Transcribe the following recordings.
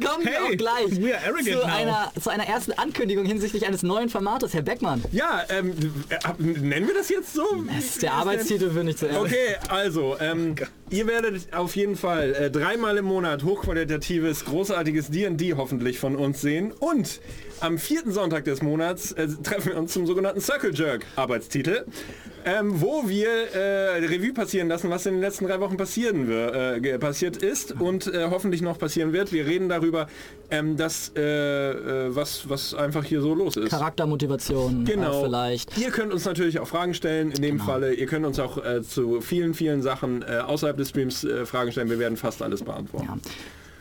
kommen wir Hey, auch gleich we are arrogant zu now. einer, zu einer ersten Ankündigung hinsichtlich eines neuen Formates. Herr Beckmann, Ja, ähm, äh, nennen wir das jetzt so? das ist der Arbeitstitel für nicht zuerst. Okay, also, ähm, ihr werdet auf jeden Fall äh, dreimal im Monat hochqualitatives, großartiges D&D hoffentlich von uns sehen. Und am vierten Sonntag des Monats äh, treffen wir uns zum sogenannten Circle Jerk Arbeitstitel, ähm, wo wir äh, Revue passieren lassen, was in den letzten drei Wochen passieren wir, äh, passiert ist und äh, hoffentlich noch passieren wird. Wir reden darüber, ähm, dass, äh, äh, was, was einfach hier so los ist. Charaktermotivation Genau. auch vielleicht. Ihr könnt uns natürlich auch Fragen stellen, in dem Falle. Ihr könnt uns auch äh, zu vielen, vielen Sachen äh, außerhalb des Streams äh, Fragen stellen. Wir werden fast alles beantworten. Ja.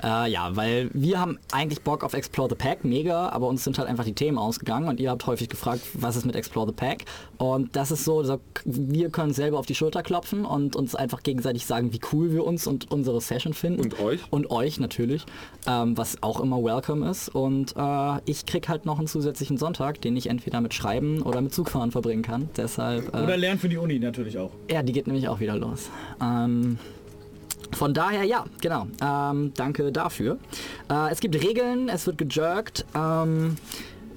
Äh, ja, weil wir haben eigentlich Bock auf Explore the Pack, mega, aber uns sind halt einfach die Themen ausgegangen und ihr habt häufig gefragt, was ist mit Explore the Pack? Und das ist so, so wir können selber auf die Schulter klopfen und uns einfach gegenseitig sagen, wie cool wir uns und unsere Session finden. Und euch. Und euch natürlich, ähm, was auch immer welcome ist. Und äh, ich krieg halt noch einen zusätzlichen Sonntag, den ich entweder mit Schreiben oder mit Zugfahren verbringen kann. Deshalb, äh, Oder lernen für die Uni natürlich auch. ja, die geht nämlich auch wieder los. Ähm, von daher, ja, genau. Ähm, danke dafür. Äh, es gibt Regeln, es wird gejerkt. Ähm,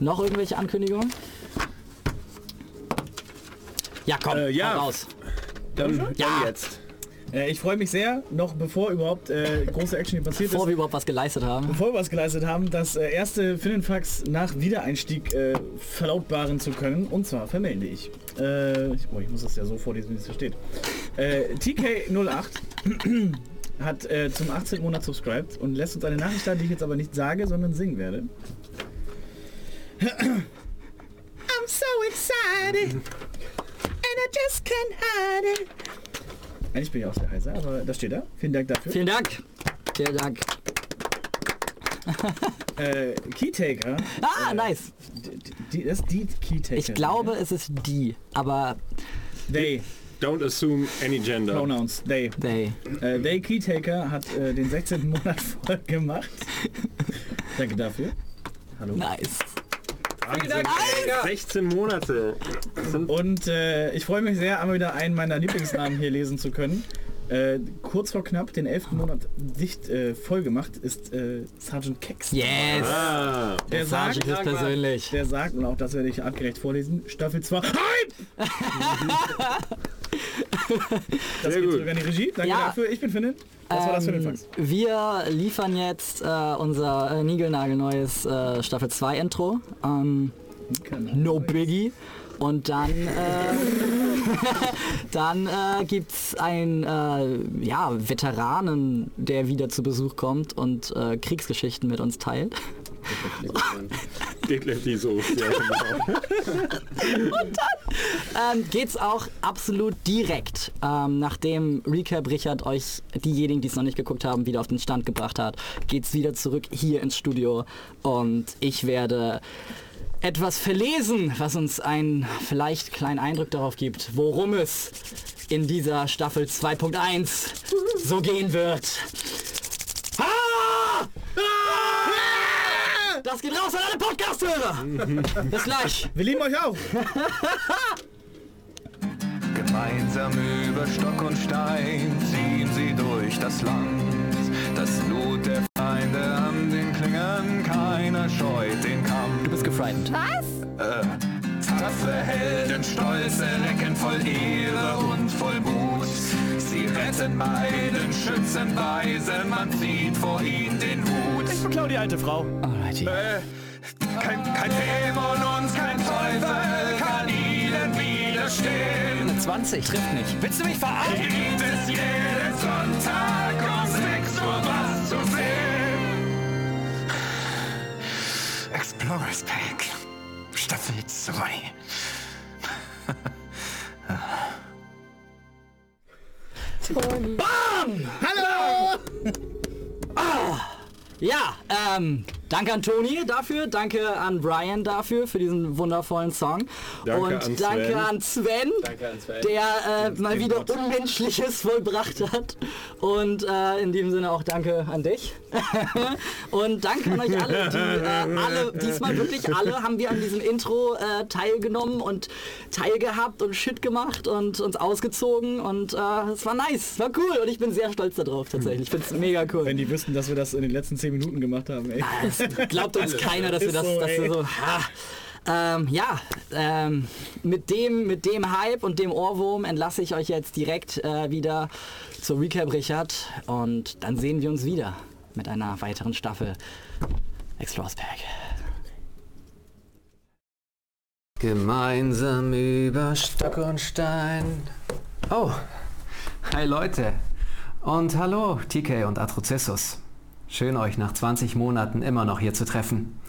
noch irgendwelche Ankündigungen? Ja, komm, Äh, ja. raus. Dann, Ja. dann jetzt. Äh, ich freue mich sehr, noch bevor überhaupt äh, große Action hier passiert Bevor ist, wir überhaupt was geleistet haben. bevor wir was geleistet haben, das äh, erste Finnenfax nach Wiedereinstieg äh, verlautbaren zu können. Und zwar vermelde ich. Äh, ich, oh, ich muss das ja so vorlesen, wie es hier steht. Äh, TK08 hat äh, zum 18. Monat subscribed und lässt uns eine Nachricht da, die ich jetzt aber nicht sage, sondern singen werde. I'm so excited and I just can't hide it. Eigentlich bin ich auch sehr heiser, aber das steht da. Vielen Dank dafür. Vielen Dank. Vielen Dank. Äh, Keytaker. Ah, nice. Die, das ist die Keytaker. Ich glaube, es ist die, aber They. Don't assume any gender. Pronouns. They. they. Äh, they Keytaker hat äh, den 16. Monat voll gemacht. Danke dafür. Hallo. Nice. Wahnsinn. 16 Monate. Und äh, ich freue mich sehr, einmal wieder einen meiner Lieblingsnamen hier lesen zu können. Äh, kurz vor knapp den 11. Monat dicht äh, voll gemacht ist äh, Sergeant Kex. Yes. ah, Der sagt, Sergeant ist persönlich. der sagt, und auch das werde ich artgerecht vorlesen, Staffel 2. Das Sehr geht gut. zurück an die Regie. Danke Ja. dafür. Ich bin Finnen. Das war das für den Ähm, Fax. wir liefern jetzt äh, unser äh, niegelnagelneues äh, Staffel 2 Intro. Ähm, no Biggie. Und dann, äh, dann äh, gibt es einen äh, ja, Veteranen, der wieder zu Besuch kommt und äh, Kriegsgeschichten mit uns teilt. Detlef die so. Ja, genau. Ähm, geht's auch absolut direkt, ähm, nachdem Recap Richard euch, diejenigen, die es noch nicht geguckt haben, wieder auf den Stand gebracht hat, geht's wieder zurück hier ins Studio und ich werde etwas verlesen, was uns einen vielleicht kleinen Eindruck darauf gibt, worum es in dieser Staffel 2.1 so gehen wird. Ah! Ah! Das geht raus an alle Podcast-Hörer! Bis gleich! Wir lieben euch auch. Gemeinsam über Stock und Stein ziehen sie durch das Land. Das Blut der Feinde an den Klingen, keiner scheut den Kampf. Du bist gefrightened. Taffe Helden, stolze Recken voll Ehre und voll Mut. Sie retten Meiden, schützen Weise, man zieht vor ihnen den Hut. Ich beklau die alte Frau. Alrighty. Äh, kein, kein Dämon und kein Teufel kann ihnen widerstehen. 20 trifft nicht. Willst du mich verarschen? Gibt es jeden Sonntag um 6 Uhr was zu sehen? Explorers Pack, Staffel 2. Tony. BAM! Hello! Ah! oh, yeah, um, Danke an Toni dafür, danke an Brian dafür, für diesen wundervollen Song. Danke und an danke Sven. an Sven, Danke an Sven. der äh, mal wieder Unmenschliches vollbracht hat. Und äh, in diesem Sinne auch danke an dich. und danke an euch alle, die äh, alle, diesmal wirklich alle, haben wir an diesem Intro äh, teilgenommen und teilgehabt und Shit gemacht und uns ausgezogen. Und äh, es war nice, es war cool und ich bin sehr stolz darauf tatsächlich. Ich finde es mega cool. Wenn die wüssten, dass wir das in den letzten 10 Minuten gemacht haben, ey. Es glaubt uns keiner, dass wir das, so, dass wir so. Ha. Ähm, ja, ähm, mit, dem, mit dem Hype und dem Ohrwurm entlasse ich euch jetzt direkt äh, wieder zur Recap Richard und dann sehen wir uns wieder mit einer weiteren Staffel Explorers Pack. Gemeinsam über Stock und Stein. Oh, hi Leute. Und hallo TK und Atrocessus. Schön euch nach 20 Monaten immer noch hier zu treffen.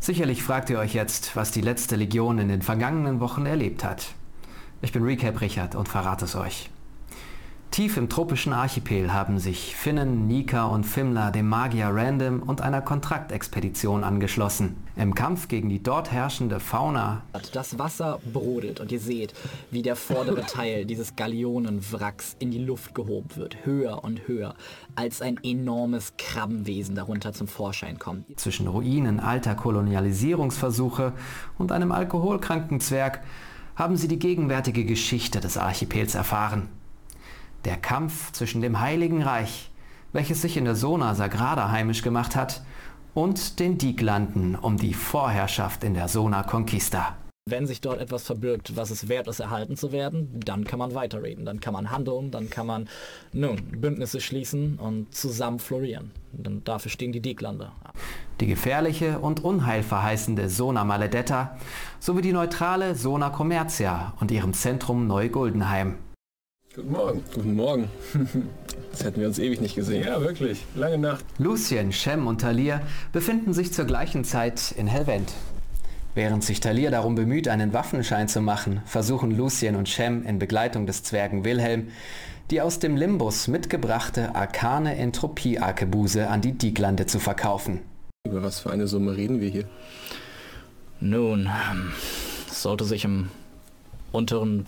Sicherlich fragt ihr euch jetzt, was die letzte Legion in den vergangenen Wochen erlebt hat. Ich bin Recap Richard und verrate es euch. Tief im tropischen Archipel haben sich Finnen, Nika und Fimla dem Magier Random und einer Kontraktexpedition angeschlossen. Im Kampf gegen die dort herrschende Fauna Das Wasser brodelt und ihr seht, wie der vordere Teil dieses Galeonenwracks in die Luft gehoben wird, höher und höher, als ein enormes Krabbenwesen darunter zum Vorschein kommt. zwischen Ruinen alter Kolonialisierungsversuche und einem alkoholkranken Zwerg haben sie die gegenwärtige Geschichte des Archipels erfahren. Der Kampf zwischen dem Heiligen Reich, welches sich in der Sona Sagrada heimisch gemacht hat, und den Dieglanden um die Vorherrschaft in der Sona Conquista. Wenn sich dort etwas verbirgt, was es wert ist, erhalten zu werden, dann kann man weiterreden, dann kann man handeln, dann kann man nun Bündnisse schließen und zusammen florieren. Denn dafür stehen die Dieglande. Die gefährliche und unheilverheißende Sona Maledetta sowie die neutrale Sona Commercia und ihrem Zentrum Neuguldenheim. Guten Morgen. Guten Morgen. Das hätten wir uns ewig nicht gesehen. Ja, wirklich. Lange Nacht. Lucien, Shem und Talir befinden sich zur gleichen Zeit in Helvent. Während sich Talir darum bemüht, einen Waffenschein zu machen, versuchen Lucien und Shem in Begleitung des Zwergen Wilhelm, die aus dem Limbus mitgebrachte arkane Entropie-Arkebuse an die Dieglande zu verkaufen. Über was für eine Summe reden wir hier? Nun, ähm, es sollte sich im unteren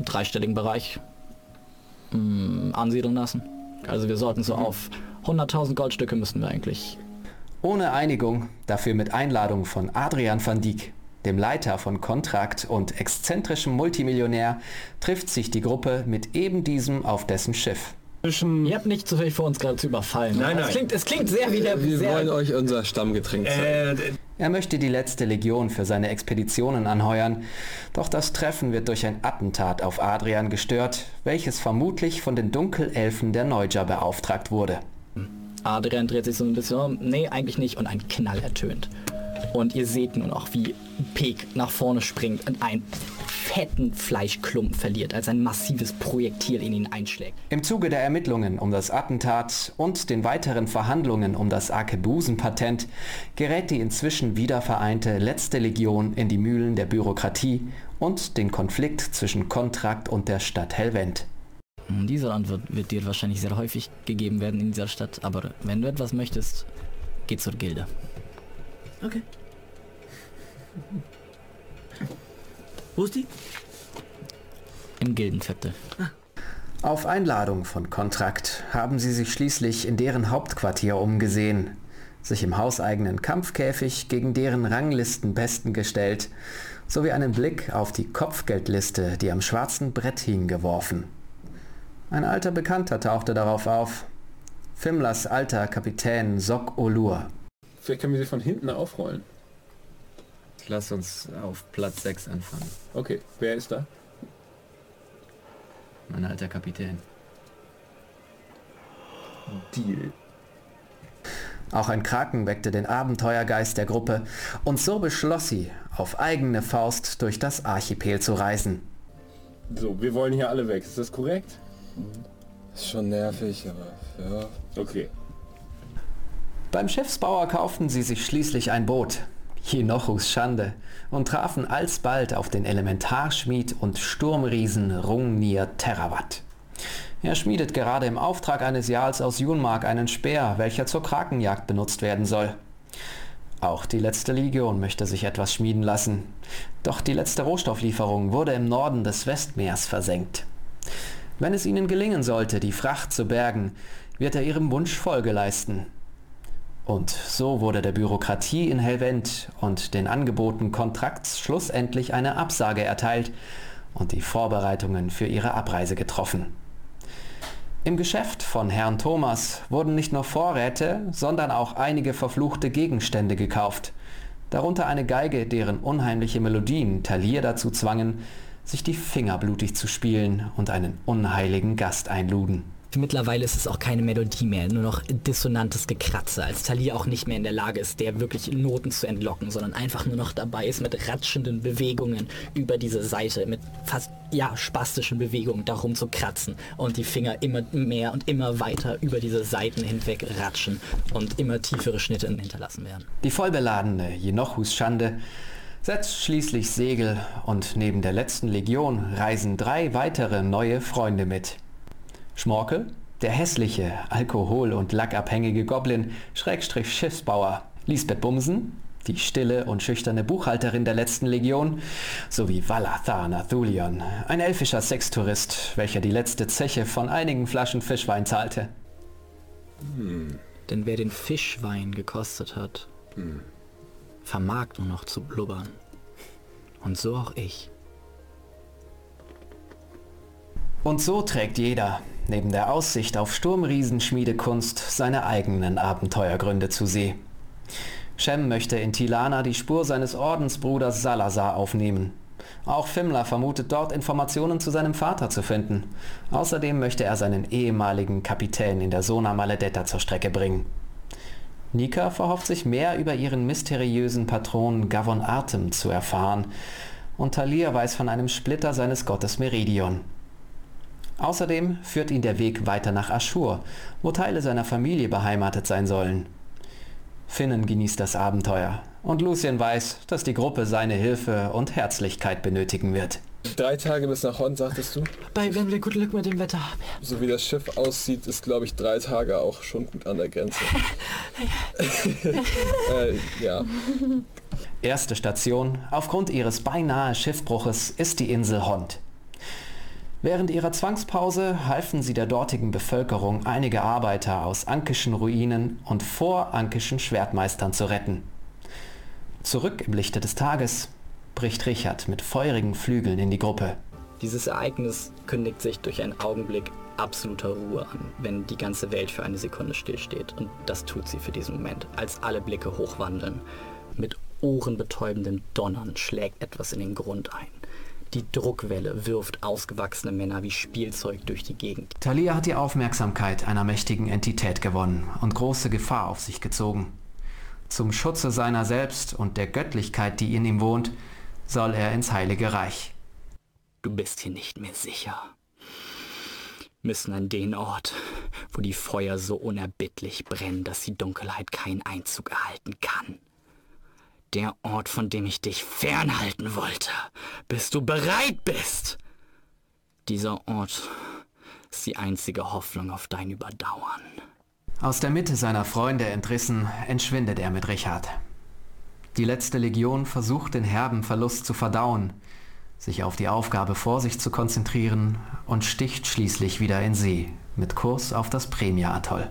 dreistelligen Bereich ähm, ansiedeln lassen. Also wir sollten so auf 100.000 Goldstücke müssten wir eigentlich. Ohne Einigung, dafür mit Einladung von Adrian van Dijk, dem Leiter von Kontrakt und exzentrischem Multimillionär, trifft sich die Gruppe mit eben diesem auf dessen Schiff. Zwischen Ihr habt nicht zu viel vor uns gerade zu überfallen. Nein, Es nein. klingt, es klingt sehr wie der... Wir sehr, wollen euch unser Stammgetränk zeigen. äh, Er möchte die letzte Legion für seine Expeditionen anheuern, doch das Treffen wird durch ein Attentat auf Adrian gestört, welches vermutlich von den Dunkelelfen der Neuja beauftragt wurde. Adrian dreht sich so ein bisschen um. Nee, eigentlich nicht. Und ein Knall ertönt. Und ihr seht nun auch, wie Peek nach vorne springt und einen fetten Fleischklumpen verliert, als ein massives Projektil in ihn einschlägt. Im Zuge der Ermittlungen um das Attentat und den weiteren Verhandlungen um das Arkebusen-Patent gerät die inzwischen wiedervereinte letzte Legion in die Mühlen der Bürokratie und den Konflikt zwischen Kontrakt und der Stadt Helvent. Hm, Dieser Antwort wird dir wahrscheinlich sehr häufig gegeben werden in dieser Stadt, aber wenn du etwas möchtest, geh zur Gilde. Okay. Wo ist die? Im Gildenviertel. Auf Einladung von Kontrakt haben sie sich schließlich in deren Hauptquartier umgesehen, sich im hauseigenen Kampfkäfig gegen deren Ranglisten besten gestellt, sowie einen Blick auf die Kopfgeldliste, die am schwarzen Brett hing, geworfen. Ein alter Bekannter tauchte darauf auf. Fimlas alter Kapitän Sok Olur. vielleicht können wir sie von hinten aufrollen. Lass uns auf Platz 6 anfangen. Okay, wer ist da? Mein alter Kapitän. Deal. Auch ein Kraken weckte den Abenteuergeist der Gruppe und so beschloss sie, auf eigene Faust durch das Archipel zu reisen. So, wir wollen hier alle weg. Ist das korrekt? Ist schon nervig, aber ja. Okay. Beim Schiffsbauer kauften sie sich schließlich ein Boot, Jinochus Schande, und trafen alsbald auf den Elementarschmied und Sturmriesen Rungnir Terravat. Er schmiedet gerade im Auftrag eines Jarls aus Junmark einen Speer, welcher zur Krakenjagd benutzt werden soll. Auch die letzte Legion möchte sich etwas schmieden lassen. Doch die letzte Rohstofflieferung wurde im Norden des Westmeers versenkt. Wenn es ihnen gelingen sollte, die Fracht zu bergen, wird er ihrem Wunsch Folge leisten. Und so wurde der Bürokratie in Helvent und den Angeboten Kontrakts schlussendlich eine Absage erteilt und die Vorbereitungen für ihre Abreise getroffen. Im Geschäft von Herrn Thomas wurden nicht nur Vorräte, sondern auch einige verfluchte Gegenstände gekauft, darunter eine Geige, deren unheimliche Melodien Talier dazu zwangen, sich die Finger blutig zu spielen und einen unheiligen Gast einluden. Mittlerweile ist es auch keine Melodie mehr, nur noch dissonantes Gekratze, als Thalia auch nicht mehr in der Lage ist, der wirklich Noten zu entlocken, sondern einfach nur noch dabei ist mit ratschenden Bewegungen über diese Seite, mit fast ja spastischen Bewegungen darum zu kratzen und die Finger immer mehr und immer weiter über diese Seiten hinweg ratschen und immer tiefere Schnitte hinterlassen werden. Die vollbeladene Jenochus Schande setzt schließlich Segel und neben der letzten Legion reisen drei weitere neue Freunde mit. Schmorkel, der hässliche, alkohol- und lackabhängige Goblin, Schrägstrich Schiffsbauer, Lisbeth Bumsen, die stille und schüchterne Buchhalterin der letzten Legion, sowie Valathar Nathulion, ein elfischer Sextourist, welcher die letzte Zeche von einigen Flaschen Fischwein zahlte. Hm. Denn wer den Fischwein gekostet hat, hm. vermag nur noch zu blubbern. Und so auch ich. Und so trägt jeder, neben der Aussicht auf Sturmriesenschmiedekunst, seine eigenen Abenteuergründe zu See. Shem möchte in Tilana die Spur seines Ordensbruders Salazar aufnehmen. Auch Fimler vermutet dort Informationen zu seinem Vater zu finden. Außerdem möchte er seinen ehemaligen Kapitän in der Sona Maledetta zur Strecke bringen. Nika verhofft sich mehr über ihren mysteriösen Patron Gavon Artem zu erfahren und Talir weiß von einem Splitter seines Gottes Meridion. Außerdem führt ihn der Weg weiter nach Aschur, wo Teile seiner Familie beheimatet sein sollen. Finnen genießt das Abenteuer und Lucien weiß, dass die Gruppe seine Hilfe und Herzlichkeit benötigen wird. Drei Tage bis nach Horn, sagtest du? Bei wenn wir gut Glück mit dem Wetter haben. So wie das Schiff aussieht, ist glaube ich drei Tage auch schon gut an der Grenze. äh, ja. Erste Station aufgrund ihres beinahe Schiffbruches ist die Insel Hond. Während ihrer Zwangspause halfen sie der dortigen Bevölkerung einige Arbeiter aus ankischen Ruinen und vorankischen Schwertmeistern zu retten. Zurück im Lichte des Tages bricht Richard mit feurigen Flügeln in die Gruppe. Dieses Ereignis kündigt sich durch einen Augenblick absoluter Ruhe an, wenn die ganze Welt für eine Sekunde stillsteht. Und das tut sie für diesen Moment, als alle Blicke hochwandeln. Mit ohrenbetäubendem Donnern schlägt etwas in den Grund ein. Die Druckwelle wirft ausgewachsene Männer wie Spielzeug durch die Gegend. Thalia hat die Aufmerksamkeit einer mächtigen Entität gewonnen und große Gefahr auf sich gezogen. Zum Schutze seiner selbst und der Göttlichkeit, die in ihm wohnt, soll er ins Heilige Reich. Du bist hier nicht mehr sicher. Müssen an den Ort, wo die Feuer so unerbittlich brennen, dass die Dunkelheit keinen Einzug erhalten kann der Ort, von dem ich dich fernhalten wollte, bis du bereit bist. Dieser Ort ist die einzige Hoffnung auf dein Überdauern. Aus der Mitte seiner Freunde entrissen, entschwindet er mit Richard. Die letzte Legion versucht den herben Verlust zu verdauen, sich auf die Aufgabe vor sich zu konzentrieren und sticht schließlich wieder in See mit Kurs auf das Premia-Atoll.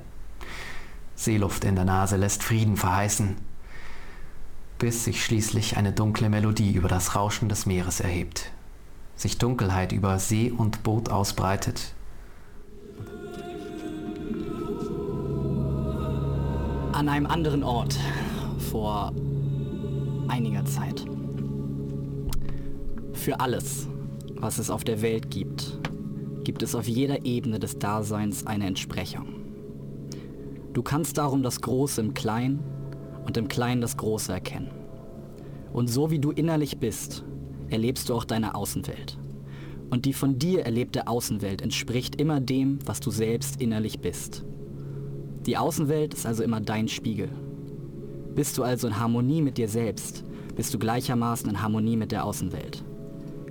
Seeluft in der Nase lässt Frieden verheißen bis sich schließlich eine dunkle Melodie über das Rauschen des Meeres erhebt, sich Dunkelheit über See und Boot ausbreitet. An einem anderen Ort, vor einiger Zeit. Für alles, was es auf der Welt gibt, gibt es auf jeder Ebene des Daseins eine Entsprechung. Du kannst darum das Große im Kleinen und im Kleinen das Große erkennen. Und so wie du innerlich bist, erlebst du auch deine Außenwelt. Und die von dir erlebte Außenwelt entspricht immer dem, was du selbst innerlich bist. Die Außenwelt ist also immer dein Spiegel. Bist du also in Harmonie mit dir selbst, bist du gleichermaßen in Harmonie mit der Außenwelt.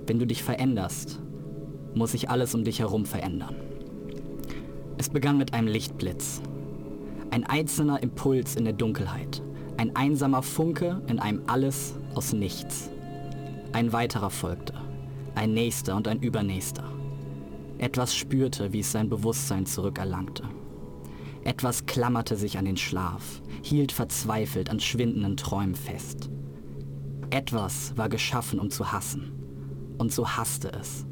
Wenn du dich veränderst, muss sich alles um dich herum verändern. Es begann mit einem Lichtblitz. Ein einzelner Impuls in der Dunkelheit Ein einsamer Funke in einem Alles aus nichts. Ein weiterer folgte. Ein nächster und ein übernächster. Etwas spürte, wie es sein Bewusstsein zurückerlangte. Etwas klammerte sich an den Schlaf, hielt verzweifelt an schwindenden Träumen fest. Etwas war geschaffen, um zu hassen. Und so hasste es.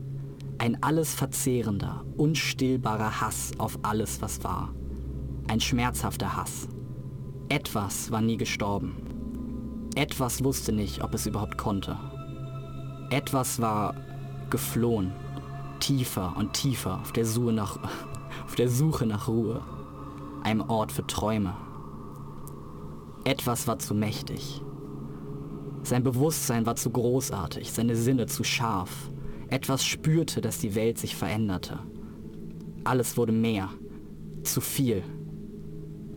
Ein alles verzehrender, unstillbarer Hass auf alles, was war. Ein schmerzhafter Hass. Etwas war nie gestorben. Etwas wusste nicht, ob es überhaupt konnte. Etwas war geflohen, tiefer und tiefer auf der Suche nach, auf der Suche nach Ruhe, einem Ort für Träume. Etwas war zu mächtig. Sein Bewusstsein war zu großartig, seine Sinne zu scharf. Etwas spürte, dass die Welt sich veränderte. Alles wurde mehr, zu viel.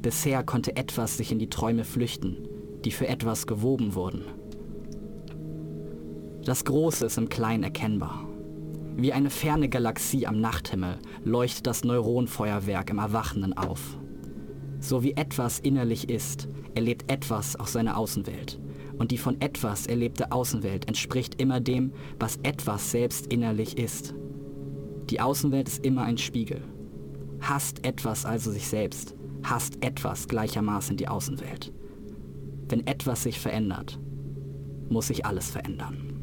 Bisher konnte etwas sich in die Träume flüchten, die für etwas gewoben wurden. Das Große ist im Kleinen erkennbar. Wie eine ferne Galaxie am Nachthimmel leuchtet das Neuronenfeuerwerk im Erwachenden auf. So wie etwas innerlich ist, erlebt etwas auch seine Außenwelt. Und die von etwas erlebte Außenwelt entspricht immer dem, was etwas selbst innerlich ist. Die Außenwelt ist immer ein Spiegel. Hasst etwas also sich selbst, hasst etwas gleichermaßen die Außenwelt. Wenn etwas sich verändert, muss sich alles verändern.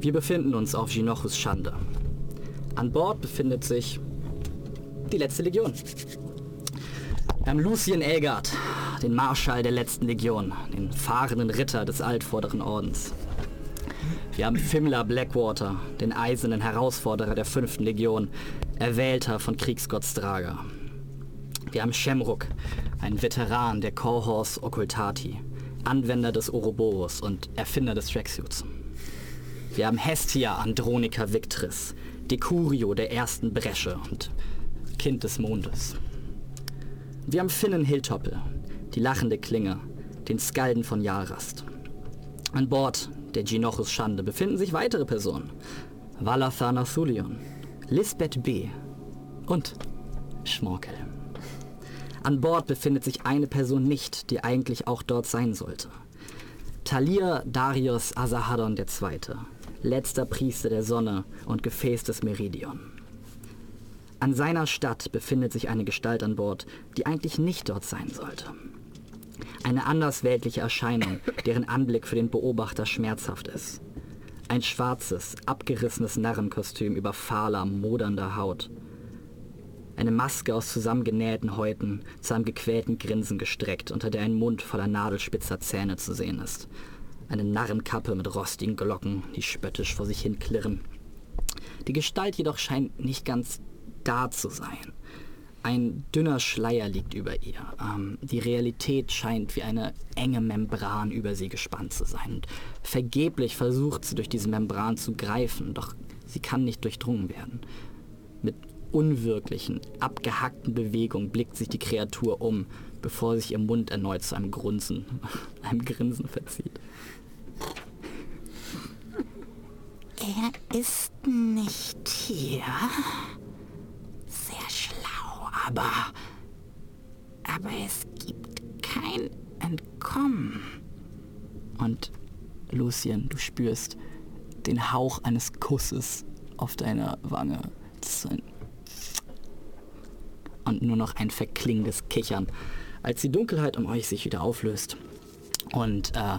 Wir befinden uns auf Ginochus Schande. An Bord befindet sich die letzte Legion. Wir haben Lucien Elgard, den Marschall der letzten Legion, den fahrenden Ritter des altvorderen Ordens. Wir haben Fimla Blackwater, den eisernen Herausforderer der fünften Legion, Erwählter von Kriegsgott Straga. Wir haben Shemruk, ein Veteran der Cohors Occultati, Anwender des Ouroboros und Erfinder des Tracksuits. Wir haben Hestia Andronica Victris, Decurio der ersten Bresche und Kind des Mondes. Wir haben Finnen Hilltoppel, die lachende Klinge, den Skalden von Jalrast. An Bord der Ginochus Schande befinden sich weitere Personen. Valathana Thulion, Lisbeth B. und Schmorkel. An Bord befindet sich eine Person nicht, die eigentlich auch dort sein sollte. Talir Darius Asahadon II., letzter Priester der Sonne und Gefäß des Meridion. An seiner Stadt befindet sich eine Gestalt an Bord, die eigentlich nicht dort sein sollte. Eine andersweltliche Erscheinung, deren Anblick für den Beobachter schmerzhaft ist. Ein schwarzes, abgerissenes Narrenkostüm über fahler, modernder Haut. Eine Maske aus zusammengenähten Häuten, zu einem gequälten Grinsen gestreckt, unter der ein Mund voller nadelspitzer Zähne zu sehen ist. Eine Narrenkappe mit rostigen Glocken, die spöttisch vor sich hin klirren. Die Gestalt jedoch scheint nicht ganz da zu sein. Ein dünner Schleier liegt über ihr. Ähm, die Realität scheint wie eine enge Membran über sie gespannt zu sein. Und vergeblich versucht sie durch diese Membran zu greifen, doch sie kann nicht durchdrungen werden. Mit unwirklichen, abgehackten Bewegungen blickt sich die Kreatur um, bevor sich ihr Mund erneut zu einem Grunzen, einem Grinsen verzieht. Er ist nicht hier. Sehr schlau, aber... Aber es gibt kein Entkommen. Und Lucien, du spürst den Hauch eines Kusses auf deiner Wange. Und nur noch ein verklingendes Kichern, als die Dunkelheit um euch sich wieder auflöst und äh,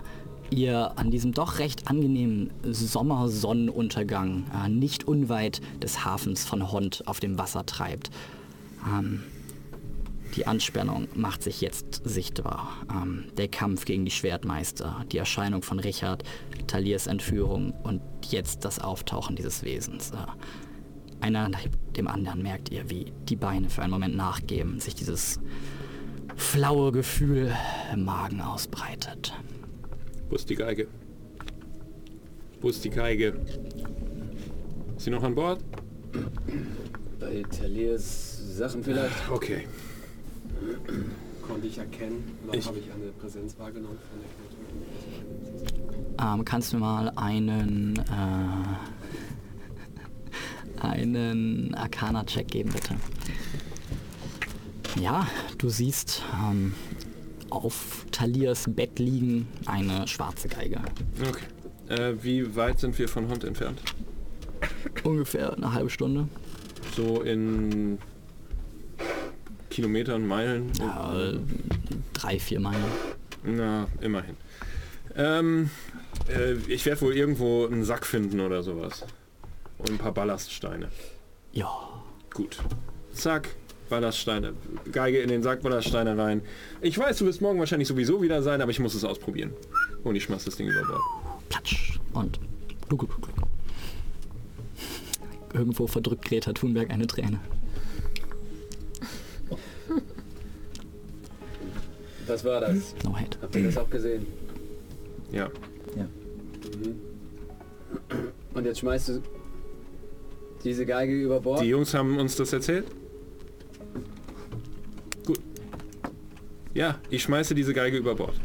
ihr an diesem doch recht angenehmen Sommersonnenuntergang äh, nicht unweit des Hafens von Hond auf dem Wasser treibt. Ähm, die Anspannung macht sich jetzt sichtbar. Ähm, der Kampf gegen die Schwertmeister, die Erscheinung von Richard, Taliers Entführung und jetzt das Auftauchen dieses Wesens. Äh, einer nach dem anderen merkt ihr, wie die Beine für einen Moment nachgeben, sich dieses flaue Gefühl im Magen ausbreitet. Wo ist die Geige? Wo ist die Geige? Ist sie noch an Bord? Bei Taliers Sachen vielleicht. Okay. Konnte ich erkennen, noch Ich- habe ich eine Präsenz wahrgenommen von der Kreatur. Ähm, kannst du mal einen, äh, einen Arcana-Check geben, bitte. Ja, du siehst ähm, auf Talias Bett liegen eine schwarze Geige. Okay. Äh, wie weit sind wir von Hund entfernt? Ungefähr eine halbe Stunde. So in Kilometern, Meilen? Ja, drei, vier Meilen. Na, immerhin. Ähm, äh, ich werde wohl irgendwo einen Sack finden oder sowas. Und ein paar Ballaststeine. Ja. Gut. Zack, Ballaststeine. Geige in den Sack, Ballaststeine rein. Ich weiß, du wirst morgen wahrscheinlich sowieso wieder sein, aber ich muss es ausprobieren. Und ich schmeiß das Ding über Bord. Platsch. Und gluck, gluck, gluck. Irgendwo verdrückt Greta Thunberg eine Träne. Was war das? No hate. Habt ihr das auch gesehen? Ja. Mhm. Und jetzt schmeißt du diese Geige über Bord? Die Jungs haben uns das erzählt? Gut. Ja, ich schmeiße diese Geige über Bord.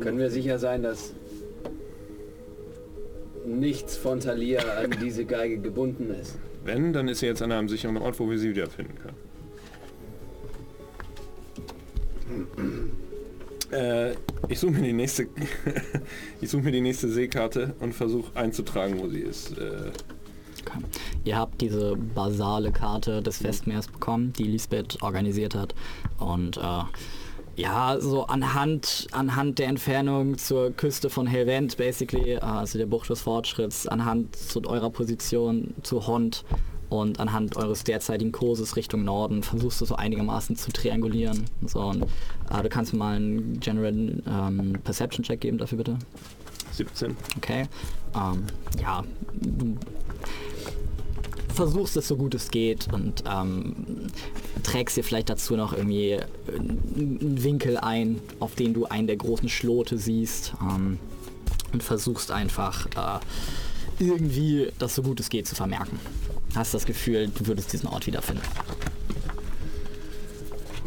Können wir sicher sein, dass nichts von Thalia an diese Geige gebunden ist? Wenn, dann ist sie jetzt an einem sicheren Ort, wo wir sie wiederfinden können. Äh, ich suche mir die nächste, ich suche mir die nächste Seekarte und versuche einzutragen, wo sie ist. Äh, Okay. Ihr habt diese basale Karte des Westmeers bekommen, die Lisbeth organisiert hat. Und äh, ja, so anhand, anhand der Entfernung zur Küste von Helvent, basically, äh, also der Bucht des Fortschritts, anhand zu eurer Position zu Hond und anhand eures derzeitigen Kurses Richtung Norden versuchst du so einigermaßen zu triangulieren. So, und, äh, du kannst mir mal einen General ähm, Perception Check geben dafür bitte. 17. Okay. Ähm, ja, du versuchst es so gut es geht und ähm, trägst dir vielleicht dazu noch irgendwie äh, einen Winkel ein, auf den du einen der großen Schlote siehst ähm, und versuchst einfach äh, irgendwie das so gut es geht zu vermerken. Hast das Gefühl, du würdest diesen Ort wiederfinden.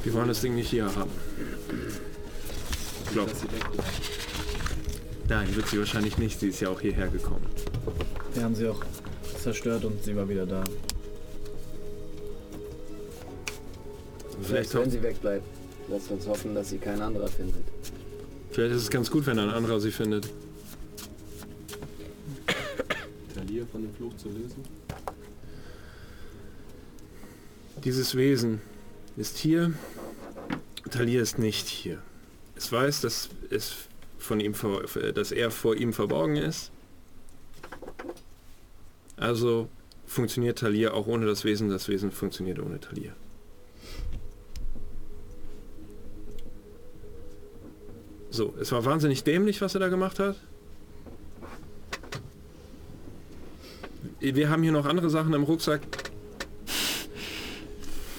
Wir wollen das Ding nicht hier haben. Ich wegbleibt. Nein, wird sie wahrscheinlich nicht. Sie ist ja auch hierher gekommen. Wir haben sie auch zerstört und sie war wieder da. Vielleicht, Selbst wenn sie wegbleibt, lasst uns hoffen, dass sie kein anderer findet. vielleicht ist es ganz gut, wenn ein anderer sie findet. Thalia von dem Fluch zu lösen. Dieses Wesen ist hier. Talia ist nicht hier. Es weiß, dass, es von ihm dass er vor ihm verborgen ist. Also funktioniert Talia auch ohne das Wesen. Das Wesen funktioniert ohne Talia. So, es war wahnsinnig dämlich, was er da gemacht hat. Wir haben hier noch andere Sachen im Rucksack,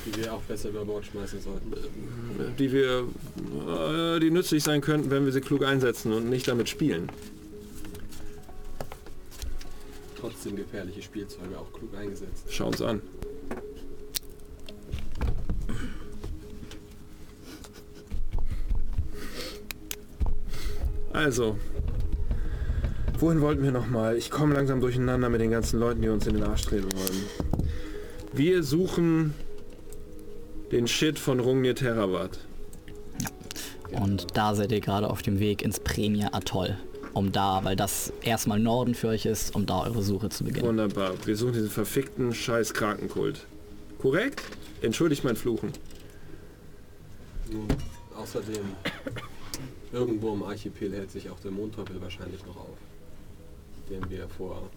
Die wir auch besser über Bord schmeißen sollten. die wir, äh, die nützlich sein könnten, wenn wir sie klug einsetzen und nicht damit spielen. Trotzdem gefährliche Spielzeuge auch klug eingesetzt. Schau uns an. Also, wohin wollten wir nochmal? Ich komme langsam durcheinander mit den ganzen Leuten, die uns in den Arsch treten wollen. Wir suchen den Shit von Rungnir Terravat. Und da seid ihr gerade auf dem Weg ins Premier Atoll. Um da, weil das erstmal Norden für euch ist, um da eure Suche zu beginnen. Wunderbar. Wir suchen diesen verfickten scheiß Krakenkult. Korrekt? Entschuldigt mein Fluchen. Nun, außerdem, irgendwo im Archipel hält sich auch der Mondteufel wahrscheinlich noch auf. Den wir vor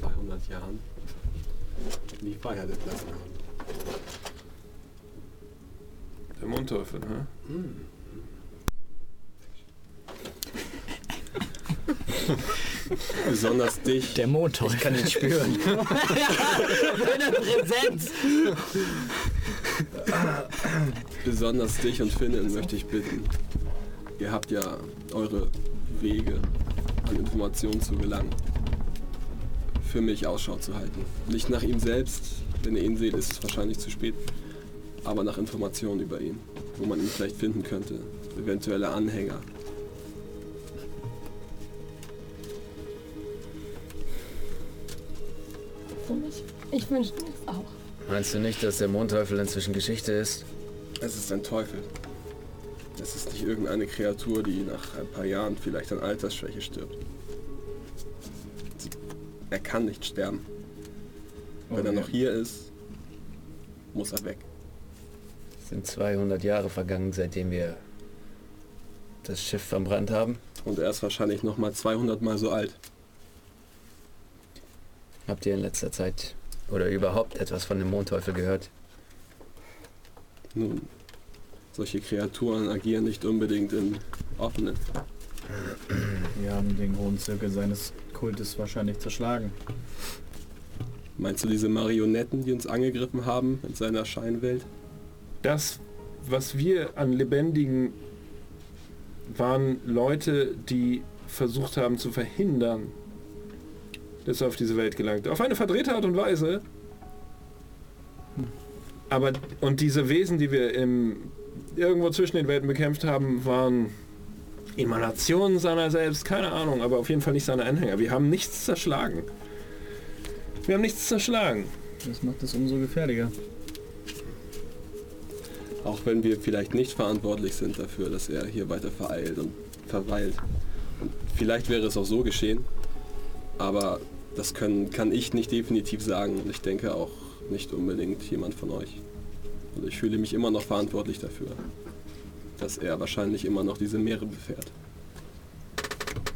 200 Jahren in die Freiheit entlassen haben. Der Mondteufel, hä? Besonders dich. Der Mondteufel. Ich kann ihn spüren. Seine Präsenz. Besonders dich und Finnen möchte ich bitten. Ihr habt ja eure Wege, an Informationen zu gelangen. Für mich Ausschau zu halten. Nicht nach ihm selbst, wenn ihr ihn seht, ist es wahrscheinlich zu spät. Aber nach Informationen über ihn, wo man ihn vielleicht finden könnte. Eventuelle Anhänger. für mich. Ich wünschte mir es auch. Meinst du nicht, dass der Mondteufel inzwischen Geschichte ist? Es ist ein Teufel. Es ist nicht irgendeine Kreatur, die nach ein paar Jahren vielleicht an Altersschwäche stirbt. Sie- Er kann nicht sterben. Wenn er Okay. noch hier ist, muss er weg. Es sind 200 Jahre vergangen, seitdem wir das Schiff verbrannt haben. Und er ist wahrscheinlich noch mal 200 Mal so alt. Habt ihr in letzter Zeit oder überhaupt etwas von dem Mondteufel gehört? Nun, solche Kreaturen agieren nicht unbedingt in offenen. Wir haben den hohen Zirkel seines Kultes wahrscheinlich zerschlagen. Meinst du diese Marionetten, die uns angegriffen haben in seiner Scheinwelt? Das, was wir an Lebendigen waren Leute, die versucht haben zu verhindern, dass er auf diese Welt gelangt. Auf eine verdrehte Art und Weise. Aber, und diese Wesen, die wir im, irgendwo zwischen den Welten bekämpft haben, waren Emanationen seiner selbst, keine Ahnung, aber auf jeden Fall nicht seine Anhänger. Wir haben nichts zerschlagen. Wir haben nichts zerschlagen. Das macht es umso gefährlicher. Auch wenn wir vielleicht nicht verantwortlich sind dafür, dass er hier weiter vereilt und verweilt. Und vielleicht wäre es auch so geschehen, aber das können, kann ich nicht definitiv sagen und ich denke auch nicht unbedingt jemand von euch. Und ich fühle mich immer noch verantwortlich dafür, dass er wahrscheinlich immer noch diese Meere befährt.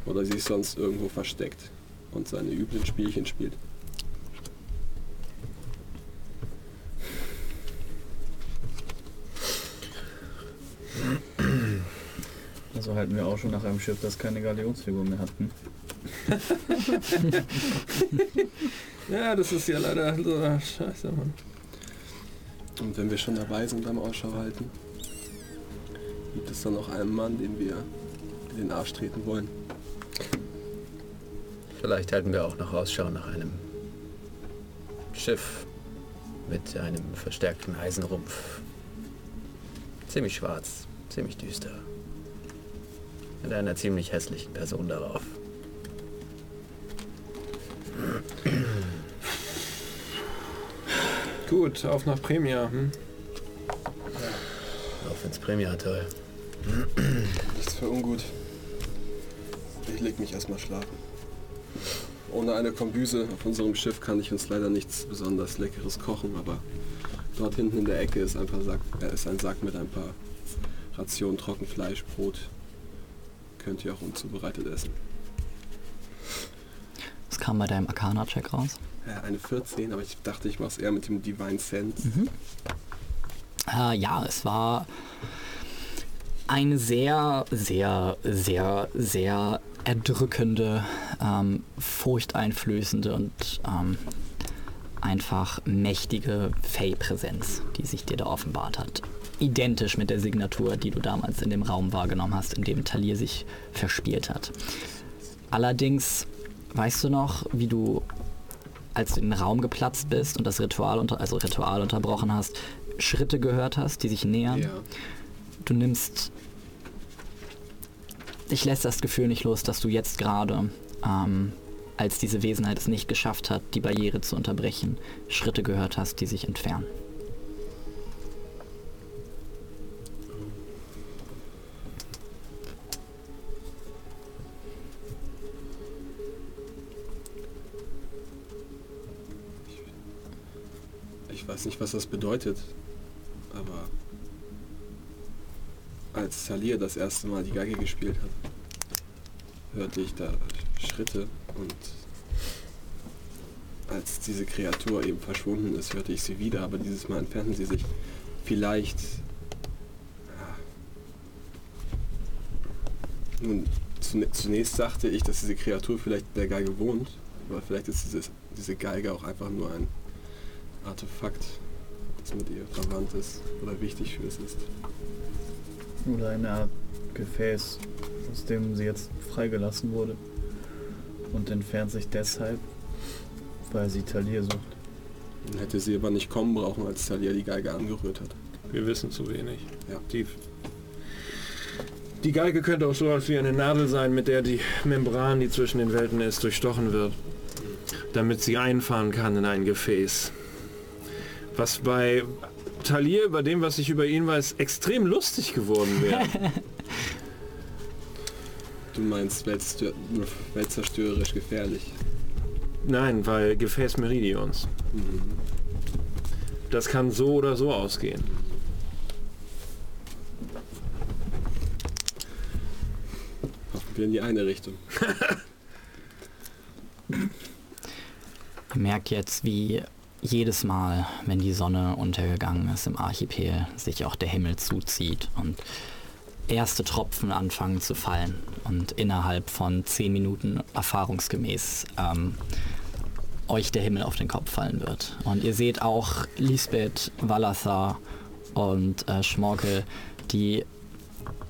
Oder sich sonst irgendwo versteckt und seine üblen Spielchen spielt. Also halten wir auch schon nach einem Schiff, das keine Galionsfigur mehr hat. Hm? Ja, das ist ja leider so scheiße, Mann. Und wenn wir schon dabei sind beim Ausschau halten, gibt es dann noch einen Mann, den wir in den Arsch treten wollen. Vielleicht halten wir auch noch Ausschau nach einem Schiff mit einem verstärkten Eisenrumpf. Ziemlich schwarz, ziemlich düster. Mit einer ziemlich hässlichen Person darauf. Gut, auf nach Premia. Hm? Auf ins Premiatoll. Nichts für ungut. Ich leg mich erstmal schlafen. Ohne eine Kombüse auf unserem Schiff kann ich uns leider nichts besonders Leckeres kochen, aber dort hinten in der Ecke ist, ein, paar Sack, äh, ist ein Sack mit ein paar Rationen Trockenfleisch, Brot. Könnt ihr auch unzubereitet essen. Was kam bei deinem Arcana-Check raus? Ja, eine 14, aber ich dachte, ich mach's eher mit dem Divine Sense. Äh, ja, es war eine sehr, sehr, sehr, sehr erdrückende, ähm, furchteinflößende und ähm, einfach mächtige Fey-Präsenz, die sich dir da offenbart hat. Identisch mit der Signatur, die du damals in dem Raum wahrgenommen hast, in dem Talir sich verspielt hat. Allerdings weißt du noch, wie du, als du in den Raum geplatzt bist und das Ritual, unter, also Ritual unterbrochen hast, Schritte gehört hast, die sich nähern. Ja. Du nimmst. Dich lässt das Gefühl nicht los, dass du jetzt gerade, ähm, als diese Wesenheit es nicht geschafft hat, die Barriere zu unterbrechen, Schritte gehört hast, die sich entfernen. Ich weiß nicht, was das bedeutet, aber als Talir das erste Mal die Geige gespielt hat, hörte ich da Schritte und als diese Kreatur eben verschwunden ist, hörte ich sie wieder, aber dieses Mal entfernten sie sich. Vielleicht... Ja. Nun, zunächst dachte ich, dass diese Kreatur vielleicht in der Geige wohnt, aber vielleicht ist dieses, diese Geige auch einfach nur ein Artefakt, das mit ihr verwandt ist oder wichtig für es ist. Oder eine Art Gefäß, aus dem sie jetzt freigelassen wurde. Und entfernt sich deshalb, weil sie Talir sucht. Dann hätte sie aber nicht kommen brauchen, als Talia die Geige angerührt hat. Wir wissen zu wenig. Ja. Die, die Geige könnte auch so etwas wie eine Nadel sein, mit der die Membran, die zwischen den Welten ist, durchstochen wird. damit sie einfahren kann in ein Gefäß. Was bei Talir, bei dem, was ich über ihn weiß, extrem lustig geworden wäre. Du meinst weltzerstörerisch gefährlich. Nein, weil Gefäß Meridions. Das kann so oder so ausgehen. Hoffen wir in die eine Richtung. Ihr merkt jetzt, wie jedes Mal, wenn die Sonne untergegangen ist im Archipel, sich auch der Himmel zuzieht und erste Tropfen anfangen zu fallen und innerhalb von zehn Minuten erfahrungsgemäß ähm, euch der Himmel auf den Kopf fallen wird. Und ihr seht auch Lisbeth, Valathar und äh, Schmorkel, die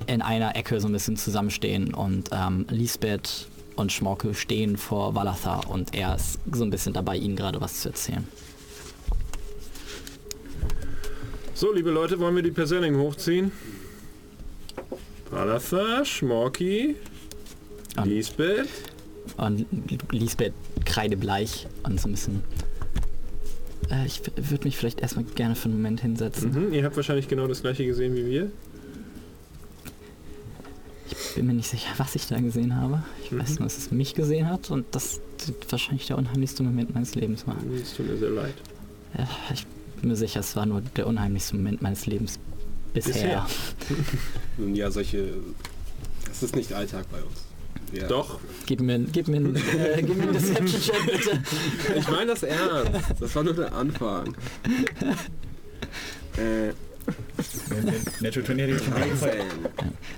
in einer Ecke so ein bisschen zusammenstehen und ähm, Lisbeth und Schmorkel stehen vor Valathar und er ist so ein bisschen dabei, ihnen gerade was zu erzählen. So, liebe Leute, wollen wir die Perselling hochziehen? Palatha, Schmorki, Und- Lisbeth. Und Lisbeth kreidebleich und so ein bisschen. Äh, ich würde mich vielleicht erstmal gerne für einen Moment hinsetzen. Mhm, ihr habt wahrscheinlich genau das gleiche gesehen wie wir. Bin mir nicht sicher, was ich da gesehen habe. Ich Mhm. weiß nur, dass es mich gesehen hat und das wahrscheinlich der unheimlichste Moment meines Lebens war. Es tut mir sehr leid. Ja, ich bin mir sicher, es war nur der unheimlichste Moment meines Lebens bisher. Bisher. Nun ja, solche. Das ist nicht Alltag bei uns. Wir, Doch, Gib mir, gib mir, äh, gib mir einen Deception-Check, bitte. Ich meine das ernst. Das war nur der Anfang. äh, Natural 20 hätte ich schon mal gefallen.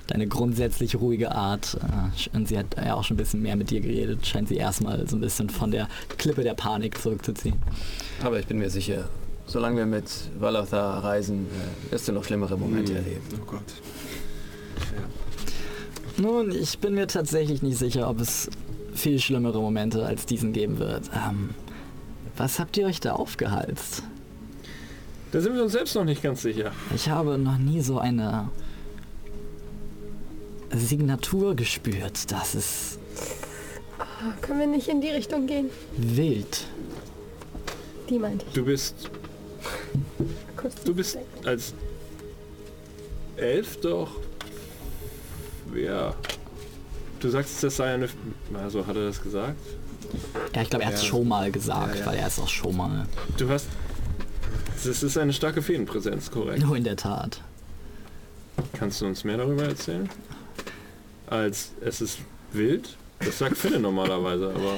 Deine grundsätzlich ruhige Art. Äh, und sie hat ja auch schon ein bisschen mehr mit dir geredet. Scheint sie erstmal so ein bisschen von der Klippe der Panik zurückzuziehen. Aber ich bin mir sicher, solange wir mit Valathar reisen, äh, wirst du noch schlimmere Momente erleben. Oh Gott. Nun, ich bin mir tatsächlich nicht sicher, ob es viel schlimmere Momente als diesen geben wird. Ähm, was habt ihr euch da aufgehalst? da sind wir uns selbst noch nicht ganz sicher. Ich habe noch nie so eine Signatur gespürt. Das ist Können wir nicht in die Richtung gehen? wild. Die meinte ich. Du bist, du bist als Elf doch. Ja. Du sagst, das sei eine. Also hat er das gesagt? Ja, ich glaube, er hat es Ja. schon mal gesagt, Ja, ja. weil er ist auch schon mal. Du hast. Das ist eine starke Feenpräsenz, korrekt. Nur in der Tat. Kannst du uns mehr darüber erzählen? Als es ist wild? Das sagt Finne normalerweise, aber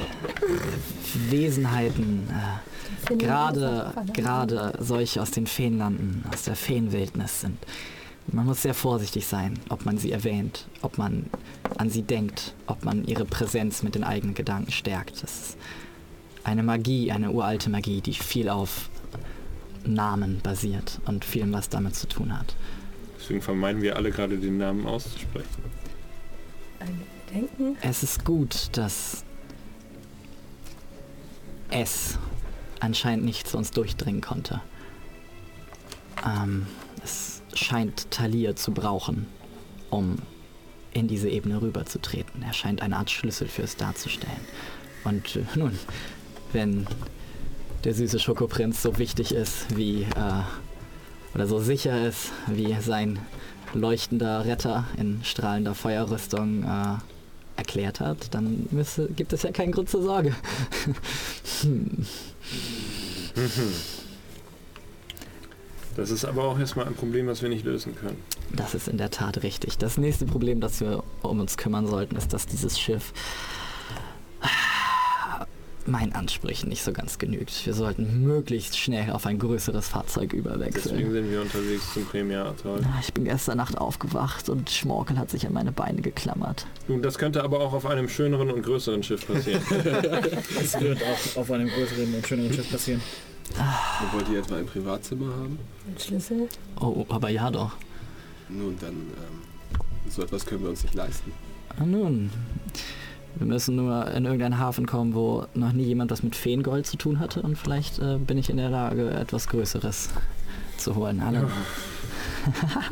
Wesenheiten, äh, gerade das auf gerade solche aus den Feenlanden, aus der Feenwildnis sind. Man muss sehr vorsichtig sein, ob man sie erwähnt, ob man an sie denkt, ob man ihre Präsenz mit den eigenen Gedanken stärkt. Das ist eine Magie, eine uralte Magie, die viel auf Namen basiert und vielem, was damit zu tun hat. deswegen vermeiden wir alle gerade den Namen auszusprechen. Ein Denken. Es ist gut, dass es anscheinend nicht zu uns durchdringen konnte. Ähm, es scheint Talir zu brauchen, um in diese Ebene rüberzutreten. Er scheint eine Art Schlüssel für es darzustellen. Und äh, nun, wenn der süße Schokoprinz so wichtig ist wie, äh, oder so sicher ist wie sein leuchtender Retter in strahlender Feuerrüstung äh, erklärt hat, dann müsse, gibt es ja keinen Grund zur Sorge. hm. Das ist aber auch erstmal ein Problem, was wir nicht lösen können. Das ist in der Tat richtig. Das nächste Problem, das wir um uns kümmern sollten, ist, dass dieses Schiff meinen Ansprüchen nicht so ganz genügt. Wir sollten möglichst schnell auf ein größeres Fahrzeug Deswegen überwechseln. sind wir unterwegs zum Premieratoll. Ich bin gestern Nacht aufgewacht und Schmorkel hat sich an meine Beine geklammert. Nun, das könnte aber auch auf einem schöneren und größeren Schiff passieren. Das wird auch auf einem größeren und schöneren Schiff passieren. Wollt ihr etwa ein Privatzimmer haben? Ein Schlüssel. Oh, aber ja doch. Nun, dann, ähm, so etwas können wir uns nicht leisten. Ah, Nun, wir müssen nur in irgendeinen Hafen kommen, wo noch nie jemand was mit Feengold zu tun hatte und vielleicht äh, bin ich in der Lage, etwas Größeres zu holen. Alle.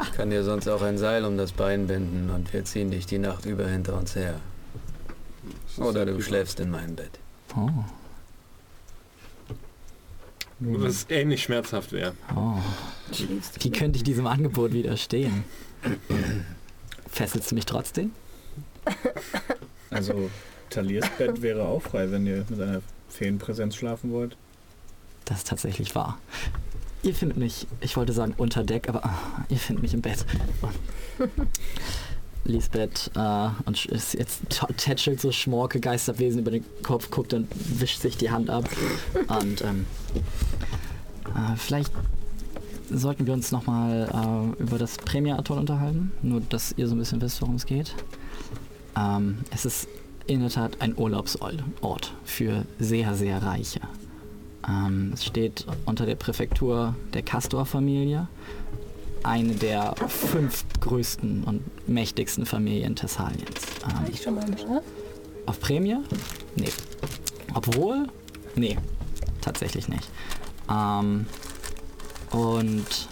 Ich kann dir sonst auch ein Seil um das Bein binden und wir ziehen dich die Nacht über hinter uns her. Oder du schläfst in meinem Bett. Oh. Was ähnlich schmerzhaft wäre. Oh. Wie könnte ich diesem Angebot widerstehen? Fesselst du mich trotzdem? Also Taliers Bett wäre auch frei, wenn ihr mit einer Feenpräsenz schlafen wollt. Das ist tatsächlich wahr. Ihr findet mich, ich wollte sagen unter Deck, aber ah, ihr findet mich im Bett. Lisbeth äh, und ist jetzt tätschelt so Schmorke Geisterwesen über den Kopf, guckt und wischt sich die Hand ab. Und ähm, äh, vielleicht sollten wir uns nochmal äh, über das Premier-Atoll unterhalten. Nur, dass ihr so ein bisschen wisst, worum es geht. Ähm, es ist in der Tat ein Urlaubsort für sehr, sehr Reiche. Ähm, es steht unter der Präfektur der Castor-Familie, eine der fünf größten und mächtigsten Familien Thessaliens. War Ähm, ich schon mal da? auf Prämie? Nee. Obwohl? Nee, tatsächlich nicht. Ähm, und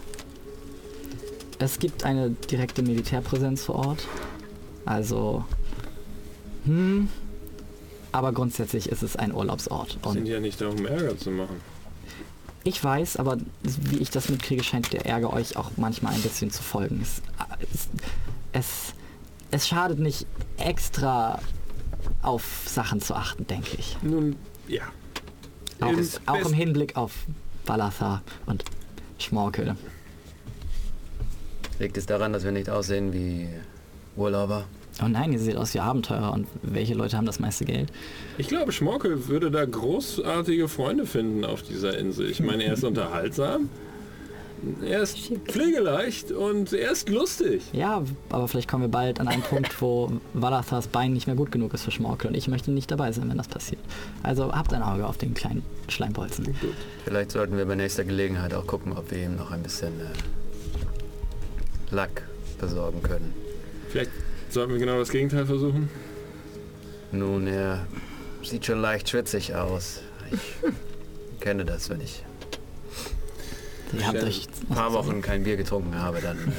es gibt eine direkte Militärpräsenz vor Ort. Also, hm, aber grundsätzlich ist es ein Urlaubsort. Sind Und ja nicht da, um Ärger zu machen. ich weiß, aber wie ich das mitkriege, scheint der Ärger euch auch manchmal ein bisschen zu folgen. Es, es, es, es schadet nicht extra auf Sachen zu achten, denke ich. Nun, ja. Auch, Im auch im Hinblick auf Balatha und Schmorkel. Liegt es daran, dass wir nicht aussehen wie Urlauber? Oh nein, ihr seht aus wie Abenteurer und welche Leute haben das meiste Geld? Ich glaube, Schmorkel würde da großartige Freunde finden auf dieser Insel. Ich meine, er ist unterhaltsam, er ist pflegeleicht und er ist lustig. Ja, aber vielleicht kommen wir bald an einen Punkt, wo Valathas Bein nicht mehr gut genug ist für Schmorkel und ich möchte nicht dabei sein, wenn das passiert. Also habt ein Auge auf den kleinen Schleimbolzen. Vielleicht sollten wir bei nächster Gelegenheit auch gucken, ob wir ihm noch ein bisschen äh, Lack besorgen können. Vielleicht sollten wir genau das Gegenteil versuchen. Nun, er sieht schon leicht schwitzig aus. Ich kenne das, wenn ich Ihr habt euch ein paar Wochen kein Bier getrunken habe, dann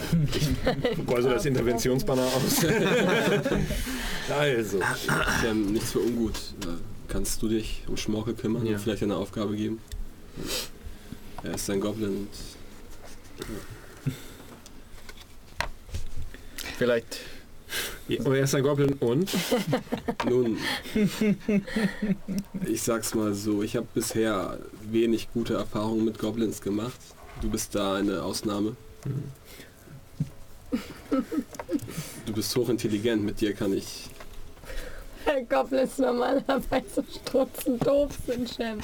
äh, Also das Interventionsbanner aus. also. Ist ja nichts für ungut. Äh, Kannst du dich um Schmorkel kümmern Ja. und vielleicht eine Aufgabe geben? Er ist ein Goblin und vielleicht Oh, er ist ein Goblin und? Nun, ich sag's mal so, ich habe bisher wenig gute Erfahrungen mit Goblins gemacht. Du bist da eine Ausnahme. Du bist hochintelligent, mit dir kann ich... Goblins normalerweise strutzen doof sind, Chef.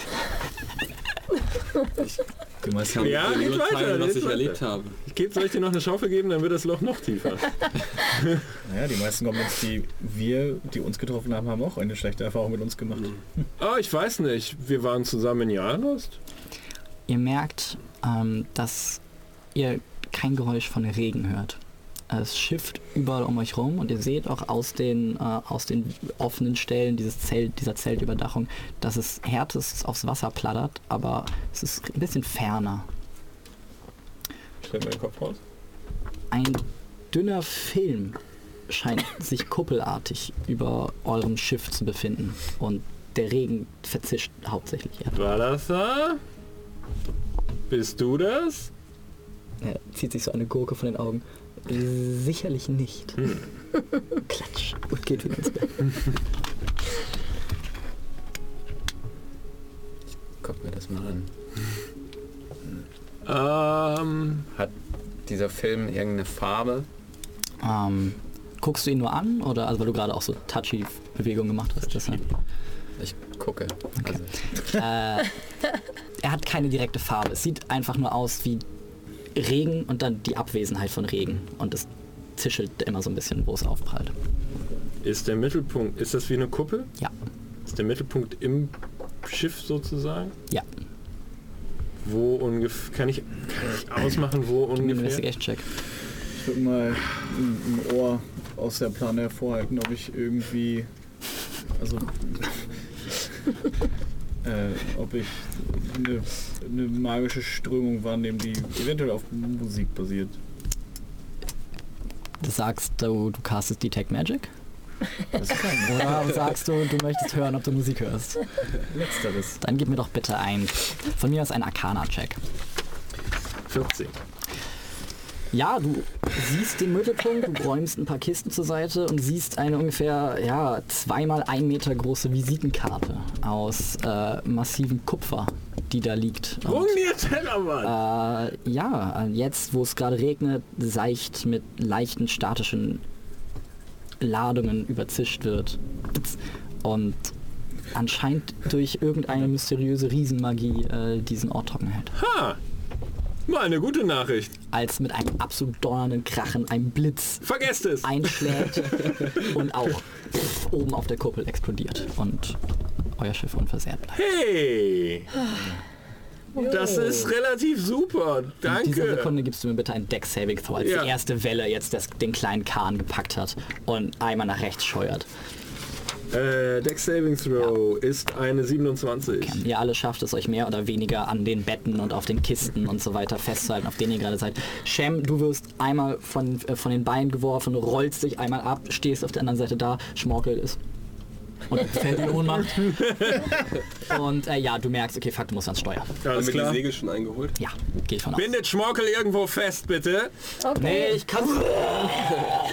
Die meisten kann Ja, geht nur weiter, teilen, was ich weiter. erlebt habe. Ich geb, soll ich dir noch eine Schaufel geben, dann wird das Loch noch tiefer. Naja, die meisten Goblins, die wir, die uns getroffen haben, haben auch eine schlechte Erfahrung mit uns gemacht. Oh, ich weiß nicht. Wir waren zusammen in Jahrost. Ihr merkt, ähm, dass ihr kein Geräusch von Regen hört. Es schifft überall um euch rum und ihr seht auch aus den, äh, aus den offenen Stellen dieses Zelt, dieser Zeltüberdachung, dass es härtest aufs Wasser plattert, aber es ist ein bisschen ferner. Stellt meinen Kopf raus. Ein dünner Film scheint sich kuppelartig über eurem Schiff zu befinden und der Regen verzischt hauptsächlich. Ja. War das da? Bist du das? Er zieht sich so eine Gurke von den Augen. Sicherlich nicht. Klatsch und geht wieder ins Bett. guck mir das mal an. Ähm, Hat dieser Film irgendeine Farbe? Ähm, guckst du ihn nur an oder also weil du gerade auch so touchy Bewegungen gemacht hast? Deshalb. Ich gucke. Also, Äh, er hat keine direkte Farbe. Es sieht einfach nur aus wie Regen und dann die Abwesenheit von Regen und es zischelt immer so ein bisschen, wo es aufprallt. ist der Mittelpunkt, ist das wie eine Kuppel? Ja. Ist der Mittelpunkt im Schiff sozusagen? Ja. Wo ungefähr, kann ich, kann ich ausmachen, wo ungefähr? Investigation Check. Ich würde mal ein, ein Ohr aus der Plane hervorhalten, ob ich irgendwie. Also. Äh, ob ich eine, eine magische Strömung wahrnehme, die eventuell auf Musik basiert. Du sagst, du, du castest Detect Magic. Oder sagst du, du möchtest hören, ob du Musik hörst? Letzteres. Dann gib mir doch bitte ein, von mir aus ein Arcana-Check. 14. Ja, du siehst den Mittelpunkt, du räumst ein paar Kisten zur Seite und siehst eine ungefähr ja, zweimal ein Meter große Visitenkarte aus äh, massivem Kupfer, die da liegt. Und, äh, ja, jetzt, wo es gerade regnet, seicht mit leichten statischen Ladungen überzischt wird. Und anscheinend durch irgendeine mysteriöse Riesenmagie äh, diesen Ort trocken hält. Ha! Mal eine gute Nachricht. Als mit einem absolut donnernden Krachen ein Blitz Vergesst es! einschlägt und auch oben auf der Kuppel explodiert und euer Schiff unversehrt bleibt. Hey! Das ist relativ super. In dieser Danke. Sekunde gibst du mir bitte ein Deck Saving Throw, als Ja. die erste Welle jetzt das, den kleinen Kahn gepackt hat und einmal nach rechts scheuert. Äh, Dex Saving Throw ist eine 27. Ihr alle schafft es euch mehr oder weniger an den Betten und auf den Kisten und so weiter festzuhalten, auf denen ihr gerade seid. Shem, du wirst einmal von, äh, von den Beinen geworfen, rollst dich einmal ab, stehst auf der anderen Seite da, Schmorkel ist und fällt in Ohnmacht. und äh, ja, du merkst, okay, fuck, du musst ans Steuer. Alles Haben wir die klar. Segel schon eingeholt? Ja, ich von aus. Bindet Schmorkel irgendwo fest, bitte. Okay, Nee, ich kann's.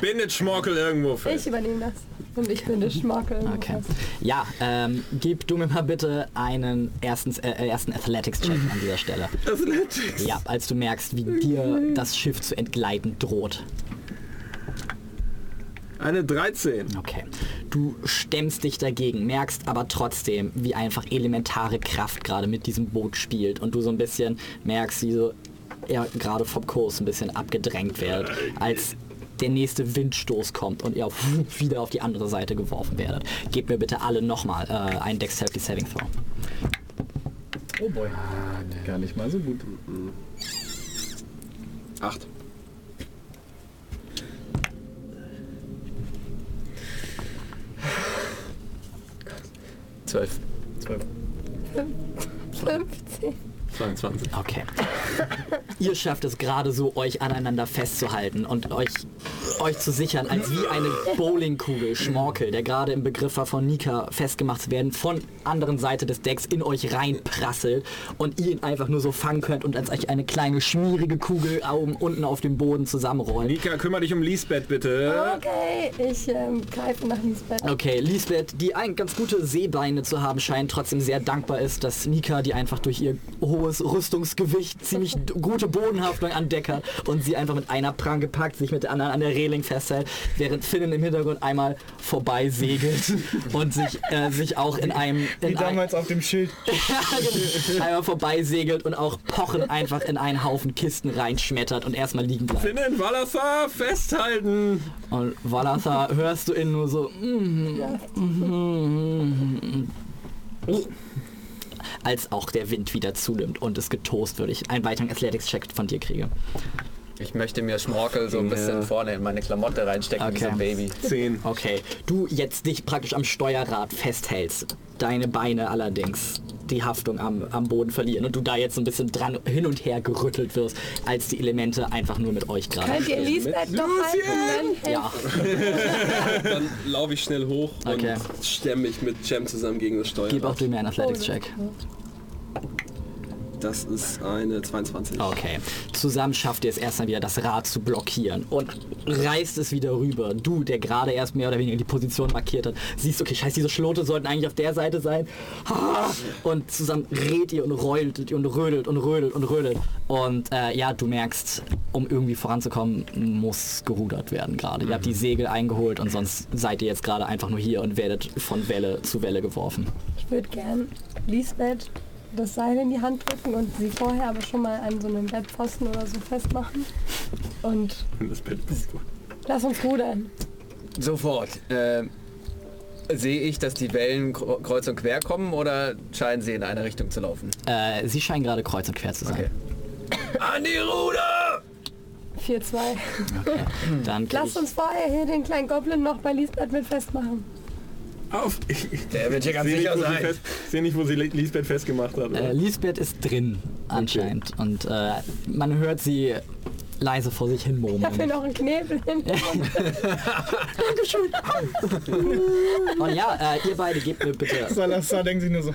Bindet Schmorkel irgendwo ich fest. übernehme das. Und ich bin der Schmorkel. Okay. Ja, ähm, gib du mir mal bitte einen ersten, äh, ersten Athletics-Check an dieser Stelle. Athletics. Ja, als du merkst, wie dir das Schiff zu entgleiten droht. Eine 13. Okay. Du stemmst dich dagegen, merkst aber trotzdem, wie einfach elementare Kraft gerade mit diesem Boot spielt und du so ein bisschen merkst, wie so er gerade vom Kurs ein bisschen abgedrängt wird, als der nächste Windstoß kommt und ihr auf, wieder auf die andere Seite geworfen werdet. Gebt mir bitte alle nochmal äh, einen Dexterity Saving Throw. Oh boy. Gar nicht mal so gut. Acht. Zwölf. Zwölf. 15. 22. Okay. Ihr schafft es gerade so, euch aneinander festzuhalten und euch, euch zu sichern, als wie eine Bowlingkugel, Schmorkel, der gerade im Begriff war, von Nika festgemacht zu werden, von anderen Seite des Decks in euch reinprasselt und ihr ihn einfach nur so fangen könnt und als euch eine kleine schmierige Kugel oben unten auf dem Boden zusammenrollt. Nika, kümmere dich um Lisbeth, bitte. Okay, ich ähm, greife nach Lisbeth. Okay, Lisbeth, die ein ganz gute Seebeine zu haben scheint, trotzdem sehr dankbar ist, dass Nika, die einfach durch ihr hohes Rüstungsgewicht ziemlich gute Bodenhaftung an Deck hat und sie einfach mit einer Pranke packt, sich mit der anderen an der Reling festhält, während Finn im Hintergrund einmal vorbei segelt und sich, äh, sich auch in einem... Wie In ein, damals auf dem Schild. einmal vorbei segelt und auch pochend einfach in einen Haufen Kisten reinschmettert und erstmal liegen bleibt. Finnen, Valathar, festhalten. Und Valathar hörst du innen nur so... "Mm, mm, als auch der Wind wieder zunimmt und es getoast wird. Ich einen weiteren Athletics-Check von dir kriege. Ich möchte mir Schmorkel so ein bisschen vorne in meine Klamotte reinstecken wie so ein Okay. Baby. 10. Okay, du jetzt dich praktisch am Steuerrad festhältst, deine Beine allerdings die Haftung am, am Boden verlieren und du da jetzt so ein bisschen dran hin und her gerüttelt wirst, als die Elemente einfach nur mit euch gerade Könnt ihr spielen. Lisbeth doch halten? Dann Ja, Dann laufe ich schnell hoch Okay. und stemme mich mit Jam zusammen gegen das Steuer. gib auch du mir einen Athletics-Check. Das ist eine 22. Okay. Zusammen schafft ihr es erstmal wieder, das Rad zu blockieren und reißt es wieder rüber. Du, der gerade erst mehr oder weniger die Position markiert hat, siehst, okay, scheiße, diese Schlote sollten eigentlich auf der Seite sein. Und zusammen redet ihr und reult und rödelt und rödelt und rödelt. Und äh, ja, du merkst, um irgendwie voranzukommen, muss gerudert werden gerade. Ihr habt die Segel eingeholt und sonst seid ihr jetzt gerade einfach nur hier und werdet von Welle zu Welle geworfen. Ich würde gern Lisbeth das Seil in die Hand drücken und sie vorher aber schon mal an so einem Bettpfosten oder so festmachen. Und Das Bett bist du. lass uns rudern. Sofort. Ähm, sehe ich, dass die Wellen kre- kreuz und quer kommen oder scheinen sie in eine Richtung zu laufen? Äh, sie scheinen gerade kreuz und quer zu sein. Okay. An die Ruder! 4-2. Dann krieg Lass uns vorher hier den kleinen Goblin noch bei Lisbeth mit festmachen. Auf! Ich Der wird hier ganz sehe nicht, sicher wo sie sein. fest, seh nicht, wo sie Lisbeth festgemacht hat. Äh? Lisbeth ist drin anscheinend und äh, man hört sie leise vor sich hin Ich habe murmeln. hier noch einen Knebel hin. Und ja, äh, ihr beide gebt mir bitte, Salazar denkt sich nur so.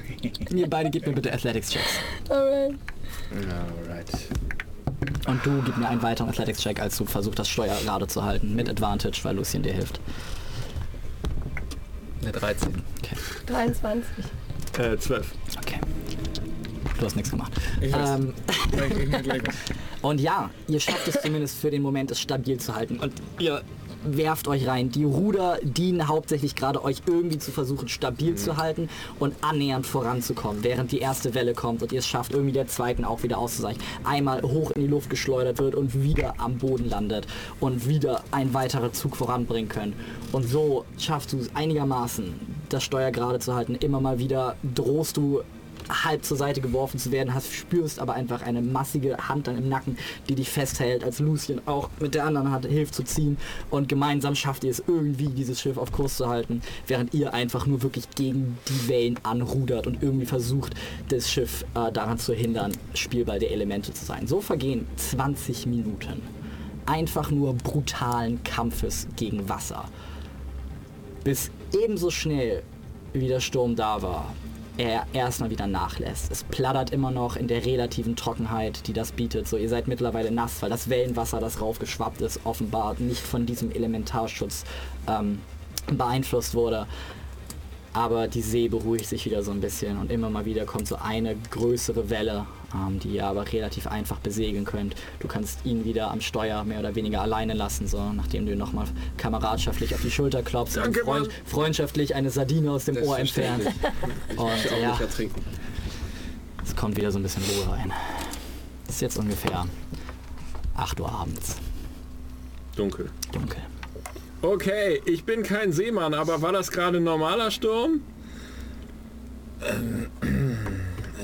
ihr beide gebt mir bitte Athletics Checks. Alright. Alright. Und du gib mir einen weiteren Athletics Check, als du versuchst, das Steuer gerade zu halten. Mit Advantage, weil Lucien dir hilft. Eine 13. 23. Äh, 12. Okay. Du hast nichts gemacht. Ich weiß. Ähm. Und ja, ihr schafft es zumindest für den Moment, es stabil zu halten. Und ihr werft euch rein. Die Ruder dienen hauptsächlich gerade euch irgendwie zu versuchen, stabil zu halten und annähernd voranzukommen, während die erste Welle kommt und ihr es schafft, irgendwie der zweiten auch wieder auszuweichen. Einmal hoch in die Luft geschleudert wird und wieder am Boden landet und wieder ein weiterer Zug voranbringen könnt. Und so schaffst du es einigermaßen, das Steuer gerade zu halten. Immer mal wieder drohst du halb zur Seite geworfen zu werden, hast, spürst aber einfach eine massige Hand dann im Nacken, die dich festhält, als Lucien auch mit der anderen Hand hilft zu ziehen und gemeinsam schafft ihr es irgendwie, dieses Schiff auf Kurs zu halten, während ihr einfach nur wirklich gegen die Wellen anrudert und irgendwie versucht, das Schiff äh, daran zu hindern, Spielball der Elemente zu sein. So vergehen 20 Minuten einfach nur brutalen Kampfes gegen Wasser. Bis ebenso schnell wie der Sturm da war, er erstmal wieder nachlässt. Es plattert immer noch in der relativen Trockenheit, die das bietet. So, ihr seid mittlerweile nass, weil das Wellenwasser, das raufgeschwappt ist, offenbar nicht von diesem Elementarschutz ähm, beeinflusst wurde. Aber die See beruhigt sich wieder so ein bisschen und immer mal wieder kommt so eine größere Welle, ähm, die ihr aber relativ einfach besegeln könnt. Du kannst ihn wieder am Steuer mehr oder weniger alleine lassen, so nachdem du ihn nochmal kameradschaftlich auf die Schulter klopfst und Danke, freund, Mann. freundschaftlich eine Sardine aus dem Ohr entfernt. Und Ich auch ja, nicht ertrinken. es kommt wieder so ein bisschen Ruhe rein. Es ist jetzt ungefähr 8 Uhr abends. Dunkel. Dunkel. Okay, ich bin kein Seemann, aber war das gerade ein normaler Sturm?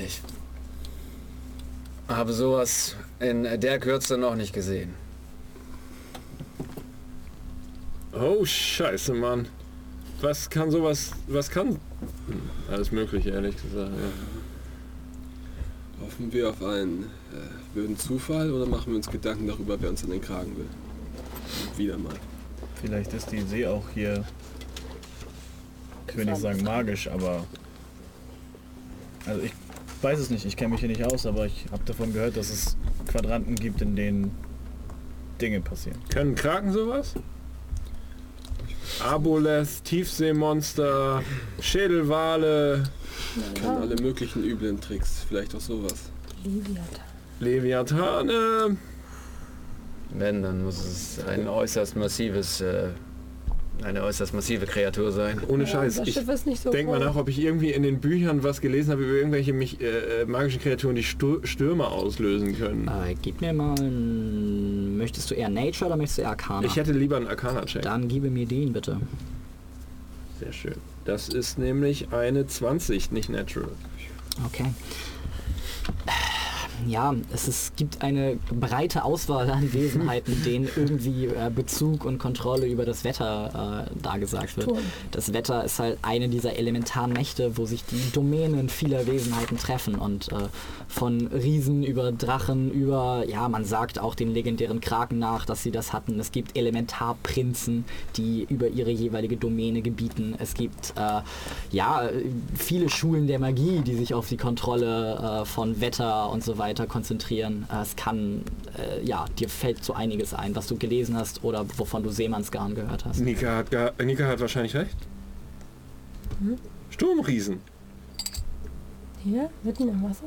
Ich habe sowas in der Kürze noch nicht gesehen. Oh, scheiße, Mann. Was kann sowas... Was kann... Hm, Alles mögliche, ehrlich gesagt, ja. Hoffen wir auf einen äh, blöden Zufall oder machen wir uns Gedanken darüber, wer uns an den Kragen will? Wieder mal. Vielleicht ist die See auch hier, ich will nicht sagen magisch, aber... Also ich weiß es nicht, ich kenne mich hier nicht aus, aber ich habe davon gehört, dass es Quadranten gibt, in denen Dinge passieren. Können Kraken sowas? Aboleth, Tiefseemonster, Schädelwale, Können alle möglichen üblen Tricks, vielleicht auch sowas. Leviathan. Leviathane. Wenn, dann muss es ein äußerst massives, äh, eine äußerst massive Kreatur sein. Ohne Scheiß. das Ich Schiff ist nicht so denk mal groß. nach, ob ich irgendwie in den Büchern was gelesen habe über irgendwelche mich, äh, äh, magischen Kreaturen, die Stu Stürme auslösen können. Äh, gib mir mal ein, Möchtest du eher Nature oder möchtest du eher Arcana? Ich hätte lieber einen Arcana-Check. Dann gebe mir den bitte. Sehr schön. Das ist nämlich eine 20, nicht natural. Okay. Ja, es ist, gibt eine breite Auswahl an Wesenheiten, denen irgendwie äh, Bezug und Kontrolle über das Wetter äh, dargesagt wird. Das Wetter ist halt eine dieser Elementarmächte, wo sich die Domänen vieler Wesenheiten treffen und äh, von Riesen über Drachen über, ja, man sagt auch den legendären Kraken nach, dass sie das hatten. Es gibt Elementarprinzen, die über ihre jeweilige Domäne gebieten. Es gibt, äh, ja, viele Schulen der Magie, die sich auf die Kontrolle äh, von Wetter und so weiter konzentrieren. Äh, es kann, äh, ja, dir fällt so einiges ein, was du gelesen hast oder wovon du Seemannsgarn gehört hast. Nika hat, gar- Nika hat wahrscheinlich recht. Sturmriesen. Hier, mitten im Wasser.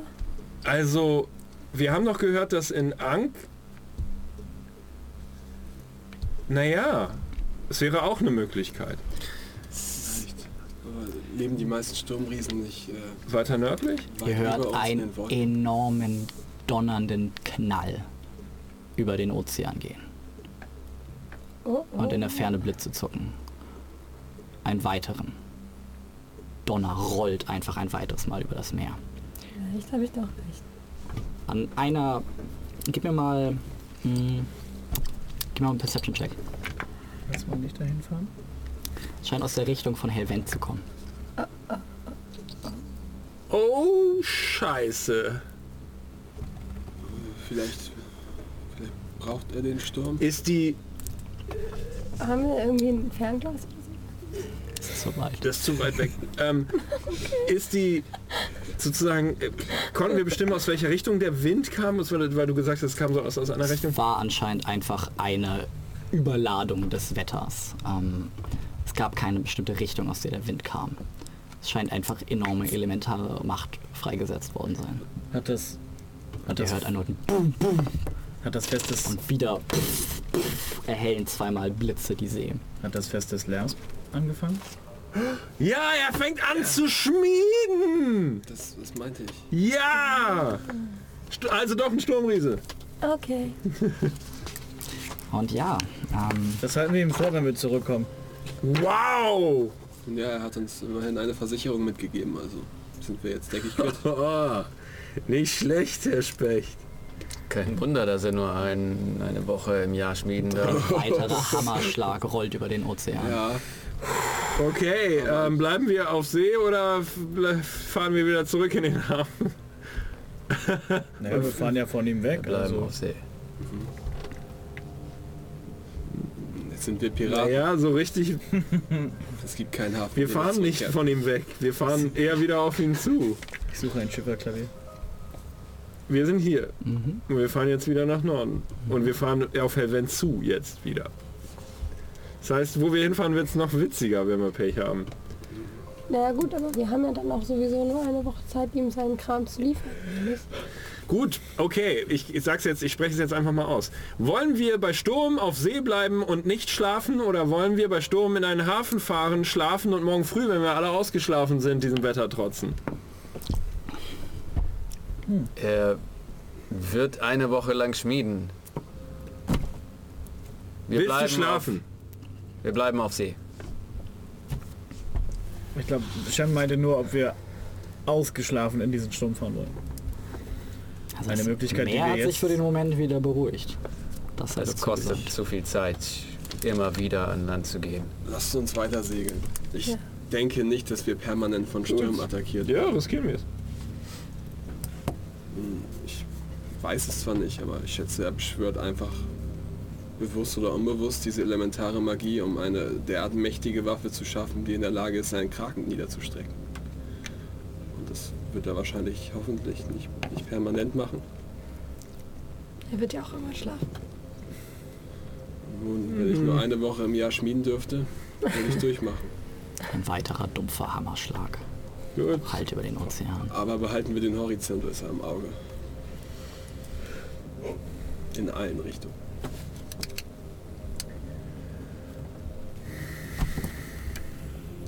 Also, wir haben noch gehört, dass in Ankh... Naja, es wäre auch eine Möglichkeit. Leben die meisten Sturmriesen nicht äh, Weiter nördlich? weit Ihr über hört einen enormen, donnernden Knall über den Ozean gehen Oh, oh. und in der Ferne Blitze zucken. Einen weiteren. Donner rollt einfach ein weiteres Mal über das Meer. Vielleicht habe ich doch recht. An einer... Gib mir mal... Mh, gib mir mal einen Perception-Check. Lass mal nicht dahin fahren. Scheint aus der Richtung von Helvent zu kommen. Oh, scheiße. Vielleicht, vielleicht Braucht er den Sturm? Ist die... Haben wir irgendwie ein Fernglas? Das ist so weit. Das ist zu weit weg. Ähm, Ist die... Sozusagen... äh, Konnten wir bestimmen, aus welcher Richtung der Wind kam? Weil du gesagt hast, es kam so aus, aus einer Richtung. Es war anscheinend einfach eine Überladung des Wetters. Ähm, gab keine bestimmte Richtung, aus der der Wind kam. Es scheint einfach enorme elementare Macht freigesetzt worden sein. Hat das, hat Und ihr das, hört erneut ein Boom, Boom hat das Fest des, und wieder erhellen zweimal Blitze die See. hat das Fest des Lärms angefangen? Ja, er fängt an zu schmieden! Das, das meinte ich. Ja! Also doch ein Sturmriese. Okay. Und ja, ähm, Das halten wir ihm vor, wenn wir zurückkommen. Wow! Ja, er hat uns immerhin eine Versicherung mitgegeben, also sind wir jetzt, denke ich, gut. Nicht schlecht, Herr Specht. Kein Wunder, dass er nur ein, eine Woche im Jahr schmieden darf. ein weiterer Hammerschlag rollt über den Ozean. Ja, Okay, ähm, bleiben wir auf See oder fahren wir wieder zurück in den Hafen? Naja, wir fahren ja von ihm Wir weg. bleiben Also, auf See. Jetzt sind wir Piraten. Ja, so richtig. Es gibt keinen Hafen. Wir fahren nicht von ihm weg. Wir fahren eher wieder auf ihn zu. ich suche ein Schifferklavier. Wir sind hier. Mhm. Und wir fahren jetzt wieder nach Norden. Und wir fahren auf Helvent zu jetzt wieder. Das heißt, wo wir hinfahren, wird es noch witziger, wenn wir Pech haben. Naja gut, aber wir haben ja dann auch sowieso nur eine Woche Zeit, ihm seinen Kram zu liefern. Gut, okay, ich, ich sag's jetzt, ich spreche es jetzt einfach mal aus. Wollen wir bei Sturm auf See bleiben und nicht schlafen oder wollen wir bei Sturm in einen Hafen fahren, schlafen und morgen früh, wenn wir alle ausgeschlafen sind, diesem Wetter trotzen? Er wird eine Woche lang schmieden. Wir Willst du bleiben schlafen? Auf, wir bleiben auf See. Ich glaube, Shem meinte nur, ob wir ausgeschlafen in diesen Sturm fahren wollen. Also Eine das Möglichkeit, die Meer wir hat sich jetzt- für den Moment wieder beruhigt. Das Es dazu kostet gesagt. zu viel Zeit, immer wieder an Land zu gehen. Lasst uns weiter segeln. Ich Ja. denke nicht, dass wir permanent von Stürmen attackiert Ja, werden. riskieren wir es. Hm, Ich weiß es zwar nicht, aber ich schätze, er beschwört einfach bewusst oder unbewusst diese elementare Magie, um eine derart mächtige Waffe zu schaffen, die in der Lage ist, einen Kraken niederzustrecken. Wird er wahrscheinlich hoffentlich nicht, nicht permanent machen. Er wird ja auch immer schlafen. Nun, wenn ich nur eine Woche im Jahr schmieden dürfte, würde ich durchmachen. Ein weiterer dumpfer Hammerschlag. Gut. Halt über den Ozean. Aber behalten wir den Horizont besser im Auge. In allen Richtungen.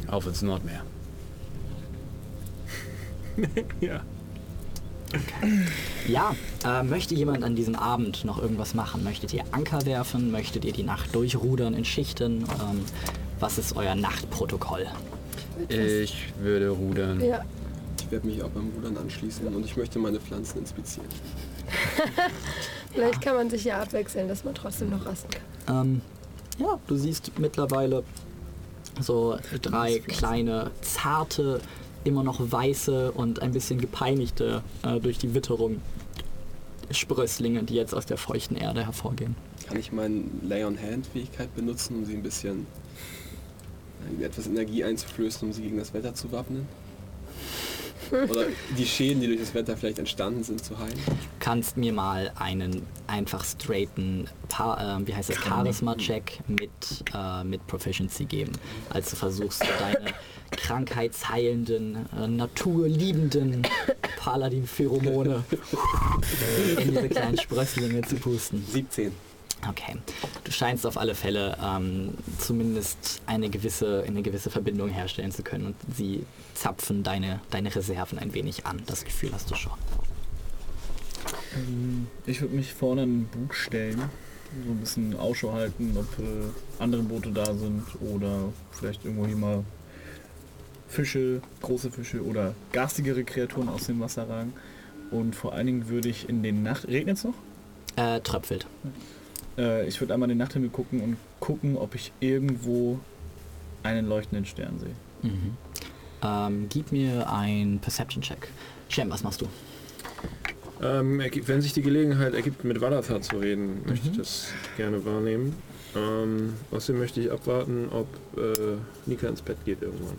Auf ins Nordmeer. Ja. Ja, äh, möchte jemand an diesem Abend noch irgendwas machen? Möchtet ihr Anker werfen? Möchtet ihr die Nacht durchrudern in Schichten? Ähm, was ist euer Nachtprotokoll? Ich würde rudern. Ja. Ich werde mich auch beim Rudern anschließen und ich möchte meine Pflanzen inspizieren. Vielleicht kann man sich ja abwechseln, dass man trotzdem noch rasten kann. Ähm, ja, du siehst mittlerweile so drei kleine, zarte, immer noch weiße und ein bisschen gepeinigte äh, durch die Witterung Sprösslinge, die jetzt aus der feuchten Erde hervorgehen. Kann ich meine Lay-on-Hand-Fähigkeit benutzen, um sie ein bisschen äh, etwas Energie einzuflößen, um sie gegen das Wetter zu wappnen? Oder die Schäden, die durch das Wetter vielleicht entstanden sind, zu heilen? kannst mir mal einen einfach straighten, äh, wie heißt das, Charisma-Check mit, äh, mit Proficiency geben. Als du versuchst, deine krankheitsheilenden, äh, naturliebenden Paladin-Pheromone in diese kleinen Sprösslinge zu pusten. 17. Okay. Du scheinst auf alle Fälle ähm, zumindest eine gewisse, eine gewisse Verbindung herstellen zu können und sie zapfen deine, deine Reserven ein wenig an. Das Gefühl hast du schon. Ähm, Ich würde mich vorne an den Bug stellen, so ein bisschen Ausschau halten, ob äh, andere Boote da sind oder vielleicht irgendwo hier mal Fische, große Fische oder garstigere Kreaturen aus dem Wasser ragen. Und vor allen Dingen würde ich in den Nacht... Regnet es noch? Äh, tröpfelt. Äh, ich würde einmal in den Nachthimmel gucken und gucken, ob ich irgendwo einen leuchtenden Stern sehe. Mhm. Ähm, gib mir ein Perception-Check. Shem, was machst du? Ähm, wenn sich die Gelegenheit ergibt, mit Valathar zu reden, möchte ich das gerne wahrnehmen. Ähm, außerdem möchte ich abwarten, ob äh, Nika ins Bett geht irgendwann.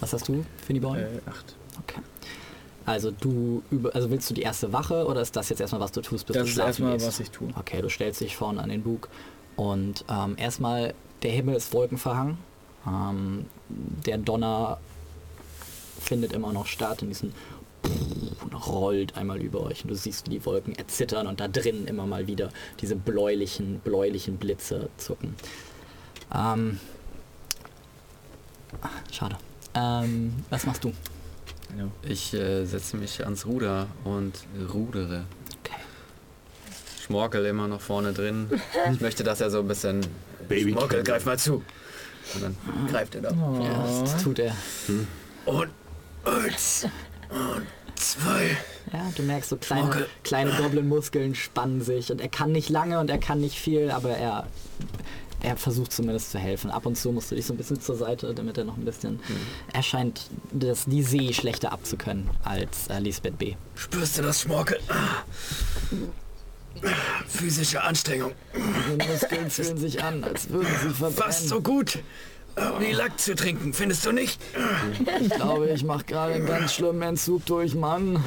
Was hast du, Finny Boy? Äh, acht. Okay. Also du über, also willst du die erste Wache oder ist das jetzt erstmal, was du tust, bis Das du ist schlafen erstmal, gehst? was ich tue. Okay, du stellst dich vorne an den Bug und ähm, erstmal der Himmel ist wolkenverhangen. Ähm, der Donner findet immer noch statt in diesen und rollt einmal über euch und du siehst, wie die Wolken erzittern und da drinnen immer mal wieder diese bläulichen, bläulichen Blitze zucken. Ähm, schade. Ähm, was machst du? Ich äh, setze mich ans Ruder und rudere. Schmorkel immer noch vorne drin. Ich möchte, dass er so ein bisschen... Baby Schmorkel, greif mal zu. Und dann greift er da. Ja, das tut er. Und eins und zwei. Ja, du merkst so kleine, Schmorkel. kleine Goblin-Muskeln spannen sich und er kann nicht lange und er kann nicht viel, aber er, er versucht zumindest zu helfen. Ab und zu musst du dich so ein bisschen zur Seite, damit er noch ein bisschen. Er scheint das, die See schlechter abzukönnen als äh, Lisbeth B. Spürst du das, Schmorkel? Physische Anstrengung. Die Muskeln fühlen sich an, als würden sie verbrennen. Fast so gut, um die Lack zu trinken, findest du nicht? Ich glaube, ich mache gerade einen ganz schlimmen Entzug durch, Mann.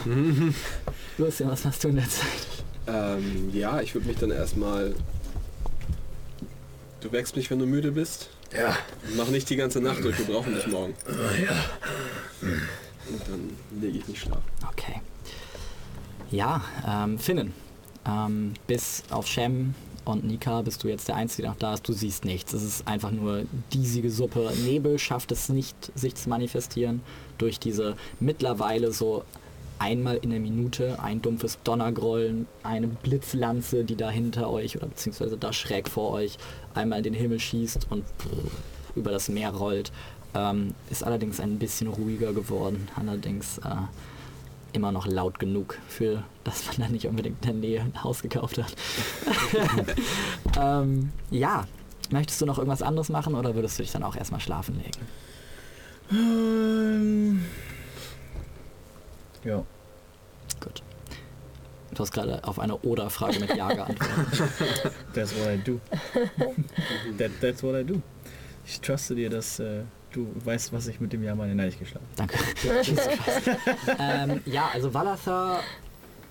Lucian, was machst du in der Zeit? Ähm, ja, ich würde mich dann erstmal... Du wächst mich, wenn du müde bist. Ja. Mach nicht die ganze Nacht durch, wir brauchen dich morgen. Ja. Und dann lege ich mich schlafen. Okay. Ja, ähm, Finnen. Ähm, bis auf Shem und Nika bist du jetzt der Einzige, der noch da ist. Du siehst nichts. Es ist einfach nur diesige Suppe. Nebel schafft es nicht, sich zu manifestieren durch diese mittlerweile so einmal in der Minute ein dumpfes Donnergrollen, eine Blitzlanze, die da hinter euch oder beziehungsweise da schräg vor euch einmal in den Himmel schießt und über das Meer rollt. Ähm, ist allerdings ein bisschen ruhiger geworden. Allerdings äh, immer noch laut genug für, dass man da nicht unbedingt in der Nähe ein Haus gekauft hat. ähm, ja, möchtest du noch irgendwas anderes machen oder würdest du dich dann auch erstmal schlafen legen? Ähm, ja. Gut. Du hast gerade auf eine Oder-Frage mit Ja geantwortet. That's what I do. That, that's what I do. Ich truste dir, dass äh, du weißt, was ich mit dem Jahr meine Nein nicht geschlafen Danke. Ähm, ja, also Valathar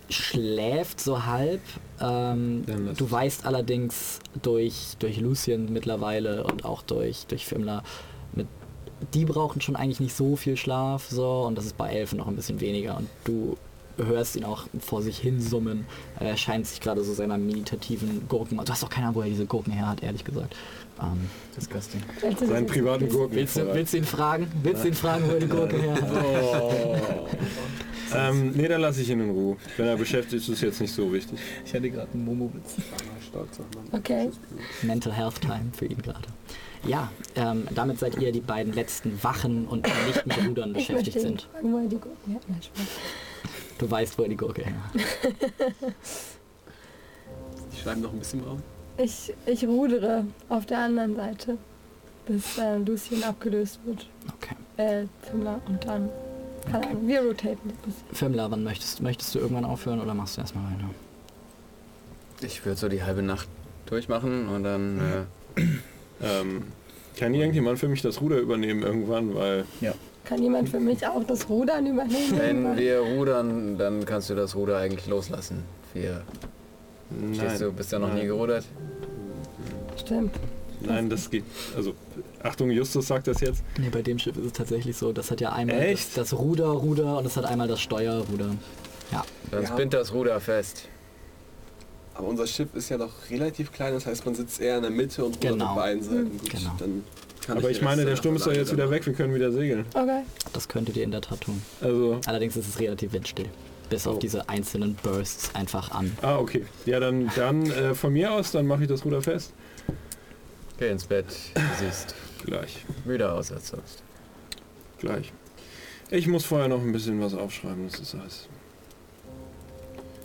schläft so halb. Ähm, du weißt allerdings durch, durch Lucien mittlerweile und auch durch, durch Fimler, mit, die brauchen schon eigentlich nicht so viel Schlaf so und das ist bei Elfen noch ein bisschen weniger und du hörst ihn auch vor sich hin summen. Er scheint sich gerade so seiner meditativen Gurken. Du hast auch keine Ahnung, wo er diese Gurken her hat, ehrlich gesagt. Ähm, Disgusting. Seinen privaten Gurken. willst, du, willst du ihn fragen? Willst du ihn fragen, wo er die Gurke her hat? Oh. ähm, nee, dann lasse ich ihn in Ruhe. Wenn er beschäftigt ist, ist jetzt nicht so wichtig. Ich hatte gerade einen Momo-Witz. Okay. Mental Health Time für ihn gerade. Ja, ähm, damit seid ihr die beiden letzten Wachen und nicht mit Rudern beschäftigt sind. fragen, wo er die Gurken hat. Weißt, wo er die Gurke her hat. Ich schreibe noch ein bisschen Raum. Ich, ich rudere auf der anderen Seite, bis äh, Lucien abgelöst wird. Okay. Äh, Zimmer und dann. Keine Ahnung, wir rotaten ein bisschen. Fimla, wann möchtest, möchtest du irgendwann aufhören oder machst du erstmal weiter? Ich würde so die halbe Nacht durchmachen und dann... Äh, Ähm, kann irgendjemand für mich das Ruder übernehmen irgendwann, weil Kann jemand für mich auch das Rudern übernehmen? wenn wir rudern, dann kannst du das Ruder eigentlich loslassen. Wir... Stehst du, bist ja noch nie Nein. gerudert? Stimmt. Nein, das geht. Also, Achtung, Justus sagt das jetzt. Nee, bei dem Schiff ist es tatsächlich so, das hat ja einmal das, Echt? das Ruder, Ruder und es hat einmal das Steuerruder. Ja. Dann Ja. spinnt das Ruder fest. Aber unser Schiff ist ja doch relativ klein, das heißt, man sitzt eher in der Mitte und rudert Genau. auf beiden Seiten. Gut, Genau. dann kann Aber die ich meine, der Sturm ist doch jetzt wieder weg, wir können wieder segeln. Okay. Das könntet ihr in der Tat tun. Also, Allerdings ist es relativ windstill. Bis auf Oh. diese einzelnen Bursts einfach an. ah, okay. Ja, dann, dann äh, von mir aus, dann mache ich das Ruder fest. Geh ins Bett. Du siehst Gleich, müder aus als sonst. gleich. Ich muss vorher noch ein bisschen was aufschreiben, das ist alles.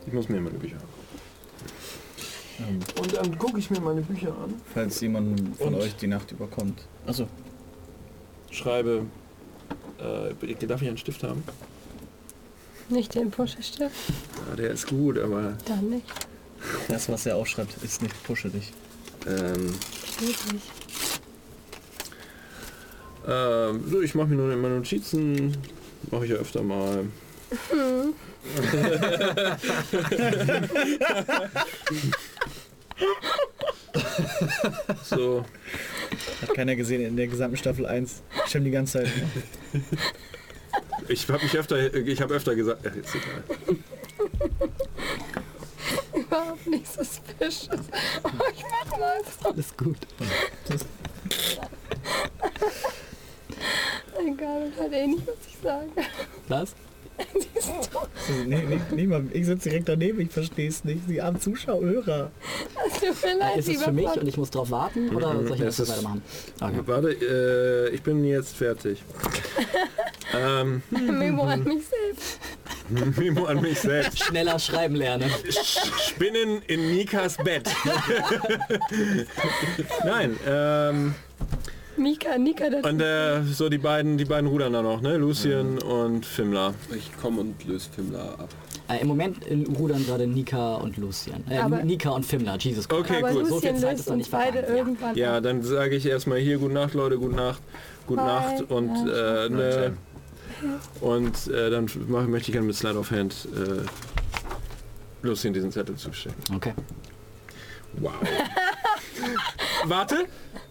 Ich muss mir meine Bücher angucken. Ähm, Und dann gucke ich mir meine Bücher an. falls jemand von Und? euch die Nacht überkommt. Achso, Schreibe. Äh, darf ich einen Stift haben? Nicht den Pusherstift, Ja, der ist gut, aber dann nicht. Das, was er aufschreibt, ist nicht pushe dich. ähm, Steht nicht. ähm, so, ich mache mir nur meine Notizen. Mache ich ja öfter mal. so, Hat keiner gesehen in der gesamten Staffel 1. Stimmt die ganze Zeit. ich habe mich öfter, ich habe öfter gesagt, ach, ist egal. Überhaupt nicht suspicious. Oh, ich mach mal so. Alles gut. Egal, und halt eh nicht, was ich sage. Was? Siehst du? Nee, nee, nee, mal, ich sitze direkt daneben, ich verstehe es nicht. Die armen Zuschauer. Tut mir leid, Ist es für mich Gott. und ich muss drauf warten oder Mhm, soll ich das weitermachen? Okay. Warte, äh, ich bin jetzt fertig. ähm, Memo an mich selbst. Memo an mich selbst. Schneller schreiben lernen. Spinnen in Nikas Bett. Nein, ähm, Mika, Nika, der und äh, so die beiden, die beiden rudern da noch, ne? Lucien und Fimla. Ich komme und löse Fimla ab. Äh, Im Moment äh, rudern gerade Nika und Lucian. Äh, Aber- Nika und Fimla, Jesus Christ. Okay, aber gut. So viel Lucien Zeit ist noch uns nicht beide ja. irgendwann Ja, dann sage ich erstmal hier, gute Nacht, Leute, gute Nacht, gute Bye. Nacht und äh, ne, und äh, dann mach, möchte ich gerne mit Slide of Hand äh, Lucien diesen Zettel zuschicken. Okay. Wow. Warte,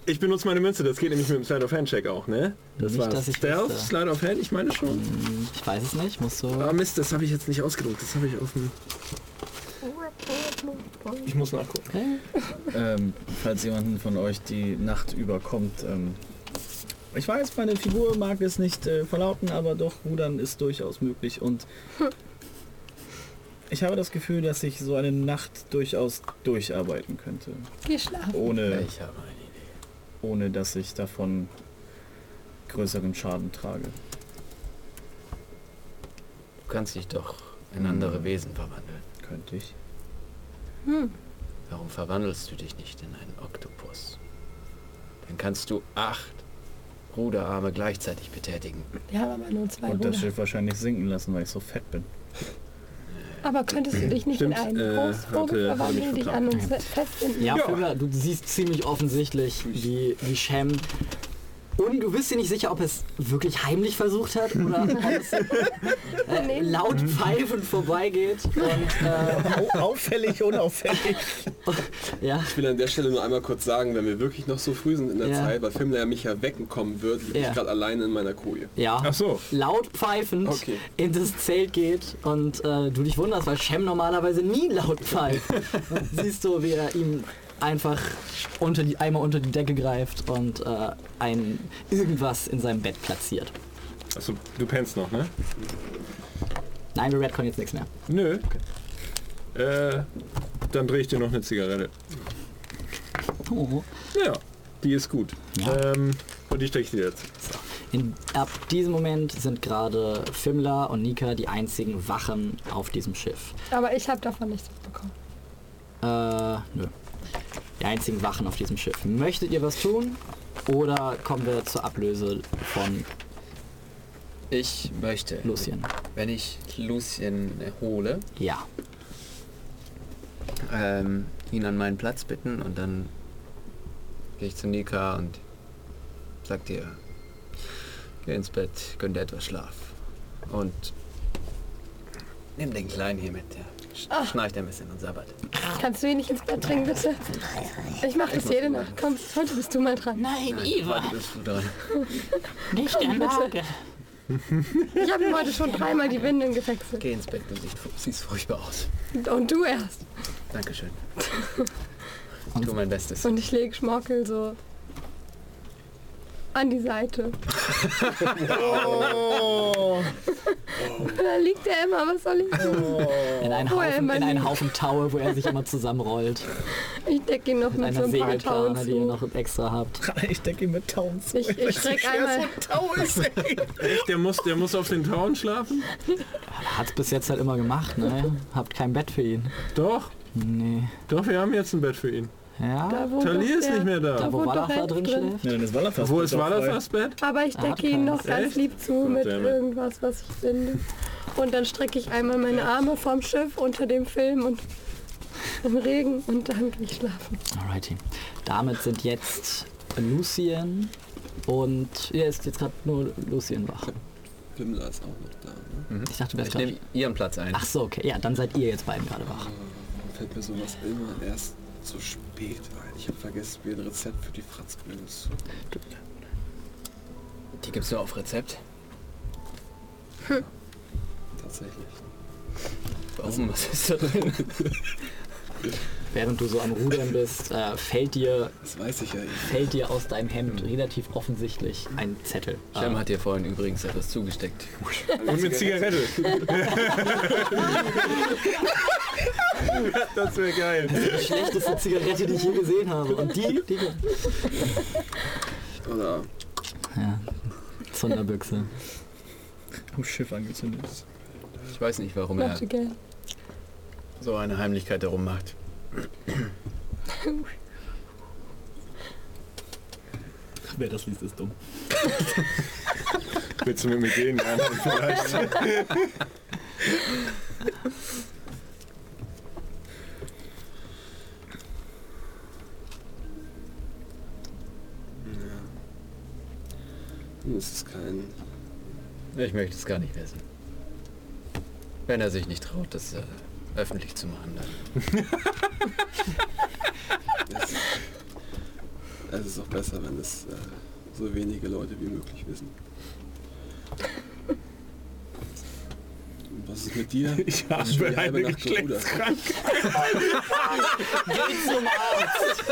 ich benutze meine Münze, das geht nämlich mit dem Slide of Hand Check auch, ne? Das Nicht, war dass ich Stealth, wüsste. Slide of Hand, ich meine schon. Hm, Ich weiß es nicht, musst du... Ah Mist, das habe ich jetzt nicht ausgedruckt, das habe ich auf dem... Ich muss nachgucken. Okay. Ähm, falls jemanden von euch die Nacht überkommt. Ähm, ich weiß, meine Figur mag es nicht äh, verlauten, aber doch, Rudern ist durchaus möglich. Und ich habe das Gefühl, dass ich so eine Nacht durchaus durcharbeiten könnte. Geh schlafen. Ohne, Ich habe. Ohne dass ich davon größeren Schaden trage. Du kannst dich doch in andere Wesen verwandeln. Könnte ich. Hm. Warum verwandelst du dich nicht in einen Oktopus? Dann kannst du acht Ruderarme gleichzeitig betätigen. Haben aber nur zwei Und das Ruder. Schiff wahrscheinlich sinken lassen, weil ich so fett bin. Aber könntest du dich nicht Stimmt, in einen äh, Großvogel hatte- hatte mich verwandeln, dich an uns festbinden? Ja, Ja. Fimla, du siehst ziemlich offensichtlich, wie, wie Shem... Und du bist dir nicht sicher, ob es wirklich heimlich versucht hat oder ob es äh, Nee. laut pfeifend vorbeigeht. Und äh, Au- auffällig, unauffällig. ja, Ich will an der Stelle nur einmal kurz sagen, wenn wir wirklich noch so früh sind in der Ja. Zeit, weil Fimla ja mich ja wecken kommen wird, liege Ja. ich gerade alleine in meiner Koje. ja. Ach so. laut pfeifend Okay. in das Zelt geht und äh, du dich wunderst, weil Shem normalerweise nie laut pfeift. Siehst du, wie er ihm einfach unter die, einmal unter die Decke greift und äh, ein irgendwas in seinem Bett platziert. Achso, du pennst noch, ne? Nein, wir Redcon jetzt nichts mehr. Nö. Äh, dann drehe ich dir noch eine Zigarette. Oh. Ja, die ist gut. Ja. Ähm, und die stecke ich dir jetzt. In, ab diesem Moment sind gerade Fimla und Nika die einzigen Wachen auf diesem Schiff. Aber ich habe davon nichts mitbekommen. Äh, nö. Die einzigen Wachen auf diesem Schiff. Möchtet ihr was tun? Oder kommen wir zur Ablöse von Ich möchte, Lucien? wenn ich Lucien hole, Ja. ähm, ihn an meinen Platz bitten und dann gehe ich zu Nika und sag dir, geh ins Bett, gönn dir etwas Schlaf. Und nimm den Kleinen hier mit, der sch schnarcht ein bisschen und sabbert. Kannst du ihn nicht ins Bett bringen, bitte? Ich mache das jede Nacht. Komm, heute bist du mal dran. Nein, Iva, Heute bist du dran. nicht der Nagel. Ich habe ihm heute schon dreimal die Windeln gewechselt. Geh ins Bett, du siehst, siehst furchtbar aus. Und du erst. Dankeschön. Ich tue mein Bestes. Und ich lege Schmorkel so an die Seite. Oh, Da liegt er immer, was soll ich tun? In einen, Haufen, in einen. Haufen Taue, wo er sich immer zusammenrollt. Ich decke ihn noch Mit mit so ein paar Tauen Segelplane, die ihr zu. noch extra habt. ich decke ihn mit Tauen zu. Ich, ich streck einmal. Tau ist, ey. Echt? Der muss, der muss auf den Tauen schlafen? Hat's bis jetzt halt immer gemacht, ne? Habt kein Bett für ihn. Doch, Nee. doch, wir haben jetzt ein Bett für ihn. Ja, Da doch ist der- nicht mehr da. Da wo wohnt doch Wallach drin drin. schläft? Ja, dann ist Wallerfast. Wo ist das Bett? Aber ich decke ihn noch ganz Echt? lieb zu mit irgendwas, was ich finde. Und dann strecke ich einmal meine Arme vom Schiff unter dem Film und im Regen und dann gehe ich schlafen. Alrighty. Damit sind jetzt Lucien und... Ja, ist jetzt gerade nur Lucien wach. Pimmler ist auch noch da. Ne? Ich dachte, du wärst Ich nehme ihren Platz ein. Ach so, okay. Ja, dann seid ihr jetzt beiden gerade wach. Warum fällt mir sowas immer erst so spät ein? Ich habe vergessen, mir ein Rezept für die Fratzbühne zu. Die gibt's nur auf Rezept. Tatsächlich. Warum? Was ist da drin? Während du so am Rudern bist, äh, fällt dir Das weiß ich ja eben. fällt dir aus deinem Hemd relativ offensichtlich ein Zettel. Shem Äh, hat dir vorhin übrigens etwas zugesteckt. Und eine Zigarette. das wäre geil. die schlechteste Zigarette, die ich je gesehen habe. Und die, die Oder ja, Zunderbüchse. Am Schiff angezündet. Ich weiß nicht, warum er so eine Heimlichkeit darum macht. Wer das liest, ist dumm. Willst du mit mir gehen? Ja, vielleicht. es ist kein. Ich möchte es gar nicht wissen. Wenn er sich nicht traut, das äh, öffentlich zu machen. Es, es ist auch besser, wenn es äh, so wenige Leute wie möglich wissen. Was ist mit dir? Ich habe die halbe eine Nacht gerudert? Geschlechtskrankheit. Geh zum Arzt!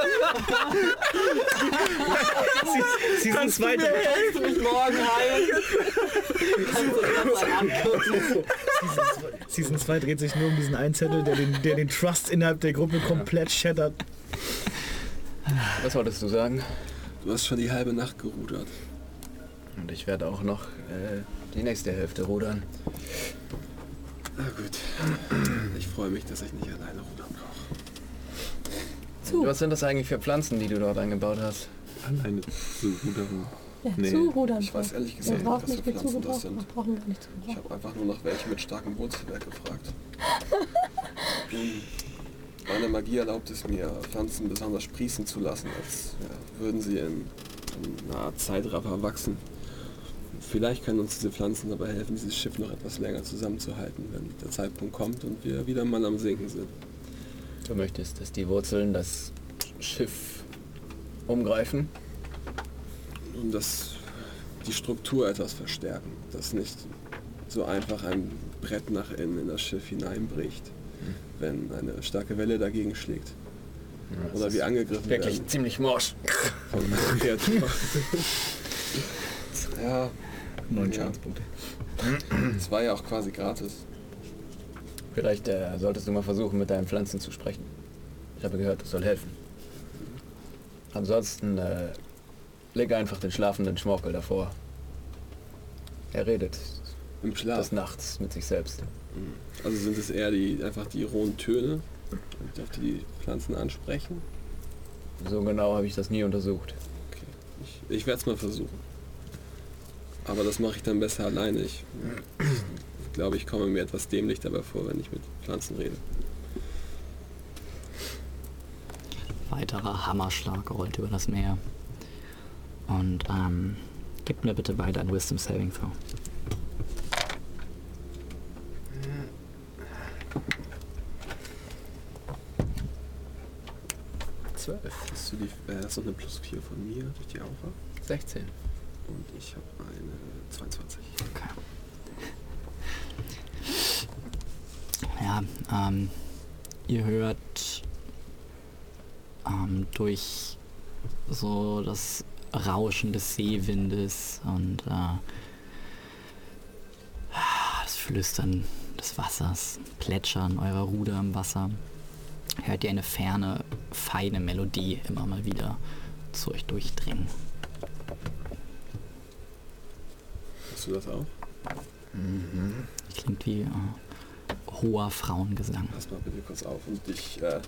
Season 2 Kannst du mich morgen heilen? Season 2 dreht sich nur um diesen einen Zettel, der den, der den Trust innerhalb der Gruppe komplett shattert. Was wolltest du sagen? Du hast schon die halbe Nacht gerudert. Und ich werde auch noch äh, die nächste Hälfte rudern. Na gut. Ich freue mich, dass ich nicht alleine rudern brauche. Zu. Was sind das eigentlich für Pflanzen, die du dort eingebaut hast? Alleine zu rudern. Ja, Nee. zu rudern. Ich weiß ehrlich gesagt nicht, brauchen was für Pflanzen das zugebraucht. Wir sind. brauchen gar nicht Ich habe einfach nur nach welchen mit starkem Wurzelwerk gefragt. Meine Magie erlaubt es mir, Pflanzen besonders sprießen zu lassen, als ja, würden sie in, in einer Art Zeitraffer wachsen. Vielleicht können uns diese Pflanzen dabei helfen, dieses Schiff noch etwas länger zusammenzuhalten, wenn der Zeitpunkt kommt und wir wieder mal am Sinken sind. Du möchtest, dass die Wurzeln das Schiff umgreifen? Und das die Struktur etwas verstärken, dass nicht so einfach ein Brett nach innen in das Schiff hineinbricht, wenn eine starke Welle dagegen schlägt. Ja, Oder wie angegriffen Wirklich werden ziemlich morsch. ja, Neun Ja. Schadenspunkte. es war ja auch quasi gratis. Vielleicht äh, solltest du mal versuchen, mit deinen Pflanzen zu sprechen. Ich habe gehört, das soll helfen. Ansonsten äh, leg einfach den schlafenden Schmorkel davor. Er redet Im Schlaf. des Nachts mit sich selbst. Also sind es eher die einfach die rohen Töne, auf die die Pflanzen ansprechen. So genau habe ich das nie untersucht. Okay. Ich, ich werde es mal versuchen. Aber das mache ich dann besser alleine. Ich, ich glaube, ich komme mir etwas dämlich dabei vor, wenn ich mit Pflanzen rede. Weiterer Hammerschlag rollt über das Meer. Und ähm, gebt mir bitte beide ein Wisdom Saving Throw. Zwölf. Hast du die, äh, hast du eine plus 4 von mir durch die Aura? 16. Und ich habe eine 22. Ja, ähm, ihr hört ähm, durch so das Rauschen des Seewindes und äh, das Flüstern des Wassers, Plätschern eurer Ruder im Wasser, hört ihr eine ferne, feine Melodie immer mal wieder zu euch durchdringen. Du das auch? Klingt wie äh, hoher Frauengesang. Pass mal bitte kurz auf und ich äh,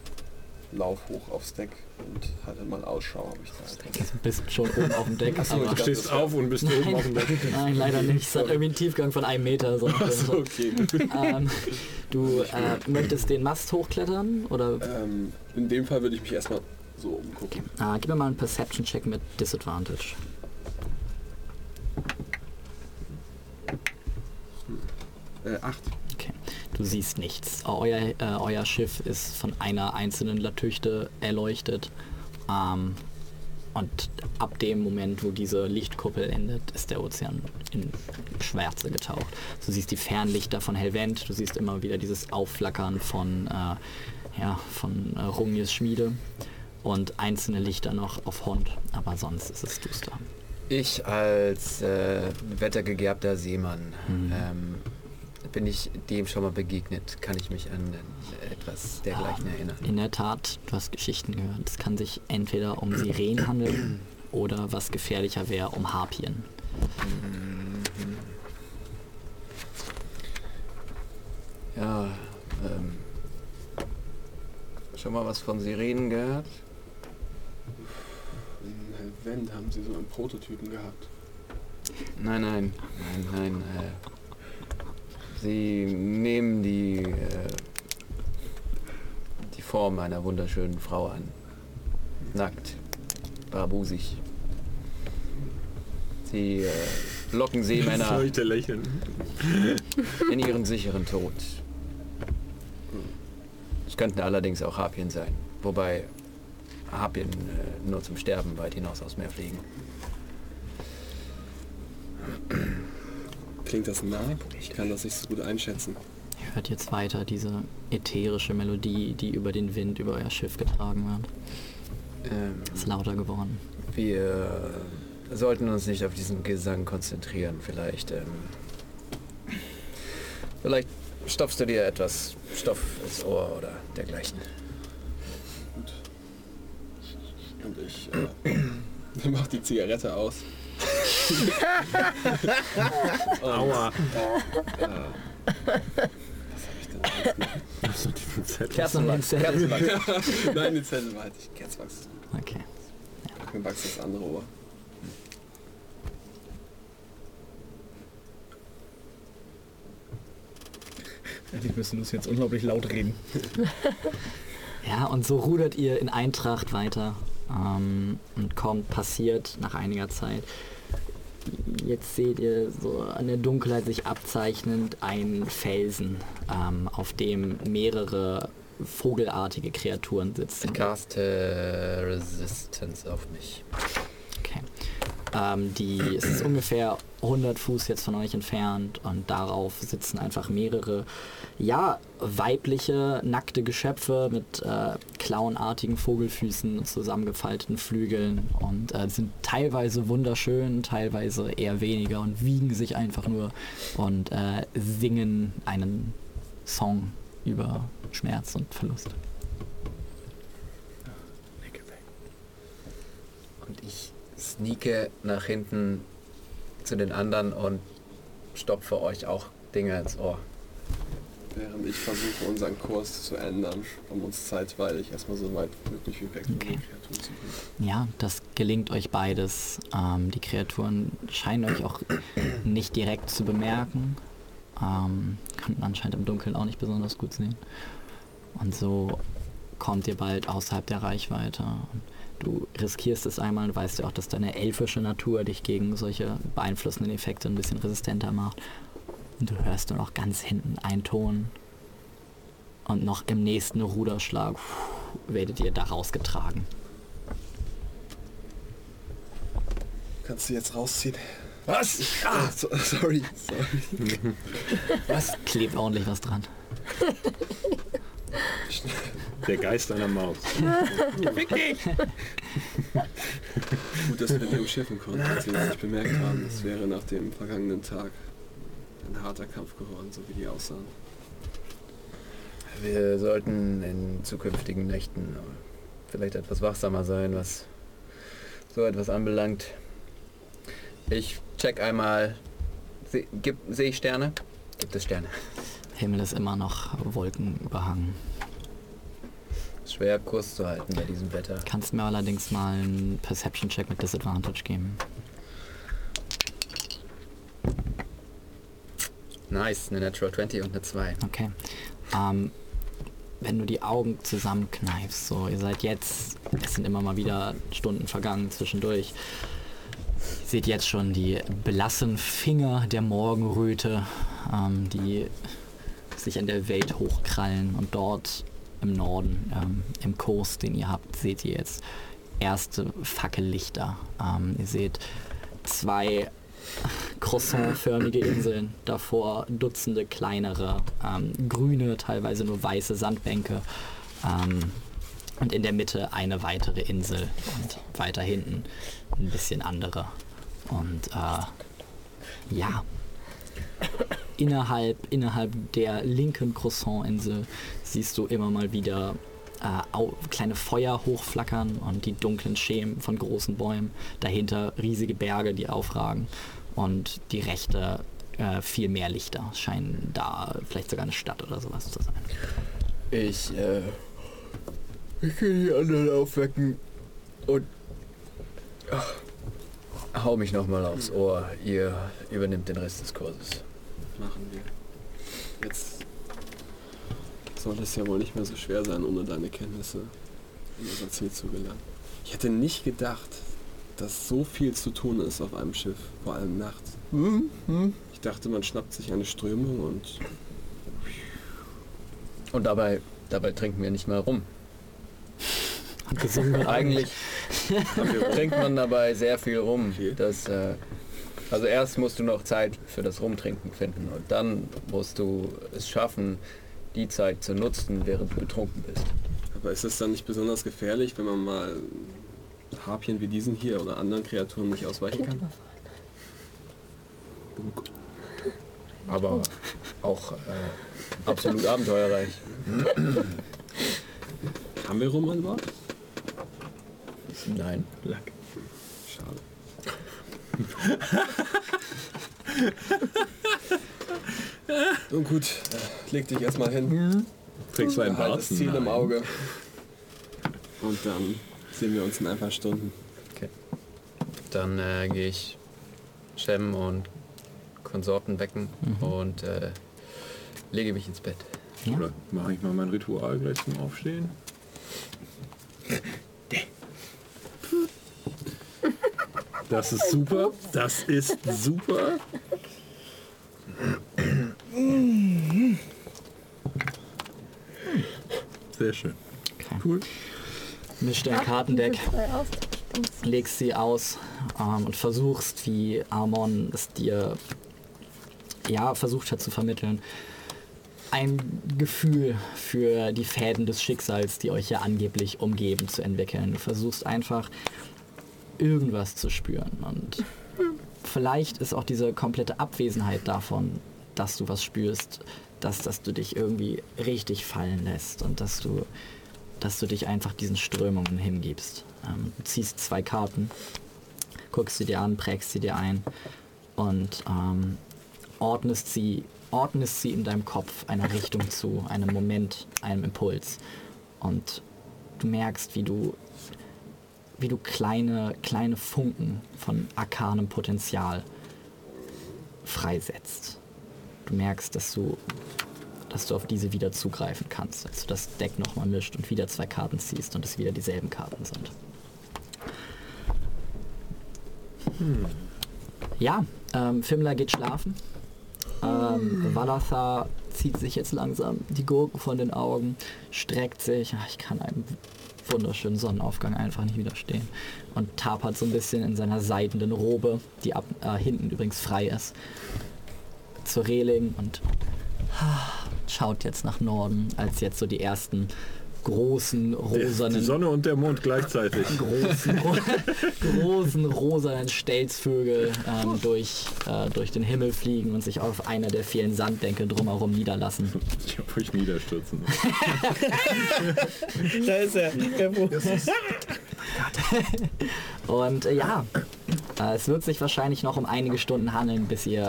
lauf hoch aufs Deck und halte mal Ausschau, ob ich da etwas... Du bist schon oben auf dem Deck. Achso, Du stehst auf und bist oben auf dem Deck. Nein, leider nicht. Es hat irgendwie einen Tiefgang von einem Meter. So Achso, okay. ähm, du äh, möchtest den Mast hochklettern? Oder ähm, in dem Fall würde ich mich erstmal so umgucken. äh, gib mir mal einen Perception-Check mit Disadvantage. Äh, acht. Okay. Du siehst nichts. Euer, äh, euer Schiff ist von einer einzelnen Latüchte erleuchtet. Ähm, und ab dem Moment, wo diese Lichtkuppel endet, ist der Ozean in Schwärze getaucht. Du siehst die Fernlichter von Helvent, du siehst immer wieder dieses Aufflackern von, äh, ja, von äh, Rungies Schmiede und einzelne Lichter noch auf Hond, aber sonst ist es duster. Ich als äh, wettergegerbter Seemann, Mhm. ähm, bin ich dem schon mal begegnet? Kann ich mich an etwas dergleichen erinnern? In der Tat, du hast Geschichten gehört. Es kann sich entweder um Sirenen handeln oder was gefährlicher wäre, um Harpien. Ja, ähm, schon mal was von Sirenen gehört? In Helvent haben sie so einen Prototypen gehabt. Nein, nein, nein, nein. Äh, sie nehmen die, äh, die Form einer wunderschönen Frau an. Nackt, barbusig. Sie äh, locken Seemänner in ihren sicheren Tod. Es könnten allerdings auch Harpien sein, wobei Harpien äh, nur zum Sterben weit hinaus aufs Meer fliegen. Klingt das nah? Ich kann das nicht so gut einschätzen. Ihr hört jetzt weiter diese ätherische Melodie, die über den Wind über euer Schiff getragen wird. Ähm, Ist lauter geworden. wir sollten uns nicht auf diesen Gesang konzentrieren. Vielleicht, ähm, vielleicht stopfst du dir etwas Stoff ins Ohr oder dergleichen. Gut. Und ich äh, mach die Zigarette aus. Aua. Was hab ich denn Zettel? Kerzenwachs. Nein, den Zettel behalte ich. Kerzwachs. Okay. Mir wachst das andere Ohr. Eigentlich müssen wir jetzt unglaublich laut reden. Ja, und so rudert ihr in Eintracht weiter ähm, und kommt passiert nach einiger Zeit. Jetzt seht ihr so an der Dunkelheit sich abzeichnend einen Felsen, ähm, auf dem mehrere vogelartige Kreaturen sitzen. Ich caste Resistance auf mich. Okay. Ähm, die, es ist ungefähr 100 Fuß jetzt von euch entfernt und darauf sitzen einfach mehrere, ja, weibliche, nackte Geschöpfe mit äh, klauenartigen Vogelfüßen zusammengefalteten Flügeln und äh, sind teilweise wunderschön, teilweise eher weniger und wiegen sich einfach nur und äh, singen einen Song über Schmerz und Verlust. Und ich sneake nach hinten zu den anderen und stopfe euch auch Dinge ins Ohr. Während ich versuche, unseren Kurs zu ändern, um uns zeitweilig erstmal so weit möglich wie weg von Okay. den Kreaturen zu bringen. Ja, das gelingt euch beides. Ähm, die Kreaturen scheinen euch auch nicht direkt zu bemerken. Ähm, konnten anscheinend im Dunkeln auch nicht besonders gut sehen. Und so kommt ihr bald außerhalb der Reichweite. Und du riskierst es einmal, du weißt ja auch, dass deine elfische Natur dich gegen solche beeinflussenden Effekte ein bisschen resistenter macht. Und du hörst nur noch ganz hinten einen Ton. Und noch im nächsten Ruderschlag werdet ihr da rausgetragen. Kannst du jetzt rausziehen? Was? Ah, so, sorry, sorry. Was? Klebt ordentlich was dran. Der Geist einer Maus. Gut, dass wir die umschiffen konnten, als wir nicht bemerkt haben. Das wäre nach dem vergangenen Tag ein harter Kampf geworden, so wie die aussahen. Wir sollten in zukünftigen Nächten vielleicht etwas wachsamer sein, was so etwas anbelangt. Ich check einmal. Sehe ich Sterne? Gibt es Sterne? Himmel ist immer noch wolkenüberhangen. Es schwer Kurs zu halten bei diesem Wetter. Kannst mir allerdings mal einen Perception-Check mit Disadvantage geben. Nice, eine Natural 20 und eine 2. Okay. Ähm, wenn du die Augen zusammenkneifst, so, ihr seid jetzt, es sind immer mal wieder Stunden vergangen zwischendurch. Seht jetzt schon die blassen Finger der Morgenröte, ähm, die sich an der Welt hochkrallen und dort im Norden, ähm, im Kurs, den ihr habt, seht ihr jetzt erste Fackellichter. Ähm, ihr seht zwei croissantförmige Inseln, davor Dutzende kleinere, ähm, grüne, teilweise nur weiße Sandbänke ähm, und in der Mitte eine weitere Insel und weiter hinten ein bisschen andere. Und äh, ja, innerhalb, innerhalb der linken Croissant-Insel siehst du immer mal wieder äh, kleine Feuer hochflackern und die dunklen Schemen von großen Bäumen. Dahinter riesige Berge, die aufragen. Und die rechte äh, viel mehr Lichter. Scheinen da vielleicht sogar eine Stadt oder sowas zu sein. Ich, äh, ich will die anderen aufwecken und ach, hau mich nochmal aufs Ohr. Ihr übernimmt den Rest des Kurses. Machen wir. Jetzt soll es ja wohl nicht mehr so schwer sein, ohne deine Kenntnisse in unser Ziel zu gelangen. Ich hätte nicht gedacht, dass so viel zu tun ist auf einem Schiff, vor allem nachts. Ich dachte, man schnappt sich eine Strömung und Und dabei, dabei trinken wir nicht mal rum. Eigentlich trinkt man dabei sehr viel rum. Das, äh, also erst musst du noch Zeit für das Rumtrinken finden und dann musst du es schaffen, die Zeit zu nutzen, während du betrunken bist. Aber ist es dann nicht besonders gefährlich, wenn man mal Harpien wie diesen hier oder anderen Kreaturen nicht ausweichen kann? Aber auch äh, absolut abenteuerreich. Haben wir rum an Bord? Nein. Lack. Schade. Nun gut, äh, leg dich erstmal hin. Trägst du einen Halt Bart? das Ziel im. Auge. Und dann sehen wir uns in ein paar Stunden. Dann äh, gehe ich Shem und Konsorten wecken und äh, lege mich ins Bett. Oder mache ich mal mein Ritual gleich zum Aufstehen? Das ist super. Das ist super. Sehr schön. Cool. Mischt dein Kartendeck, legst sie aus ähm, und versuchst, wie Amon es dir ja versucht hat zu vermitteln, ein Gefühl für die Fäden des Schicksals, die euch ja angeblich umgeben, zu entwickeln. Du versuchst einfach irgendwas zu spüren. Und vielleicht ist auch diese komplette Abwesenheit davon, dass du was spürst, dass, dass du dich irgendwie richtig fallen lässt und dass du, dass du dich einfach diesen Strömungen hingibst. Ähm, du ziehst zwei Karten, guckst sie dir an, prägst sie dir ein und ähm, ordnest sie, ordnest sie in deinem Kopf einer Richtung zu, einem Moment, einem Impuls. Und du merkst, wie du wie du kleine, kleine Funken von arkanem Potenzial freisetzt. Du merkst, dass du, dass du auf diese wieder zugreifen kannst, als du das Deck nochmal mischt und wieder zwei Karten ziehst und es wieder dieselben Karten sind. Ja, ähm, Fimler geht schlafen. Ähm, Valathar zieht sich jetzt langsam die Gurken von den Augen, streckt sich. Ach, Ich kann einem wunderschönen Sonnenaufgang einfach nicht widerstehen. Und tapert so ein bisschen in seiner seidenen Robe, die ab, äh, hinten übrigens frei ist, zur Reling und schaut jetzt nach Norden, als jetzt so die ersten großen Die rosanen Sonne und der Mond gleichzeitig. großen, großen rosanen Stelzvögel ähm, durch, äh, durch den Himmel fliegen und sich auf einer der vielen Sandbänke drumherum niederlassen. Ich hab euch niederstürzen. Da ist er. Und äh, ja, es wird sich wahrscheinlich noch um einige Stunden handeln, bis ihr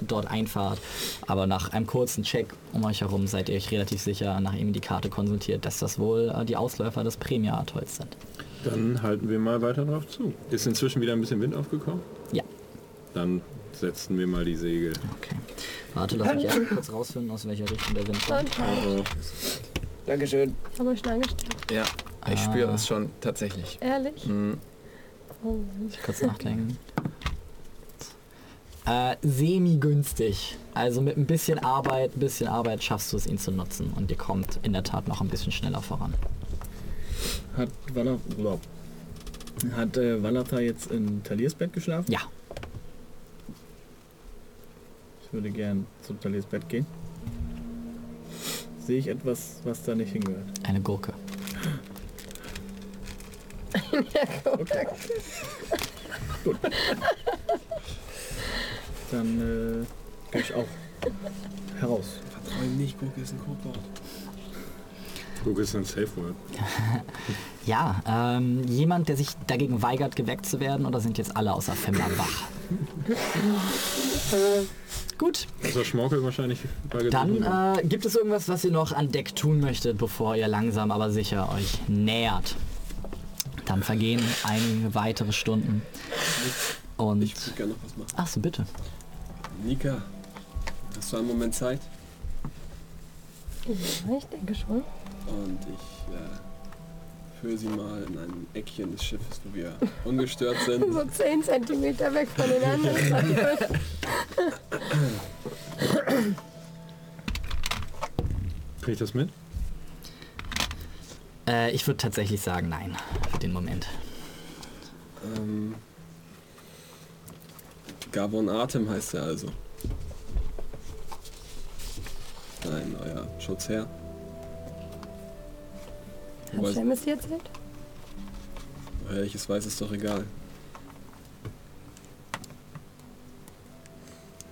äh, dort einfahrt. Aber nach einem kurzen Check um euch herum seid ihr euch relativ sicher, nachdem ihr die Karte konsultiert, dass das wohl äh, die Ausläufer des Premia-Atolls sind. Dann halten wir mal weiter drauf zu. Ist inzwischen wieder ein bisschen Wind aufgekommen? Ja. Dann setzen wir mal die Segel. Okay. Warte, lass mich erst kurz rausfinden, aus welcher Richtung der Wind kommt. Oh. Dankeschön. Haben wir schon angestellt. Ja, ich spüre Ah. es schon tatsächlich. Ehrlich? Mhm. Oh. Kurz nachdenken. Äh, semi-günstig. Also mit ein bisschen Arbeit, ein bisschen Arbeit schaffst du es, ihn zu nutzen. Und ihr kommt in der Tat noch ein bisschen schneller voran. Hat Wallach, hat äh, jetzt in Taliers Bett geschlafen? Ja. Ich würde gern zu Taliers Bett gehen. Sehe ich etwas, was da nicht hingehört? Eine Gurke. Okay. Gut. Dann äh, gehe ich auch heraus. Vertrau ihm nicht, Gurke ist ein Codewort. Guck, ist ein Safe Word. Ja, ähm, jemand, der sich dagegen weigert, geweckt zu werden, oder sind jetzt alle außer Femmer wach? Gut, Also Schmorkel wahrscheinlich. dann äh, gibt es irgendwas, was ihr noch an Deck tun möchtet, bevor ihr langsam aber sicher euch nähert. Dann vergehen einige weitere Stunden. Und. Ich würde gerne noch was machen. Ach so, bitte. Nika, hast du einen Moment Zeit? Ja, ich denke schon. Und ich äh, führe sie mal in ein Eckchen des Schiffes, wo wir ungestört sind. So 10 cm weg von den anderen. Krieg ich das mit? Äh, ich würde tatsächlich sagen, nein, für den Moment. Ähm, Gabon Atem heißt er also. Nein, euer Schutzherr. Hat Sam es dir erzählt? Woher ich es weiß, ist doch egal.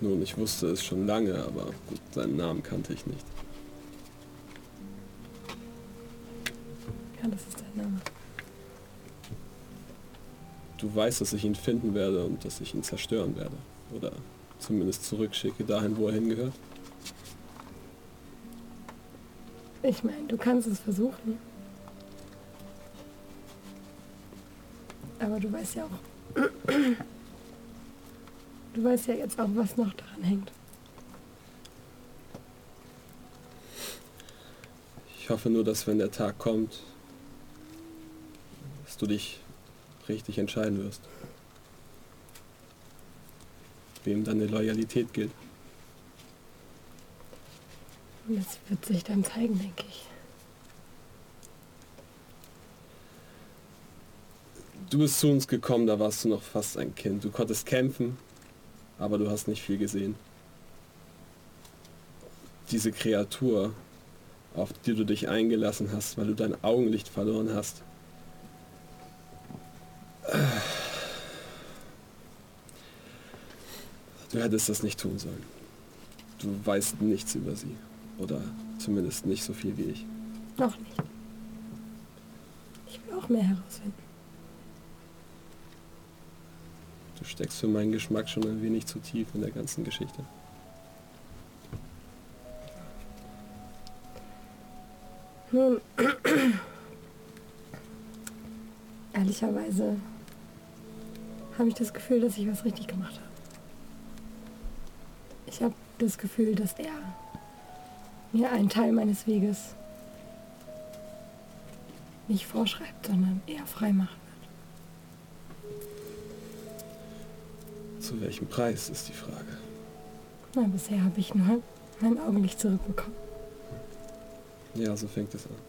Nun, ich wusste es schon lange, aber gut, seinen Namen kannte ich nicht. Ja, das ist dein Name. Du weißt, dass ich ihn finden werde und dass ich ihn zerstören werde. Oder zumindest zurückschicke dahin, wo er hingehört. Ich meine, du kannst es versuchen. Aber du weißt ja auch. Du weißt ja jetzt auch, was noch daran hängt. Ich hoffe nur, dass wenn der Tag kommt, dass du dich richtig entscheiden wirst. Wem deine Loyalität gilt. Und das wird sich dann zeigen, denke ich. Du bist zu uns gekommen, da warst du noch fast ein Kind. Du konntest kämpfen, aber du hast nicht viel gesehen. Diese Kreatur, auf die du dich eingelassen hast, weil du dein Augenlicht verloren hast. Du hättest das nicht tun sollen. Du weißt nichts über sie. Oder zumindest nicht so viel wie ich. Noch nicht. Ich will auch mehr herausfinden. Du steckst für meinen Geschmack schon ein wenig zu tief in der ganzen Geschichte. Nun, ehrlicherweise habe ich das Gefühl, dass ich was richtig gemacht habe. Ich habe das Gefühl, dass er mir einen Teil meines Weges nicht vorschreibt, sondern eher frei machen wird. Zu welchem Preis ist die Frage. Na, bisher habe ich nur mein Augenlicht zurückbekommen. Ja, so fängt es an.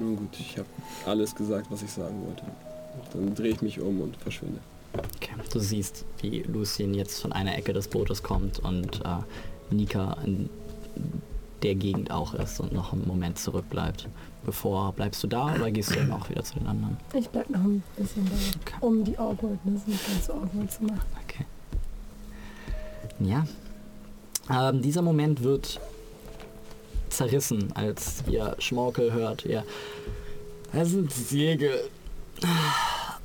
Nun gut, ich habe alles gesagt, was ich sagen wollte. Dann drehe ich mich um und verschwinde. Okay. Du siehst, wie Lucien jetzt von einer Ecke des Bootes kommt und äh, Nika in der Gegend auch ist und noch einen Moment zurückbleibt. Bevor bleibst du da oder gehst du dann auch wieder zu den anderen? Ich bleib noch ein bisschen da, Okay. um die Awkwardness nicht ganz so awkward zu machen. Okay. Ja. Ähm, dieser Moment wird zerrissen, als ihr Schmorkel hört. Ihr, das sind Segel.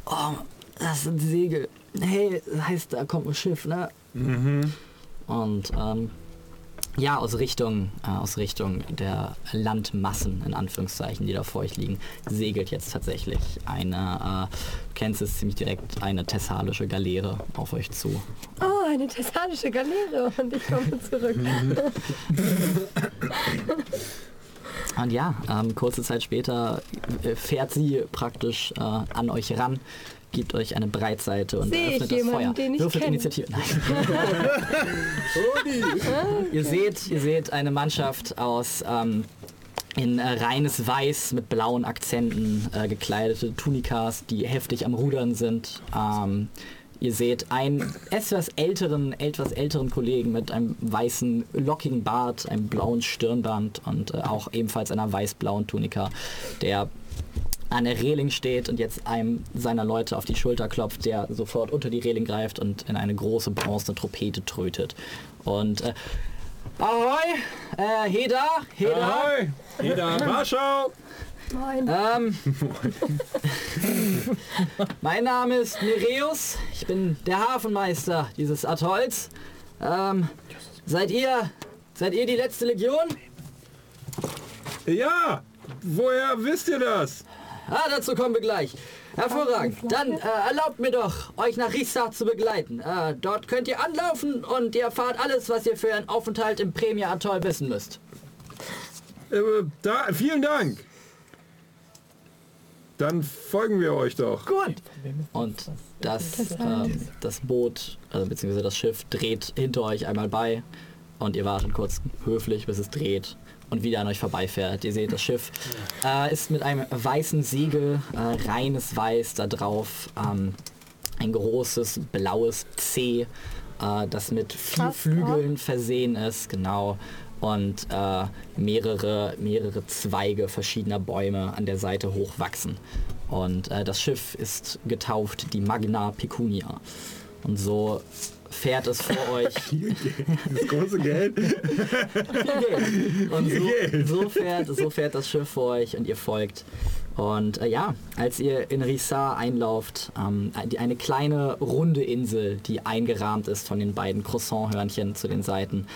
Oh, das sind Segel. Hey, das heißt, da kommt ein Schiff, ne? Mhm. Und ähm, ja, aus Richtung, äh, aus Richtung der Landmassen, in Anführungszeichen, die da vor euch liegen, segelt jetzt tatsächlich eine, äh, du kennst es ziemlich direkt, eine thessalische Galeere auf euch zu. Oh, eine thessalische Galeere und ich komme zurück. Und ja, ähm, kurze Zeit später äh, fährt sie praktisch äh, an euch ran, gibt euch eine Breitseite und ich eröffnet das jemanden, Feuer. den ich Würfelt kenne? Initiative. Nein. ihr, seht, ihr seht eine Mannschaft aus ähm, in äh, reines Weiß mit blauen Akzenten äh, gekleidete Tunikas, die heftig am Rudern sind. Ähm, ihr seht einen etwas älteren, etwas älteren Kollegen mit einem weißen, lockigen Bart, einem blauen Stirnband und äh, auch ebenfalls einer weiß-blauen Tunika, der an der Reling steht und jetzt einem seiner Leute auf die Schulter klopft, der sofort unter die Reling greift und in eine große bronzene Trompete trötet. Und äh, Ahoi! Äh, Heda! Heda! Ahoi! Heda, Warschau! Moin. Ähm, mein Name ist Nereus. Ich bin der Hafenmeister dieses Atolls. Ähm, seid ihr, seid ihr die letzte Legion? Ja! Woher wisst ihr das? Ah, dazu kommen wir gleich. Hervorragend. Dann äh, erlaubt mir doch, euch nach Risa zu begleiten. Äh, dort könnt ihr anlaufen und ihr erfahrt alles, was ihr für einen Aufenthalt im Premia Atoll wissen müsst. Äh, da, vielen Dank! Dann folgen wir euch doch. Gut. Und das, ähm, das Boot, also beziehungsweise das Schiff, dreht hinter euch einmal bei und ihr wartet kurz höflich, bis es dreht und wieder an euch vorbeifährt. Ihr seht, das Schiff äh, ist mit einem weißen Segel, äh, reines Weiß, da drauf ähm, ein großes blaues C, äh, das mit vier Flügeln versehen ist, genau. Und äh, mehrere, mehrere Zweige verschiedener Bäume an der Seite hochwachsen. Und äh, das Schiff ist getauft die Magna Pecunia. Und so fährt es vor euch. Das große Geld. Und so, so, fährt, so fährt das Schiff vor euch und ihr folgt. Und äh, ja, als ihr in Rissar einlauft, ähm, die, eine kleine runde Insel, die eingerahmt ist von den beiden Croissant-Hörnchen zu den Seiten,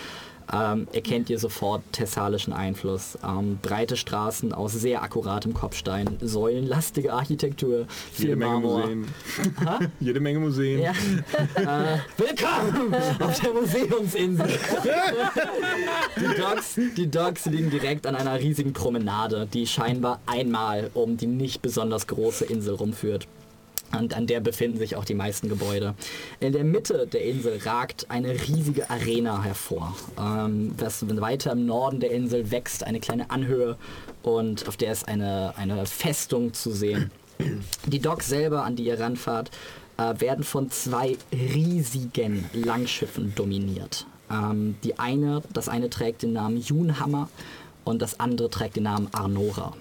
ähm, erkennt ihr sofort thessalischen Einfluss. Ähm, breite Straßen aus sehr akkuratem Kopfstein, säulenlastige Architektur, viel Jede Menge Marmor. Museen. Jede Menge Museen. Ja. äh, willkommen auf der Museumsinsel. die, Docks, die Docks liegen direkt an einer riesigen Promenade, die scheinbar einmal um die nicht besonders große Insel rumführt. Und an der befinden sich auch die meisten Gebäude. In der Mitte der Insel ragt eine riesige Arena hervor. Ähm, das weiter im Norden der Insel wächst eine kleine Anhöhe und auf der ist eine, eine Festung zu sehen. Die Docks selber, an die ihr ranfahrt, äh, werden von zwei riesigen Langschiffen dominiert. Ähm, die eine, das eine trägt den Namen Junhammer und das andere trägt den Namen Arnora.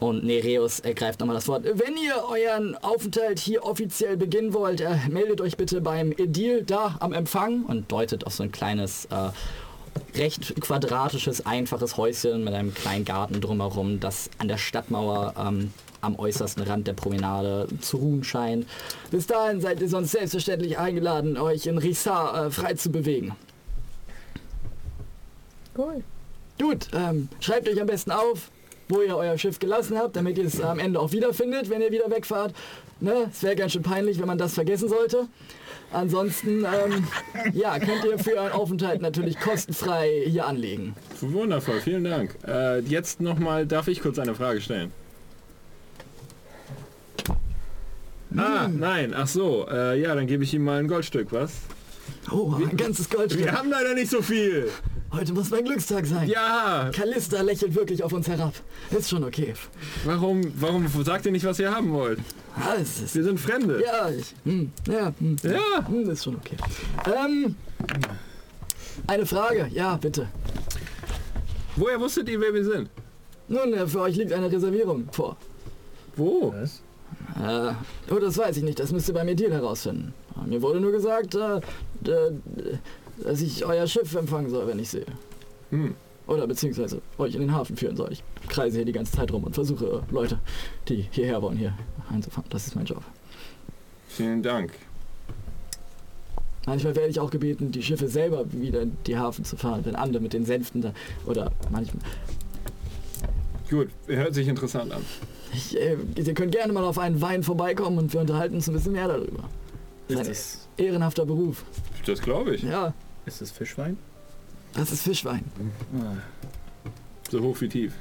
Und Nereus ergreift nochmal das Wort. Wenn ihr euren Aufenthalt hier offiziell beginnen wollt, äh, meldet euch bitte beim Edil da am Empfang und deutet auf so ein kleines, äh, recht quadratisches, einfaches Häuschen mit einem kleinen Garten drumherum, das an der Stadtmauer ähm, am äußersten Rand der Promenade zu ruhen scheint. Bis dahin seid ihr sonst selbstverständlich eingeladen, euch in Rissar äh, frei zu bewegen. Cool. Gut, ähm, schreibt euch am besten auf, wo ihr euer Schiff gelassen habt, damit ihr es am Ende auch wiederfindet, wenn ihr wieder wegfahrt. Ne? Es wäre ganz schön peinlich, wenn man das vergessen sollte. Ansonsten, ähm, ja, könnt ihr für euren Aufenthalt natürlich kostenfrei hier anlegen. Wundervoll, vielen Dank. Äh, jetzt nochmal, darf ich kurz eine Frage stellen? Ah, nein, ach so. Äh, ja, dann gebe ich ihm mal ein Goldstück, was? Oh, ein ganzes Goldstück. Wir haben leider nicht so viel. Heute muss mein Glückstag sein. Ja, Callista lächelt wirklich auf uns herab. Ist schon okay. warum, warum sagt ihr nicht, was ihr haben wollt? Ah, es ist, Wir sind Fremde. ja, ich, hm, ja, hm, Ja. hm, ist schon okay. Ähm, eine Frage, ja, bitte. Woher wusstet ihr, wer wir sind? Nun, äh, für euch liegt eine Reservierung vor. Wo? Was? Äh, oh, das weiß ich nicht, das müsst ihr bei mir Deal herausfinden. Mir wurde nur gesagt, äh, dass ich euer Schiff empfangen soll, wenn ich sehe. Hm. Oder beziehungsweise euch in den Hafen führen soll. Ich kreise hier die ganze Zeit rum und versuche Leute, die hierher wollen, hier einzufahren. Das ist mein Job. Vielen Dank. Manchmal werde ich auch gebeten, die Schiffe selber wieder in die Hafen zu fahren, wenn andere mit den Sänften da. Oder manchmal. Gut, hört sich interessant an. Ich, äh, ihr könnt gerne mal auf einen Wein vorbeikommen und wir unterhalten uns ein bisschen mehr darüber. Das ist ein ehrenhafter Beruf. Das glaube ich. Ja, Ist das Fischwein? das ist Fischwein. So hoch wie tief.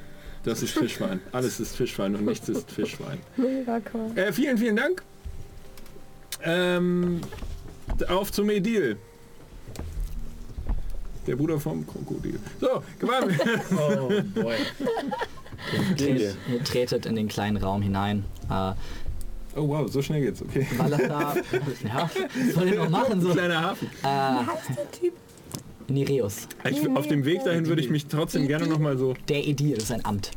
Das ist Fischwein. Alles ist Fischwein und nichts ist Fischwein. Mega cool. Äh, vielen, vielen Dank. Ähm, auf zum Edil. Der Bruder vom Krokodil. So, gewann. Oh boy. Tret, ihr tretet in den kleinen Raum hinein. Äh, Oh wow, so schnell geht's, okay. Valathar, ja, was soll ich noch machen? So? Kleiner Hafen. Äh, der? Nereus. Ich, auf dem Weg dahin würde ich mich trotzdem gerne noch mal so Der Edil ist ein Amt.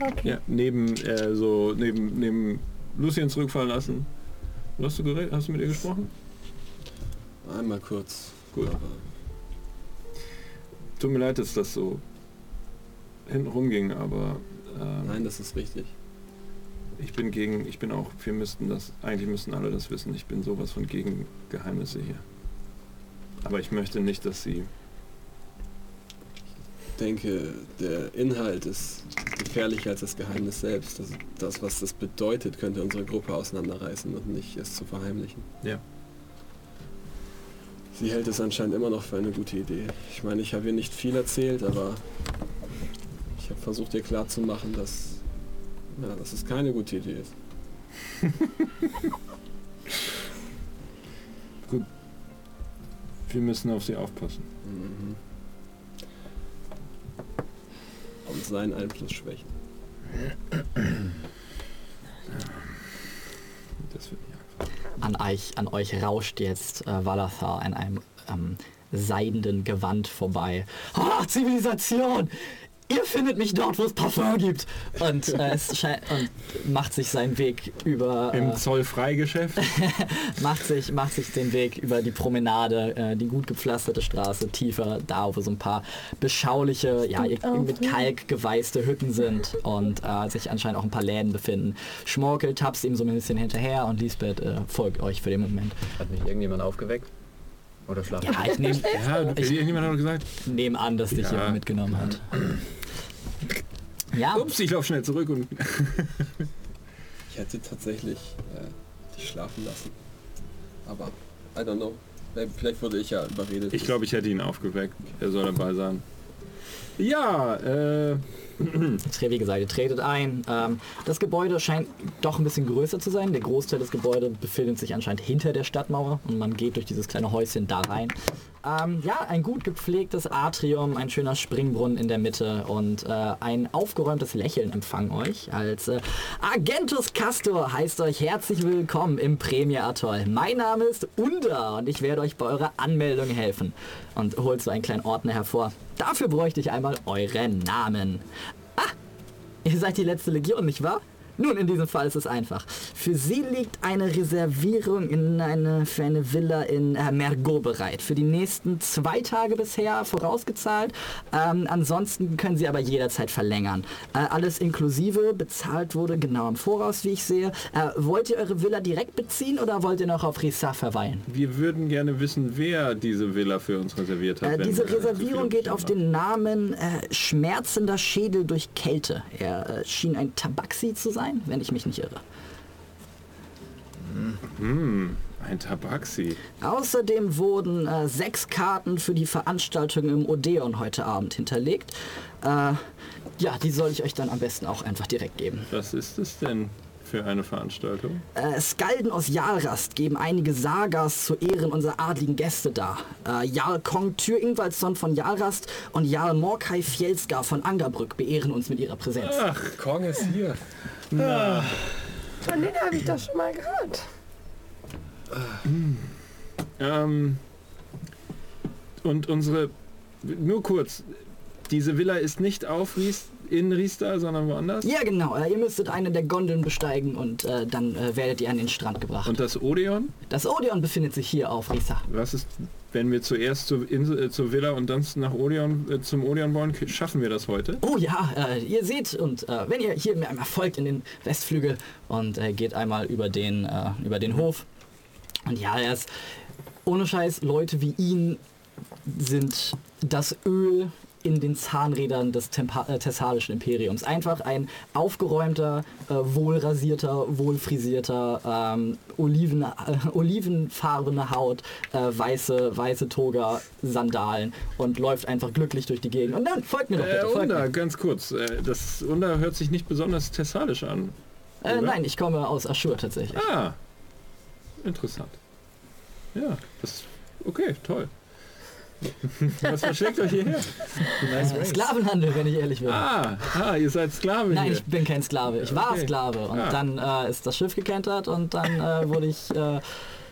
Okay. ja, neben äh, so neben neben Lucien zurückfallen lassen. Hast du geredet? Hast du mit ihr gesprochen? Einmal kurz. Gut. Aber Tut mir leid, dass das so hinten rumging, aber ähm, nein, das ist richtig. Ich bin gegen, ich bin auch, wir müssten das, eigentlich müssten alle das wissen, ich bin sowas von gegen Geheimnisse hier. Aber ich möchte nicht, dass sie, Ich denke, der Inhalt ist gefährlicher als das Geheimnis selbst. Das, das, was das bedeutet, könnte unsere Gruppe auseinanderreißen und nicht es zu verheimlichen. Ja. Sie hält es anscheinend immer noch für eine gute Idee. Ich meine, ich habe ihr nicht viel erzählt, aber ich habe versucht ihr klarzumachen, dass, ja, dass es keine gute Idee ist. wir müssen auf sie aufpassen. Mhm. Und seinen Einfluss schwächen. Das wird nicht einfach. An euch, an euch rauscht jetzt äh, Valathar in einem ähm, seidenen Gewand vorbei. Ah, Zivilisation! Ihr findet mich dort, wo es Parfum gibt! Und, äh, und macht sich seinen Weg über... Im Äh, Zollfreigeschäft? macht, sich, macht sich den Weg über die Promenade, äh, die gut gepflasterte Straße, tiefer, da wo so ein paar beschauliche, ja, mit. Kalk geweißte Hütten sind und äh, sich anscheinend auch ein paar Läden befinden. Schmorkel tapst ihm so ein bisschen hinterher und Lisbeth äh, folgt euch für den Moment. Hat mich irgendjemand aufgeweckt? Oder schlafen? Ja, ich nehme Ja, Ich- irgendjemand hat gesagt, nehm an, dass dich Ja. jemand mitgenommen hat. Ja, ups, ich laufe schnell zurück und Ich hätte tatsächlich äh, dich schlafen lassen. Aber, I don't know. Vielleicht wurde ich ja überredet. ich glaube, ich hätte ihn aufgeweckt. Er soll dabei sein. Ja, äh, wie gesagt, ihr tretet ein. Ähm, das Gebäude scheint doch ein bisschen größer zu sein. Der Großteil des Gebäudes befindet sich anscheinend hinter der Stadtmauer und man geht durch dieses kleine Häuschen da rein. Ähm, ja, ein gut gepflegtes Atrium, ein schöner Springbrunnen in der Mitte und äh, ein aufgeräumtes Lächeln empfangen euch. Als äh, Agentus Castor heißt euch herzlich willkommen im Premier Atoll. Mein Name ist Unda und ich werde euch bei eurer Anmeldung helfen. Und holt so einen kleinen Ordner hervor. Dafür bräuchte ich einmal euren Namen. Ah, ihr seid die letzte Legion, nicht wahr? Nun, in diesem Fall ist es einfach. Für Sie liegt eine Reservierung in eine, für eine Villa in äh, Mergot bereit. Für die nächsten zwei Tage bisher vorausgezahlt. Ähm, ansonsten können Sie aber jederzeit verlängern. Äh, alles inklusive, bezahlt wurde genau im Voraus, wie ich sehe. Äh, wollt ihr eure Villa direkt beziehen oder wollt ihr noch auf Rissa verweilen? wir würden gerne wissen, wer diese Villa für uns reserviert hat. Äh, diese Reservierung geht auf den Namen äh, Schmerzender Schädel durch Kälte. Er äh, schien ein Tabaxi zu sein, wenn ich mich nicht irre. Hm, ein Tabaxi. Außerdem wurden äh, sechs Karten für die Veranstaltung im Odeon heute Abend hinterlegt. Äh, ja, die soll ich euch dann am besten auch einfach direkt geben. Was ist es denn für eine Veranstaltung? Äh, Skalden aus Jalrast geben einige Sagas zu Ehren unserer adligen Gäste dar. Äh, Jarl Kong Tür Ingwaldsson von Jalrast und Jarl Morkai Fjelsgar von Angerbrück beehren uns mit ihrer Präsenz. Ach, Kong ist hier. Von denen habe ich doch schon mal gehört. Ähm, und unsere, nur kurz, diese Villa ist nicht auf Ries, in Riesta, sondern woanders? Ja, genau. Äh, ihr müsstet eine der Gondeln besteigen und äh, dann äh, werdet ihr an den Strand gebracht. Und das Odeon? das Odeon befindet sich hier auf Risa. Was ist, wenn wir zuerst zur, Insel, äh, zur Villa und dann nach Odeon, äh, zum Odeon wollen? Schaffen wir das heute? Oh ja, äh, ihr seht und wenn ihr hier mir einmal folgt in den Westflügel und geht einmal über den, über den Hof. Und ja, er ist ohne Scheiß, Leute wie ihn sind das Öl in den Zahnrädern des Tempa äh, thessalischen Imperiums. Einfach ein aufgeräumter, äh, wohlrasierter, wohlfrisierter, ähm, Oliven, äh, olivenfarbene Haut, äh, weiße, weiße Toga, Sandalen und läuft einfach glücklich durch die Gegend. Und dann folgt mir doch bitte, Äh, folgt mir. Unda, ganz kurz. Äh, das Unda hört sich nicht besonders thessalisch an. Äh, nein, ich komme aus Aschur tatsächlich. Ah, interessant. Ja, das okay, toll. Was verschlägt euch hierher? Äh, Sklavenhandel, wenn ich ehrlich bin. Ah, ah, ihr seid Sklave Nein, hier. ich bin kein Sklave. Ich war Okay. Sklave. Und Ah. dann äh, ist das Schiff gekentert und dann äh, wurde ich, äh,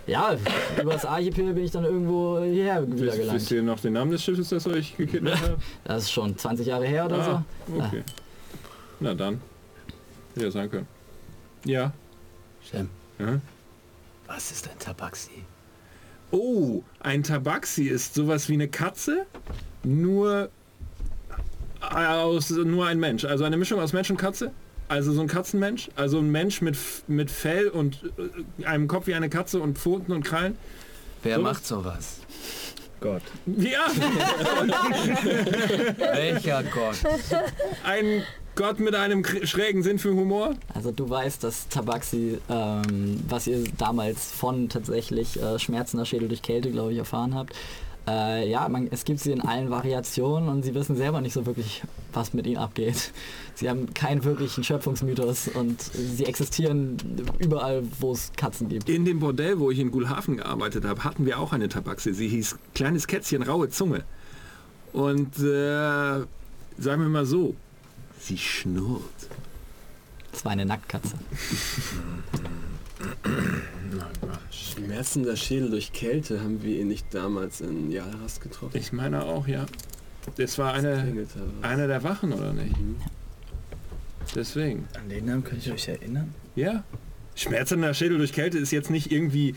ja, über das Archipel bin ich dann irgendwo hierher wieder Wisst, gelangt. wisst ihr noch den Namen des Schiffes, das euch gekidnappt hat? Das ist schon 20 Jahre her oder Ah, so. okay. Na dann. Hätte ja sein können. Ja. Shem, ja. was ist ein Tabaxi? Oh, ein Tabaxi ist sowas wie eine Katze, nur aus nur ein Mensch. Also eine Mischung aus Mensch und Katze. Also so ein Katzenmensch. Also ein Mensch mit, mit Fell und äh, einem Kopf wie eine Katze und Pfoten und Krallen. Wer So? macht sowas? Gott. Ja, Welcher Gott? ein Gott mit einem schrägen Sinn für Humor. Also du weißt, dass Tabaxi, ähm, was ihr damals von tatsächlich äh, schmerzender Schädel durch Kälte, glaube ich, erfahren habt, äh, ja, man, es gibt sie in allen Variationen und sie wissen selber nicht so wirklich, was mit ihnen abgeht. Sie haben keinen wirklichen Schöpfungsmythos und sie existieren überall, wo es Katzen gibt. In dem Bordell, wo ich in Gulhafen gearbeitet habe, hatten wir auch eine Tabaxi. Sie hieß Kleines Kätzchen, raue Zunge. Und äh, sagen wir mal so, sie schnurrt. Das war eine Nacktkatze. Schmerzender Schädel durch Kälte haben wir ihn nicht damals in Jalras getroffen. Ich meine auch, ja. Das war eine, Klingelte was. eine der Wachen, oder nicht? Deswegen. An den Namen könnt ihr euch erinnern? Ja. Schmerzender Schädel durch Kälte ist jetzt nicht irgendwie,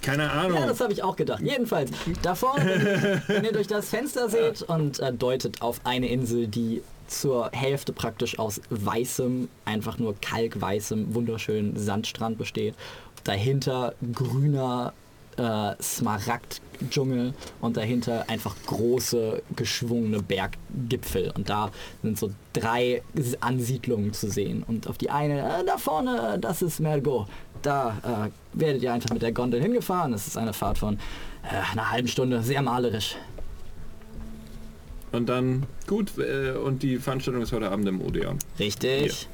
keine Ahnung. Ja, das habe ich auch gedacht. Jedenfalls, da vorne, wenn, wenn ihr durch das Fenster seht und äh, deutet auf eine Insel, die zur Hälfte praktisch aus weißem, einfach nur kalkweißem, wunderschönen Sandstrand besteht. Dahinter grüner äh, Smaragd-Dschungel und dahinter einfach große, geschwungene Berggipfel. Und da sind so drei Ansiedlungen zu sehen. Und auf die eine, äh, da vorne, das ist Mergo. Da äh, werdet ihr einfach mit der Gondel hingefahren. Es ist eine Fahrt von äh, einer halben Stunde, sehr malerisch. Und dann, gut, äh, und die Veranstaltung ist heute Abend im Odeon. Richtig.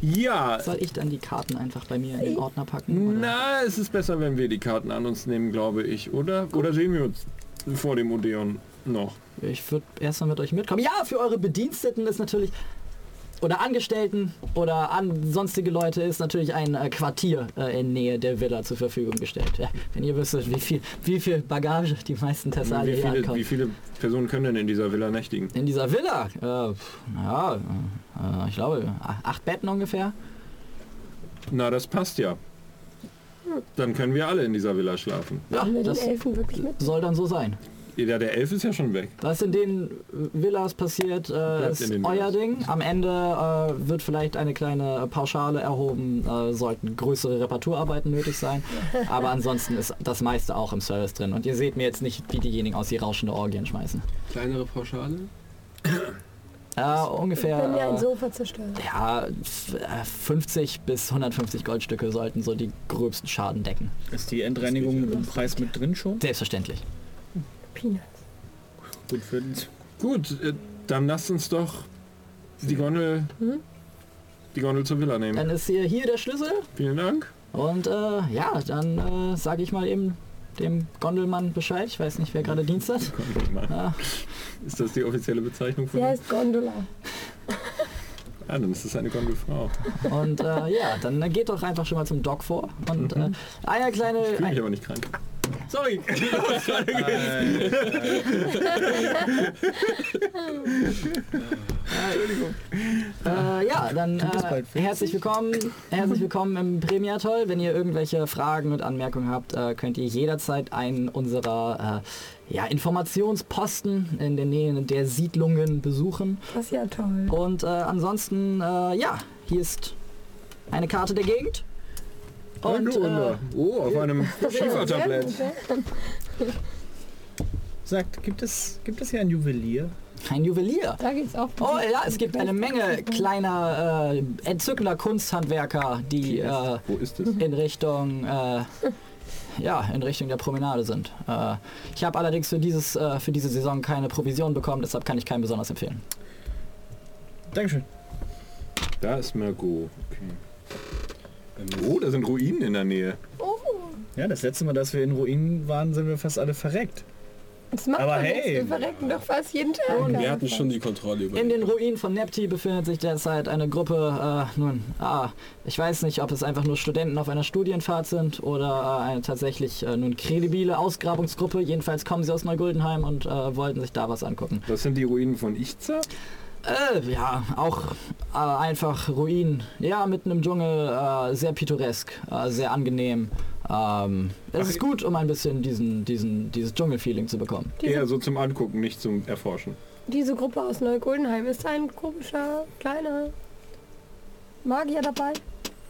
Ja, Soll ich dann die Karten einfach bei mir in den Ordner packen? Oder? na, es ist besser, wenn wir die Karten an uns nehmen, glaube ich, oder? Oder sehen wir uns vor dem Odeon noch? Ich würde erstmal mit euch mitkommen. Ja, für eure Bediensteten ist natürlich oder Angestellten oder an sonstige Leute ist natürlich ein äh, Quartier äh, in Nähe der Villa zur Verfügung gestellt. Ja, wenn ihr wüsstet, wie viel, wie viel Bagage die meisten Wie Thessalier viele, wie ankommen. viele Personen können denn in dieser Villa nächtigen? In dieser Villa, äh, ja, äh, ich glaube, acht Betten ungefähr. Na, das passt ja. Dann können wir alle in dieser Villa schlafen. Ja, Haben wir den das Elfen wirklich mit? soll dann so sein. Ja, der Elf ist ja schon weg. Was in den Villas passiert, äh, ist euer Villas. Ding. Am Ende äh, wird vielleicht eine kleine Pauschale erhoben, äh, sollten größere Reparaturarbeiten nötig sein. Aber ansonsten ist das meiste auch im Service drin. Und ihr seht mir jetzt nicht, wie diejenigen aus die rauschende Orgien schmeißen. Kleinere Pauschale? Äh, Wenn ihr ungefähr ein äh, Sofa zerstört. ja, f- äh, 50 bis 150 Goldstücke sollten so die gröbsten Schaden decken. Ist die Endreinigung im Preis mit drin schon? Selbstverständlich. Peanuts. Gut für Gut, äh, dann lasst uns doch die Gondel, die Gondel zur Villa nehmen. Dann ist hier, hier der Schlüssel. Vielen Dank. Und äh, ja, dann äh, sage ich mal eben dem Gondelmann Bescheid. Ich weiß nicht, wer gerade Dienst hat. Gondelmann. Ja. Ist das die offizielle Bezeichnung von Sie heißt Gondola. Ah, dann ist es eine Gondelfrau. Und äh, ja, dann geht doch einfach schon mal zum Dock vor. Und äh, eine kleine, Ich fühle mich aber nicht krank. Sorry. Äh, ja, dann äh, bald 50. herzlich willkommen, herzlich willkommen im Premiatoll. Wenn ihr irgendwelche Fragen und Anmerkungen habt, äh, könnt ihr jederzeit einen unserer äh, ja, Informationsposten in der Nähe der Siedlungen besuchen. Das ist ja toll. Und äh, ansonsten, äh, ja, hier ist eine Karte der Gegend. Und äh, oh, auf einem Schiefertablett. Sagt, gibt es, gibt es hier ein Juwelier? ein Juwelier. Da geht's auch. Oh ja, es gibt eine Menge kleiner, äh, entzückender Kunsthandwerker, die äh, Wo ist es? in Richtung äh, ja, in Richtung der Promenade sind. Äh, ich habe allerdings für, dieses, äh, für diese Saison keine Provision bekommen, deshalb kann ich keinen besonders empfehlen. Dankeschön. Da ist Margot. Okay. Oh, da sind Ruinen in der Nähe. Ja, das letzte Mal, dass wir in Ruinen waren, sind wir fast alle verreckt. Das macht Aber hey. Wir verrecken doch fast jeden Tag. Und wir hatten schon die Kontrolle über In den Ruinen von Nepti befindet sich derzeit eine Gruppe, äh, nun, ah, ich weiß nicht, ob es einfach nur Studenten auf einer Studienfahrt sind oder äh, eine tatsächlich äh, nun kredibile Ausgrabungsgruppe. Jedenfalls kommen sie aus Neuguldenheim und äh, wollten sich da was angucken. Das sind die Ruinen von Ichza? Äh, ja, auch äh, einfach Ruinen. Ja, mitten im Dschungel, äh, sehr pittoresk, äh, sehr angenehm. Ähm, es ist gut, um ein bisschen diesen, diesen, dieses Dschungelfeeling zu bekommen. Eher so zum Angucken, nicht zum Erforschen. diese Gruppe aus Neuguldenheim ist ein komischer, kleiner Magier dabei.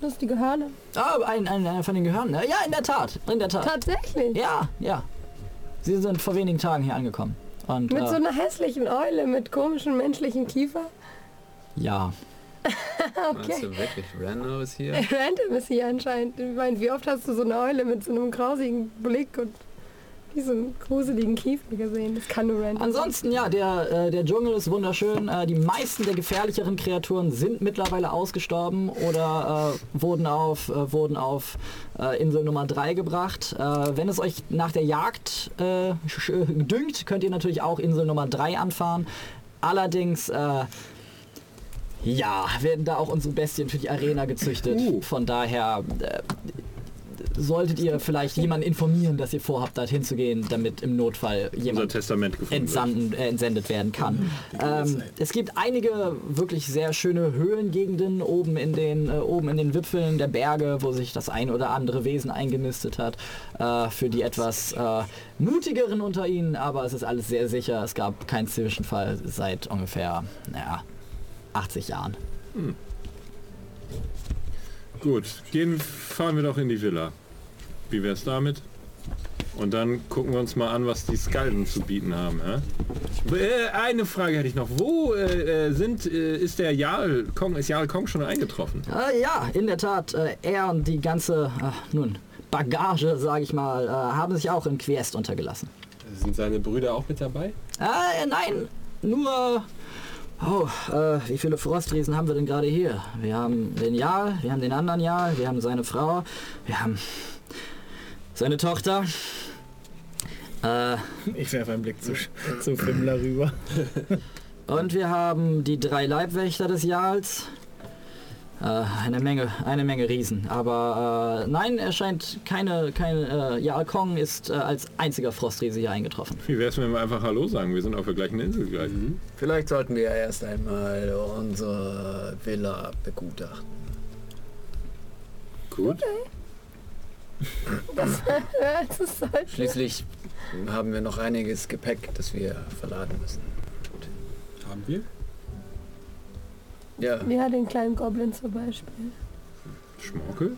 Lustige Hörner. Ah, ein, ein, einer von den Gehörnen. ne? Ja, in der Tat, in der Tat. Tatsächlich. Ja, ja. Sie sind vor wenigen Tagen hier angekommen. Und Mit so äh, einer hässlichen Eule mit komischen menschlichen Kiefer. ja, Meinst Okay. du wirklich, Rando ist hier? Random ist hier anscheinend. Ich meine, wie oft hast du so eine Eule mit so einem grausigen Blick und diesen gruseligen Kiefer gesehen? Das kann nur random. Ansonsten, ja, der, äh, der Dschungel ist wunderschön. Äh, die meisten der gefährlicheren Kreaturen sind mittlerweile ausgestorben oder äh, wurden auf, äh, wurden auf äh, Insel Nummer 3 gebracht. Äh, wenn es euch nach der Jagd dünkt, könnt ihr natürlich auch Insel Nummer 3 anfahren. Allerdings, äh, ja, werden da auch unsere Bestien für die Arena gezüchtet. Uh. Von daher äh, solltet ihr vielleicht jemanden informieren, dass ihr vorhabt, dorthin zu gehen, damit im Notfall jemand entsanden, äh, entsendet werden kann. Ähm, es gibt einige wirklich sehr schöne Höhlengegenden oben in den äh, oben in den Wipfeln der Berge, wo sich das ein oder andere Wesen eingenistet hat. Äh, für die etwas äh, mutigeren unter ihnen, aber es ist alles sehr sicher. Es gab keinen Zwischenfall seit ungefähr naja, 80 Jahren. Gut, gehen, fahren wir doch in die Villa. Wie wär's damit? Und dann gucken wir uns mal an, was die Skalden zu bieten haben. hä? Äh, eine Frage hätte ich noch. Wo äh, äh, sind, äh, ist der Jarl Kong, ist Jarl Kong schon eingetroffen? Äh, ja, in der Tat. Äh, er und die ganze, nun, Bagage, sage ich mal, äh, haben sich auch in Quiest untergelassen. Sind seine Brüder auch mit dabei? Äh, nein, nur... Oh, äh, wie viele Frostriesen haben wir denn gerade hier? Wir haben den Jarl, wir haben den anderen Jarl, wir haben seine Frau, wir haben seine Tochter. Äh, Ich werfe einen Blick zu, zu Fimmler rüber. und wir haben die drei Leibwächter des Jarls. Äh, eine Menge, eine Menge Riesen. Aber äh, nein, er scheint keine, keine, äh, Jarl Kong ist äh, als einziger Frostriese hier eingetroffen. Wie wär's, wenn wir einfach Hallo sagen? Wir sind auf der gleichen Insel gleich. Vielleicht sollten wir erst einmal unsere Villa begutachten. Gut. Es ist halt Schließlich haben wir noch einiges Gepäck, das wir verladen müssen. Haben wir? Ja, Ja, den kleinen Goblin zum Beispiel. Schmorkel?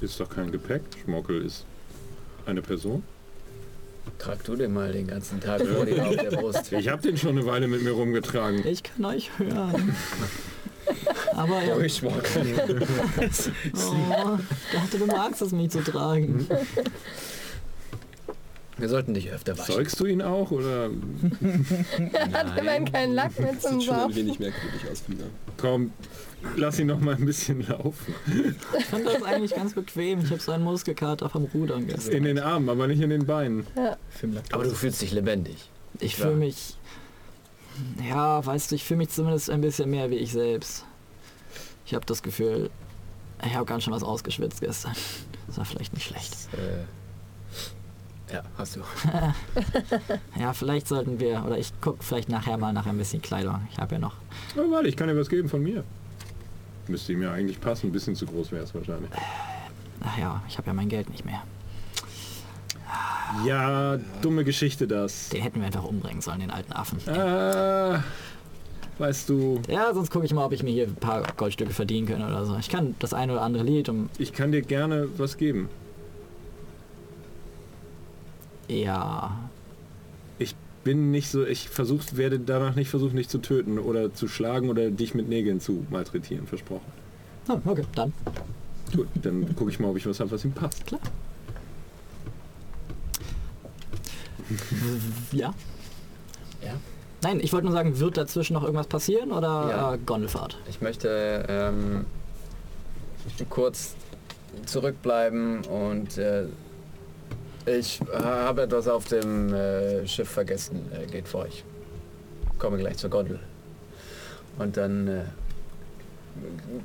Ist doch kein Gepäck. Schmorkel ist eine Person. trag du den mal den ganzen Tag vor dir auf der Brust. Ich habe den schon eine Weile mit mir rumgetragen. Ich kann euch hören. Aber ja, Oh, ich Schmorkel. oh, dachte, du magst es, mich zu tragen. Wir sollten dich öfter waschen. Zeugst du ihn auch oder Er hat immerhin keinen Lack mehr zum Sieht schon ein Saufen. wenig merkwürdig aus, Fimmler. komm, lass ihn noch mal ein bisschen laufen. Ich fand das eigentlich ganz bequem. Ich habe so einen Muskelkater vom Rudern gestern. In den Armen, aber nicht in den Beinen. Fimmler. Aber du fühlst dich lebendig. Ich fühle mich... Ja, weißt du, ich fühle mich zumindest ein bisschen mehr wie ich selbst. Ich habe das Gefühl, ich habe ganz schön was ausgeschwitzt gestern. Das war vielleicht nicht schlecht. Äh, Ja, hast du. Ja, vielleicht sollten wir, oder ich gucke vielleicht nachher mal nach ein bisschen Kleidung. Ich habe ja noch. Oh, warte, ich kann dir was geben von mir. Müsste ihm ja eigentlich passen, ein bisschen zu groß wäre es wahrscheinlich. Ach ja, ich habe ja mein Geld nicht mehr. Ja, dumme Geschichte das. Den hätten wir einfach umbringen sollen, den alten Affen. Äh, weißt du, Ja, sonst gucke ich mal, ob ich mir hier ein paar Goldstücke verdienen kann oder so. Ich kann das eine oder andere Lied um. ich kann dir gerne was geben. Ja. Bin nicht so, ich versuch, werde danach nicht versuchen, dich zu töten oder zu schlagen oder dich mit Nägeln zu malträtieren, versprochen. Ah, okay, dann. Gut, dann gucke ich mal, ob ich was habe, was ihm passt. Klar. Ja. Ja. Nein, ich wollte nur sagen, wird dazwischen noch irgendwas passieren oder Ja. äh, Gondelfahrt? Ich möchte ähm, kurz zurückbleiben und äh, ich habe etwas auf dem äh, Schiff vergessen. Äh, geht vor euch. Komme gleich zur Gondel. Und dann... Äh,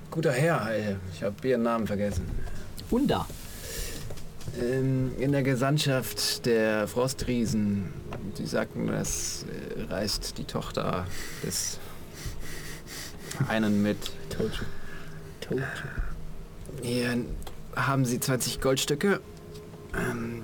guter Herr, äh, ich habe Ihren Namen vergessen. Unda. Ähm, in der Gesandtschaft der Frostriesen, Sie sagten, das äh, reist die Tochter des einen mit. Hier haben Sie 20 Goldstücke. Ähm,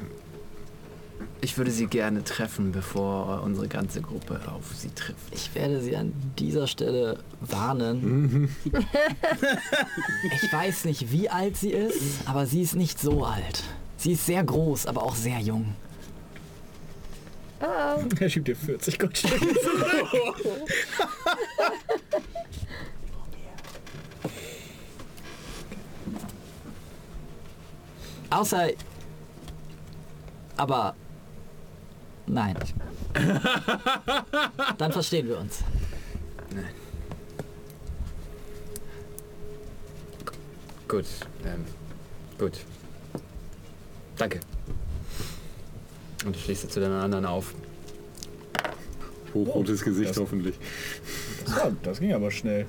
ich würde Sie gerne treffen, bevor unsere ganze Gruppe auf Sie trifft. Ich werde Sie an dieser Stelle warnen. ich weiß nicht, wie alt sie ist, aber sie ist nicht so alt. Sie ist sehr groß, aber auch sehr jung. Ah, Er schiebt dir 40 Goldstücke zurück. Außer... Aber... Nein. Dann verstehen wir uns. Gut, ähm, gut. Danke. Und ich schließe zu den anderen auf. Hochrotes Gesicht das- hoffentlich. Das, war, das ging aber schnell.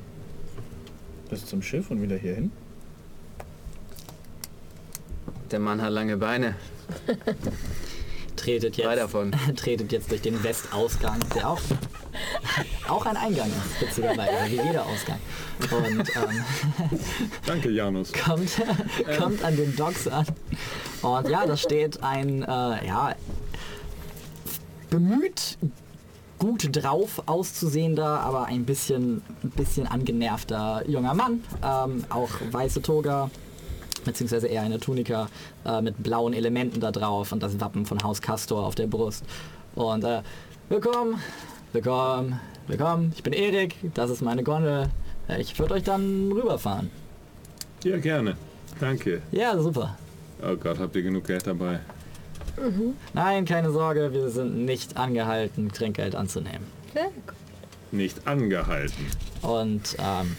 Bis zum Schiff und wieder hier hin. Der Mann hat lange Beine. Tretet Drei jetzt, davon. tretet jetzt durch den Westausgang, der auch, auch ein Eingang ist, witzigerweise, wie jeder Ausgang. Und ähm, Danke, Janus. kommt, kommt an den Docks an. Und ja, da steht ein, äh, ja, bemüht, gut drauf auszusehender, aber ein bisschen, ein bisschen angenervter junger Mann. Ähm, auch weiße Toga, beziehungsweise eher eine Tunika äh, mit blauen Elementen da drauf und das Wappen von Haus Castor auf der Brust. Und äh, willkommen, willkommen, willkommen. Ich bin Erik, das ist meine Gondel. Äh, Ich würde euch dann rüberfahren. Ja, gerne. Danke. Ja, super. Oh Gott, habt ihr genug Geld dabei? Nein, keine Sorge, wir sind nicht angehalten, Trinkgeld anzunehmen. sehr gut. Nicht angehalten. Und ähm,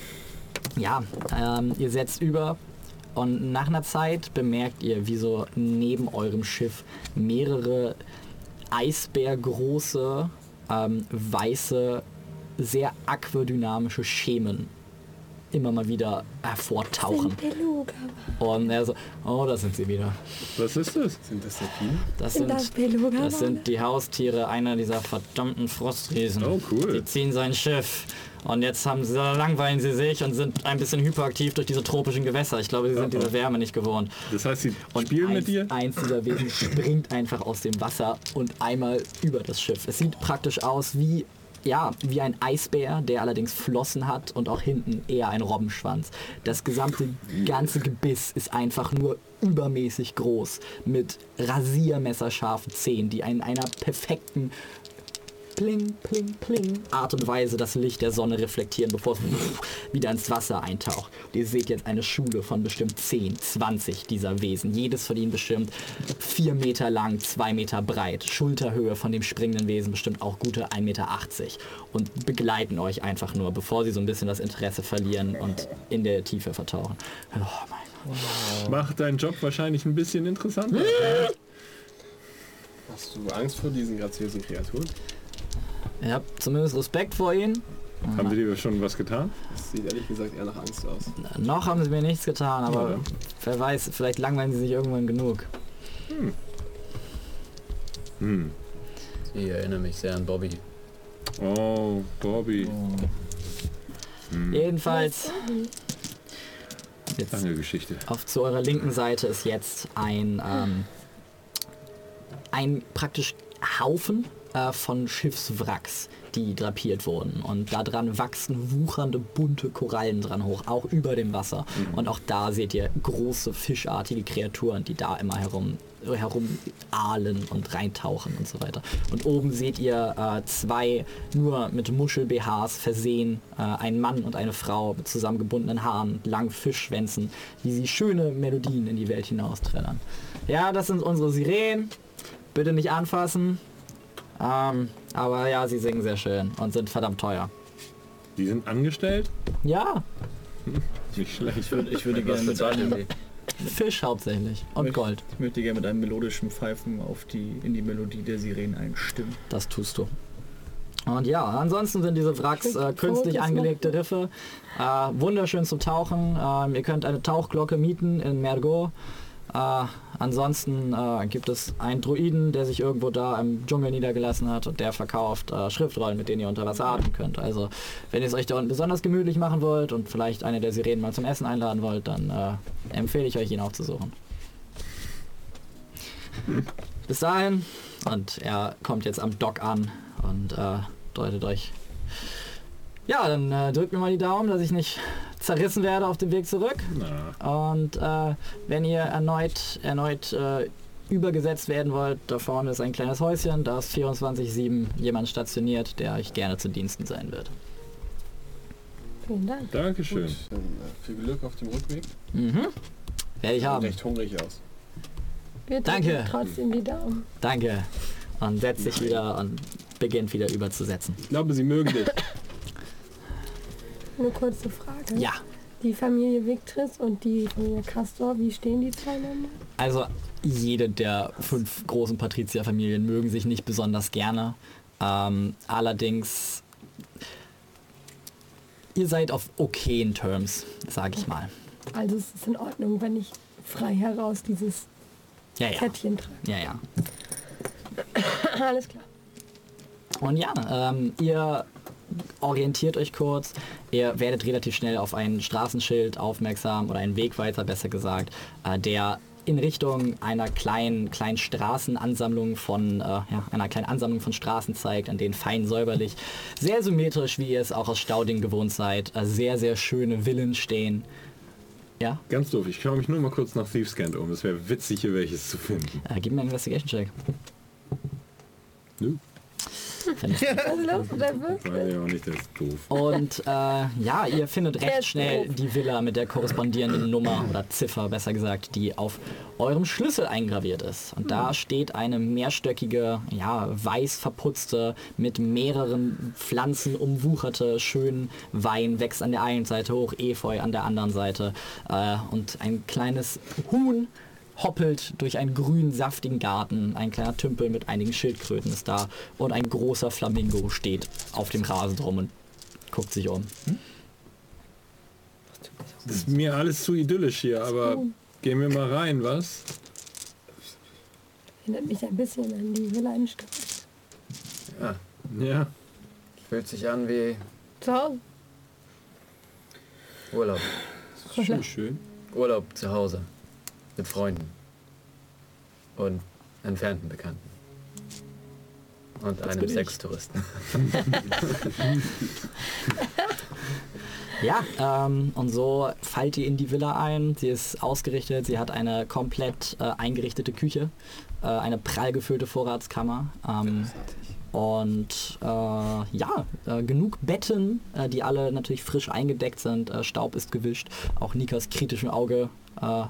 ja, ähm, ihr setzt über und nach einer Zeit bemerkt ihr, wie so neben eurem Schiff mehrere eisbärgroße, ähm, weiße, sehr aquadynamische Schemen immer mal wieder hervortauchen. Und er so, oh, da sind sie wieder. Was ist das? Sind das Delfine? Das Sind das das sind die Haustiere einer dieser verdammten Frostriesen. Oh, cool. Die ziehen sein Schiff. Und jetzt haben sie, langweilen sie sich und sind ein bisschen hyperaktiv durch diese tropischen Gewässer. Ich glaube, sie sind diese Wärme nicht gewohnt. Das heißt, sie Und spielen eins, mit dir? eins dieser Wesen springt einfach aus dem Wasser und einmal über das Schiff. Es sieht praktisch aus wie, ja, wie ein Eisbär, der allerdings Flossen hat und auch hinten eher ein Robbenschwanz. Das gesamte ganze Gebiss ist einfach nur übermäßig groß mit rasiermesserscharfen Zähnen, die in einer perfekten Pling, pling, pling Art und Weise das Licht der Sonne reflektieren, bevor es wieder ins Wasser eintaucht. Und ihr seht jetzt eine Schule von bestimmt 10, 20 dieser Wesen. Jedes von ihnen bestimmt 4 Meter lang, 2 Meter breit. Schulterhöhe von dem springenden Wesen bestimmt auch gute 1,80 Meter. Und begleiten euch einfach nur, bevor sie so ein bisschen das Interesse verlieren und in der Tiefe vertauchen. Oh mein Gott. Macht deinen Job wahrscheinlich ein bisschen interessanter. Hast du Angst vor diesen graziösen Kreaturen? Ihr habt zumindest Respekt vor ihnen. Haben sie dir schon was getan? Das sieht ehrlich gesagt eher nach Angst aus. Noch haben sie mir nichts getan, aber Ja. wer weiß, vielleicht langweilen sie sich irgendwann genug. Hm. Ich erinnere mich sehr an Bobby. Oh, Bobby. Jedenfalls, jetzt Lange Geschichte. auf zu eurer linken Seite ist jetzt ein, ähm, ein praktisch Haufen äh, von Schiffswracks, die drapiert wurden. Und da dran wachsen wuchernde, bunte Korallen dran hoch, auch über dem Wasser. Und auch da seht ihr große fischartige Kreaturen, die da immer herum herum ahlen und reintauchen und so weiter. Und oben seht ihr äh, zwei nur mit Muschel-BHs versehen, äh, ein Mann und eine Frau mit zusammengebundenen Haaren, langen Fischschwänzen, wie sie schöne Melodien in die Welt hinaus trällern. Ja, das sind unsere Sirenen. Bitte nicht anfassen. Ähm, aber ja, sie singen sehr schön und sind verdammt teuer. Die sind angestellt? Ja, Nicht schlecht. Ich würde, ich würde gerne mit einem? Fisch hauptsächlich und möchte- Gold. Ich möchte gerne mit einem melodischen Pfeifen auf die, in die Melodie der Sirenen einstimmen. Das tust du. Und ja, ansonsten sind diese Wracks äh, künstlich angelegte Riffe, äh, wunderschön zum Tauchen. Ähm, ihr könnt eine Tauchglocke mieten in Mergot. Äh, ansonsten äh, gibt es einen Druiden, der sich irgendwo da im Dschungel niedergelassen hat und der verkauft äh, Schriftrollen, mit denen ihr unter Wasser atmen könnt. Also wenn ihr es euch da unten besonders gemütlich machen wollt und vielleicht eine der Sirenen mal zum Essen einladen wollt, dann äh, empfehle ich euch ihn aufzusuchen. Bis dahin und er kommt jetzt am Dock an und äh, deutet euch. Ja, dann äh, drückt mir mal die Daumen, dass ich nicht zerrissen werde auf dem Weg zurück. Na, Und äh, wenn ihr erneut, erneut äh, übergesetzt werden wollt, da vorne ist ein kleines Häuschen, da ist 24-7 jemand stationiert, der euch gerne zu Diensten sein wird. Vielen Dank. Dankeschön. Dann, äh, viel Glück auf dem Rückweg. Mhm. Werde ich Sieht haben. recht hungrig aus. Wir Danke. trotzdem die Daumen. Danke. Und setzt sich wieder und beginnt wieder überzusetzen. Ich glaube, sie mögen dich. Eine kurze Frage. Ja. Die Familie Victris und die Familie Castor, wie stehen die zueinander? Also jede der fünf großen Patrizierfamilien mögen sich nicht besonders gerne. Ähm, allerdings, ihr seid auf okayen Terms, sage ich mal. Also es ist in Ordnung, wenn ich frei heraus dieses Ja, ja. Kettchen trage. Ja, ja. Alles klar. Und ja, ähm, ihr orientiert euch kurz. Ihr werdet relativ schnell auf ein Straßenschild aufmerksam oder einen Wegweiser besser gesagt, äh, der in Richtung einer kleinen, kleinen Straßenansammlung von, äh, ja, einer kleinen Ansammlung von Straßen zeigt, an denen fein säuberlich, sehr symmetrisch, wie ihr es auch aus Stauding gewohnt seid, äh, sehr, sehr schöne Villen stehen. Ja, Ganz doof, ich schaue mich nur mal kurz nach Thieves Cant um. Es wäre witzig, hier welches zu finden. äh, gib mir einen Investigation-Check. Nö. Ich auch nicht, das ist doof. Und äh, ja, ihr findet recht schnell doof. die Villa mit der korrespondierenden Nummer oder Ziffer, besser gesagt, die auf eurem Schlüssel eingraviert ist. Und da steht eine mehrstöckige, ja, weiß verputzte, mit mehreren Pflanzen umwucherte, schön Wein wächst an der einen Seite hoch, Efeu an der anderen Seite. Äh, und ein kleines Huhn hoppelt durch einen grünen, saftigen Garten. Ein kleiner Tümpel mit einigen Schildkröten ist da. Und ein großer Flamingo steht auf dem Rasen drum und guckt sich um. Das ist mir alles zu idyllisch hier, aber gehen wir mal rein, was? Erinnert mich ein bisschen an die Villa in Stuttgart. Ja, Ja. fühlt sich an wie Zu Hause. Urlaub. Schon schön. Urlaub zu Hause. Mit Freunden. Und entfernten Bekannten. Und einem bin ich. Sextouristen. Ja, ähm, und so fallt ihr in die Villa ein. Sie ist ausgerichtet, sie hat eine komplett äh, eingerichtete Küche, äh, eine prall gefüllte Vorratskammer. Ähm, und äh, ja, äh, genug Betten, äh, die alle natürlich frisch eingedeckt sind. Äh, Staub ist gewischt. Auch Nikas kritischem Auge äh,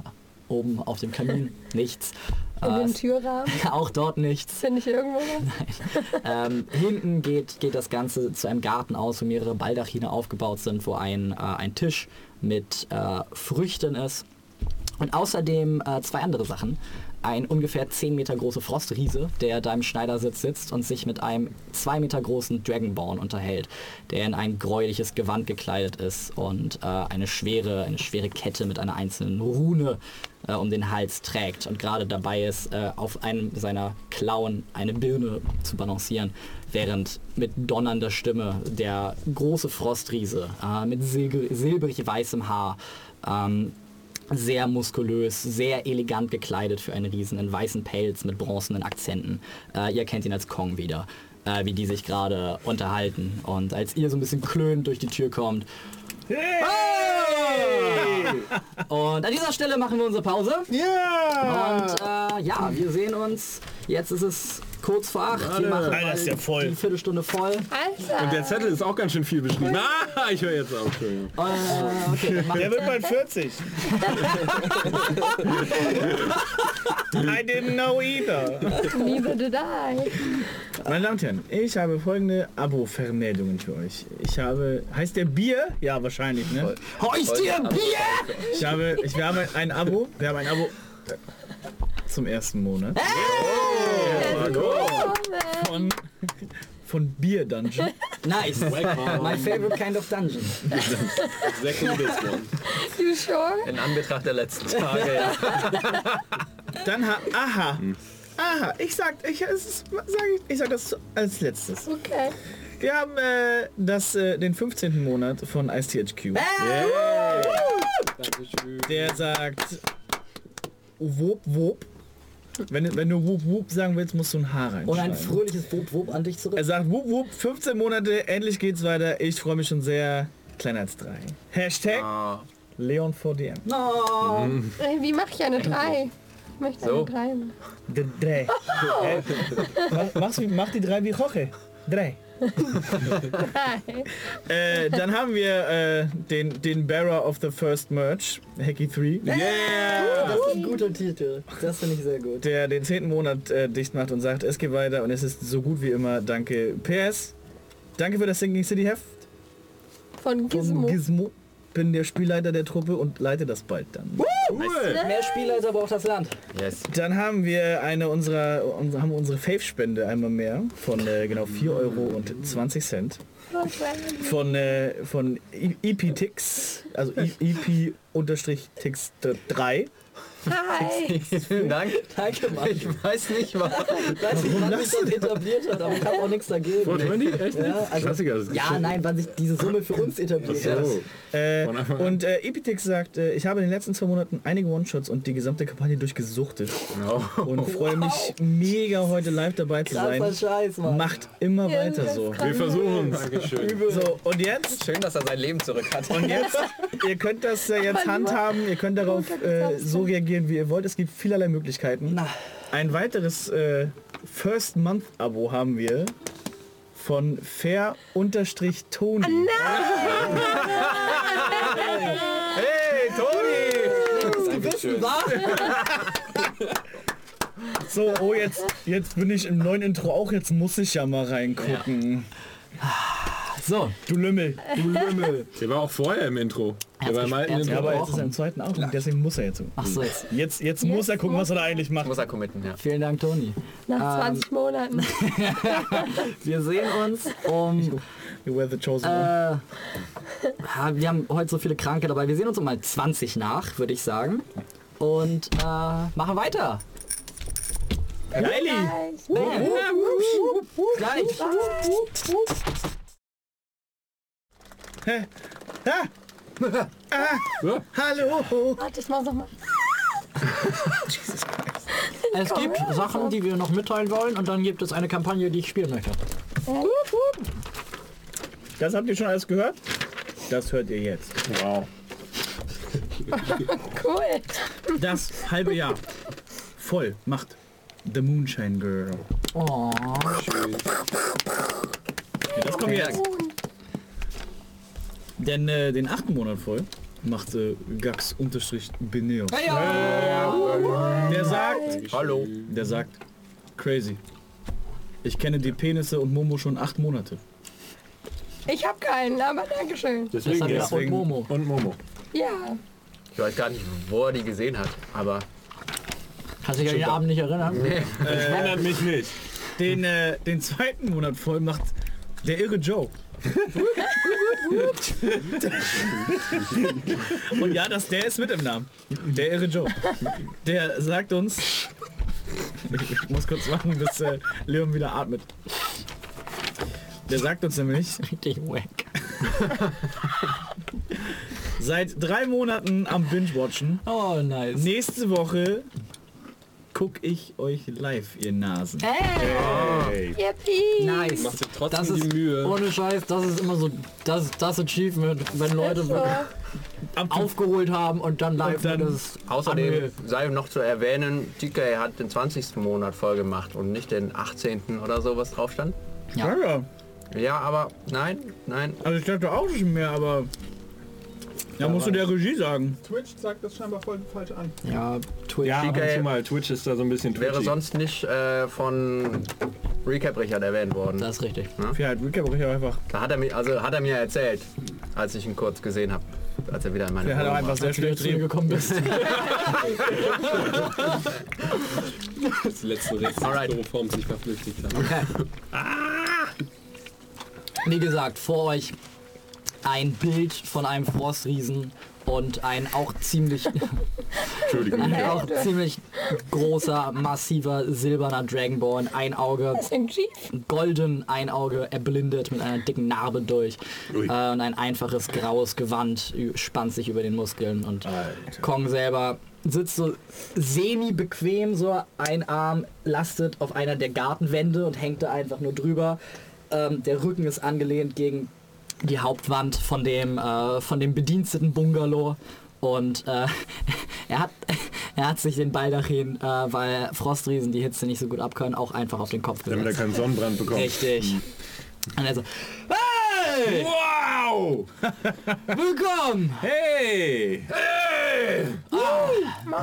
oben auf dem Kamin. Nichts. In Äh, den Türrahmen auch dort nichts. finde ich irgendwo was. Ähm, hinten geht, geht das Ganze zu einem Garten aus, wo mehrere Baldachine aufgebaut sind, wo ein, äh, ein Tisch mit äh, Früchten ist. Und außerdem äh, zwei andere Sachen. Ein ungefähr 10 Meter großer Frostriese, der da im Schneidersitz sitzt und sich mit einem 2 Meter großen Dragonborn unterhält, der in ein gräuliches Gewand gekleidet ist und äh, eine schwere, eine schwere Kette mit einer einzelnen Rune äh, um den Hals trägt und gerade dabei ist, äh, auf einem seiner Klauen eine Birne zu balancieren, während mit donnernder Stimme der große Frostriese äh, mit silbrig weißem Haar ähm, sehr muskulös, sehr elegant gekleidet für einen Riesen in weißen Pelz mit bronzenen Akzenten. Äh, ihr kennt ihn als Kong wieder, äh, wie die sich gerade unterhalten. Und als ihr so ein bisschen klönt durch die Tür kommt, Hey! Und an dieser Stelle machen wir unsere Pause. Ja! Und äh, ja, wir sehen uns. Jetzt ist es kurz vor acht. Wir machen Alter, ist ja voll. die Viertelstunde voll. Alter! Und der Zettel ist auch ganz schön viel beschrieben. Ah, ich höre jetzt auf. Entschuldigung. Äh, okay, Der wird bald 40. I didn't know either. Neither did I. Meine Damen und Herren, ich habe folgende Abo-Vermeldungen für euch. Ich habe, heißt der Bier? Ja, wahrscheinlich, ne? Heust dir Bier! Ich habe, ich, wir haben ein Abo, wir haben ein Abo zum ersten Monat. Von, von Bier Dungeon. Nice. My favorite kind of dungeon. Second this one. You sure? In Anbetracht der letzten Tage, ja. Dann ha, aha. Aha, ich sag, ich, es ist, sag ich, ich sag das als letztes. Okay. Wir haben äh, das, äh, den 15. Monat von IceTHQ. Der sagt Wop Wop. Wenn, wenn du Wop Wop sagen willst, musst du ein Haar reinschreiben. Und ein fröhliches Wupp Wupp an dich zurück. Er sagt Wup Wup, 15 Monate, endlich geht's weiter. Ich freue mich schon sehr. Kleiner als drei. Hashtag Ah, Leon 4DM. Oh. Äh, Wie mache ich eine 3? Ich möchte So. eine 3. Der drei. Äh, mach, die drei wie Jorge. Drei. Äh, dann haben wir äh, den, den Bearer of the First Merch, Hacky 3, Das ist ein guter Titel. Das finde ich sehr gut. der den 10. Monat äh, dicht macht und sagt, es geht weiter und es ist so gut wie immer. Danke. PS. Danke für das Sinking City Heft Von von Gizmo. Bin der Spielleiter der Truppe und leite das bald dann. Mehr Spielleiter braucht das Land. yes. Dann haben wir eine unserer, unsere, haben wir unsere Fave-Spende einmal mehr von äh, genau 4 Euro und 20 Cent. Von, äh, von EPTix, also E- EP-Tix 3. Hi. Vielen Dank. Danke, Mann. Ich weiß nicht, was. Ich weiß nicht, wann sich das etabliert hat, aber ich habe auch nichts dagegen. 420? Echt? Ja, also, Klassiker. Das ist ja, nein, wann sich diese Summe für uns etabliert hat. so. Äh, und äh, Epitix sagt, äh, ich habe in den letzten zwei Monaten einige One-Shots und die gesamte Kampagne durchgesuchtet Genau. und freue mich mega heute live dabei zu sein. Krasser Scheiß, Mann. Macht immer Ja, weiter so. Wir versuchen es. So, und jetzt Schön, dass er sein Leben zurück hat. Und jetzt, ihr könnt das äh, jetzt handhaben, ihr könnt darauf äh, so reagieren, wie ihr wollt. Es gibt vielerlei Möglichkeiten. Na. Ein weiteres äh, First Month Abo haben wir von Fair-Toni. Hey, Toni! Gewissen war. So, oh, jetzt, jetzt bin ich im neuen Intro auch. Jetzt muss ich ja mal reingucken. So, Du Lümmel. du Lümmel. Der war auch vorher im Intro. Der war im alten Herzlich- Ja, Intro. aber jetzt ist er im zweiten. Und deswegen muss er jetzt. Ach so, jetzt. Jetzt, jetzt muss er gucken, was er da eigentlich macht. Muss er committen, ja. Vielen Dank, Toni. Nach 20 Monaten. Wir sehen uns um... You were the chosen Äh, one. wir haben heute so viele Kranke dabei. Wir sehen uns um mal 20 nach, würde ich sagen. Und äh, machen weiter. Geili! Gleich. Ah! Ah! Hallo! Warte, ich mach's nochmal. Es gibt Sachen, die wir noch mitteilen wollen und dann gibt es eine Kampagne, die ich spielen möchte. Das habt ihr schon alles gehört? Das hört ihr jetzt. Wow. Cool. Das halbe Jahr voll macht The Moonshine Girl. Oh. Ja, das kommt jetzt. Denn äh, den achten Monat voll macht äh, Gax unterstrich Beneo. Der sagt, Hallo. der sagt, crazy. Ich kenne die Penisse und Momo schon acht Monate. Ich hab keinen, aber Dankeschön. Das Deswegen hat ja jetzt. und Momo. Und Momo. Ja. Ich weiß gar nicht, wo er die gesehen hat, aber Kannst du dich an den Abend nicht erinnern? Das wundert mich nicht. Den, äh, den zweiten Monat voll macht der irre Joe. Und ja, das, der ist mit im Namen. Der irre Joe. Der sagt uns... Ich muss kurz machen, bis äh, Leon wieder atmet. Der sagt uns nämlich, Richtig wack. seit drei Monaten am Binge-Watchen, Oh, nice. nächste Woche guck ich euch live, ihr Nasen. Hey. Yippie! Nice. Macht sich trotzdem Das ist die Mühe. ohne Scheiß, das ist immer so das, das Achievement, wenn Leute So. aufgeholt haben und dann live Und dann- das Außerdem sei noch zu erwähnen, TK hat den 20. Monat voll gemacht und nicht den 18. oder so, was drauf stand. ja. ja. Ja, aber nein, nein. Also ich dachte auch schon mehr, aber... Ja, musst du der Regie sagen. Twitch sagt das scheinbar voll falsch an. Ja, Twitch. Ja, zu mal. Twitch ist da so ein bisschen Wäre twitchy. sonst nicht äh, von Recap Richard erwähnt worden. Das ist richtig. Ja, halt, Recap ich einfach. Da hat er mir, also hat er mir erzählt, als ich ihn kurz gesehen habe, als er wieder in meine Der hat auch einfach war. sehr schnell drehen. gekommen bist. Das letzte. Chloroform sich verflüchtigt hat. Wie gesagt, vor euch ein Bild von einem Frostriesen und ein auch ziemlich, ein auch ziemlich großer, massiver, silberner Dragonborn. Ein Auge golden, ein Auge erblindet mit einer dicken Narbe durch Ui. äh, und ein einfaches graues Gewand spannt sich über den Muskeln und Kong selber sitzt so semi-bequem, so ein Arm lastet auf einer der Gartenwände und hängt da einfach nur drüber. Ähm, der Rücken ist angelehnt gegen die Hauptwand von dem, äh, von dem bediensteten Bungalow und äh, er, hat, er hat sich den Baldachin, äh, weil Frostriesen die Hitze nicht so gut abkönnen, auch einfach auf den Kopf Damit er gesetzt. keinen Sonnenbrand bekommt. Richtig. Und er so, hey, Wow! willkommen, Hey!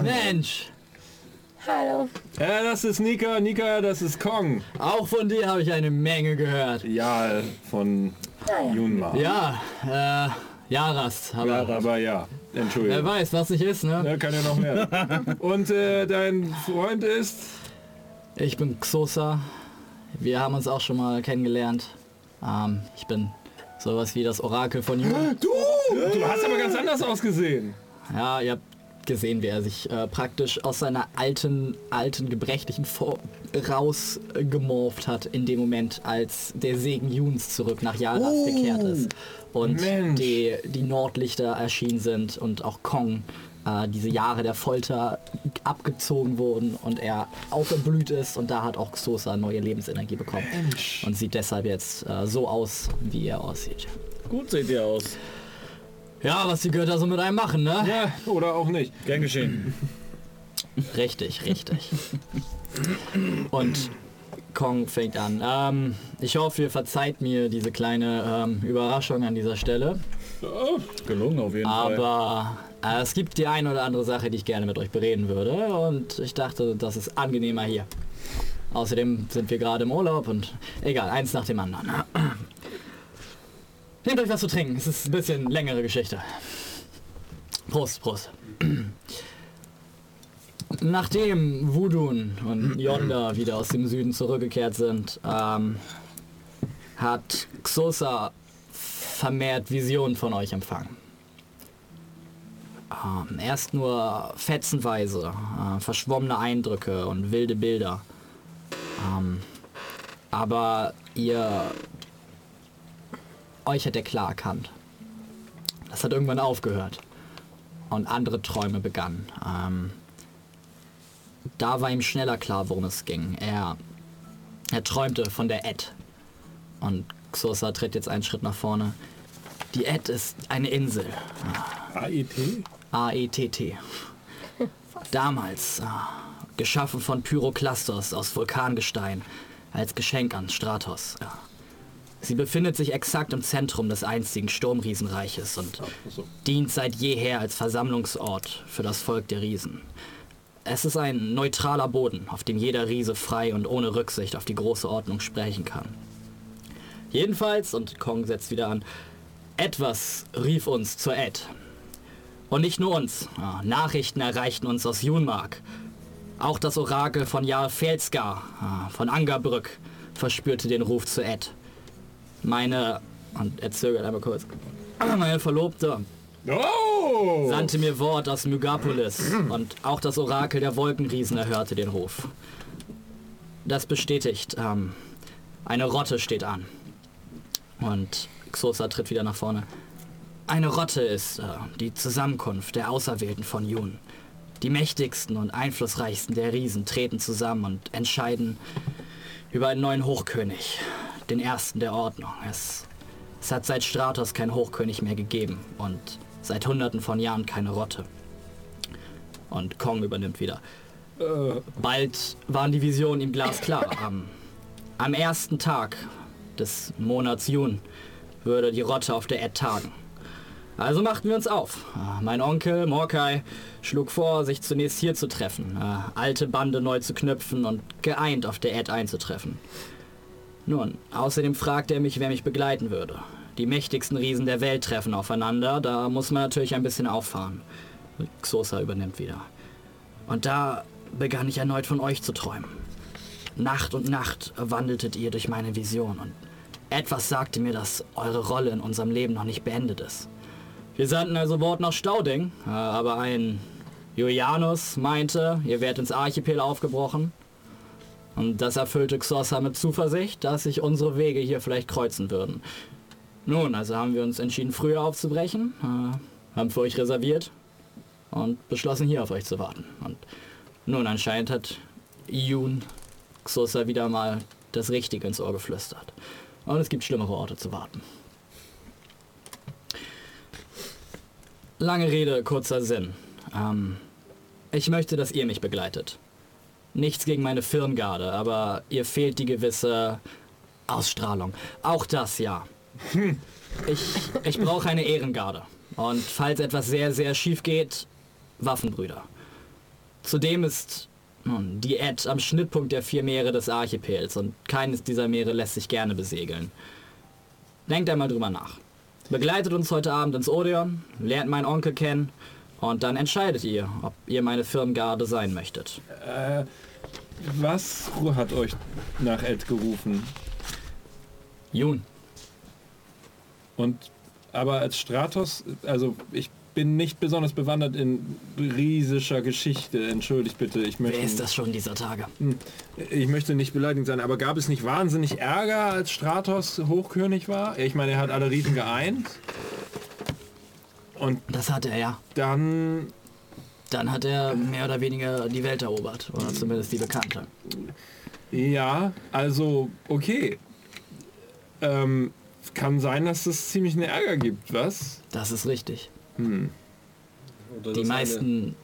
Mensch. Hallo. Ja, das ist Nika, Nika, das ist Kong. Auch von dir habe ich eine Menge gehört. Ja, von Junma. Ja, äh, Jaras, aber Ja, aber ja, wer Entschuldigung. weiß, was nicht ist, ne? Ja, kann ja noch mehr. Und äh, dein Freund ist? Ich bin Xosa. Wir haben uns auch schon mal kennengelernt. Ähm, ich bin sowas wie das Orakel von Juden. Du! Du hast aber ganz anders ausgesehen. Ja, ihr habt gesehen, wie er sich äh, praktisch aus seiner alten, alten, gebrechlichen Form rausgemorpht hat in dem Moment, als der Segen Juns zurück nach Yaras gekehrt ist. Und Mensch. die, die Nordlichter erschienen sind und auch Kong äh, diese Jahre der Folter abgezogen wurden und er aufgeblüht ist und da hat auch Xosa neue Lebensenergie bekommen. Und sieht deshalb jetzt äh, so aus, wie er aussieht. Gut seht ihr aus. Ja, was die Götter so mit einem machen, ne? Ja, oder auch nicht. Gern geschehen. Richtig, richtig. Und Kong fängt an. Ähm, ich hoffe, ihr verzeiht mir diese kleine ähm, Überraschung an dieser Stelle. Gelungen auf jeden Fall. Aber äh, es gibt die eine oder andere Sache, die ich gerne mit euch bereden würde. Und ich dachte, das ist angenehmer hier. Außerdem sind wir gerade im Urlaub und egal, eins nach dem anderen. Nehmt euch was zu trinken. Es ist ein bisschen längere Geschichte. Prost, Prost. Nachdem Wudun und Yonda wieder aus dem Süden zurückgekehrt sind, ähm, hat Xosa vermehrt Visionen von euch empfangen. Ähm, erst nur fetzenweise, äh, verschwommene Eindrücke und wilde Bilder. Ähm, aber ihr... Euch hat er klar erkannt. Das hat irgendwann aufgehört. Und andere Träume begannen. Ähm, da war ihm schneller klar, worum es ging. Er, er träumte von der Ed. Und Xosa tritt jetzt einen Schritt nach vorne. Die Ed ist eine Insel. AET? A-E-T-T. Damals, äh, geschaffen von Pyroklastos aus Vulkangestein, als Geschenk an Stratos. Ja. Sie befindet sich exakt im Zentrum des einstigen Sturmriesenreiches und dient seit jeher als Versammlungsort für das Volk der Riesen. Es ist ein neutraler Boden, auf dem jeder Riese frei und ohne Rücksicht auf die große Ordnung sprechen kann. Jedenfalls, und Kong setzt wieder an, etwas rief uns zur Ed. Und nicht nur uns. Ja, Nachrichten erreichten uns aus Junmark. Auch das Orakel von Jarl Felsgar, ah, von Angerbrück, verspürte den Ruf zu Ed. Meine, und er zögert einmal kurz, meine Verlobte Oh! sandte mir Wort aus Mygapolis und auch das Orakel der Wolkenriesen erhörte den Ruf. Das bestätigt, ähm, eine Rotte steht an. Und Xosa tritt wieder nach vorne. Eine Rotte ist äh, die Zusammenkunft der Auserwählten von Jun. Die mächtigsten und einflussreichsten der Riesen treten zusammen und entscheiden über einen neuen Hochkönig, den ersten der Ordnung. Es, es hat seit Stratos keinen Hochkönig mehr gegeben und seit hunderten von Jahren keine Rotte. Und Kong übernimmt wieder. Bald waren die Visionen ihm glasklar. Am, am ersten Tag des Monats Jun würde die Rotte auf der Ed tagen. Also machten wir uns auf. Ah, Mein Onkel Morkai schlug vor, sich zunächst hier zu treffen, äh, alte Bande neu zu knüpfen und geeint auf der Ed einzutreffen. Nun, außerdem fragte er mich, wer mich begleiten würde. Die mächtigsten Riesen der Welt treffen aufeinander, da muss man natürlich ein bisschen auffahren. Xosa übernimmt wieder. Und da begann ich erneut von euch zu träumen. Nacht und Nacht wandeltet ihr durch meine Vision und etwas sagte mir, dass eure Rolle in unserem Leben noch nicht beendet ist. Wir sandten also Wort nach Stauding, äh, aber ein Julianus meinte, ihr werdet ins Archipel aufgebrochen. Und das erfüllte Xosa mit Zuversicht, dass sich unsere Wege hier vielleicht kreuzen würden. Nun, also haben wir uns entschieden, früher aufzubrechen, äh, haben für euch reserviert und beschlossen, hier auf euch zu warten. Und nun, anscheinend hat Jun Xosa wieder mal das Richtige ins Ohr geflüstert. Und es gibt schlimmere Orte zu warten. Lange Rede, kurzer Sinn. Ähm, ich möchte, dass ihr mich begleitet. Nichts gegen meine Firngarde, aber ihr fehlt die gewisse Ausstrahlung. Auch das, ja. Ich, ich brauche eine Ehrengarde. Und falls etwas sehr, sehr schief geht, Waffenbrüder. Zudem ist nun, die Ed am Schnittpunkt der vier Meere des Archipels und keines dieser Meere lässt sich gerne besegeln. Denkt einmal drüber nach. Begleitet uns heute Abend ins Odeon, lernt meinen Onkel kennen und dann entscheidet ihr, ob ihr meine Firmengarde sein möchtet. Äh, was hat euch nach Ed gerufen? Jun, Und aber als Stratos, also ich bin nicht besonders bewandert in riesischer Geschichte. Entschuldigt bitte, ich möchte. wer ist das schon dieser Tage? Ich möchte nicht beleidigend sein, aber gab es nicht wahnsinnig Ärger, als Stratos Hochkönig war? Ich meine, er hat alle Riesen geeint. Und Das hat er ja. dann, Dann hat er mehr oder weniger die Welt erobert. Oder zumindest die bekannte. ja, also okay. Ähm, kann sein, dass es ziemlich einen Ärger gibt, was? Das ist richtig. Oder Die meisten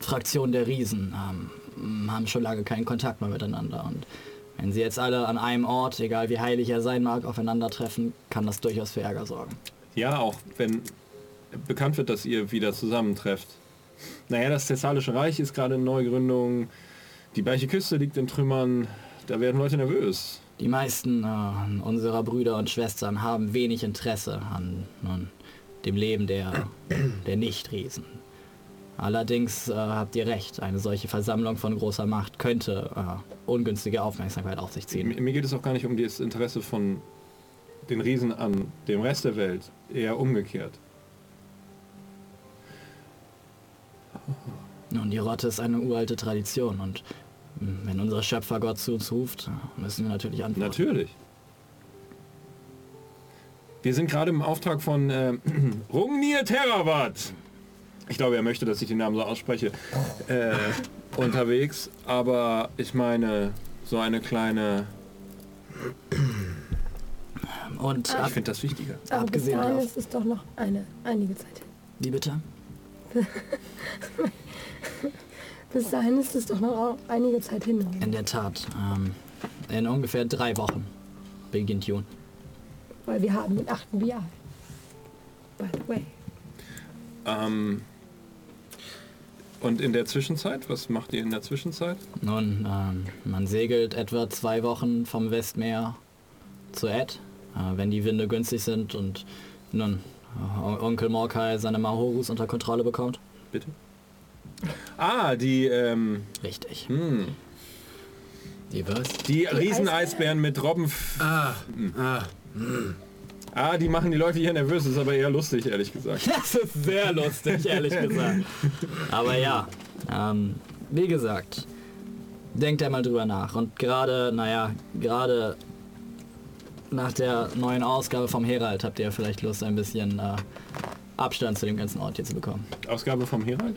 Fraktionen der Riesen ähm, haben schon lange keinen Kontakt mehr miteinander. Und wenn sie jetzt alle an einem Ort, egal wie heilig er sein mag, aufeinandertreffen, kann das durchaus für Ärger sorgen. Ja, auch wenn bekannt wird, dass ihr wieder zusammentrefft. Naja, das Thessalische Reich ist gerade in Neugründung. Die Bleiche Küste liegt in Trümmern. Da werden Leute nervös. Die meisten äh, unserer Brüder und Schwestern haben wenig Interesse an nun, dem Leben der, der Nicht-Riesen. Allerdings äh, habt ihr recht, eine solche Versammlung von großer Macht könnte äh, ungünstige Aufmerksamkeit auf sich ziehen. Mir geht es auch gar nicht um das Interesse von den Riesen an dem Rest der Welt. Eher umgekehrt. Nun, die Rotte ist eine uralte Tradition und mh, wenn unser Schöpfergott zu uns ruft, müssen wir natürlich antworten. Natürlich. Wir sind gerade im Auftrag von äh, Rungnir Terravat. Ich glaube, er möchte, dass ich den Namen so ausspreche. Äh, unterwegs. Aber ich meine, so eine kleine... Und Ich finde das wichtiger. Aber bis Abgesehen dahin davon- ist es doch noch eine, einige Zeit hin. wie bitte? Bis dahin ist es doch noch einige Zeit hin. In der Tat, ähm, in ungefähr drei Wochen beginnt Jun. Weil wir haben den 8. Bial. By the way. Ähm, und in der Zwischenzeit, was macht ihr in der Zwischenzeit? Nun, ähm, man segelt etwa zwei Wochen vom Westmeer zu Ed, äh, wenn die Winde günstig sind und nun Onkel Morkai seine Mahorus unter Kontrolle bekommt. Bitte? Ah, die, ähm, Richtig. hm, Die was? die Rieseneisbären mit Robben. Ah, ah. Ah, die machen die Leute hier nervös. Das ist aber eher lustig, ehrlich gesagt. Das ist sehr lustig, ehrlich gesagt. Aber ja, ähm, wie gesagt, denkt einmal drüber nach. Und gerade, naja, gerade nach der neuen Ausgabe vom Herald habt ihr vielleicht Lust, ein bisschen äh, Abstand zu dem ganzen Ort hier zu bekommen. Ausgabe vom Herald?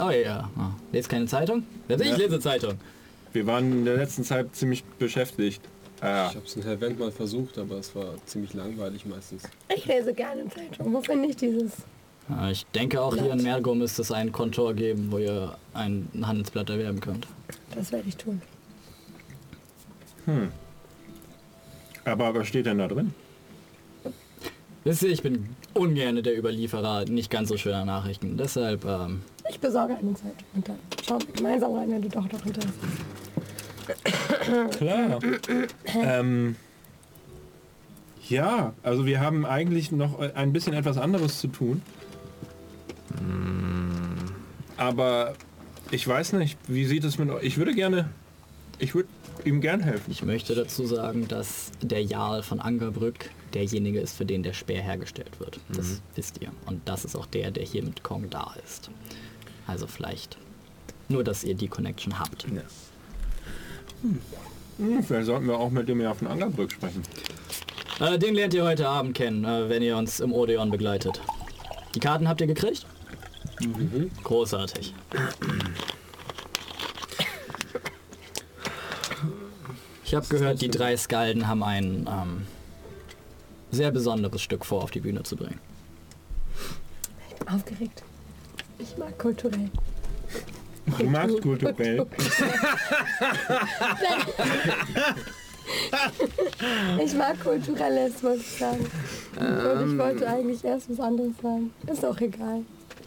Oh ja, ja. Lest keine Zeitung? Ich Ja. lese Zeitung. Wir waren in der letzten Zeit ziemlich beschäftigt. Ah, Ich habe es in Helvent mal versucht, aber es war ziemlich langweilig meistens. Ich lese gerne Zeitung. Wo finde ich dieses? Äh, Ich denke auch hier in Mergo müsste es ein Kontor geben, wo ihr ein Handelsblatt erwerben könnt. Das werde ich tun. Aber was steht denn da drin? Wisst ihr, ich bin ungern der Überlieferer nicht ganz so schöner Nachrichten. Deshalb, ähm, Ich besorge eine Zeitung und dann schauen wir gemeinsam rein, wenn du doch noch Interesse hast. Klar. ähm, ja, also wir haben eigentlich noch ein bisschen etwas anderes zu tun. Aber ich weiß nicht, wie sieht es mit euch? Ich würde gerne, ich würde ihm gern helfen. ich möchte dazu sagen, dass der Jarl von Angerbrück derjenige ist, für den der Speer hergestellt wird. Das wisst ihr. Und das ist auch der, der hier mit Kong da ist. Also vielleicht nur, dass ihr die Connection habt. Hm, vielleicht sollten wir auch mit dem Jahr von Angerbrück sprechen. Äh, den lernt ihr heute Abend kennen, äh, wenn ihr uns im Odeon begleitet. Die Karten habt ihr gekriegt? Großartig. Ich habe gehört, die drei Skalden haben ein ähm, sehr besonderes Stück vor, auf die Bühne zu bringen. Ich bin aufgeregt. Ich mag kulturell. Du magst kulturell. Ich mag kulturelles, muss ich sagen. Und ich wollte eigentlich erst was anderes sagen. Ist auch egal.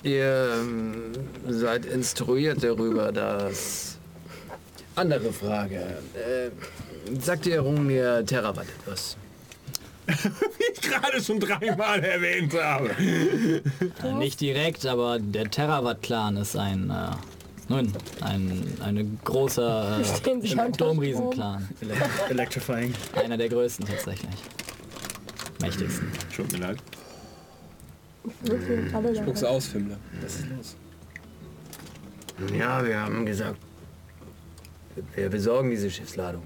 Ihr ähm, seid instruiert darüber, dass... Andere Frage. Äh, sagt ihr Rungnir Terravat etwas? Wie ich gerade schon dreimal erwähnt habe. Äh, nicht direkt, aber der Terravat-Clan ist ein, äh, nun, ein eine großer äh, Domriesen-Clan. Electrifying. Einer der größten tatsächlich. Mächtigsten. Tut mir leid. Spuck's aus, Fimmler. Was ist los? Ja, wir haben gesagt, wir besorgen diese Schiffsladung.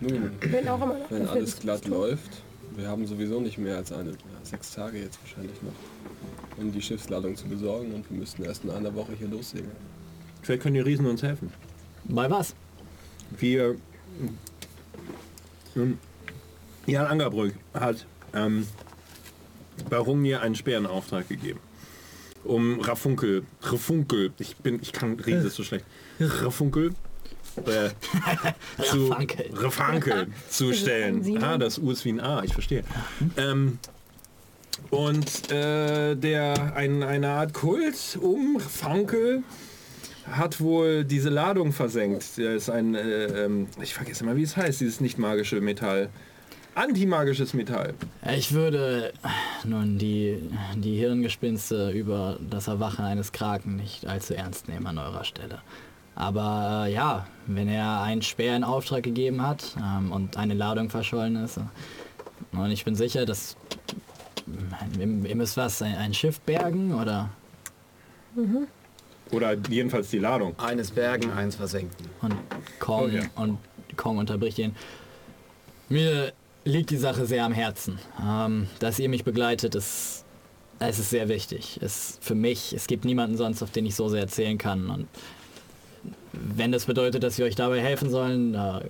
Nun, bin auch immer wenn alles glatt läuft, wir haben sowieso nicht mehr als eine, ja, sechs Tage jetzt wahrscheinlich noch, um die Schiffsladung zu besorgen und wir müssten erst in einer Woche hier lossegeln. Vielleicht können die Riesen uns helfen. Bei was? Wir. Nun, Jan Angerbrück hat ähm, bei Rungnir einen Sperrenauftrag gegeben. Um Rafunkel, Rafunkel, ich bin, ich kann das ist so schlecht. Rafunkel äh, zu. Rafunkel zu stellen. Ah, das U ist wie ein A, ich verstehe. Ähm, und äh, der ein, eine Art Kult um Rafunkel hat wohl diese Ladung versenkt. Der ist ein, äh, ähm, ich vergesse mal, wie es heißt, dieses nicht magische Metall. Antimagisches Metall. Ich würde nun die, die Hirngespinste über das Erwachen eines Kraken nicht allzu ernst nehmen an eurer Stelle. Aber äh, ja, wenn er einen Speer in Auftrag gegeben hat ähm, und eine Ladung verschollen ist, äh, und ich bin sicher, dass ihr, ihr müsst was, ein, ein Schiff bergen oder Oder jedenfalls die Ladung. Eines bergen, eins versenken. und Kong Oh ja. und Kong unterbricht ihn. Mir liegt die Sache sehr am Herzen. Ähm, dass ihr mich begleitet, ist, es ist sehr wichtig. Es für mich, es gibt niemanden sonst, auf den ich so sehr erzählen kann. Und wenn das bedeutet, dass wir euch dabei helfen sollen, äh,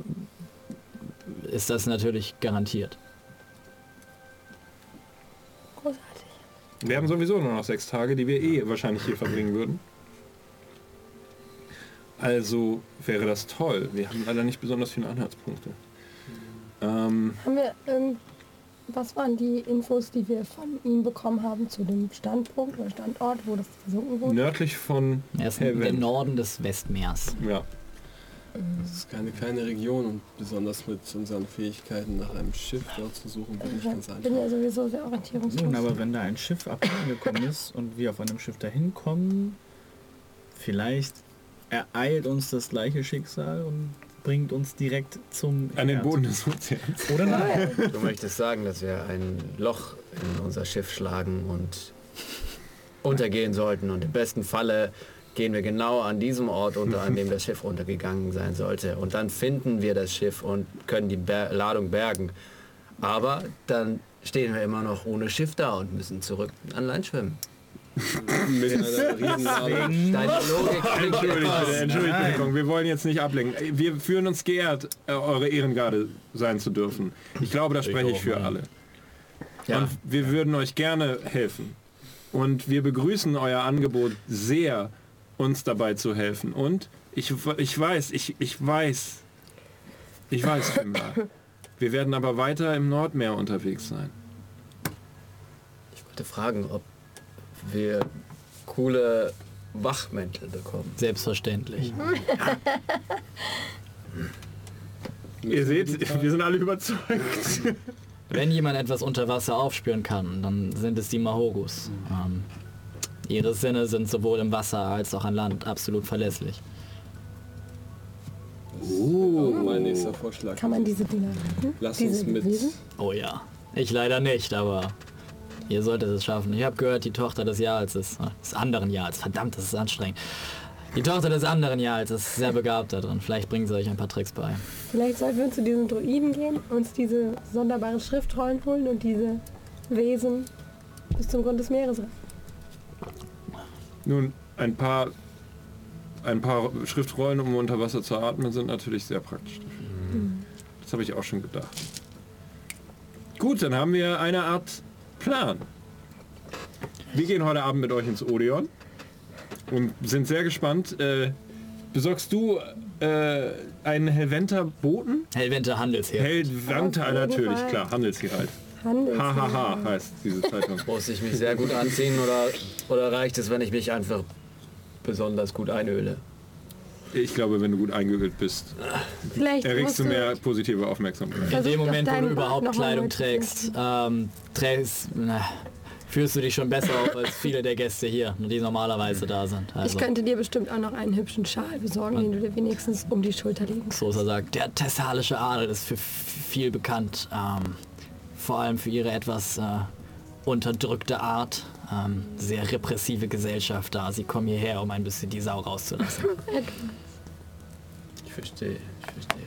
ist das natürlich garantiert. Großartig. Wir haben sowieso nur noch sechs Tage, die wir eh wahrscheinlich hier verbringen würden. Also wäre das toll. Wir haben leider nicht besonders viele Anhaltspunkte. Ähm, Haben wir irgend... Was waren die Infos, die wir von ihm bekommen haben zu dem Standpunkt oder Standort, wo das versunken wurde? nördlich von im Helvent. Norden des Westmeers. Ja. Das ist keine kleine Region und besonders mit unseren Fähigkeiten nach einem Schiff dort zu suchen, wird nicht ganz Ich bin ja einfach. sowieso sehr orientierungslos. Nun, aber wenn da ein Schiff abgekommen ist und wir auf einem Schiff dahin kommen, Vielleicht ereilt uns das gleiche Schicksal und bringt uns direkt zum An den. Boden des Ozeans. Oder nein? Du möchtest sagen, dass wir ein Loch in unser Schiff schlagen und untergehen sollten. Und im besten Falle gehen wir genau an diesem Ort unter, an dem das Schiff untergegangen sein sollte. Und dann finden wir das Schiff und können die Ber Ladung bergen. Aber dann stehen wir immer noch ohne Schiff da und müssen zurück an Land schwimmen. Mit einer Riesenladung. Deine Logik klingt Entschuldigt etwas- bitte, entschuldigt bitte, Kong, wir wollen jetzt nicht ablenken. Wir fühlen uns geehrt, äh, eure Ehrengarde sein zu dürfen. Ich glaube, da spreche ich für alle. Ja. Und wir würden euch gerne helfen. Und wir begrüßen euer Angebot sehr, uns dabei zu helfen. Und ich, ich weiß, ich, ich weiß, ich weiß, Fimbra. Wir werden aber weiter im Nordmeer unterwegs sein. Ich wollte fragen, ob wir coole Wachmäntel bekommen. Selbstverständlich. Ihr seht, wir sind alle überzeugt. Wenn jemand etwas unter Wasser aufspüren kann, dann sind es die Mahogus. Ähm, ihre Sinne sind sowohl im Wasser als auch an Land absolut verlässlich. Oh, mein nächster Vorschlag. Kann man diese Dinger retten? Lass diese uns mit. Wesen? Oh ja. Ich leider nicht, aber ihr solltet es schaffen. Ich habe gehört, die Tochter des Jahres ist, äh, des anderen Jahres, verdammt, das ist anstrengend. Die Tochter des anderen Jahres ist sehr begabt da drin. Vielleicht bringen sie euch ein paar Tricks bei. Vielleicht sollten wir zu diesen Druiden gehen, uns diese sonderbaren Schriftrollen holen und diese Wesen bis zum Grund des Meeres. Nun, ein paar, ein paar Schriftrollen, um unter Wasser zu atmen, sind natürlich sehr praktisch. dafür. Das habe ich auch schon gedacht. Gut, dann haben wir eine Art Plan. Wir gehen heute Abend mit euch ins Odeon und sind sehr gespannt. Äh, besorgst du äh, einen Helventer Boten? Helventer, Auf jeden natürlich, klar, Handelshier halt. Handels. Hahaha heißt diese Zeitung. Muss ich mich sehr gut anziehen oder, oder reicht es, wenn ich mich einfach besonders gut einöle? Ich glaube, wenn du gut eingeölt bist, Vielleicht erregst du mehr positive Aufmerksamkeit. In dem Moment, wo du überhaupt Kleidung trägst, ähm, trägst na, fühlst du dich schon besser auf als viele der Gäste hier, die normalerweise da sind. Ich Also, könnte dir bestimmt auch noch einen hübschen Schal besorgen, den du dir wenigstens um die Schulter legen kannst. Sosa sagt, der thessalische Adel ist für viel bekannt. Ähm, vor allem für ihre etwas äh, unterdrückte Art. Ähm, sehr repressive Gesellschaft da. Sie kommen hierher, um ein bisschen die Sau rauszulassen. Ich verstehe, ich verstehe.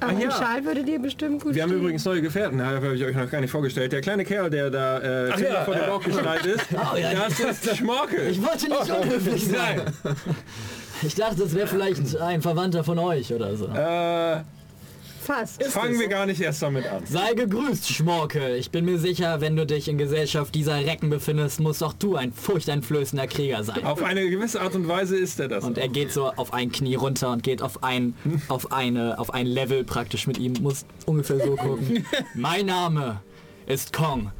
Aber ein ja. Schal würde dir bestimmt gut Wir haben stehen. übrigens neue Gefährten, da habe ich euch noch gar nicht vorgestellt. Der kleine Kerl, der da äh, ziemlich ja, vor dem äh. Bauch geschnallt ist, ja, das ist der Schmorkel. Ich wollte nicht unhöflich sein. Ich dachte, das wäre vielleicht ein Verwandter von euch oder so. Äh, Fast. fangen wir gar nicht erst damit an. Sei gegrüßt, Schmorkel. Ich bin mir sicher, wenn du dich in Gesellschaft dieser Recken befindest, musst auch du ein furchteinflößender Krieger sein. Auf eine gewisse Art und Weise ist er das. Und auch. er geht so auf ein Knie runter und geht auf ein, auf eine, auf ein Level praktisch mit ihm. Muss ungefähr so gucken. mein Name ist Kong.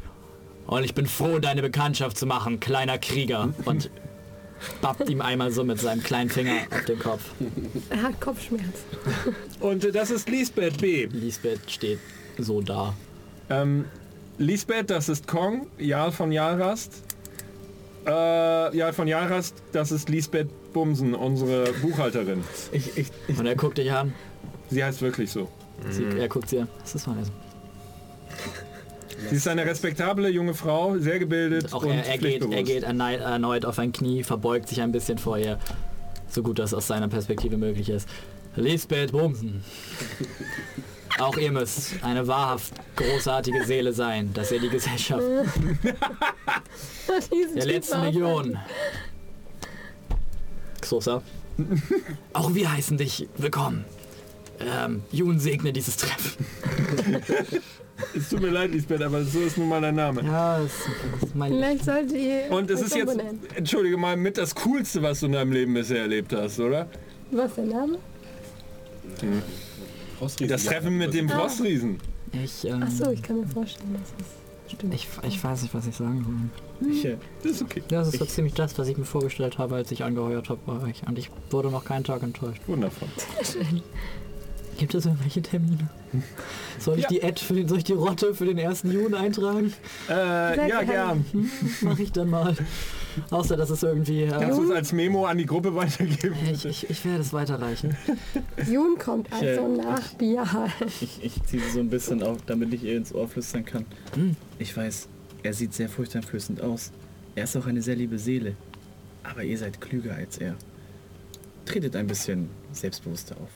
Und ich bin froh, deine Bekanntschaft zu machen, kleiner Krieger. Und bappt ihm einmal so mit seinem kleinen Finger auf den Kopf. Er hat Kopfschmerz. Und äh, das ist Lisbeth B. Lisbeth steht so da. Ähm, Lisbeth, das ist Kong, Jarl von Jarrast. Äh, Jarl von Jarrast, das ist Lisbeth Bumsen, unsere Buchhalterin. Ich, ich, ich, Und er guckt dich an. Sie heißt wirklich so. Sie, er guckt sie an. Was ist das? Sie ist eine respektable junge Frau, sehr gebildet Auch und er, er, geht, er geht erneut, auf ein Knie, verbeugt sich ein bisschen vor ihr, so gut das aus seiner Perspektive möglich ist. Lisbeth Bumsen. Auch ihr müsst eine wahrhaft großartige Seele sein, dass ihr die Gesellschaft der letzten. Legion. Xosa. Auch wir heißen dich willkommen. Ähm, Jun segne dieses Treffen. Es tut mir leid, Lisbeth, aber so ist nun mal dein Name. Ja, das ist mein Vielleicht sollte ihr Und es ist jetzt, umbenennen. entschuldige mal, mit das Coolste, was du in deinem Leben bisher erlebt hast, oder? Was der Name? Das Treffen mit dem Ah. Frostriesen. Ich, ähm, Achso, ich kann mir vorstellen, dass es stimmt. ich, ich weiß nicht, was ich sagen soll. ich, äh, Das ist okay. Das ist so ziemlich das, was ich mir vorgestellt habe, als ich angeheuert habe bei euch. Und ich wurde noch keinen Tag enttäuscht. Wundervoll. Gibt es irgendwelche Termine? Soll ich Ja. die Ad für den, soll ich die Rotte für den 1. Juni eintragen? Äh, ja, gerne. gern. Mache ich dann mal. Außer dass es irgendwie. Äh, Kannst du es als Memo an die Gruppe weitergeben? ich, ich, ich werde es weiterreichen. Jun kommt also äh, nach Bihal. Ich, ich ziehe sie so ein bisschen auf, damit ich ihr ins Ohr flüstern kann. Hm. Ich weiß, er sieht sehr furchteinflößend aus. Er ist auch eine sehr liebe Seele. Aber ihr seid klüger als er. Tretet ein bisschen selbstbewusster auf.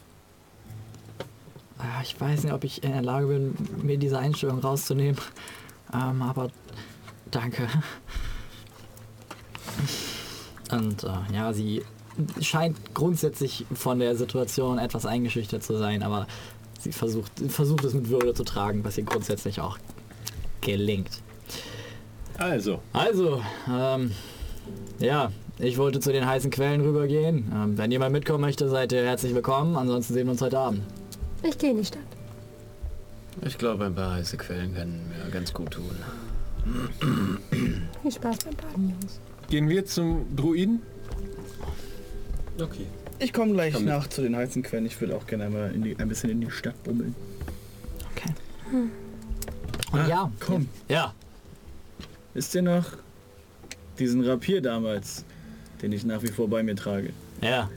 Ah, Ich weiß nicht, ob ich in der Lage bin, mir diese Einstellung rauszunehmen. Ähm, aber danke. Und äh, ja, sie scheint grundsätzlich von der Situation etwas eingeschüchtert zu sein, aber sie versucht, versucht es mit Würde zu tragen, was ihr grundsätzlich auch gelingt. Also, Also, ähm, ja, ich wollte zu den heißen Quellen rübergehen. Ähm, wenn jemand mitkommen möchte, seid ihr herzlich willkommen. Ansonsten sehen wir uns heute Abend. Ich gehe in die Stadt. Ich glaube, ein paar heiße Quellen können mir ganz gut tun. Viel Spaß beim Baden, Jungs. gehen wir zum Druiden? Okay. Ich komme gleich Komm mit. nach zu den heißen Quellen. Ich würde auch gerne einmal in die, ein bisschen in die Stadt bummeln. Okay. Und ja, Komm, ja, wisst ihr noch diesen Rapier damals, den ich nach wie vor bei mir trage? ja.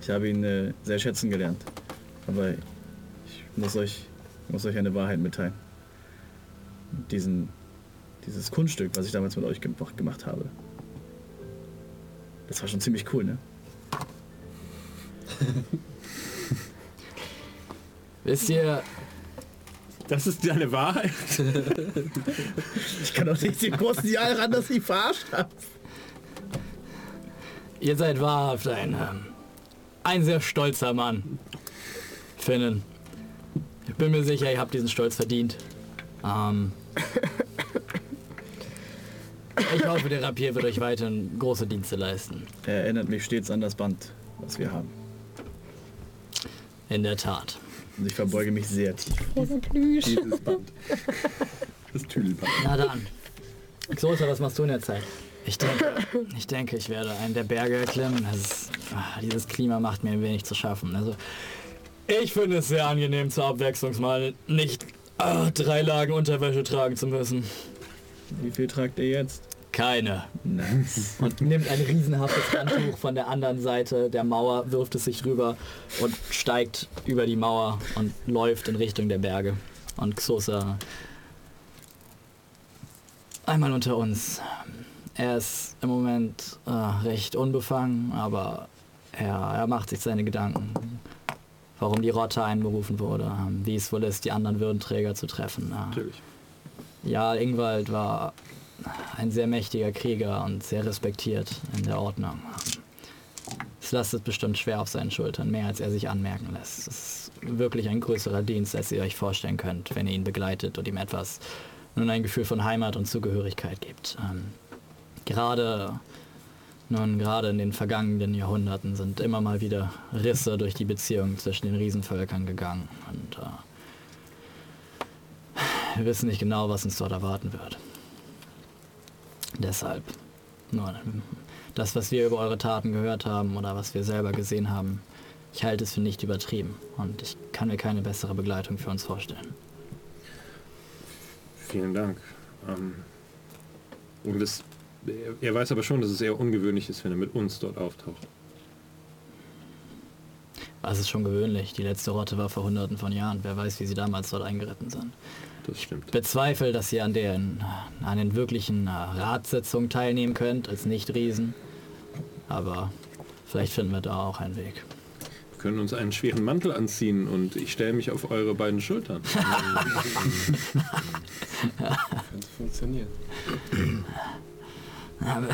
Ich habe ihn äh, sehr schätzen gelernt. Aber muss euch, muss euch eine Wahrheit mitteilen. Diesen, dieses Kunststück, was ich damals mit euch ge gemacht habe. Das war schon ziemlich cool, ne? Wisst ihr, Das ist deine Wahrheit? Ich kann doch nicht den großen Jahr ran, dass ich verarscht habe. ihr seid wahrhaft ein, ähm, ein sehr stolzer Mann. Finnen. Ich bin mir sicher, ihr habt diesen Stolz verdient. Ähm, ich hoffe, der Rapier wird euch weiterhin große Dienste leisten. Er erinnert mich stets an das Band, was wir haben. In der Tat. Und ich verbeuge mich sehr tief. Das ist Plüsch. Dieses Band. Das Tüdelband. Na dann. Xosa, was machst du in der Zeit? Ich denke, ich denke, ich werde einen der Berge erklimmen. Das ist, ah, dieses Klima macht mir ein wenig zu schaffen. Also, ich finde es sehr angenehm zur Abwechslung mal nicht ah, drei Lagen Unterwäsche tragen zu müssen. Wie viel tragt ihr jetzt? Keine. Nice. Und nimmt ein riesenhaftes Handtuch von der anderen Seite der Mauer, wirft es sich drüber und steigt über die Mauer und läuft in Richtung der Berge. Und Xosa einmal unter uns. Er ist im Moment äh, recht unbefangen, aber er, er macht sich seine Gedanken, warum die Rotte einberufen wurde, ähm, wie es wohl ist, die anderen Würdenträger zu treffen. Natürlich. ja, Ingwald war ein sehr mächtiger Krieger und sehr respektiert in der Ordnung. Es lastet bestimmt schwer auf seinen Schultern, mehr als er sich anmerken lässt. Es ist wirklich ein größerer Dienst, als ihr euch vorstellen könnt, wenn ihr ihn begleitet und ihm etwas, nun ein Gefühl von Heimat und Zugehörigkeit gibt. Ähm, gerade, nun gerade in den vergangenen Jahrhunderten sind immer mal wieder Risse durch die Beziehungen zwischen den Riesenvölkern gegangen und äh, wir wissen nicht genau, was uns dort erwarten wird. Deshalb, nur das, was wir über eure Taten gehört haben oder was wir selber gesehen haben, ich halte es für nicht übertrieben und ich kann mir keine bessere Begleitung für uns vorstellen. Vielen Dank. Ähm, und das, er, weiß aber schon, dass es eher ungewöhnlich ist, wenn er mit uns dort auftaucht. Das ist schon gewöhnlich. Die letzte Rotte war vor hunderten von Jahren. Wer weiß, wie sie damals dort eingeritten sind. Das stimmt. Bezweifle, dass ihr an den, an den wirklichen äh, Ratssitzungen teilnehmen könnt, als Nicht-Riesen. Aber vielleicht finden wir da auch einen Weg. Wir können uns einen schweren Mantel anziehen und ich stelle mich auf eure beiden Schultern. Könnte funktionieren. Aber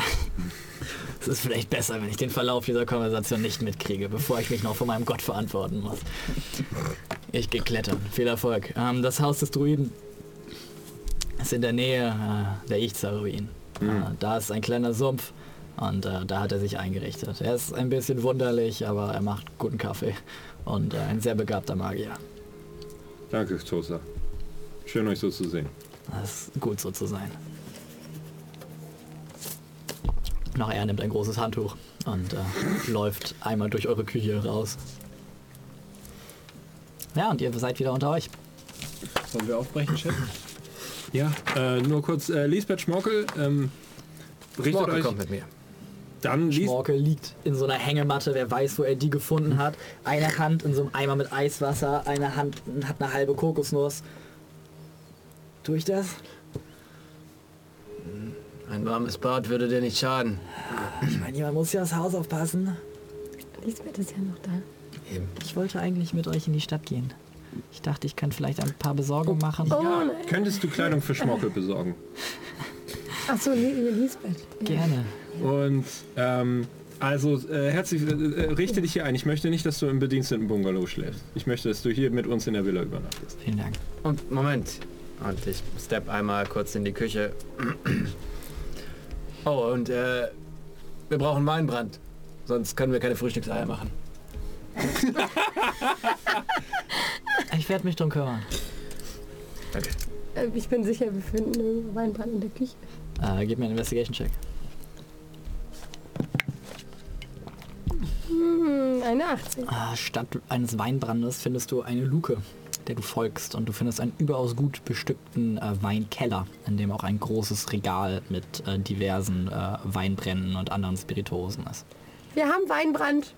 es ist vielleicht besser, wenn ich den Verlauf dieser Konversation nicht mitkriege, bevor ich mich noch von meinem Gott verantworten muss. Ich gehe klettern. Viel Erfolg. Ähm, das Haus des Druiden ist in der Nähe äh, der Ichza-Ruinen. Äh, da ist ein kleiner Sumpf und äh, da hat er sich eingerichtet. Er ist ein bisschen wunderlich, aber er macht guten Kaffee und äh, ein sehr begabter Magier. Danke, Tosa. Schön euch so zu sehen. Das ist gut so zu sein. Noch er nimmt ein großes Handtuch und äh, läuft einmal durch eure Küche raus. Ja, und ihr seid wieder unter euch. Sollen wir aufbrechen, Chef? Ja, äh, nur kurz, äh, Lisbeth Schmorkel, ähm, richtet Morgen euch kommt mit mir. dann Schmorkel liegt in so einer Hängematte, wer weiß, wo er die gefunden hat. Eine Hand in so einem Eimer mit Eiswasser, eine Hand hat eine halbe Kokosnuss. Tue ich das? Ein warmes Bad würde dir nicht schaden. Ich meine, jemand muss ja aufs Haus aufpassen. Lisbeth ist ja noch da. Eben. Ich wollte eigentlich mit euch in die Stadt gehen. Ich dachte, ich kann vielleicht ein paar Besorgungen machen. Oh nein. Könntest du Kleidung für Schmorkel besorgen? Achso, Lisbeth. Gerne. Und ähm, also äh, herzlich, äh, äh, richte dich hier ein. Ich möchte nicht, dass du im bediensteten Bungalow schläfst. Ich möchte, dass du hier mit uns in der Villa übernachtest. Vielen Dank. Und Moment. Und ich step einmal kurz in die Küche. Oh, und äh, wir brauchen Weinbrand. Sonst können wir keine Frühstückseier machen. Ich werde mich drum kümmern. Danke. Äh, Ich bin sicher, wir finden irgendwo Weinbrand in der Küche. Äh, gib mir einen Investigation-Check. Hm, eine 18. Ah, statt eines Weinbrandes findest du eine Luke, der du folgst. Und du findest einen überaus gut bestückten äh, Weinkeller, in dem auch ein großes Regal mit äh, diversen äh, Weinbränden und anderen Spirituosen ist. Wir haben Weinbrand.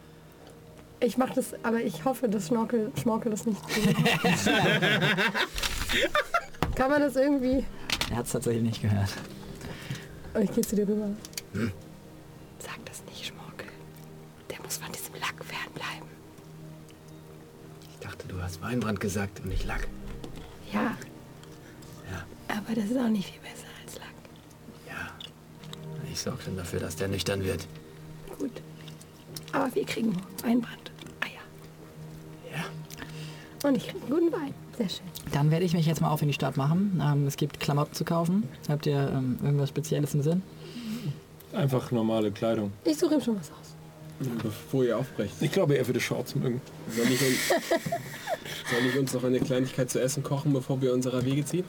Ich mache das, aber ich hoffe, dass Schnorkel, Schmorkel das nicht. Kann man das irgendwie... Er hat es tatsächlich nicht gehört. Ich gehe zu dir rüber. Sag das nicht, Schmorkel. Der muss von diesem dachte, du hast Weinbrand gesagt und nicht Lack. Ja. Ja. Aber das ist auch nicht viel besser als Lack. Ja. Ich sorge schon dafür, dass der nüchtern wird. Gut. Aber wir kriegen Weinbrand. Eier. Ja. Und ich kriege einen guten Wein. Sehr schön. Dann werde ich mich jetzt mal auf in die Stadt machen. Ähm, es gibt Klamotten zu kaufen. Habt ihr ähm, irgendwas Spezielles im Sinn? Einfach normale Kleidung. Ich suche ihm schon was aus. Bevor ihr aufbrecht, Ich glaube, er würde Shorts mögen. soll ich, uns, soll ich uns noch eine Kleinigkeit zu essen kochen, bevor wir unserer Wege ziehen?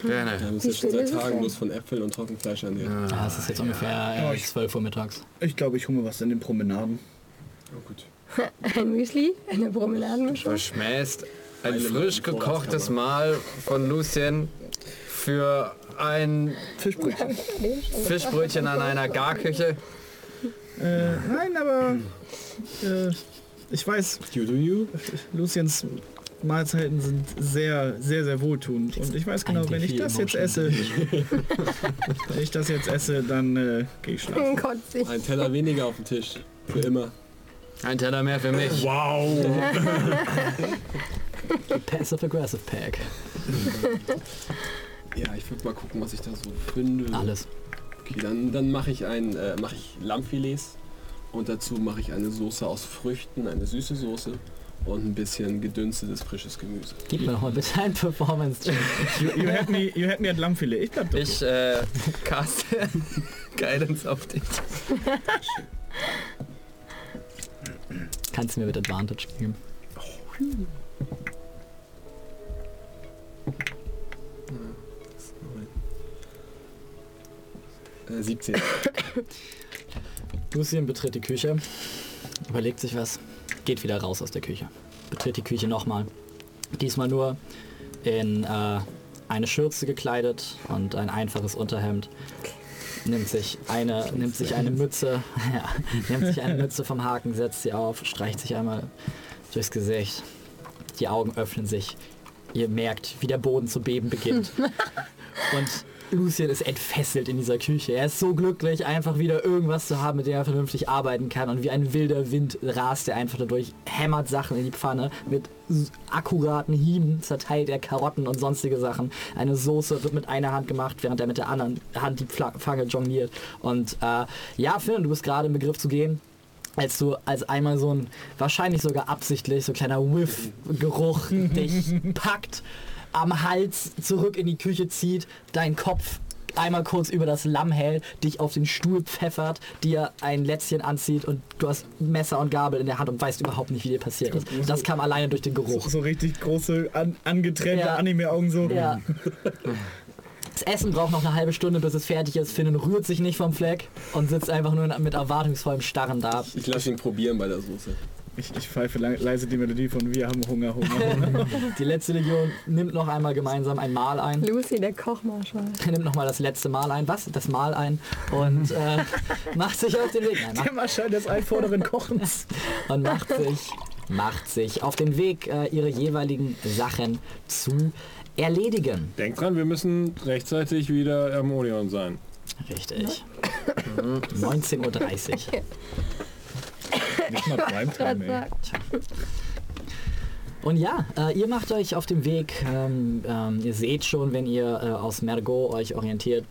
Wir Gerne. haben uns Wie jetzt schon seit es Tagen bloß von Äpfeln und Trockenfleisch ernährt. Ah, es ist jetzt ungefähr äh, 12 Uhr mittags. Ich glaube, ich hole mir was in den Promenaden. Oh, gut. Ein Müsli, eine Promenadenmischung. Verschmähst ein Eine frisch gekochtes Mahl von Lucien für ein Fischbrötchen. Fischbrötchen an einer Garküche. Äh, nein, aber äh, ich weiß, You do you? Luciens Mahlzeiten sind sehr, sehr, sehr wohltuend. Und ich weiß genau, wenn ich D4 das jetzt esse, wenn ich das jetzt esse, dann äh, gehe ich schlafen. Kotzig. Ein Teller weniger auf dem Tisch. Für immer. Ein Teller mehr für mich. Wow! Passive Aggressive Pack. Ja, ich würde mal gucken, was ich da so finde. Alles. Okay, dann, dann mache ich ein, äh, mache ich Lammfilets und dazu mache ich eine Soße aus Früchten, eine süße Soße und ein bisschen gedünstetes frisches Gemüse. Gib mir doch mal bitte ein Performance-Check. You, you, had me, you had me at Lammfilet. Ich bleib doch. Ich äh, caste Guidance auf dich. Kannst du mir mit Advantage geben? Äh, 17. Lucien betritt die Küche, überlegt sich was, geht wieder raus aus der Küche. Betritt die Küche nochmal. Diesmal nur in äh, eine Schürze gekleidet und ein einfaches Unterhemd. Nimmt sich eine, nimmt sich eine Mütze, ja, nimmt sich eine Mütze vom Haken, setzt sie auf, streicht sich einmal durchs Gesicht. Die Augen öffnen sich. Ihr merkt, wie der Boden zu beben beginnt. Und Lucien ist entfesselt in dieser Küche. Er ist so glücklich, einfach wieder irgendwas zu haben, mit dem er vernünftig arbeiten kann. Und wie ein wilder Wind rast er einfach dadurch, hämmert Sachen in die Pfanne. Mit akkuraten Hieben zerteilt er Karotten und sonstige Sachen. Eine Soße wird mit einer Hand gemacht, während er mit der anderen Hand die Pfanne jongliert. Und äh, ja, Finn, du bist gerade im Begriff zu gehen als du als einmal so ein wahrscheinlich sogar absichtlich so ein kleiner Whiff-Geruch dich packt, am Hals zurück in die Küche zieht, deinen Kopf einmal kurz über das Lamm hält, dich auf den Stuhl pfeffert, dir ein Lätzchen anzieht und du hast Messer und Gabel in der Hand und weißt überhaupt nicht, wie dir passiert ist. Das kam alleine durch den Geruch. So richtig große, an, angetränte Ja. Anime-Augen so. Ja. Das Essen braucht noch eine halbe Stunde, bis es fertig ist. Finn rührt sich nicht vom Fleck und sitzt einfach nur mit erwartungsvollem Starren da. Ich lasse ihn probieren bei der Soße. Ich, ich pfeife le leise die Melodie von Wir haben Hunger, Hunger, Hunger. Die letzte Legion nimmt noch einmal gemeinsam ein Mahl ein. Lucy, der Kochmarschall. Er nimmt noch mal das letzte Mal ein. Was? Das Mal ein. Und äh, macht sich auf den Weg. Nein, macht Der Marschall des einvorderen Kochens. und macht sich, macht sich auf den Weg, äh, ihre jeweiligen Sachen zu erledigen. Denkt dran, wir müssen rechtzeitig wieder am Odeon sein. Richtig. 19.30 Uhr. Nicht mal Primetime, ey. Und ja, äh, ihr macht euch auf dem Weg. Ähm, ähm, ihr seht schon, wenn ihr äh, aus Mergot euch orientiert,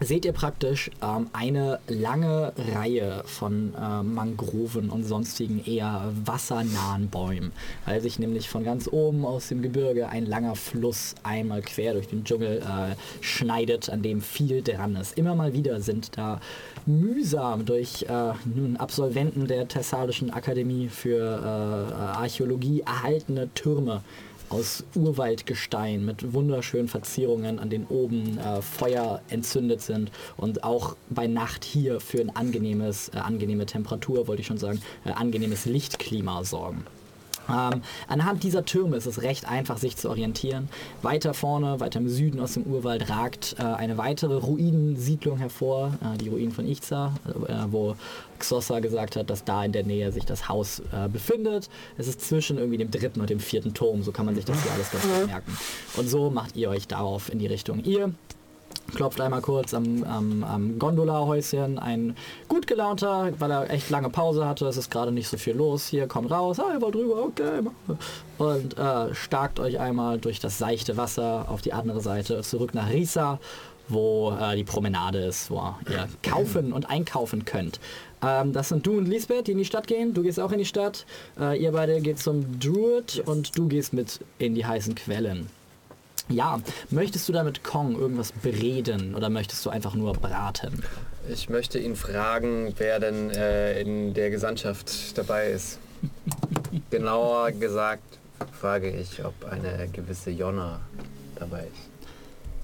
seht ihr praktisch ähm, eine lange Reihe von äh, Mangroven und sonstigen eher wassernahen Bäumen, weil sich nämlich von ganz oben aus dem Gebirge ein langer Fluss einmal quer durch den Dschungel äh, schneidet, an dem viel dran ist. Immer mal wieder sind da mühsam durch äh, nun Absolventen der Thessalischen Akademie für äh, Archäologie erhaltene Türme aus Urwaldgestein mit wunderschönen Verzierungen, an denen oben äh, Feuer entzündet sind und auch bei Nacht hier für ein angenehmes, äh, angenehme Temperatur, wollte ich schon sagen, äh, angenehmes Lichtklima sorgen. Ähm, anhand dieser Türme ist es recht einfach, sich zu orientieren. Weiter vorne, weiter im Süden aus dem Urwald ragt äh, eine weitere Ruinensiedlung hervor, äh, die Ruinen von Ichza, äh, wo Xossa gesagt hat, dass da in der Nähe sich das Haus äh, befindet. Es ist zwischen irgendwie dem dritten und dem vierten Turm, so kann man sich das hier alles ganz gut merken. Und so macht ihr euch darauf in die Richtung. Ihr klopft einmal kurz am, am, am Gondola-Häuschen. Ein gut gelaunter, weil er echt lange Pause hatte. Es ist gerade nicht so viel los. Hier, kommt raus. Ah, ihr wollt drüber, okay. Und äh, starkt euch einmal durch das seichte Wasser auf die andere Seite zurück nach Risa, wo äh, die Promenade ist, wo ihr kaufen und einkaufen könnt. Ähm, das sind du und Lisbeth, die in die Stadt gehen. Du gehst auch in die Stadt. Äh, ihr beide geht zum Druid und du gehst mit in die heißen Quellen. Ja, möchtest du da mit Kong irgendwas bereden oder möchtest du einfach nur braten? Ich möchte ihn fragen, wer denn äh, in der Gesandtschaft dabei ist. Genauer gesagt frage ich, ob eine gewisse Jonna dabei ist.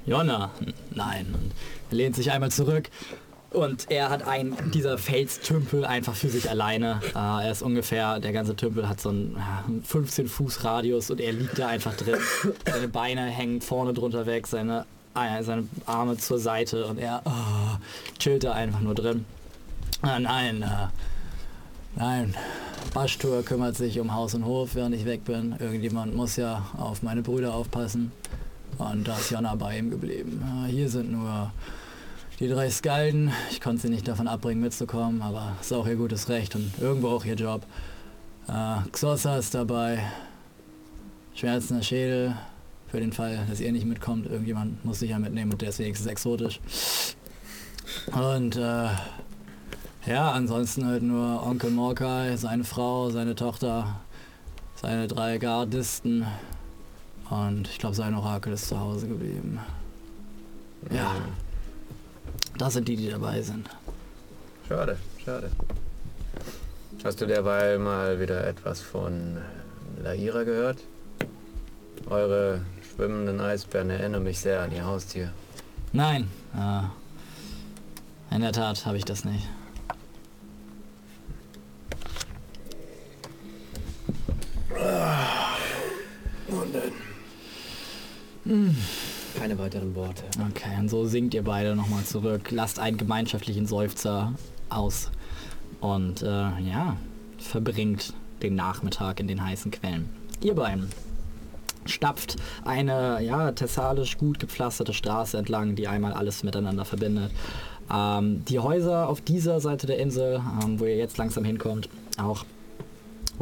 Jonna? Nein. Und er lehnt sich einmal zurück und er hat einen dieser Felstümpel einfach für sich alleine. Äh, er ist ungefähr, der ganze Tümpel hat so einen ja, 15 Fuß Radius und er liegt da einfach drin. Seine Beine hängen vorne drunter weg, seine, äh, seine Arme zur Seite und er oh, chillt da einfach nur drin. Ah, nein, äh, nein. Baschtur kümmert sich um Haus und Hof, während ich weg bin. Irgendjemand muss ja auf meine Brüder aufpassen. Und da ist Jonna bei ihm geblieben. Ja, hier sind nur die drei Skalden. Ich konnte sie nicht davon abbringen, mitzukommen, aber ist auch ihr gutes Recht und irgendwo auch ihr Job. Äh, Xossa ist dabei. Schmerzender Schädel. Für den Fall, dass ihr nicht mitkommt. Irgendjemand muss sich ja mitnehmen und der ist wenigstens exotisch. Und äh, ja, ansonsten halt nur Onkel Morkai, seine Frau, seine Tochter, seine drei Gardisten und ich glaube sein Orakel ist zu Hause geblieben. Ja, das sind die, die dabei sind. Schade, schade. Hast du derweil mal wieder etwas von Laira gehört? Eure schwimmenden Eisbären erinnern mich sehr an ihr Haustier. Nein, äh, in der Tat habe ich das nicht. Keine weiteren Worte. Okay, und so sinkt ihr beide nochmal zurück. Lasst einen gemeinschaftlichen Seufzer aus. Und äh, ja, verbringt den Nachmittag in den heißen Quellen. Ihr beiden stapft eine ja, thessalisch gut gepflasterte Straße entlang, die einmal alles miteinander verbindet. Ähm, die Häuser auf dieser Seite der Insel, ähm, wo ihr jetzt langsam hinkommt, auch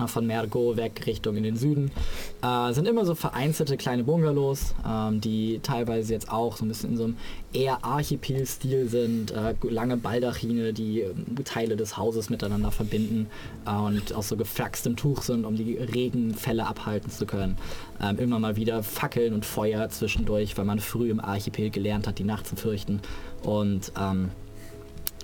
von Mergo weg Richtung in den Süden, äh, sind immer so vereinzelte kleine Bungalows, ähm, die teilweise jetzt auch so ein bisschen in so einem eher Archipel-Stil sind, äh, lange Baldachine, die ähm, Teile des Hauses miteinander verbinden äh, und aus so geflaxtem Tuch sind, um die Regenfälle abhalten zu können. Ähm, immer mal wieder Fackeln und Feuer zwischendurch, weil man früh im Archipel gelernt hat, die Nacht zu fürchten. Und ähm,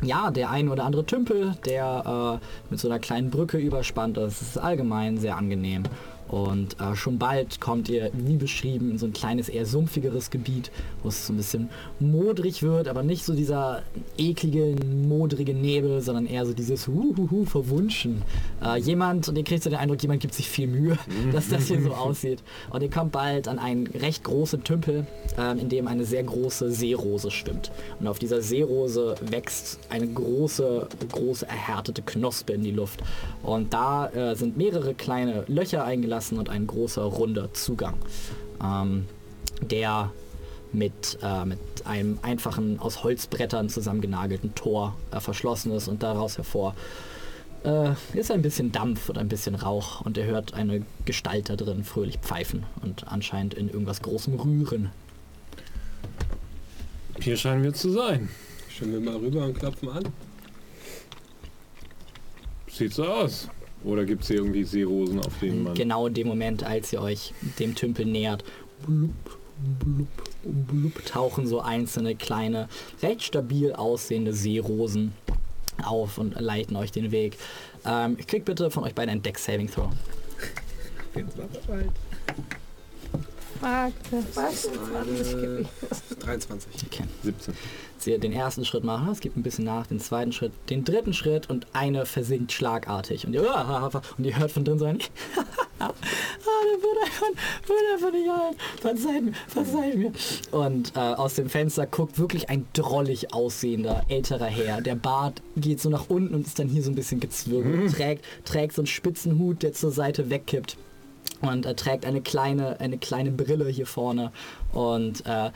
ja, der ein oder andere Tümpel, der äh, mit so einer kleinen Brücke überspannt ist. Ist allgemein sehr angenehm. Und äh, schon bald kommt ihr, wie beschrieben, in so ein kleines, eher sumpfigeres Gebiet, wo es so ein bisschen modrig wird, aber nicht so dieser eklige, modrige Nebel, sondern eher so dieses Huhuhu verwunschen. Äh, jemand, und ihr kriegt so den Eindruck, jemand gibt sich viel Mühe, dass das hier so aussieht. Und ihr kommt bald an einen recht großen Tümpel, ähm, in dem eine sehr große Seerose schwimmt. Und auf dieser Seerose wächst eine große, große erhärtete Knospe in die Luft. Und da äh, sind mehrere kleine Löcher eingelassen und ein großer runder Zugang, ähm, der mit, äh, mit einem einfachen aus Holzbrettern zusammengenagelten Tor äh, verschlossen ist und daraus hervor äh, ist ein bisschen Dampf und ein bisschen Rauch und ihr hört eine Gestalt da drin fröhlich pfeifen und anscheinend in irgendwas Großem rühren. Hier scheinen wir zu sein. Schauen wir mal rüber und klopfen an. Sieht so aus. Oder gibt es hier irgendwie Seerosen, auf denen man. Genau in dem Moment, als ihr euch dem Tümpel nähert, blub, blub, blub, tauchen so einzelne kleine, recht stabil aussehende Seerosen auf und leiten euch den Weg. Ähm, krieg bitte von euch beiden ein Deck Saving Throw. 24. Was? 23. Okay. 17. Sie den ersten Schritt machen, es gibt ein bisschen nach, den zweiten Schritt, den dritten Schritt und eine versinkt schlagartig. Und ihr, ah, ah, ah, und ihr hört von drin so ein. ah, der wird einfach, wird einfach nicht ein. Verzeiht mir, verzeiht mir. Und äh, aus dem Fenster guckt wirklich ein drollig aussehender älterer Herr. Der Bart geht so nach unten und ist dann hier so ein bisschen gezwirrt. Mhm. Trägt, trägt so einen spitzen Hut, der zur Seite wegkippt. Und er trägt eine kleine, eine kleine Brille hier vorne und äh,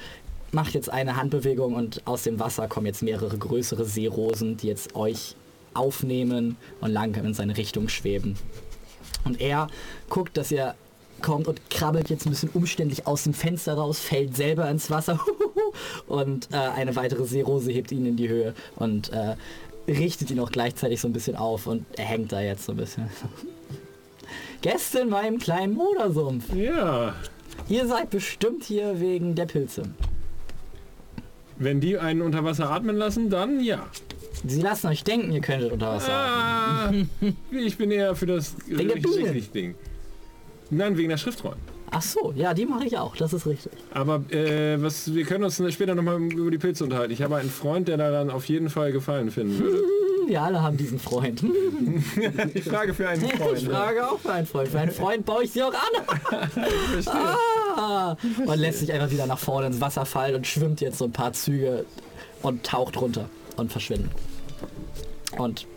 macht jetzt eine Handbewegung und aus dem Wasser kommen jetzt mehrere größere Seerosen, die jetzt euch aufnehmen und langsam in seine Richtung schweben. Und er guckt, dass ihr kommt und krabbelt jetzt ein bisschen umständlich aus dem Fenster raus, fällt selber ins Wasser und äh, eine weitere Seerose hebt ihn in die Höhe und äh, richtet ihn auch gleichzeitig so ein bisschen auf und er hängt da jetzt so ein bisschen. Gäste in meinem kleinen Modersumpf. Ja. Ihr seid bestimmt hier wegen der Pilze. Wenn die einen unter Wasser atmen lassen, dann ja. Sie lassen euch denken, ihr könntet unter Wasser atmen. Ah, ich bin eher für das Ding. Nein, wegen der Schriftrollen. Ach so, ja, die mache ich auch, das ist richtig. Aber äh, was, wir können uns später nochmal über die Pilze unterhalten. Ich habe einen Freund, der daran auf jeden Fall Gefallen finden würde. Wir alle haben diesen Freund. ich frage für einen Freund. Ich frage auch für einen Freund. Für einen Freund baue ich sie auch an. ah, und lässt sich einfach wieder nach vorne ins Wasser fallen und schwimmt jetzt so ein paar Züge und taucht runter und verschwindet. Und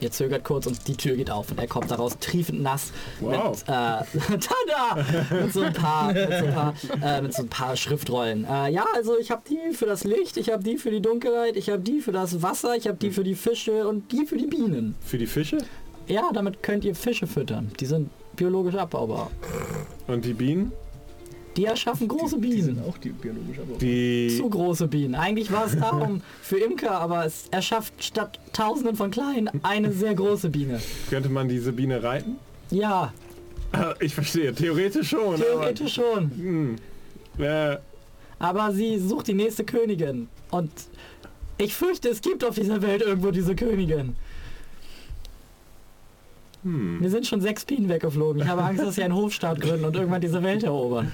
ihr zögert kurz und die Tür geht auf und er kommt daraus triefend nass Wow. mit, äh, tada! mit so ein paar, mit so ein paar, äh, mit so ein paar Schriftrollen. Äh, ja, also ich habe die für das Licht, ich habe die für die Dunkelheit, ich habe die für das Wasser, ich habe die für die Fische und die für die Bienen. Für die Fische? Ja, damit könnt ihr Fische füttern. Die sind biologisch abbaubar. Und die Bienen? Die erschaffen große Die Bienen. sind auch die biologisch aber. Die... Zu große Bienen. Eigentlich war es darum für Imker, aber es erschafft statt tausenden von kleinen eine sehr große Biene. Könnte man diese Biene reiten? Ja, Ich verstehe, theoretisch schon. theoretisch schon. Aber, hm, äh, Aber sie sucht die nächste Königin. Und ich fürchte, es gibt auf dieser Welt irgendwo diese Königin. hm, Mir sind schon sechs Bienen weggeflogen. Ich habe Angst, dass sie einen Hofstaat gründen und irgendwann diese Welt erobern.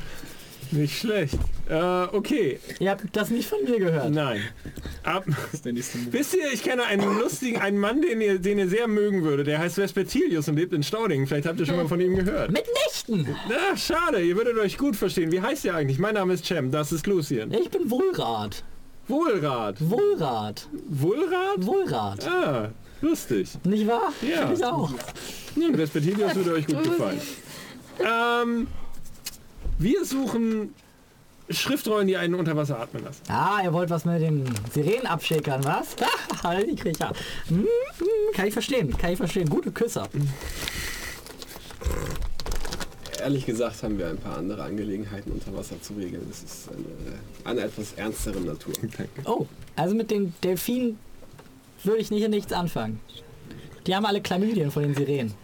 Nicht schlecht. Äh, okay, Ihr habt das nicht von mir gehört. nein. Ab, Das ist der nächste Move. wisst ihr, ich kenne einen lustigen, einen Mann, den ihr, den ihr sehr mögen würde. Der heißt Vespertilius und lebt in Staudingen. Vielleicht habt ihr schon mal von ihm gehört. Mit Nächten! Na, schade, ihr würdet euch gut verstehen. Wie heißt ihr eigentlich? Mein Name ist Cem, das ist Lucien. Ich bin Wohlrat. Wohlrat. Wohlrat. Wohlrat? Wohlrat. Ah, lustig. Nicht wahr? Ja. Ich auch. Nun, Vespertilius würde euch gut gefallen. Ähm, wir suchen Schriftrollen, die einen unter Wasser atmen lassen. Ah, ihr wollt was mit den Sirenen abschickern, was? Halt die Kriecher. Hm, hm, kann ich verstehen, kann ich verstehen. Gute Küsser. Ehrlich gesagt haben wir ein paar andere Angelegenheiten unter Wasser zu regeln. Das ist eine, eine etwas ernstere Natur. Oh, also mit den Delfinen würde ich nicht nichts anfangen. Die haben alle Chlamydien von den Sirenen.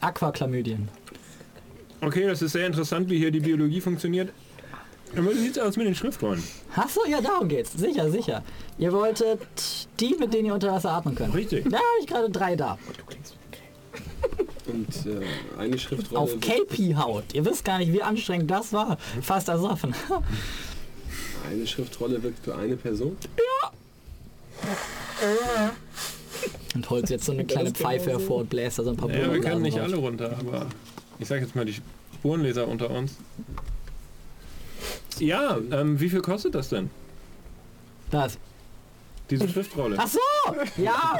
Aquachlamydien. Okay, das ist sehr interessant, wie hier die Biologie funktioniert. Aber wie sieht's aus mit den Schriftrollen? Achso, ja, darum geht's. Sicher, sicher. Ihr wolltet die, mit denen ihr unter Wasser atmen könnt. Richtig. Da habe ich gerade drei da. Und äh, eine Schriftrolle... Auf wird- KP-Haut. Ihr wisst gar nicht, wie anstrengend das war. Fast ersoffen. Eine Schriftrolle wirkt für eine Person? Und holt jetzt so eine kleine Pfeife hervor und bläst da so ein paar Ja, wir können nicht raus. alle runter, aber ich sag jetzt mal die Spurenleser unter uns. Ja, ähm, wie viel kostet das denn? Das. Diese Schriftrolle. Ach so! Ja!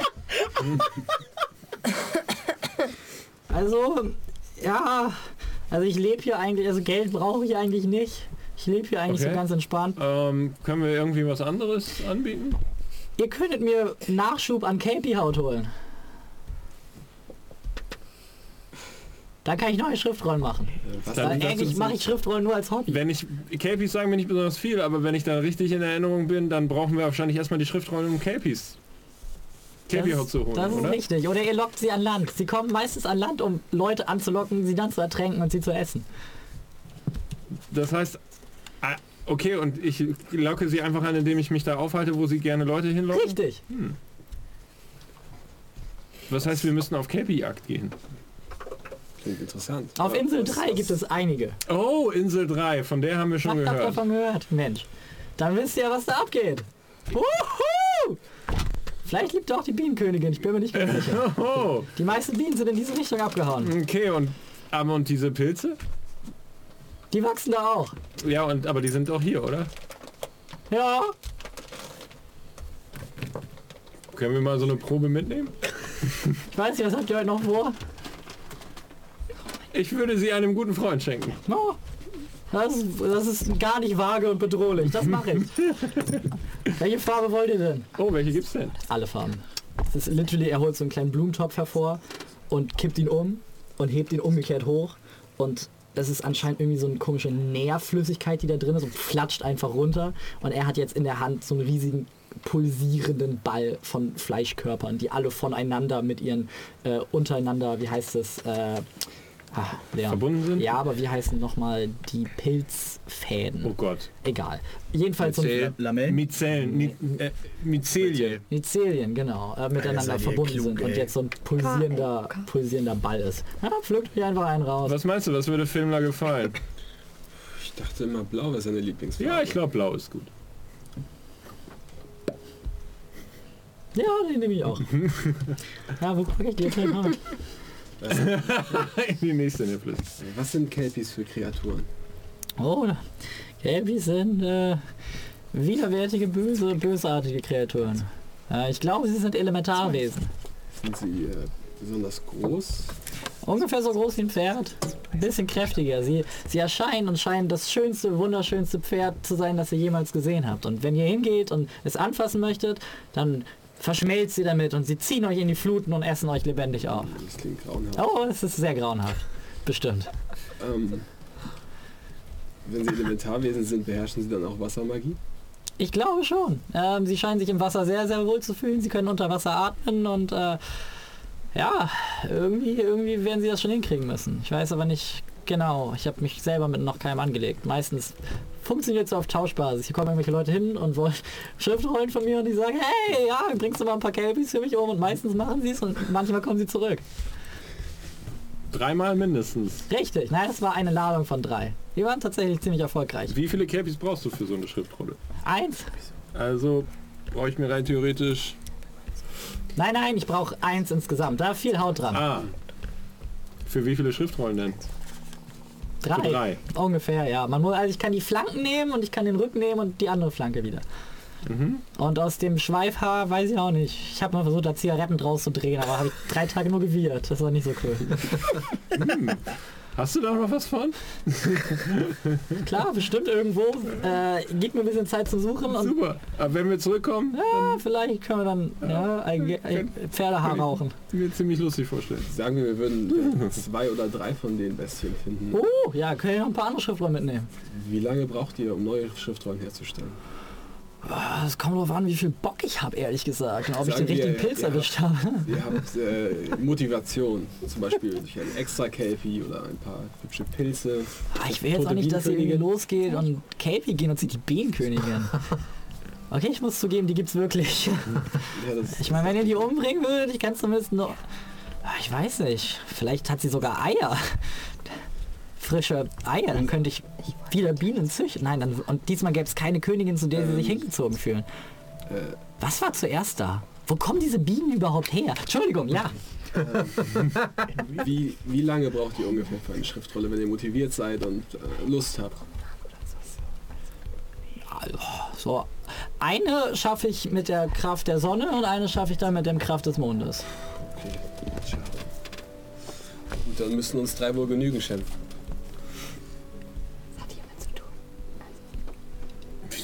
Also, ja. Also ich lebe hier eigentlich, also Geld brauche ich eigentlich nicht. Ich lebe hier eigentlich Okay. so ganz entspannt. Ähm, können wir irgendwie was anderes anbieten? Ihr könntet mir Nachschub an KP-Haut holen. Da kann ich neue Schriftrollen machen. Was Dann Weil eigentlich mache ich Schriftrollen nur als Hobby. Wenn ich, Capys sagen mir nicht besonders viel, aber wenn ich da richtig in Erinnerung bin, dann brauchen wir wahrscheinlich erstmal die Schriftrollen, um Capys. Capy-Haut zu holen, das ist oder? richtig. Oder ihr lockt sie an Land. Sie kommen meistens an Land, um Leute anzulocken, sie dann zu ertränken und sie zu essen. Das heißt, ah, okay, und ich locke sie einfach an, indem ich mich da aufhalte, wo sie gerne Leute hinlocken? Richtig. Das heißt, wir müssen auf Capy-Jagd gehen. Klingt interessant. Auf Insel was- 3 was- gibt es einige. Oh, Insel 3, von der haben wir schon ihr gehört. davon gehört? Mensch. Dann wisst ihr, was da abgeht. Wuhu! Vielleicht liebt auch die Bienenkönigin, ich bin mir nicht ganz sicher. Oh, Die meisten Bienen sind in diese Richtung abgehauen. okay, und, aber und diese Pilze? Die wachsen da auch. Ja, und, aber die sind auch hier, oder? Ja, Können wir mal so eine Probe mitnehmen? ich weiß nicht, was habt ihr heute noch vor? Ich würde sie einem guten Freund schenken. No. Das, ist- das ist gar nicht vage und bedrohlich. Das mache ich. Welche Farbe wollt ihr denn? Oh, welche gibt's denn? Alle Farben. Das ist literally, er holt so einen kleinen Blumentopf hervor und kippt ihn um und hebt ihn umgekehrt hoch. Und das ist anscheinend irgendwie so eine komische Nährflüssigkeit, die da drin ist und flatscht einfach runter. Und er hat jetzt in der Hand so einen riesigen pulsierenden Ball von Fleischkörpern, die alle voneinander mit ihren äh, untereinander, wie heißt es, äh, Leon. Verbunden sind? Ja, aber wie heißen nochmal die Pilzfäden? Oh Gott. Egal. Jedenfalls so Myzel- Lamellen? Myzellen, Mi äh, Myzelien. Myzelien, genau, äh, miteinander ihr verbunden klug, sind und jetzt so ein pulsierender, pulsierender Ball ist. Ja, pflückt euch einfach einen raus. Was meinst du, was würde Filmler gefallen? Ich dachte immer, blau wäre seine Lieblingsfarbe. Ja, ich glaube, blau ist gut. Ja, den nehme ich auch. ja, wo packe ich die jetzt hin? Ah. In die nächste Nippel. Was sind Kelpies für Kreaturen? Oh, Gelbi sind äh, widerwärtige, böse, bösartige Kreaturen. Äh, ich glaube, sie sind Elementarwesen. Sind sie äh, besonders groß? Ungefähr so groß wie ein Pferd. Ein bisschen kräftiger. Sie, sie erscheinen und scheinen das schönste, wunderschönste Pferd zu sein, das ihr jemals gesehen habt. Und wenn ihr hingeht und es anfassen möchtet, dann verschmelzt sie damit und sie ziehen euch in die Fluten und essen euch lebendig auf. Das klingt grauenhaft. Oh, es ist sehr grauenhaft. Bestimmt. Ähm, wenn sie Elementarwesen sind, beherrschen sie dann auch Wassermagie? Ich glaube schon. Ähm, sie scheinen sich im Wasser sehr, sehr wohl zu fühlen. Sie können unter Wasser atmen und äh, ja, irgendwie, irgendwie werden sie das schon hinkriegen müssen. Ich weiß aber nicht genau. Ich habe mich selber mit noch keinem angelegt. Meistens funktioniert es auf Tauschbasis. Hier kommen irgendwelche Leute hin und wollen Schriftrollen von mir und die sagen, hey, ja, bringst du mal ein paar Kelpies für mich um und meistens machen sie es und manchmal kommen sie zurück. Dreimal mindestens. Richtig, nein, das war eine Ladung von drei. Die waren tatsächlich ziemlich erfolgreich. Wie viele Capys brauchst du für so eine Schriftrolle? Eins? Also brauche ich mir rein theoretisch. Nein, nein, ich brauche eins insgesamt. Da viel Haut dran. Ah. Für wie viele Schriftrollen denn? Drei. Drei. Ungefähr, ja. Man muss, also ich kann die Flanken nehmen und ich kann den Rücken nehmen und die andere Flanke wieder. Mhm. Und aus dem Schweifhaar weiß ich auch nicht. Ich habe mal versucht, da Zigaretten draus zu drehen, aber habe ich drei Tage nur gewidert. Das war nicht so cool. Hast du da noch was von? Klar, bestimmt irgendwo. Äh, gib mir ein bisschen Zeit zu suchen und Super. Aber wenn wir zurückkommen, ja, vielleicht können wir dann ja, ein, ein Pferdehaar rauchen. mir ziemlich lustig vorstellen. Sagen wir, wir würden zwei oder drei von den Bestien finden. Oh, ja, können wir noch ein paar andere Schriftrollen mitnehmen. Wie lange braucht ihr, um neue Schriftrollen herzustellen? Ah, Es kommt darauf an, wie viel Bock ich habe, ehrlich gesagt. Und ob ich Sagen den richtigen wir, Pilz erwischt habe. Ihr habt äh, Motivation, zum Beispiel durch ein extra Kelpie oder ein paar hübsche Pilze. Ah, ich will jetzt auch nicht, dass ihr losgeht und Kelpie gehen und sieht die Bienenkönigin. Okay, ich muss zugeben, die gibt's wirklich. Ja, Ich meine, wenn ihr die umbringen würdet, ich kann zumindest noch Ah, Ich weiß nicht. Vielleicht hat sie sogar Eier. Frische Eier, dann könnte ich wieder Bienen züchten. Nein, dann, und diesmal gäbe es keine Königin, zu der sie sich hingezogen fühlen. Was war zuerst da? Wo kommen diese Bienen überhaupt her? Entschuldigung, ja. Wie, wie lange braucht ihr ungefähr für eine Schriftrolle, wenn ihr motiviert seid und äh, Lust habt? So, eine schaffe ich mit der Kraft der Sonne und eine schaffe ich dann mit der Kraft des Mondes. Okay, schade. Und dann müssen uns drei wohl genügen, Shen.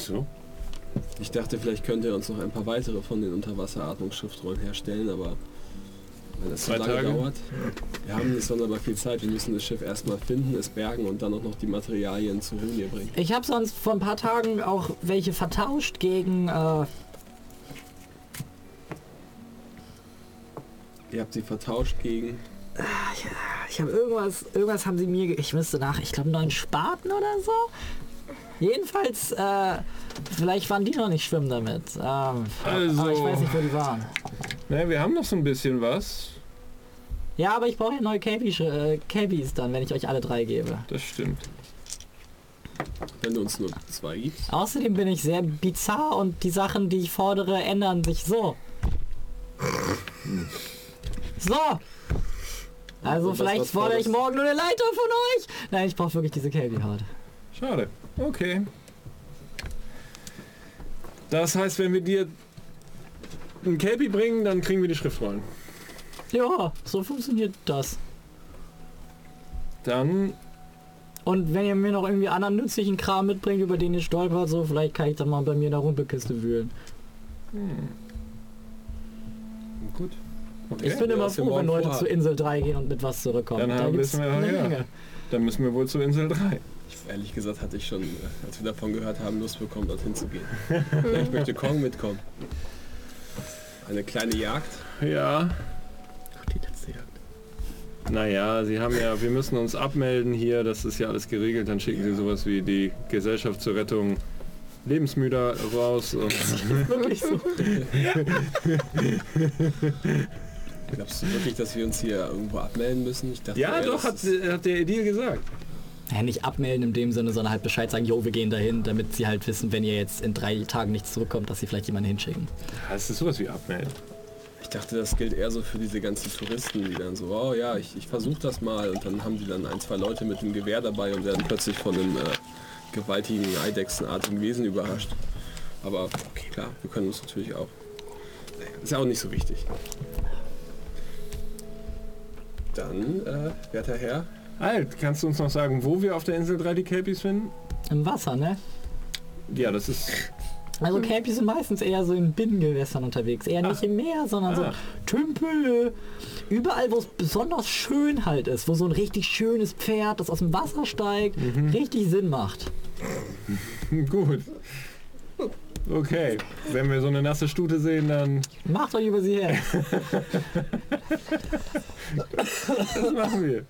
Wieso? Ich dachte, vielleicht könnt ihr uns noch ein paar weitere von den Unterwasseratmungsschriftrollen herstellen, aber wenn das so Zwei lange Tage? dauert, wir haben nicht sonderbar viel Zeit. Wir müssen das Schiff erstmal finden, es bergen und dann auch noch die Materialien zur Hülle bringen. Ich habe sonst vor ein paar Tagen auch welche vertauscht gegen äh, Ihr habt sie vertauscht gegen. Ich habe irgendwas, irgendwas haben sie mir, ich müsste nach, ich glaube neun Spaten oder so. Jedenfalls, äh, vielleicht waren die noch nicht schwimmen damit. Ähm, Also- Aber ich weiß nicht, wo die waren. Ne, wir haben noch so ein bisschen was. Ja, aber ich brauche ja neue Cabbies, äh, Cabbies dann, wenn ich euch alle drei gebe. Das stimmt. Wenn du uns nur zwei gibst. Außerdem bin ich sehr bizarr und die Sachen, die ich fordere, ändern sich so. So. Also vielleicht fordere ich morgen nur eine Leiter von euch. Nein, ich brauche wirklich diese Cabby-Haut. Schade. Okay. Das heißt, wenn wir dir ein Kelpie bringen, dann kriegen wir die Schriftrollen. Ja, so funktioniert das. Dann, Und wenn ihr mir noch irgendwie anderen nützlichen Kram mitbringt, über den ihr stolpert, so vielleicht kann ich dann mal bei mir in der Rumpelkiste wühlen. gut. Ich bin immer froh, wenn Leute zur Insel 3 gehen und mit was zurückkommen. Dann da wissen wir, eine ja. Menge. Dann müssen wir wohl zur Insel 3. Ich, ehrlich gesagt hatte ich schon, äh, als wir davon gehört haben, Lust bekommen, dorthin zu gehen. ich möchte Kong mitkommen. Eine kleine Jagd. Ja. Die letzte Jagd. Naja, sie haben ja, wir müssen uns abmelden hier, das ist ja alles geregelt, dann schicken sie sowas wie die Gesellschaft zur Rettung Lebensmüder raus und Wirklich so. Glaubst du wirklich, dass wir uns hier irgendwo abmelden müssen? Ich dachte, Ja, doch, hat, hat der Edil gesagt. Ja, nicht abmelden in dem Sinne, sondern halt Bescheid sagen, jo, wir gehen dahin, damit sie halt wissen, wenn ihr jetzt in drei Tagen nicht zurückkommt, dass sie vielleicht jemanden hinschicken. Das ist sowas wie abmelden. Ich dachte, das gilt eher so für diese ganzen Touristen, die dann so, oh ja, ich, ich versuche das mal und dann haben die dann ein, zwei Leute mit einem Gewehr dabei und werden plötzlich von einem äh, gewaltigen eidechsenartigen Wesen überrascht. Aber okay, klar, wir können uns natürlich auch. Ist ja auch nicht so wichtig. Dann, äh, werter Herr, Halt, kannst du uns noch sagen, wo wir auf der Insel 3 die Kelpies finden? Im Wasser, ne? Ja, das ist... Also Kelpies sind meistens eher so in Binnengewässern unterwegs. Eher nicht Ah. im Meer, sondern Ah. so Tümpel. Überall, wo es besonders schön halt ist. Wo so ein richtig schönes Pferd, das aus dem Wasser steigt, Mhm. richtig Sinn macht. Gut. Okay, wenn wir so eine nasse Stute sehen, dann Macht euch über sie her. das machen wir.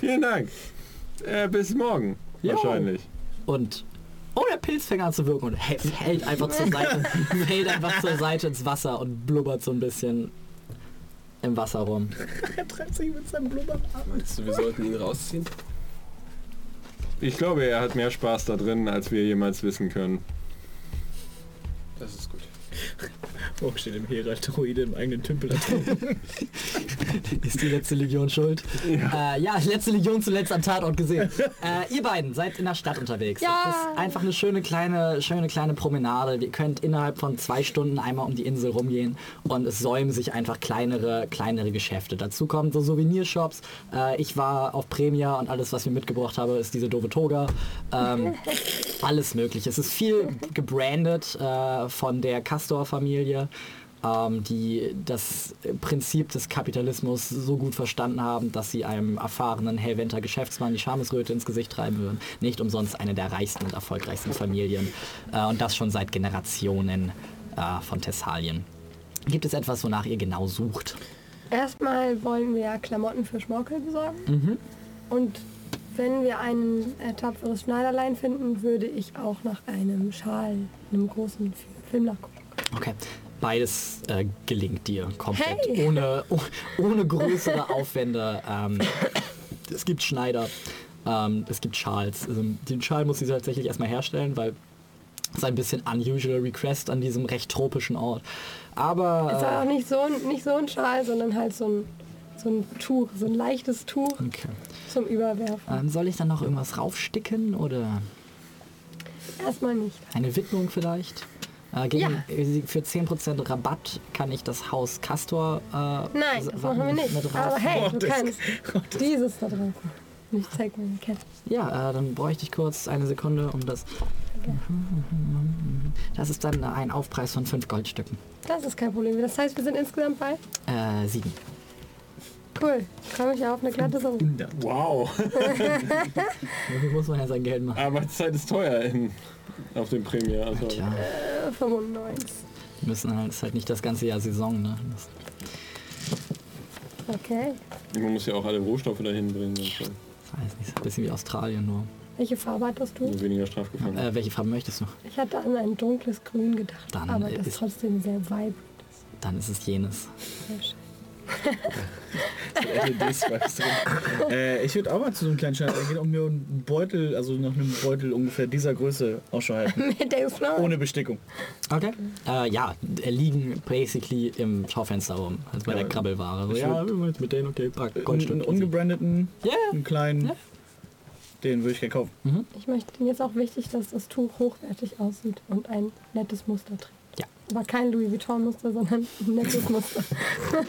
Vielen Dank. Äh, bis morgen. Jo. Wahrscheinlich. Und oh, der Pilz fängt an zu wirken und fällt einfach zur Seite, fällt einfach zur Seite ins Wasser und blubbert so ein bisschen im Wasser rum. Er treibt sich mit seinem Blubbern ab. meinst du, wir sollten ihn rausziehen? Ich glaube, er hat mehr Spaß da drin, als wir jemals wissen können. Das ist gut. Oh, steht im Herald-Druide im eigenen Tümpel. Ist die letzte Legion schuld? Ja, äh, ja letzte Legion zuletzt am Tatort gesehen. Äh, ihr beiden seid in der Stadt unterwegs. Ja. Das ist einfach eine schöne kleine, schöne kleine Promenade. Ihr könnt innerhalb von zwei Stunden einmal um die Insel rumgehen und es säumen sich einfach kleinere, kleinere Geschäfte. Dazu kommen so Souvenirshops. Äh, ich war auf Premia und alles, was ich mitgebracht habe, ist diese doofe Toga. Ähm, alles mögliche. Es ist viel gebrandet äh, von der Castor-Familie ähm, die das Prinzip des Kapitalismus so gut verstanden haben, dass sie einem erfahrenen Hellwenter Geschäftsmann die Schamesröte ins Gesicht treiben würden. Nicht umsonst eine der reichsten und erfolgreichsten Familien. Äh, und das schon seit Generationen äh, von Thessalien. Gibt es etwas, wonach ihr genau sucht? Erstmal wollen wir Klamotten für Schmorkel besorgen. Mhm. Und wenn wir ein äh, tapferes Schneiderlein finden, würde ich auch nach einem Schal, einem großen Film nachgucken. Okay. beides äh, gelingt dir komplett, Hey. ohne, oh, ohne größere Aufwände. Ähm, es gibt Schneider, ähm, es gibt Schals. Also, den Schal muss sie tatsächlich erstmal herstellen, weil es ein bisschen unusual request an diesem recht tropischen Ort. Aber Ist äh, auch nicht so, ein, nicht so ein Schal, sondern halt so ein, so ein Tuch, so ein leichtes Tuch okay. zum Überwerfen. ähm, soll ich dann noch irgendwas raufsticken oder Erstmal nicht. eine Widmung vielleicht? Äh, gegen, Ja. Für 10% Rabatt kann ich das Haus Castor äh, Nein, das machen wir nicht. mit Aber hey, du das- kannst dieses da drauf. Ich zeig mir die Kette. Ja, äh, dann bräuchte ich kurz eine Sekunde, um das... Das ist dann ein Aufpreis von 5 Goldstücken. Das ist kein Problem. Das heißt, wir sind insgesamt bei? Äh, 7. Cool. Komme ich auf eine glatte Summe. 100. Wow. Dafür muss man ja sein Geld machen. Arbeitszeit ist teuer in, auf dem Premier. Also. Äh, 95. die müssen halt, ist halt nicht das ganze Jahr Saison, ne? Das, Okay. Man muss ja auch alle Rohstoffe dahin bringen. Und so. weiß nicht, ist ein bisschen wie Australien nur. Welche Farbe hattest du? Also weniger Strafgefangen. Äh, welche Farbe möchtest du? Ich hatte an ein dunkles Grün gedacht, Dann aber das ist- trotzdem sehr vibrant Dann ist es jenes. Sehr schön. Äh, ich würde auch mal zu so einem kleinen Schneider gehen und mir einen Beutel, also nach einem Beutel ungefähr dieser Größe Ausschau halten. Mit der Flower. Ohne Bestickung. Okay. Äh, ja, liegen basically im Schaufenster rum. Also bei Ja, der Krabbelware. So, ja, mit denen, okay, pack, Einen ungebrandeten, Ja, einen kleinen, Ja. den würde ich gerne kaufen. Ich möchte mir jetzt auch wichtig, dass das Tuch hochwertig aussieht und ein nettes Muster trägt. Aber kein Louis Vuitton-Muster, sondern ein nettes Muster.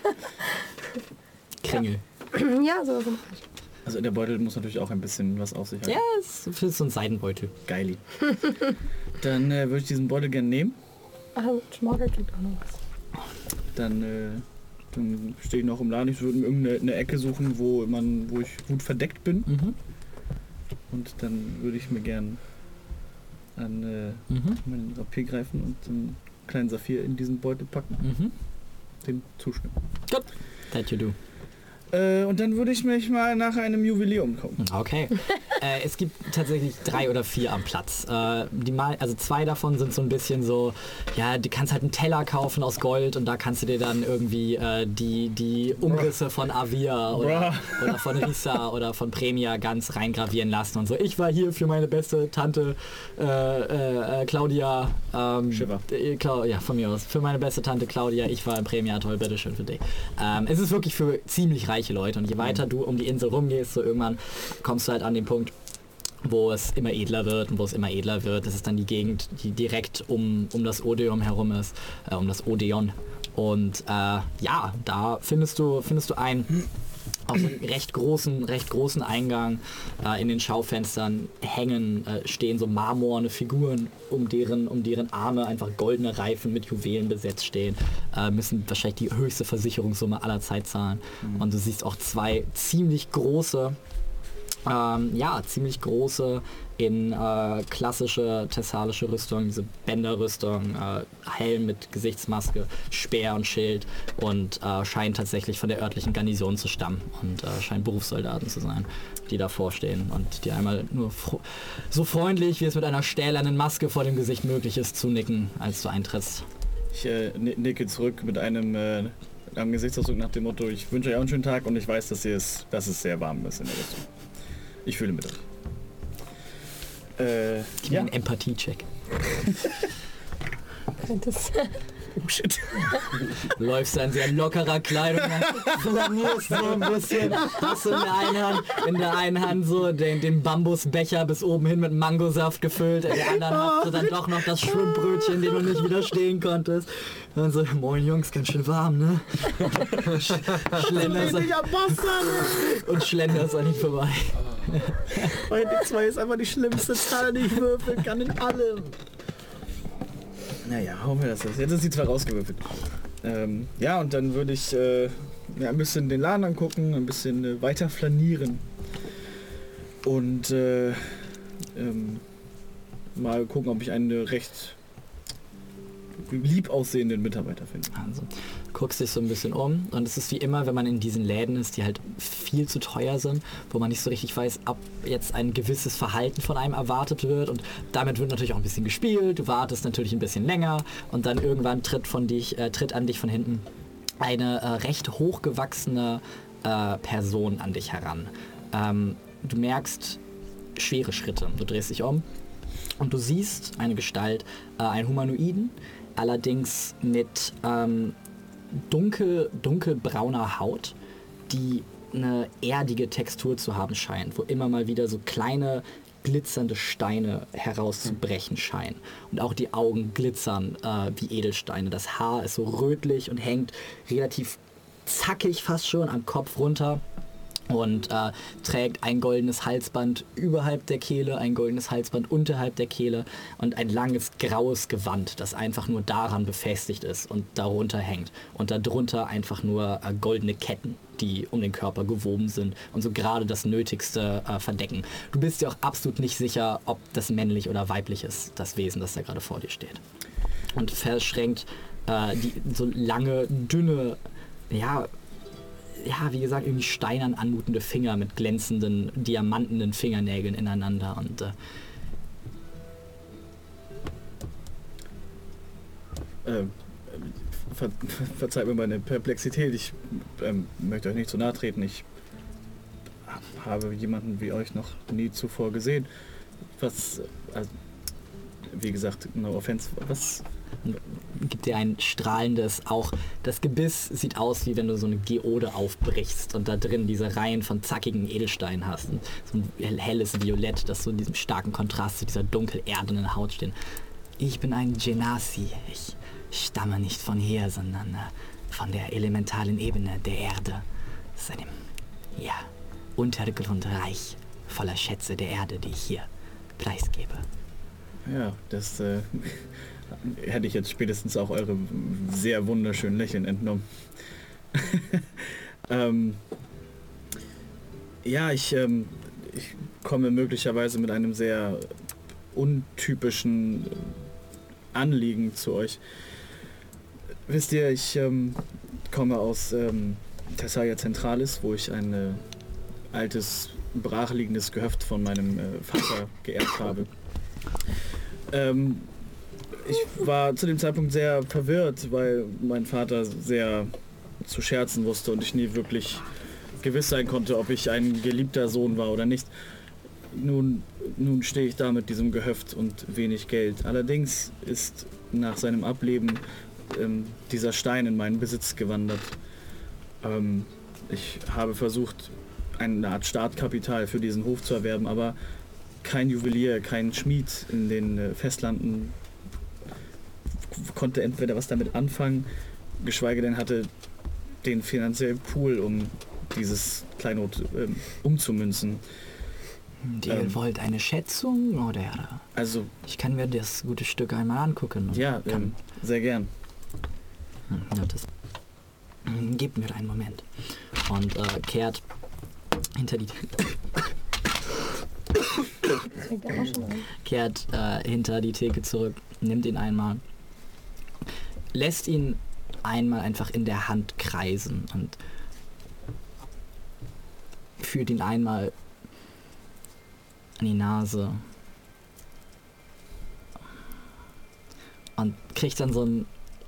Kringel. ja, so Also der Beutel muss natürlich auch ein bisschen was auf sich haben. Ja, es ist so ein Seidenbeutel. Geili. Dann äh, würde ich diesen Beutel gerne nehmen. Also, Schmorgel kriegt auch noch was. Dann, äh, dann stehe ich noch im Laden. Ich würde mir irgendeine eine Ecke suchen, wo, man, wo ich gut verdeckt bin. Mhm. Und dann würde ich mir gern an äh, Mhm. meinen Rapier greifen und einen kleinen Saphir in diesen Beutel packen, Mhm. den zuschnippen. Gut. That you do. Äh, und dann würde ich mich mal nach einem Juwelier umgucken. Okay. äh, es gibt tatsächlich drei oder vier am Platz. Äh, die mal, also zwei davon sind so ein bisschen so, ja, du kannst halt einen Teller kaufen aus Gold und da kannst du dir dann irgendwie äh, die, die Umrisse von Avia oder, oder von Risa oder von Premia ganz reingravieren lassen und so. Ich war hier für meine beste Tante äh, äh, Claudia. Ähm, Schiffer. äh, Clau ja, von mir aus. Für meine beste Tante Claudia. Ich war im Premia, toll, bitteschön für dich. Ähm, es ist wirklich für ziemlich reiche Leute und je weiter du um die Insel rumgehst, so irgendwann kommst du halt an den Punkt, wo es immer edler wird und wo es immer edler wird. Das ist dann die Gegend, die direkt um, um das Odeon herum ist, äh, um das Odeon. Und äh, ja, da findest du, findest du einen auf einem recht großen, recht großen Eingang äh, in den Schaufenstern hängen, äh, stehen so marmorne Figuren, um deren, um deren Arme einfach goldene Reifen mit Juwelen besetzt stehen, äh, müssen wahrscheinlich die höchste Versicherungssumme aller Zeit zahlen. Und du siehst auch zwei ziemlich große ähm, ja, ziemlich große in äh, klassische thessalische Rüstung, diese Bänderrüstung, äh, Helm mit Gesichtsmaske, Speer und Schild und äh, scheint tatsächlich von der örtlichen Garnison zu stammen und äh, scheinen Berufssoldaten zu sein, die davor stehen und die einmal nur so freundlich, wie es mit einer stählernen Maske vor dem Gesicht möglich ist, zu nicken, als du eintrittst. Ich äh, ni- nicke zurück mit einem, äh, einem Gesichtsausdruck nach dem Motto, ich wünsche euch auch einen schönen Tag und ich weiß, dass, ihr es, dass es sehr warm ist in der Rüstung. Ich fühle mit euch. Äh, Gib ja. mir einen Empathie-Check. Das, Oh shit. läufst in sehr lockerer Kleidung an, flanierst so ein bisschen, hast du in der einen Hand, in der einen Hand so den, den Bambusbecher bis oben hin mit Mangosaft gefüllt, in der anderen hast du dann doch noch das Schwimmbrötchen, dem du nicht widerstehen konntest. Und so, moin Jungs, ganz schön warm, ne? Sch schlenderst an, und schlenderst an ihn vorbei. Meine 2 ist einfach die schlimmste Zahl, die ich würfeln kann in allem. Naja, hoffen wir das ist. Jetzt ist die 2 rausgewürfelt. Ähm, ja, und dann würde ich äh, ja, ein bisschen den Laden angucken, ein bisschen äh, weiter flanieren. Und äh, ähm, mal gucken, ob ich eine recht lieb aussehenden Mitarbeiter finden. Also guckst dich so ein bisschen um und es ist wie immer, wenn man in diesen Läden ist, die halt viel zu teuer sind, wo man nicht so richtig weiß, ob jetzt ein gewisses Verhalten von einem erwartet wird und damit wird natürlich auch ein bisschen gespielt, du wartest natürlich ein bisschen länger und dann irgendwann tritt von dich, äh, tritt an dich von hinten eine äh, recht hochgewachsene äh, Person an dich heran. Ähm, du merkst schwere Schritte. Du drehst dich um und du siehst eine Gestalt, äh, einen Humanoiden, allerdings mit ähm, dunkel, dunkelbrauner Haut, die eine erdige Textur zu haben scheint, wo immer mal wieder so kleine glitzernde Steine herauszubrechen scheinen. Und auch die Augen glitzern äh, wie Edelsteine. Das Haar ist so rötlich und hängt relativ zackig fast schon am Kopf runter und äh, trägt ein goldenes Halsband überhalb der Kehle, ein goldenes Halsband unterhalb der Kehle und ein langes graues Gewand, das einfach nur daran befestigt ist und darunter hängt. Und darunter einfach nur äh, goldene Ketten, die um den Körper gewoben sind und so gerade das Nötigste äh, verdecken. Du bist dir auch absolut nicht sicher, ob das männlich oder weiblich ist, das Wesen, das da gerade vor dir steht. Und verschränkt äh, die so lange, dünne, ja, ja, wie gesagt, irgendwie steinern anmutende Finger mit glänzenden, diamantenen Fingernägeln ineinander und äh, Ähm, ver verzeiht mir meine Perplexität. Ich ähm, möchte euch nicht zu nahe treten. Ich habe jemanden wie euch noch nie zuvor gesehen. Was, äh, also, wie gesagt, no offense, was, gibt dir ein strahlendes, auch das Gebiss sieht aus, wie wenn du so eine Geode aufbrichst und da drin diese Reihen von zackigen Edelsteinen hast. Und so ein helles Violett, das so in diesem starken Kontrast zu dieser dunkel erdenen Haut steht. Ich bin ein Genasi. Ich stamme nicht von hier, sondern äh, von der elementalen Ebene der Erde. Es ist einem, ja, Untergrundreich voller Schätze der Erde, die ich hier preisgebe. ja, das äh, hätte ich jetzt spätestens auch eure sehr wunderschönen Lächeln entnommen. ähm, ja, ich, ähm, ich komme möglicherweise mit einem sehr untypischen Anliegen zu euch. Wisst ihr, ich ähm, komme aus ähm, Thessalia Centralis, wo ich ein äh, altes, brachliegendes Gehöft von meinem äh, Vater geerbt habe. Ähm, ich war zu dem Zeitpunkt sehr verwirrt, weil mein Vater sehr zu scherzen wusste und ich nie wirklich gewiss sein konnte, ob ich ein geliebter Sohn war oder nicht. Nun, nun stehe ich da mit diesem Gehöft und wenig Geld. Allerdings ist nach seinem Ableben ähm, dieser Stein in meinen Besitz gewandert. Ähm, ich habe versucht, eine Art Startkapital für diesen Hof zu erwerben, aber kein Juwelier, kein Schmied in den äh, Festlanden konnte entweder was damit anfangen, geschweige denn hatte den finanziellen Pool, um dieses Kleinod ähm, umzumünzen. Ihr Ähm. wollt eine Schätzung oder? Also, Ich kann mir das gute Stück einmal angucken. ja, ähm, sehr gern. Hm, ja, das, Hm, Gebt mir einen Moment. Und äh, kehrt hinter die kehrt äh, hinter die Theke zurück, nimmt ihn einmal, lässt ihn einmal einfach in der Hand kreisen und führt ihn einmal an die Nase und kriegt dann so einen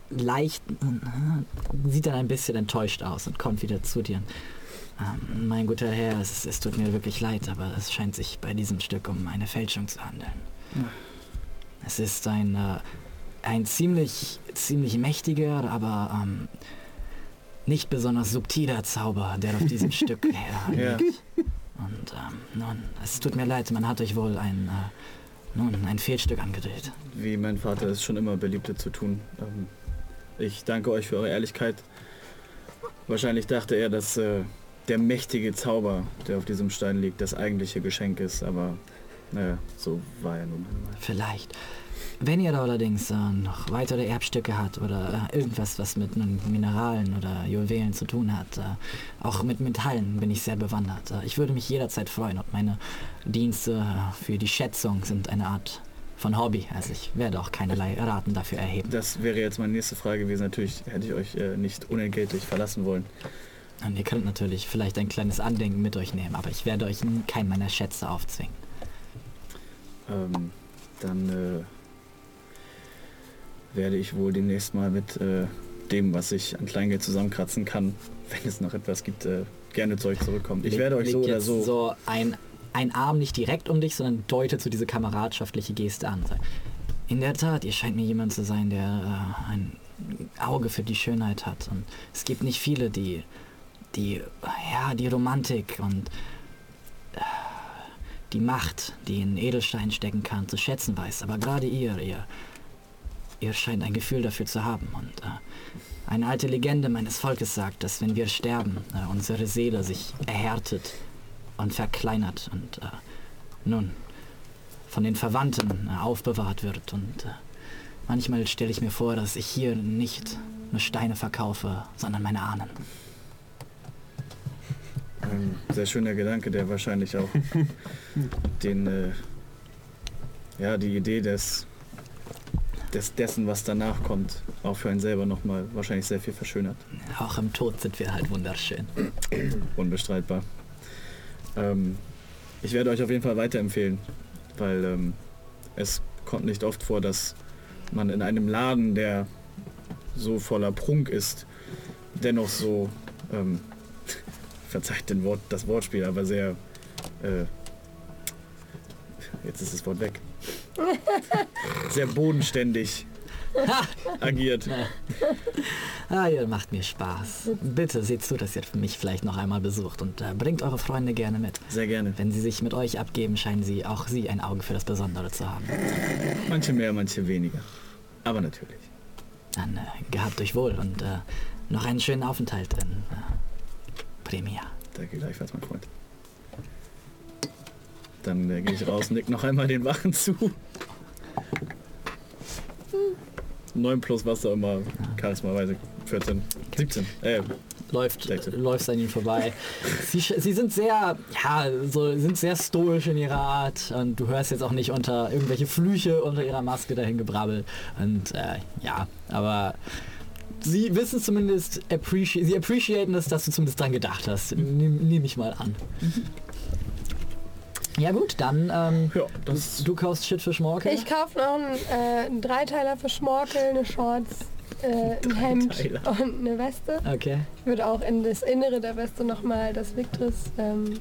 leichten, sieht dann ein bisschen enttäuscht aus und kommt wieder zu dir. Ähm, mein guter Herr, es, es tut mir wirklich leid, aber es scheint sich bei diesem Stück um eine Fälschung zu handeln. Es ist ein, äh, ein ziemlich, ziemlich mächtiger, aber ähm, nicht besonders subtiler Zauber, der auf diesem Stück her Ja. Und ähm, nun, es tut mir leid, man hat euch wohl ein, äh, nun, ein Fehlstück angedreht. Wie mein Vater es schon immer beliebte zu tun. Ähm, ich danke euch für eure Ehrlichkeit. Wahrscheinlich dachte er, dass äh, der mächtige Zauber, der auf diesem Stein liegt, das eigentliche Geschenk ist, aber naja, so war er nun einmal. Vielleicht. Wenn ihr da allerdings äh, noch weitere Erbstücke habt oder äh, irgendwas, was mit Mineralen oder Juwelen zu tun hat, äh, auch mit Metallen bin ich sehr bewandert. Äh, ich würde mich jederzeit freuen und meine Dienste äh, für die Schätzung sind eine Art von Hobby. Also ich werde auch keinerlei Raten dafür erheben. Das wäre jetzt meine nächste Frage gewesen. Natürlich hätte ich euch nicht unentgeltlich verlassen wollen. Und ihr könnt natürlich vielleicht ein kleines Andenken mit euch nehmen, aber ich werde euch keinen meiner Schätze aufzwingen. Ähm, dann äh, werde ich wohl demnächst mal mit äh, dem, was ich an Kleingeld zusammenkratzen kann, wenn es noch etwas gibt, äh, gerne zu euch zurückkommen. Ich werde euch so oder so. so ein, ein Arm nicht direkt um dich, sondern deutet so diese kameradschaftliche Geste an. In der Tat, ihr scheint mir jemand zu sein, der äh, ein Auge für die Schönheit hat. Und es gibt nicht viele, die die, ja, die Romantik und äh, die Macht, die in Edelstein stecken kann, zu schätzen weiß. Aber gerade ihr, ihr, ihr scheint ein Gefühl dafür zu haben. Und äh, eine alte Legende meines Volkes sagt, dass wenn wir sterben, äh, unsere Seele sich erhärtet und verkleinert und äh, nun von den Verwandten äh, aufbewahrt wird. Und äh, manchmal stelle ich mir vor, dass ich hier nicht nur Steine verkaufe, sondern meine Ahnen. Ein sehr schöner Gedanke, der wahrscheinlich auch den, äh, ja, die Idee des, des dessen, was danach kommt, auch für einen selber nochmal wahrscheinlich sehr viel verschönert. Auch im Tod sind wir halt wunderschön. Unbestreitbar. Ähm, ich werde euch auf jeden Fall weiterempfehlen, weil ähm, es kommt nicht oft vor, dass man in einem Laden, der so voller Prunk ist, dennoch so, ähm, verzeiht den Wort, das Wortspiel, aber sehr, äh, jetzt ist das Wort weg, sehr bodenständig agiert. Ah, ihr macht mir Spaß. Bitte seht zu, dass ihr mich vielleicht noch einmal besucht und äh, bringt eure Freunde gerne mit. Sehr gerne. Wenn sie sich mit euch abgeben, scheinen sie auch sie ein Auge für das Besondere zu haben. Manche mehr, manche weniger. Aber natürlich. Dann äh, gehabt euch wohl und äh, noch einen schönen Aufenthalt in äh, Premia. Danke gleichfalls, mein Freund. Dann äh, gehe ich raus, nick noch einmal den Wachen zu. 9 plus was auch immer, charismaweise 14, 17. Äh, Läuft, Sechzehn. läufst an ihnen vorbei. Sie, sie sind sehr, ja, so, sind sehr stoisch in ihrer Art und du hörst jetzt auch nicht unter irgendwelche Flüche unter ihrer Maske dahin gebrabbel. Und äh, ja, aber sie wissen zumindest, appreci sie appreciaten es, dass du zumindest dran gedacht hast. Nehme nehm ich mal an. Ja gut, dann ähm, ja, das du kaufst Shit für Schmorkel. Ich kaufe noch einen, äh, einen Dreiteiler für Schmorkel, eine Shorts, äh, ein Hemd und eine Weste. Okay. Ich würde auch in das Innere der Weste nochmal das Victris ähm,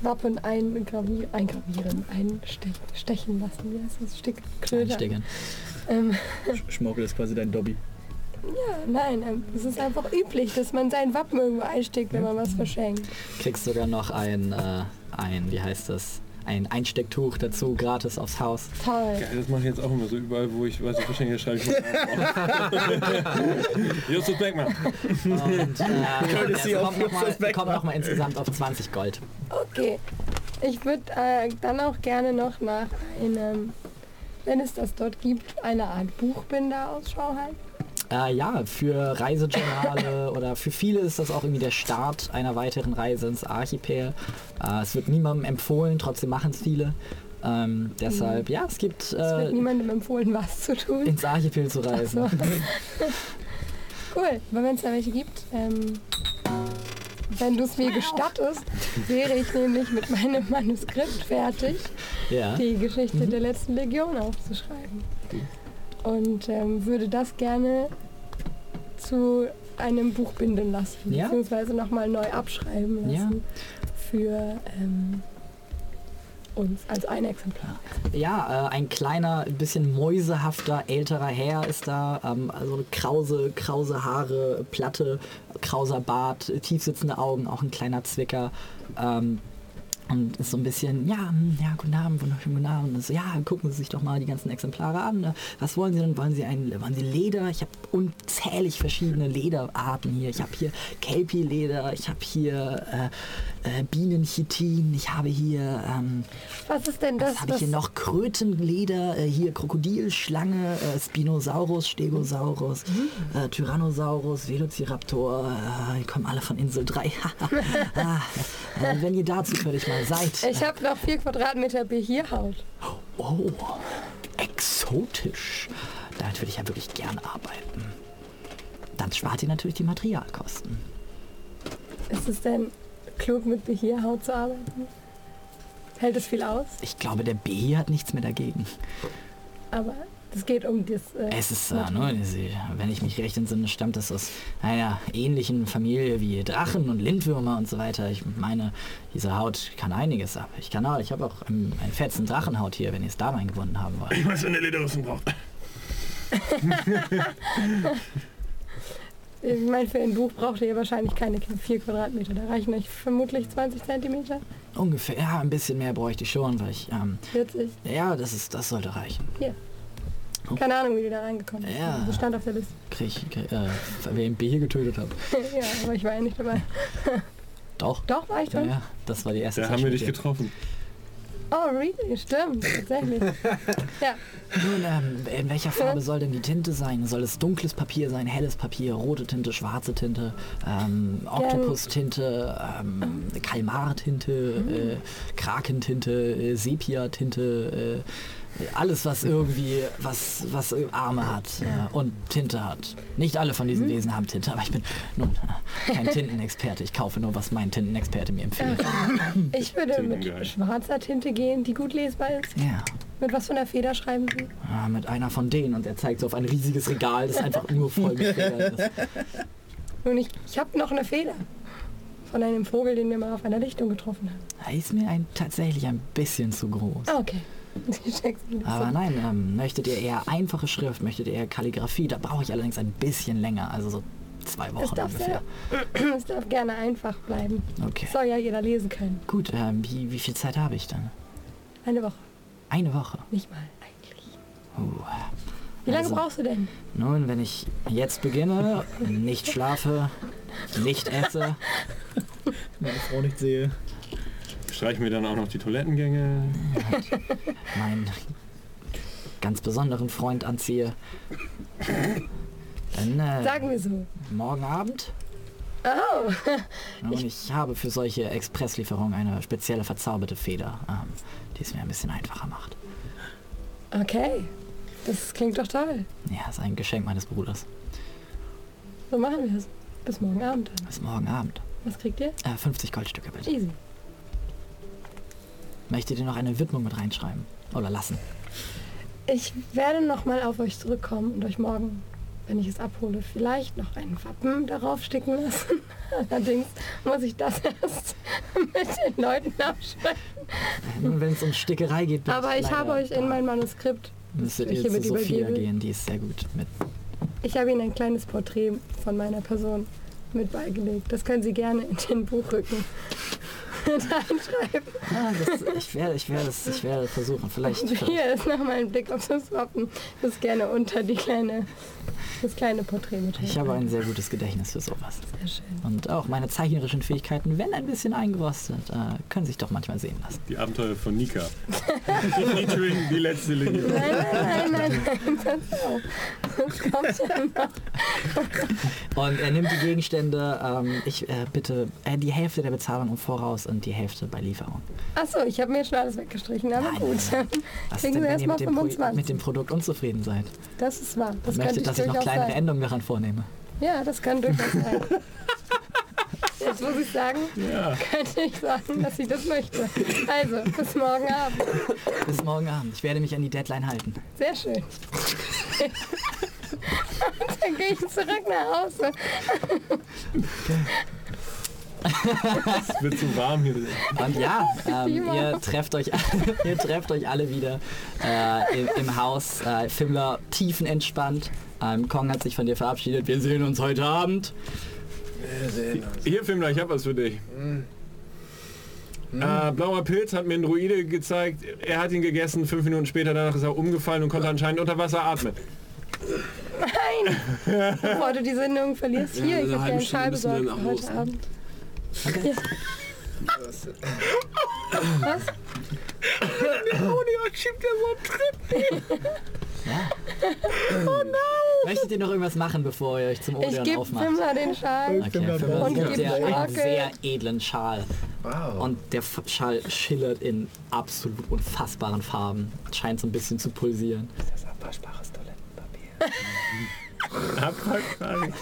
Wappen eingravieren, eingravieren, einstechen stechen lassen. Wie heißt das? Stick. Einstecken. Ähm, Sch- Schmorkel ist quasi dein Dobby. ja, nein, ähm, es ist einfach üblich, dass man sein Wappen irgendwo einsteckt, wenn man was verschenkt. Kriegst sogar noch ein, äh, ein, wie heißt das, ein Einstecktuch dazu, gratis aufs Haus. Toll. Geil, das mache ich jetzt auch immer so überall, wo ich weiß, ich wahrscheinlich schreibe ich mal Justus Beckmann. Und äh, of kommt nochmal noch mal insgesamt auf 20 Gold. Okay. Ich würde äh, dann auch gerne noch nach einem, wenn es das dort gibt, eine Art Buchbinder Ausschau halten. Äh, ja, für Reisejournale oder für viele ist das auch irgendwie der Start einer weiteren Reise ins Archipel. Äh, es wird niemandem empfohlen, trotzdem machen es viele. Ähm, deshalb, ja, es gibt Es wird äh, niemandem empfohlen, was zu tun. ins Archipel zu reisen. So. cool, aber wenn es da welche gibt, ähm, wenn du es mir gestattest, wäre ich nämlich mit meinem Manuskript fertig, Ja. die Geschichte der letzten Legion aufzuschreiben. Und ähm, würde das gerne zu einem Buch binden lassen, Ja. beziehungsweise nochmal neu abschreiben lassen Ja. für ähm, uns als ein Exemplar. Ja, äh, ein kleiner, ein bisschen mäusehafter, älterer Herr ist da. Ähm, also krause, krause Haare, Platte, krauser Bart, tiefsitzende Augen, auch ein kleiner Zwicker. Ähm, und ist so ein bisschen, ja, hm, ja, guten Abend, wunderschönen guten Abend. Und so, ja, gucken Sie sich doch mal die ganzen Exemplare an. ne? Was wollen Sie denn? Wollen Sie ein, wollen Sie Leder? Ich habe unzählig verschiedene Lederarten hier. Ich habe hier Kelpie-Leder, ich habe hier äh, äh, Bienenchitin, ich habe hier ähm, Was ist denn das? was habe ich hier noch? Krötenleder, äh, hier Krokodilschlange, äh, Spinosaurus, Stegosaurus, äh, Tyrannosaurus, Velociraptor, äh, die kommen alle von Insel 3. ah, wenn ihr dazu völlig mal seid. Ich habe noch vier Quadratmeter Behierhaut. Oh, exotisch. Damit würde ich ja wirklich gern arbeiten. Dann spart ihr natürlich die Materialkosten. Ist es denn klug, mit Behirhaut zu arbeiten? Hält es viel aus? Ich glaube, der B hier hat nichts mehr dagegen. Aber es geht um das. Äh, Es ist, äh, ne, wenn ich mich recht entsinne, stammt es aus einer ähnlichen Familie wie Drachen und Lindwürmer und so weiter. Ich meine, diese Haut kann einiges ab. Ich kann auch, ich habe auch ähm, einen fetzen Drachenhaut hier, wenn ihr es da reingebunden haben wollt. Ich weiß, wenn der Lederrüstung braucht. Ich meine, für ein Buch braucht ihr wahrscheinlich keine 4 Quadratmeter. Da reichen euch vermutlich 20 Zentimeter. Ungefähr, ja, ein bisschen mehr bräuchte ich schon, weil ich, ähm, 40. ja, das ist, das sollte reichen. Hier. Keine Ahnung, wie du da reingekommen bist. Ja. Das stand auf der Liste. Krieg ich, krieg, äh, wer den B hier getötet hat. ja, aber ich war ja nicht dabei. Doch. Doch, war ich drin? ja, das war die erste Da Session haben wir dich getroffen. Oh, really? Stimmt, tatsächlich. ja, Nun, ähm, in welcher Farbe soll denn die Tinte sein? Soll es dunkles Papier sein, helles Papier, rote Tinte, schwarze Tinte, ähm, Oktopus-Tinte, ähm, Kalmar-Tinte, äh, Krakentinte, äh, Sepia-Tinte, äh, alles, was irgendwie, was, was Arme hat äh, und Tinte hat. Nicht alle von diesen Wesen haben Tinte, aber ich bin nun kein Tintenexperte. Ich kaufe nur, was mein Tintenexperte mir empfiehlt. ich würde mit schwarzer Tinte gehen, die gut lesbar ist. Ja. Mit was für einer Feder schreiben Sie? Ah, mit einer von denen und er zeigt so auf ein riesiges Regal, das einfach nur voll mit Federn ist. Nun, ich, ich habe noch eine Feder. Von einem Vogel, den wir mal auf einer Lichtung getroffen haben. Er ist mir ein, tatsächlich ein bisschen zu groß. Ah, okay. Aber nein, ähm, möchtet ihr eher einfache Schrift, möchtet ihr eher Kalligrafie? Da brauche ich allerdings ein bisschen länger, also so zwei Es Wochen darf, ungefähr. sehr, es darf gerne einfach bleiben. Okay. Soll ja jeder lesen können. Gut, ähm, wie, wie viel Zeit habe ich dann? Eine Woche. Eine Woche. Nicht mal eigentlich. Uh, Wie lange Also- brauchst du denn? nun, wenn ich jetzt beginne, nicht schlafe, nicht esse, Meine Frau nicht sehe. Streichen wir dann auch noch die Toilettengänge. meinen ganz besonderen Freund anziehe, dann äh, Sagen wir so. morgen Abend. Oh, Und ich habe für solche Expresslieferungen eine spezielle verzauberte Feder, ähm, die es mir ein bisschen einfacher macht. okay. Das klingt doch toll. Ja, ist ein Geschenk meines Bruders. So machen wir es. Bis morgen Abend. Bis morgen Abend. Was kriegt ihr? Äh, 50 Goldstücke bitte. Easy. Möchtet ihr noch eine Widmung mit reinschreiben? Oder lassen? Ich werde noch mal auf euch zurückkommen und euch morgen, wenn ich es abhole, vielleicht noch ein Wappen darauf sticken lassen. Allerdings muss ich das erst mit den Leuten absprechen. Nun, wenn es um Stickerei geht, bin Aber ich leider habe euch in mein Manuskript, Müsstet ich ihr zu Sophia übergebe. gehen, die ist sehr gut mit. ich habe Ihnen ein kleines Porträt von meiner Person mit beigelegt. Das können Sie gerne in den Buchrücken reinschreiben. Ah, das, ich werde, ich werde es, ich werde versuchen. Vielleicht. Hier ist nochmal ein Blick auf das Wappen. Das gerne unter die kleine, das kleine Porträt mit. Ich habe ein sehr gutes Gedächtnis für sowas. Sehr schön. Und auch meine zeichnerischen Fähigkeiten, wenn ein bisschen eingerostet, äh, können sich doch manchmal sehen lassen. Die Abenteuer von Nika. Featuring die letzte Legion. Nein, nein, nein, nein. Das kommt ja noch. Und er nimmt die Gegenstände, ähm, ich äh, bitte äh, die Hälfte der Bezahlung im Voraus und die Hälfte bei Lieferung. Achso, ich habe mir schon alles weggestrichen, aber Nein, gut. Was Kriegen denn, Sie erstmal mit dem, Pro 25. mit dem Produkt unzufrieden seid? Das ist wahr. Das und könnte möchtet, ich dass ich noch kleinere sein. Änderungen daran vornehme? Ja, das kann durchaus sein. Jetzt muss ich sagen, könnte ich sagen, dass ich das möchte. Also, bis morgen Abend. Bis morgen Abend. Ich werde mich an die Deadline halten. Sehr schön. Und dann gehe ich zurück nach Hause. Es wird zu warm hier. Und ja, ähm, ihr, trefft euch, ihr trefft euch alle wieder äh, im, im Haus. Äh, Fimmler tiefenentspannt. Ähm, Kong hat sich von dir verabschiedet. Wir sehen uns heute Abend. Hier, Fimmler, ich habe was für dich. Äh, blauer Pilz hat mir ein Druide gezeigt. Er hat ihn gegessen. Fünf Minuten später danach ist er umgefallen und konnte anscheinend unter Wasser atmen. Nein! Bevor du die Sendung verlierst, Ja, hier, in ich habe dir einen Schal Stunde müssen wir besorgt für nach heute Hause. Abend. Okay. Was? Möchtet ihr noch irgendwas machen, bevor ihr euch zum Ich Odeon gebe aufmacht? Fimmler den Schal. Okay, Und gibt die einen sehr edlen Schal. Wow. Und der F- Schall schillert in absolut unfassbaren Farben. Scheint so ein bisschen zu pulsieren. Das ist abwaschbares Toilettenpapier. Abwrackfrage.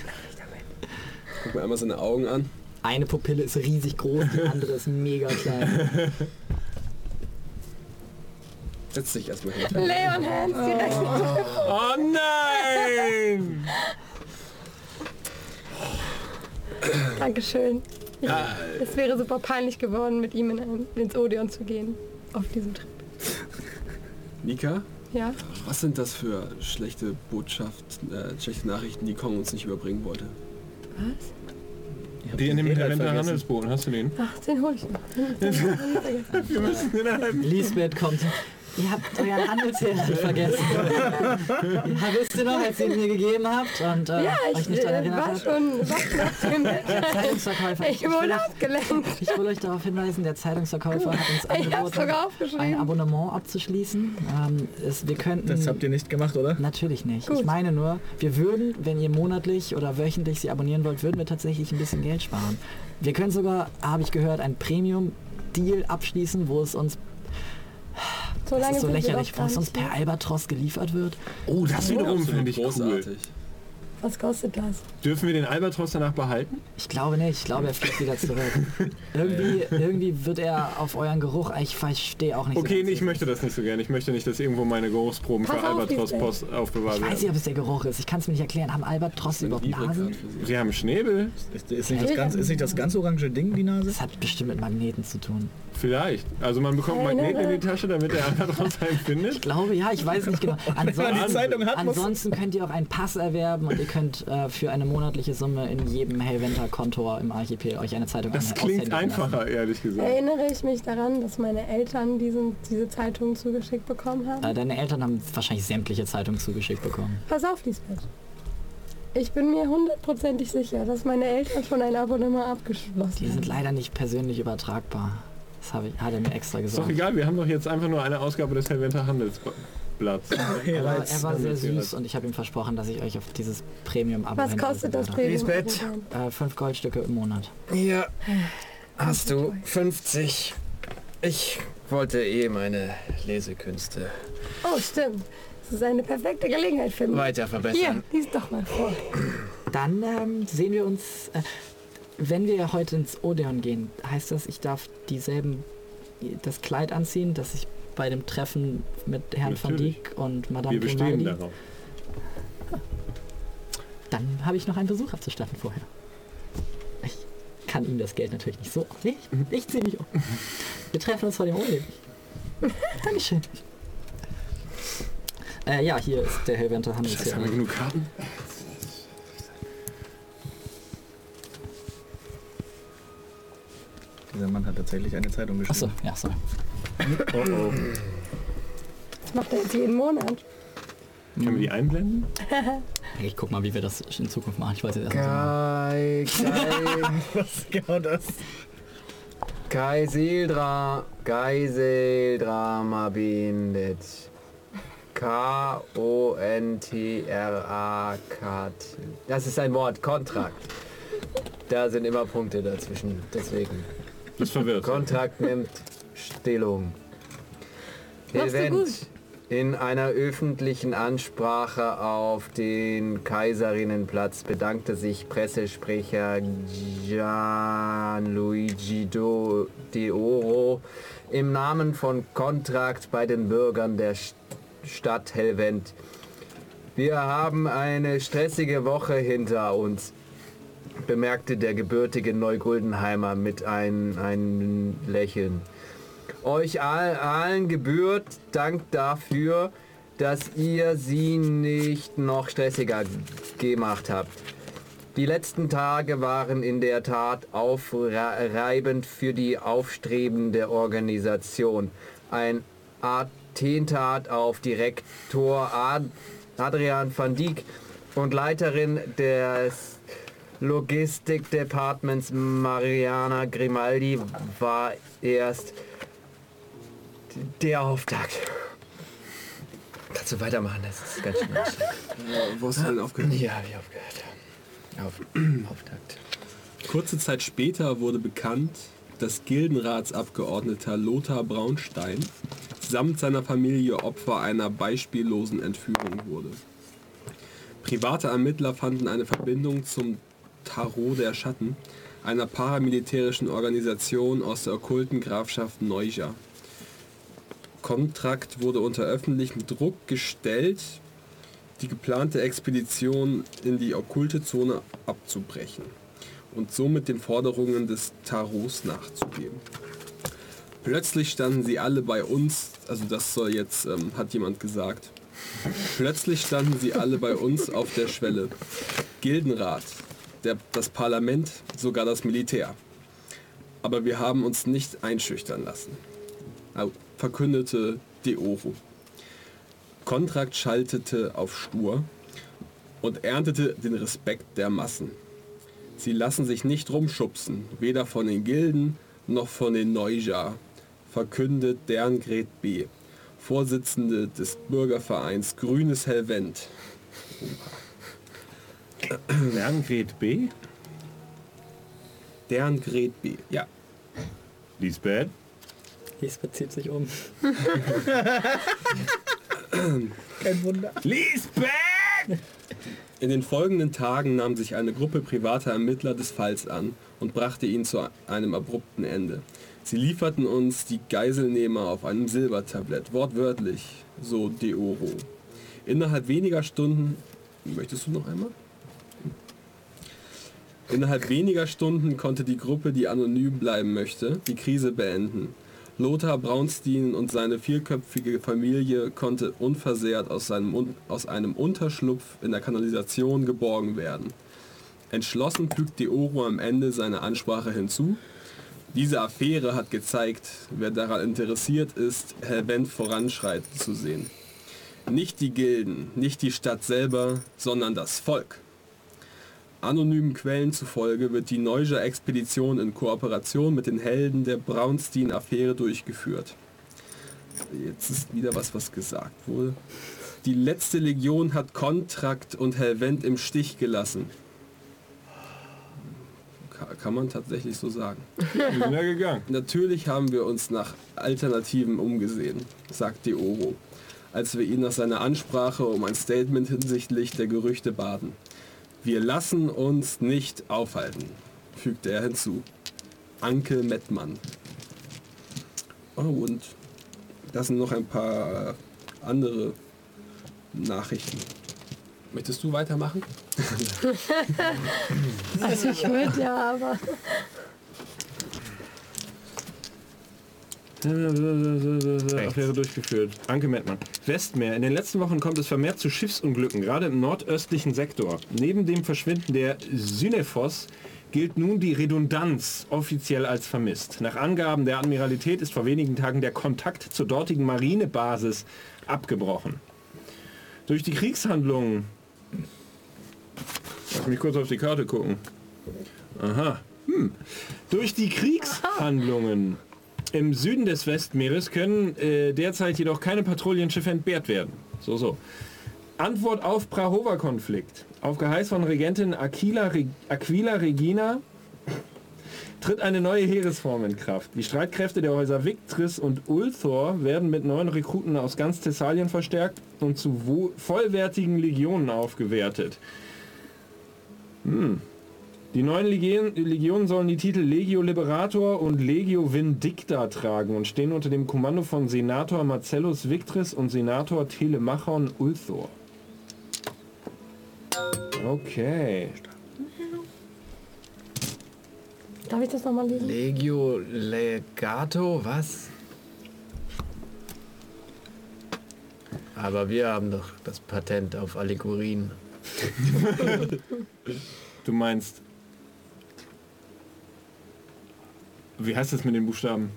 Guck mir einmal seine Augen an. Eine Pupille ist riesig groß, die andere ist mega klein. Setz dich erstmal hin. Leon Hans direkt. Oh nein! Dankeschön. Ich, es wäre super peinlich geworden, mit ihm in ein, ins Odeon zu gehen. Auf diesem Trip. Nika, Ja? was sind das für schlechte Botschaft, äh, schlechte Nachrichten, die Kong uns nicht überbringen wollte? Habt Die in dem vergessen. Handelsboden, hast du den? Ach, den hol ich noch. Wir müssen innerhalb Lisbeth kommt. Ihr habt euren Handelsherd vergessen. ja, wisst ihr noch, als ihr ihn mir gegeben habt und äh, Ja, euch ich nicht daran äh, erinnert war habt? schon nach dem Der Zeitungsverkäufer. Ich will wurde abgelenkt. Ich will euch darauf hinweisen, der Zeitungsverkäufer hat uns angeboten, sogar ein aufgeschrieben. Abonnement abzuschließen. Ähm, es, wir könnten... Das habt ihr nicht gemacht, oder? Natürlich nicht. Gut. Ich meine nur, wir würden, wenn ihr monatlich oder wöchentlich sie abonnieren wollt, würden wir tatsächlich ein bisschen Geld sparen. Wir können sogar, habe ich gehört, ein Premium-Deal abschließen, wo es uns, So das ist so lächerlich, es uns nicht per. Albatros geliefert wird. Oh, das wiederum finde ich cool. großartig. Was kostet das? Dürfen wir den Albatros danach behalten? Ich glaube nicht, ich glaube, er fliegt wieder zurück. irgendwie, irgendwie wird er auf euren Geruch, ich verstehe auch nicht. Okay, so ich möchte das nicht so gerne. Ich möchte nicht, dass irgendwo meine Geruchsproben Pass für auf, Albatros Lisbeth. Post aufbewahrt Ich weiß nicht, werden. ob es der Geruch ist. Ich kann es mir nicht erklären. Haben Albatros überhaupt Nasen? sie. Sie haben Schnäbel? Ist, ist, nicht das ganz, ist nicht das ganz orange Ding die Nase? Das hat bestimmt mit Magneten zu tun. Vielleicht. Also man bekommt Keine Magneten in die. Tasche, damit der Albatros einen Ich findet. glaube, ja, ich weiß nicht genau. Ansonsten, die Zeitung hat, ansonsten könnt ihr auch einen Pass erwerben und ihr könnt äh, für eine monatliche Summe in jedem Hellwinter-Kontor im Archipel euch eine Zeitung Das klingt aushändigen lassen. einfacher, ehrlich gesagt. Erinnere ich mich daran, dass meine Eltern diesen, diese Zeitung zugeschickt bekommen haben? Äh, deine Eltern haben wahrscheinlich sämtliche Zeitungen zugeschickt bekommen. Pass auf, Lisbeth. Ich bin mir hundertprozentig sicher, dass meine Eltern schon ein Abonnement abgeschlossen Die sind haben. leider nicht persönlich übertragbar. Das habe ich, hat er mir extra Ist doch gesagt. egal, wir haben doch jetzt einfach nur eine Ausgabe des Hellwinter Handelsblatts. Er war, er war sehr Handelsblatt. süß und ich habe ihm versprochen, dass ich euch auf dieses Premium-Abo Was kostet das. Premium? Lisbeth. Äh, fünf Goldstücke im Monat. Hier hast du 50. Ich wollte eh meine Lesekünste Oh, stimmt. Das ist eine perfekte Gelegenheit für mich. weiter Hier, verbessern. lies doch mal vor. Dann ähm, sehen wir uns, äh, wenn wir heute ins Odeon gehen, heißt das, ich darf dieselben, das Kleid anziehen, das ich bei dem Treffen mit Herrn van Natürlich. Dijk und Madame Wir bestehen Grimaldi, darauf. dann habe ich noch einen Besuch abzustatten vorher. Ich kann ihm das Geld natürlich nicht so. Ich, ich ziehe mich um. Wir treffen uns vor dem Odeon. Dankeschön. Äh, ja, hier ist der Hellwenter Scheiße, haben wir Handelsherr. genug Karten? Dieser Mann hat tatsächlich eine Zeitung Achso, geschrieben. ja, sorry. Oh oh. Das macht er jetzt jeden Monat. Können wir die einblenden? Ich guck mal, wie wir das in Zukunft machen. Ich wollte jetzt erst mal Kai, Kai, Was ist genau das? Kai Sildra, Kai Sildrama bindet. K-O-N-T-R-A-K. Das ist ein Wort, Kontrakt. Da sind immer Punkte dazwischen, deswegen. Das verwirrt. Kontrakt nimmt Stellung. Machst du Event. In einer öffentlichen Ansprache auf den Kaiserinnenplatz bedankte sich Pressesprecher Gianluigi Do De Oro im Namen von Kontrakt bei den Bürgern der St- Stadt Helvent. Wir haben eine stressige Woche hinter uns, bemerkte der gebürtige Neuguldenheimer mit ein, einem Lächeln. Euch all, allen gebührt Dank dafür, dass ihr sie nicht noch stressiger gemacht habt. Die letzten Tage waren in der Tat aufreibend für die aufstrebende Organisation. Ein Attentat auf Direktor Ad Adrian van Dijk und Leiterin des Logistikdepartements Mariana Grimaldi war erst der Auftakt. Kannst du weitermachen? Das ist ganz schön anstrengend. Wo hast du denn aufgehört? Ja, hab ich aufgehört. Auf, Auftakt. Kurze Zeit später wurde bekannt, dass Gildenratsabgeordneter Lothar Braunstein samt seiner Familie Opfer einer beispiellosen Entführung wurde. Private Ermittler fanden eine Verbindung zum Tarot der Schatten, einer paramilitärischen Organisation aus der okkulten Grafschaft Neuja. Kontrakt wurde unter öffentlichem Druck gestellt, die geplante Expedition in die okkulte Zone abzubrechen und somit den Forderungen des Tarots nachzugeben. Plötzlich standen sie alle bei uns, also das soll jetzt, ähm, hat jemand gesagt. Plötzlich standen sie alle bei uns auf der Schwelle. Gildenrat, der, das Parlament, sogar das Militär. Aber wir haben uns nicht einschüchtern lassen, verkündete Deoro. Kontrakt schaltete auf Stur und erntete den Respekt der Massen. Sie lassen sich nicht rumschubsen, weder von den Gilden noch von den Neuja, verkündet Derngret B., Vorsitzende des Bürgervereins Grünes Helvent. Berngret B. Derngret B., ja. Lisbeth. Lisbeth zieht sich um. Kein Wunder. Lisbeth! In den folgenden Tagen nahm sich eine Gruppe privater Ermittler des Falls an und brachte ihn zu einem abrupten Ende. Sie lieferten uns die Geiselnehmer auf einem Silbertablett, wortwörtlich, so Deoro. Innerhalb weniger Stunden... Möchtest du noch einmal? Innerhalb weniger Stunden konnte die Gruppe, die anonym bleiben möchte, die Krise beenden. Lothar Braunstein und seine vierköpfige Familie konnte unversehrt aus, seinem, aus einem Unterschlupf in der Kanalisation geborgen werden. Entschlossen fügt Deoro am Ende seine Ansprache hinzu. Diese Affäre hat gezeigt, wer daran interessiert ist, Helvent voranschreiten zu sehen. Nicht die Gilden, nicht die Stadt selber, sondern das Volk. Anonymen Quellen zufolge wird die Neuger Expedition in Kooperation mit den Helden der Braunstein-Affäre durchgeführt. Jetzt ist wieder was, was gesagt wurde. Die letzte Legion hat Kontrakt und Helvent im Stich gelassen. Ka- Kann man tatsächlich so sagen. Ja gegangen. Natürlich haben wir uns nach Alternativen umgesehen, sagt Deoro, als wir ihn nach seiner Ansprache um ein Statement hinsichtlich der Gerüchte baten. Wir lassen uns nicht aufhalten, fügte er hinzu. Anke Mettmann. Oh, und das sind noch ein paar äh, andere Nachrichten. Möchtest du weitermachen? Also ich würde ja, aber Affäre durchgeführt. Anke Mettmann. Westmeer. In den letzten Wochen kommt es vermehrt zu Schiffsunglücken, gerade im nordöstlichen Sektor. Neben dem Verschwinden der Synephos gilt nun die Redundanz offiziell als vermisst. Nach Angaben der Admiralität ist vor wenigen Tagen der Kontakt zur dortigen Marinebasis abgebrochen. Durch die Kriegshandlungen... Lass mich kurz auf die Karte gucken. Aha. Hm. Durch die Kriegshandlungen im Süden des Westmeeres können äh, derzeit jedoch keine Patrouillenschiffe entbehrt werden. So, so. Antwort auf Prahova-Konflikt. Auf Geheiß von Regentin Aquila, Re Aquila Regina tritt eine neue Heeresform in Kraft. Die Streitkräfte der Häuser Victris und Ulthor werden mit neuen Rekruten aus ganz Thessalien verstärkt und zu vollwertigen Legionen aufgewertet. Hm. Die neuen Legionen, Legionen sollen die Titel Legio Liberator und Legio Vindicta tragen und stehen unter dem Kommando von Senator Marcellus Victris und Senator Telemachon Ulthor. Okay. darf ich das nochmal lesen? Legio Legato, was? Aber wir haben doch das Patent auf Allegorien. Du meinst... Wie heißt das mit den Buchstaben?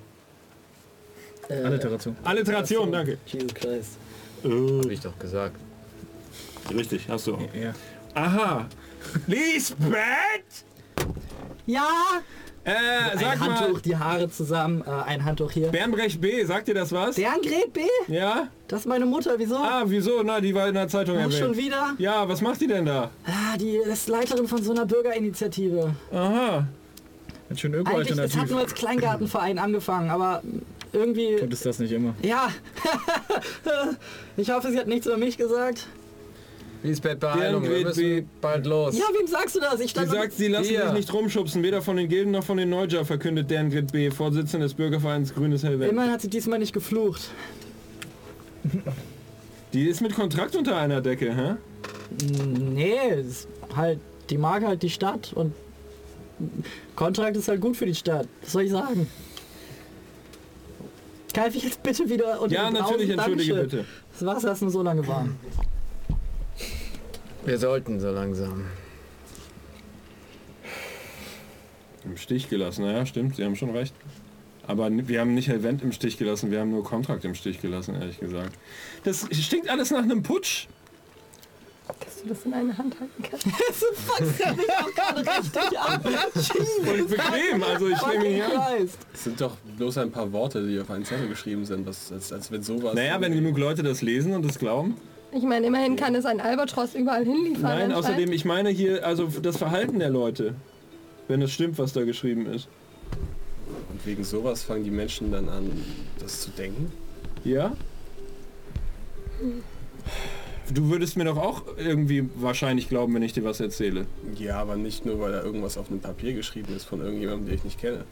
Äh, Alliteration. Alliteration, danke. Jesus Christ. Hab ich doch gesagt. Richtig, hast du. Ja. Aha. Lisbeth! Ja! Äh, Ein sag Handtuch, mal, die Haare zusammen, äh, ein Handtuch hier. Bernbrecht B, sagt dir das was? Deren Gret B? Ja? Das ist meine Mutter, wieso? Ah, wieso? Na, die war in der Zeitung Auch erwähnt. schon wieder? Ja, was macht die denn da? Ah, die ist Leiterin von so einer Bürgerinitiative. Aha. Hat schon Eigentlich, es hat öko-alternativ. nur als Kleingartenverein angefangen, aber irgendwie... Tut es das nicht immer. Ja. ich hoffe, sie hat nichts über mich gesagt. Lisbeth, Beeilung, wir müssen wie- bald los. Ja, wem sagst du das? Ich Sie sagt, sie lassen Hier. sich nicht rumschubsen, weder von den Gilden noch von den Neuja, verkündet deren Grid B, Vorsitzender des Bürgervereins Grünes Helvet. Immerhin hat sie diesmal nicht geflucht. Die ist mit Kontrakt unter einer Decke, hä? Nee, halt, die mag halt die Stadt und Kontrakt ist halt gut für die Stadt. Was soll ich sagen? Greif ich jetzt bitte wieder unter Ja, natürlich, entschuldige bitte. Das Wasser ist nur so lange warm. Wir sollten so langsam. Im Stich gelassen, naja, stimmt, Sie haben schon recht. Aber wir haben nicht Helvent im Stich gelassen, wir haben nur Kontrakt im Stich gelassen, ehrlich gesagt. Das stinkt alles nach einem Putsch. Dass du das in eine Hand halten kannst. Voll bequem, also ich nehme ihn hier. Christ. Es sind doch bloß ein paar Worte, die auf einen Zettel geschrieben sind, was, als, als wenn sowas... Naja, wenn genug Leute das lesen und das glauben. Ich meine, immerhin kann es ein Albatross überall hinliefern. Nein, außerdem, ich meine hier, also das Verhalten der Leute. Wenn es stimmt, was da geschrieben ist. Und wegen sowas fangen die Menschen dann an, das zu denken? Ja? Du würdest mir doch auch irgendwie wahrscheinlich glauben, wenn ich dir was erzähle. Ja, aber nicht nur, weil da irgendwas auf einem Papier geschrieben ist von irgendjemandem, den ich nicht kenne.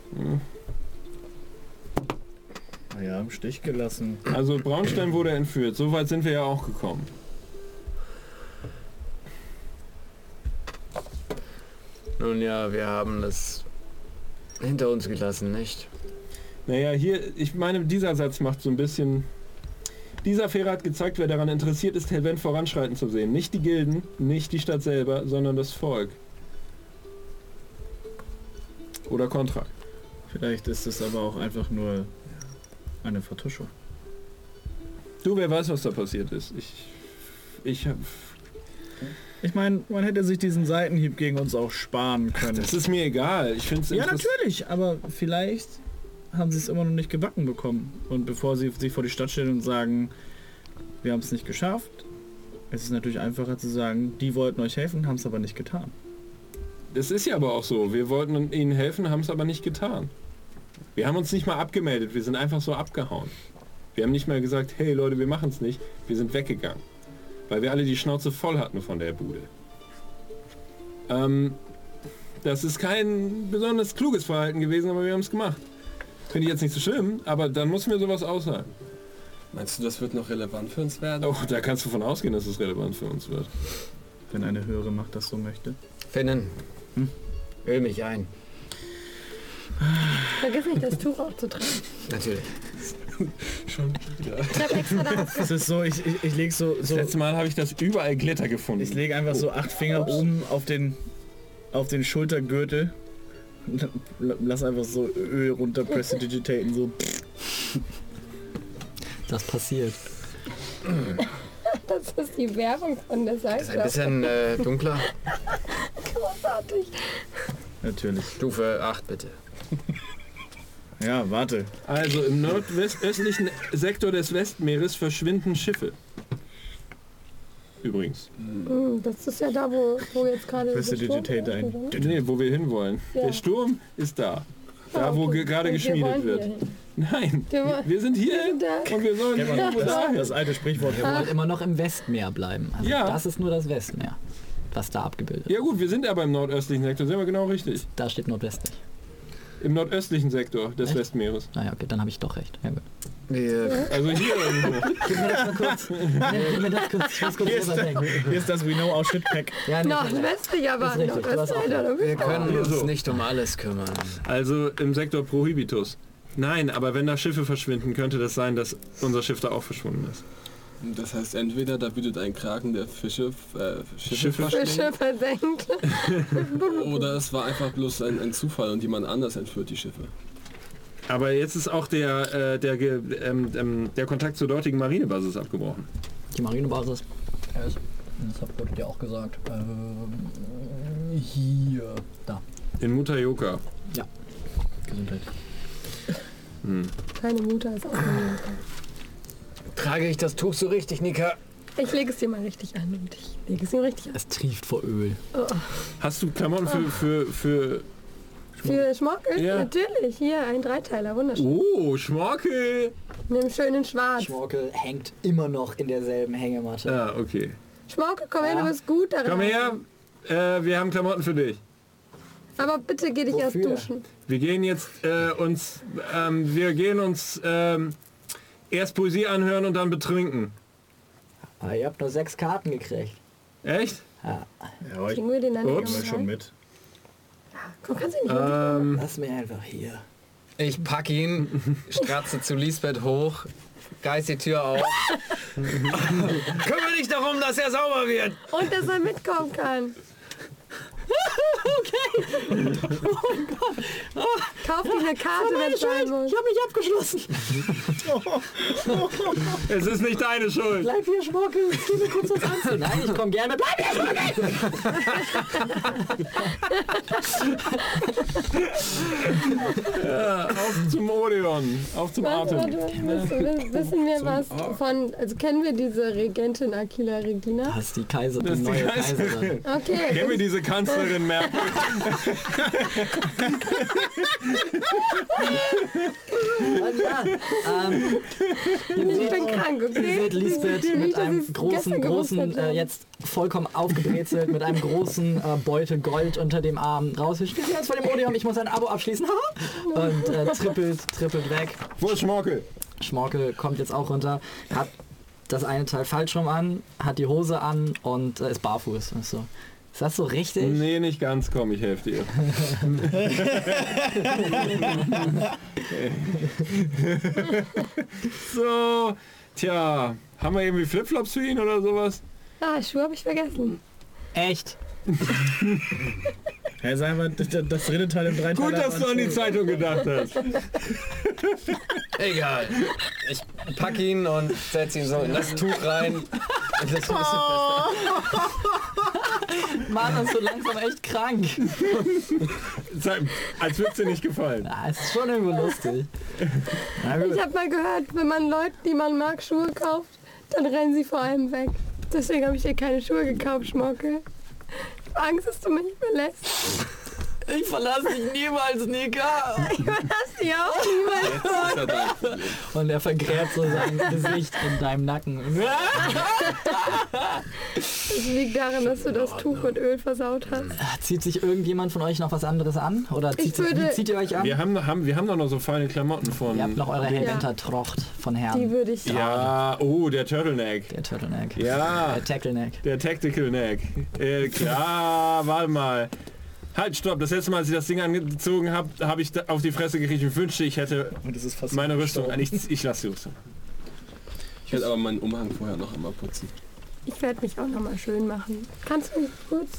Ja, im Stich gelassen. Also Braunstein wurde entführt. So weit sind wir ja auch gekommen. Nun ja, wir haben das hinter uns gelassen, nicht? Naja, hier, ich meine, dieser Satz macht so ein bisschen... Diese Affäre hat gezeigt, wer daran interessiert ist, Helvent voranschreiten zu sehen. Nicht die Gilden, nicht die Stadt selber, sondern das Volk. Oder Kontrakt. Vielleicht ist es aber auch einfach nur eine Vertuschung. Du, wer weiß, was da passiert ist. Ich... Ich hab... Ich meine, man hätte sich diesen Seitenhieb gegen uns auch sparen können. Das ist mir egal. Ich finde ja, natürlich, aber vielleicht haben sie es immer noch nicht gebacken bekommen. Und bevor sie sich vor die Stadt stellen und sagen, wir haben es nicht geschafft, es ist natürlich einfacher zu sagen, die wollten euch helfen, haben es aber nicht getan. Das ist ja aber auch so. Wir wollten ihnen helfen, haben es aber nicht getan. Wir haben uns nicht mal abgemeldet, wir sind einfach so abgehauen. Wir haben nicht mal gesagt, hey Leute, wir machen es nicht. Wir sind weggegangen. Weil wir alle die Schnauze voll hatten von der Bude. Ähm, das ist kein besonders kluges Verhalten gewesen, aber wir haben es gemacht. Finde ich jetzt nicht so schlimm, aber dann muss mir sowas aushalten. Meinst du, das wird noch relevant für uns werden? Oh, da kannst du von ausgehen, dass es relevant für uns wird. Wenn eine höhere Macht das so möchte. Finnen, Hm? öl mich ein. Vergiss nicht, das Tuch auch zu tragen. Natürlich. Schon wieder. Ich extra darauf Es ist so, ich, ich, ich lege so, Das so letzte Mal habe ich das überall Glitter gefunden. ich lege einfach so acht Finger oben auf den auf den Schultergürtel. Lass einfach so Öl runter prestidigitaten, so. Das passiert. Das ist die Werbung von der Seite. Das ist ein bisschen äh, dunkler. großartig. Natürlich. Stufe 8 bitte. Ja, warte. Also im nordwestöstlichen Sektor des Westmeeres verschwinden Schiffe. Übrigens. Hm, Das ist ja da, wo, wo jetzt gerade... Digitator ein-? Nee, wo wir hinwollen. Ja. Der Sturm ist da. Da, Ah, wo okay. ge- gerade Wir geschmiedet wollen wird. hier hin. Nein, Wir wir sind hier Wir sind und wir sollen irgendwo das, das alte Sprichwort. Wir wollen immer noch im Westmeer bleiben. Also Ja. Das ist nur das Westmeer, was da abgebildet ist. Ja gut, wir sind aber im nordöstlichen Sektor, sind wir genau richtig. Da steht nordwestlich. Im nordöstlichen Sektor des Echt? Westmeeres. Naja, okay, dann habe ich doch recht. Ja, gut. Wir, Also hier irgendwo. Gib mir das mal kurz. Gib mir das kurz. Ich muss kurz Hier ist, hier ist das We Know aus Shitpack. Ja, nee, Nordwestlich, aber Das Nordwestlich, wir können uns nicht um alles kümmern. Also im Sektor Prohibitus. Nein, aber wenn da Schiffe verschwinden, könnte das sein, dass unser Schiff da auch verschwunden ist. Das heißt, entweder da wütet ein Kraken, der Fische, äh, Schiffe, Fische versenkt. oder es war einfach bloß ein, ein Zufall und jemand anders entführt die Schiffe. Aber jetzt ist auch der, äh, der, ähm, ähm, der Kontakt zur dortigen Marinebasis abgebrochen. Die Marinebasis. Ja, ist- Das habt ihr ja auch gesagt. Ähm, hier. Da. In Mutayoka. Gesundheit. Hm. Keine Mutter ist auch eine Mutter. Trage ich das Tuch so richtig, Nika? Ich lege es dir mal richtig an und ich lege es ihm richtig an. Es trieft vor Öl. Oh, Hast du Klamotten für, für, für Für Schmockel? Ja. Natürlich. Hier, ein Dreiteiler. Wunderschön. Oh, Schmorkel. In dem schönen Schwarz. Schmorkel hängt immer noch in derselben Hängematte. Ja, okay. Schmockel, komm her, Ja. du bist gut daran. Komm her. Äh, wir haben Klamotten für dich. Aber bitte geh dich erst Wofür? duschen. Wir gehen jetzt äh, uns, ähm, wir gehen uns ähm, erst Poesie anhören und dann betrinken. Aber ihr habt nur sechs Karten gekriegt. Echt? Ja. Ja, aber ich Kriegen wir den dann Ups. nicht schon mit. Komm, kannst du nicht Ähm, Lass mich einfach hier. Ich pack ihn, stratze zu Lisbeth hoch, reiß die Tür auf. Kümmere dich darum, dass er sauber wird. Und dass er mitkommen kann. Okay. Kauf dir eine Karte, wenn es sein muss. Ich hab mich abgeschlossen. Es ist nicht deine Schuld. Bleib hier, Schmorkel. Gib mir kurz was anziehen. Nein, ich komm gerne. Bleib hier, Schmorkel. Auf zum Odeon. Auf zum Warte, Atem. warte, wissen, wissen wir was von, also kennen wir diese Regentin Aquila Regina? Das ist die Kaiser, die Das ist die neue Kaiserin. Kaiserin. Okay. Kennen wir diese Kanzlerin Merkel? Und ja, ähm, Ich bin krank, Ihr okay? seht Lisbeth mit einem großen, großen, äh, jetzt vollkommen aufgebrezelt, mit einem großen äh, Beutel Gold unter dem Arm raus. Ich stehe jetzt vor dem Odeon, ich muss ein Abo abschließen. Und äh, trippelt, trippelt weg. Wo ist Schmorkel? Schmorkel kommt jetzt auch runter, hat das eine Teil falsch rum an, hat die Hose an und äh, ist barfuß. Und so. Ist das so richtig? Nee, nicht ganz. Komm, ich helfe dir. so, tja, haben wir irgendwie Flipflops für ihn oder sowas? Ah, Schuhe habe ich vergessen. Echt? Ja, sag mal, das, das dritte Teil im Dreiteiler. Gut, dass du an die Zeitung gedacht hast. Egal. Ich pack ihn und setze ihn so in das Tuch rein. Und das fester. Mann, das ist so langsam echt krank. Als würde es dir nicht gefallen. Ja, es ist schon irgendwo lustig. Na. Ich habe mal gehört, wenn man Leuten, die man mag, Schuhe kauft, dann rennen sie vor allem weg. Deswegen habe ich dir keine Schuhe gekauft, Schmockel. Angst, dass du mich verlässt. Ich verlasse dich niemals, Nika. Ich verlasse dich auch niemals. Das ja. Und er vergräbt so sein Gesicht in deinem Nacken. Es liegt daran, dass du das Tuch mit Öl versaut hast. Zieht sich irgendjemand von euch noch was anderes an? Oder zieht, Ich würde- zieht ihr euch an? Wir haben, haben, wir haben doch noch so feine Klamotten von... Ihr habt noch eure Ja. Helventer-Trocht von Die Herrn. würde ich. Ja, oh, der Turtleneck. Der Turtleneck. Ja, Der Tackleneck. der Tactical Neck. Äh, klar, warte mal. Halt, stopp. Das letzte Mal, als ich das Ding angezogen habe, habe ich da auf die Fresse gekriegt und wünschte, ich hätte Und das ist fast meine Rüstung. Ich, ich lasse die Rüstung. Ich werde aber meinen Umhang vorher noch einmal putzen. Ich werde mich auch noch mal schön machen. Kannst du mich kurz?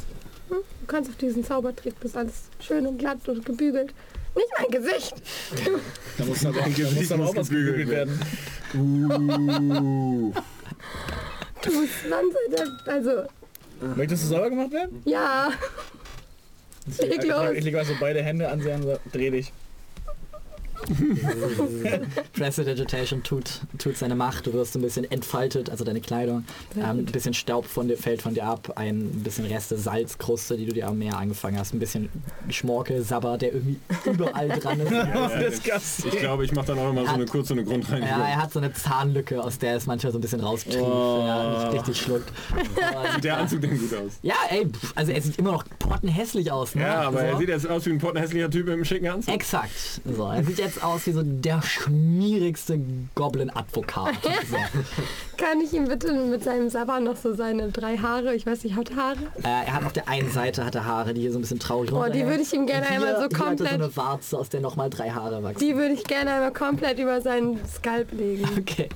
Hm? Du kannst auf diesen Zaubertrick, ist alles schön und glatt und gebügelt. Nicht mein Gesicht. Da muss aber, da muss Gesicht aber muss auch was gebügelt werden. Uh. Du musst dann also Möchtest du sauber gemacht werden? ja. Ich, los. ich lege also beide Hände an sie und so, dreh dich. Prestidigitation tut, tut seine Macht, du wirst ein bisschen entfaltet, also deine Kleidung. Ähm, ein bisschen Staub von dir, fällt von dir ab, ein bisschen Reste Salzkruste, die du dir am Meer angefangen hast, ein bisschen Schmorkel, Sabber, der irgendwie überall dran ist. Disgusting. Ich glaube, ich mache dann auch noch mal so eine kurze eine Grundreinigung. Ja, er hat so eine Zahnlücke, aus der es manchmal so ein bisschen raustrieft, wenn er nicht richtig schluckt. Sieht der Anzug denn gut aus? ja, ey, also er sieht immer noch pottenhässlich aus, ne? Ja, aber so. er sieht jetzt aus wie ein pottenhässlicher Typ mit einem schicken Anzug. Exakt. So, er sieht jetzt aus wie so der schmierigste Goblin-Advokat. So. Kann ich ihm bitte mit seinem Sabber noch so seine drei Haare, ich weiß nicht, hat Haare? Äh, er hat auf der einen Seite hat er Haare, die hier so ein bisschen traurig Oh, die würde ich ihm gerne hier, einmal so hier hat er komplett, so eine Warze, aus der nochmal drei Haare wachsen. die würde ich gerne einmal komplett über seinen Skalp legen. Okay,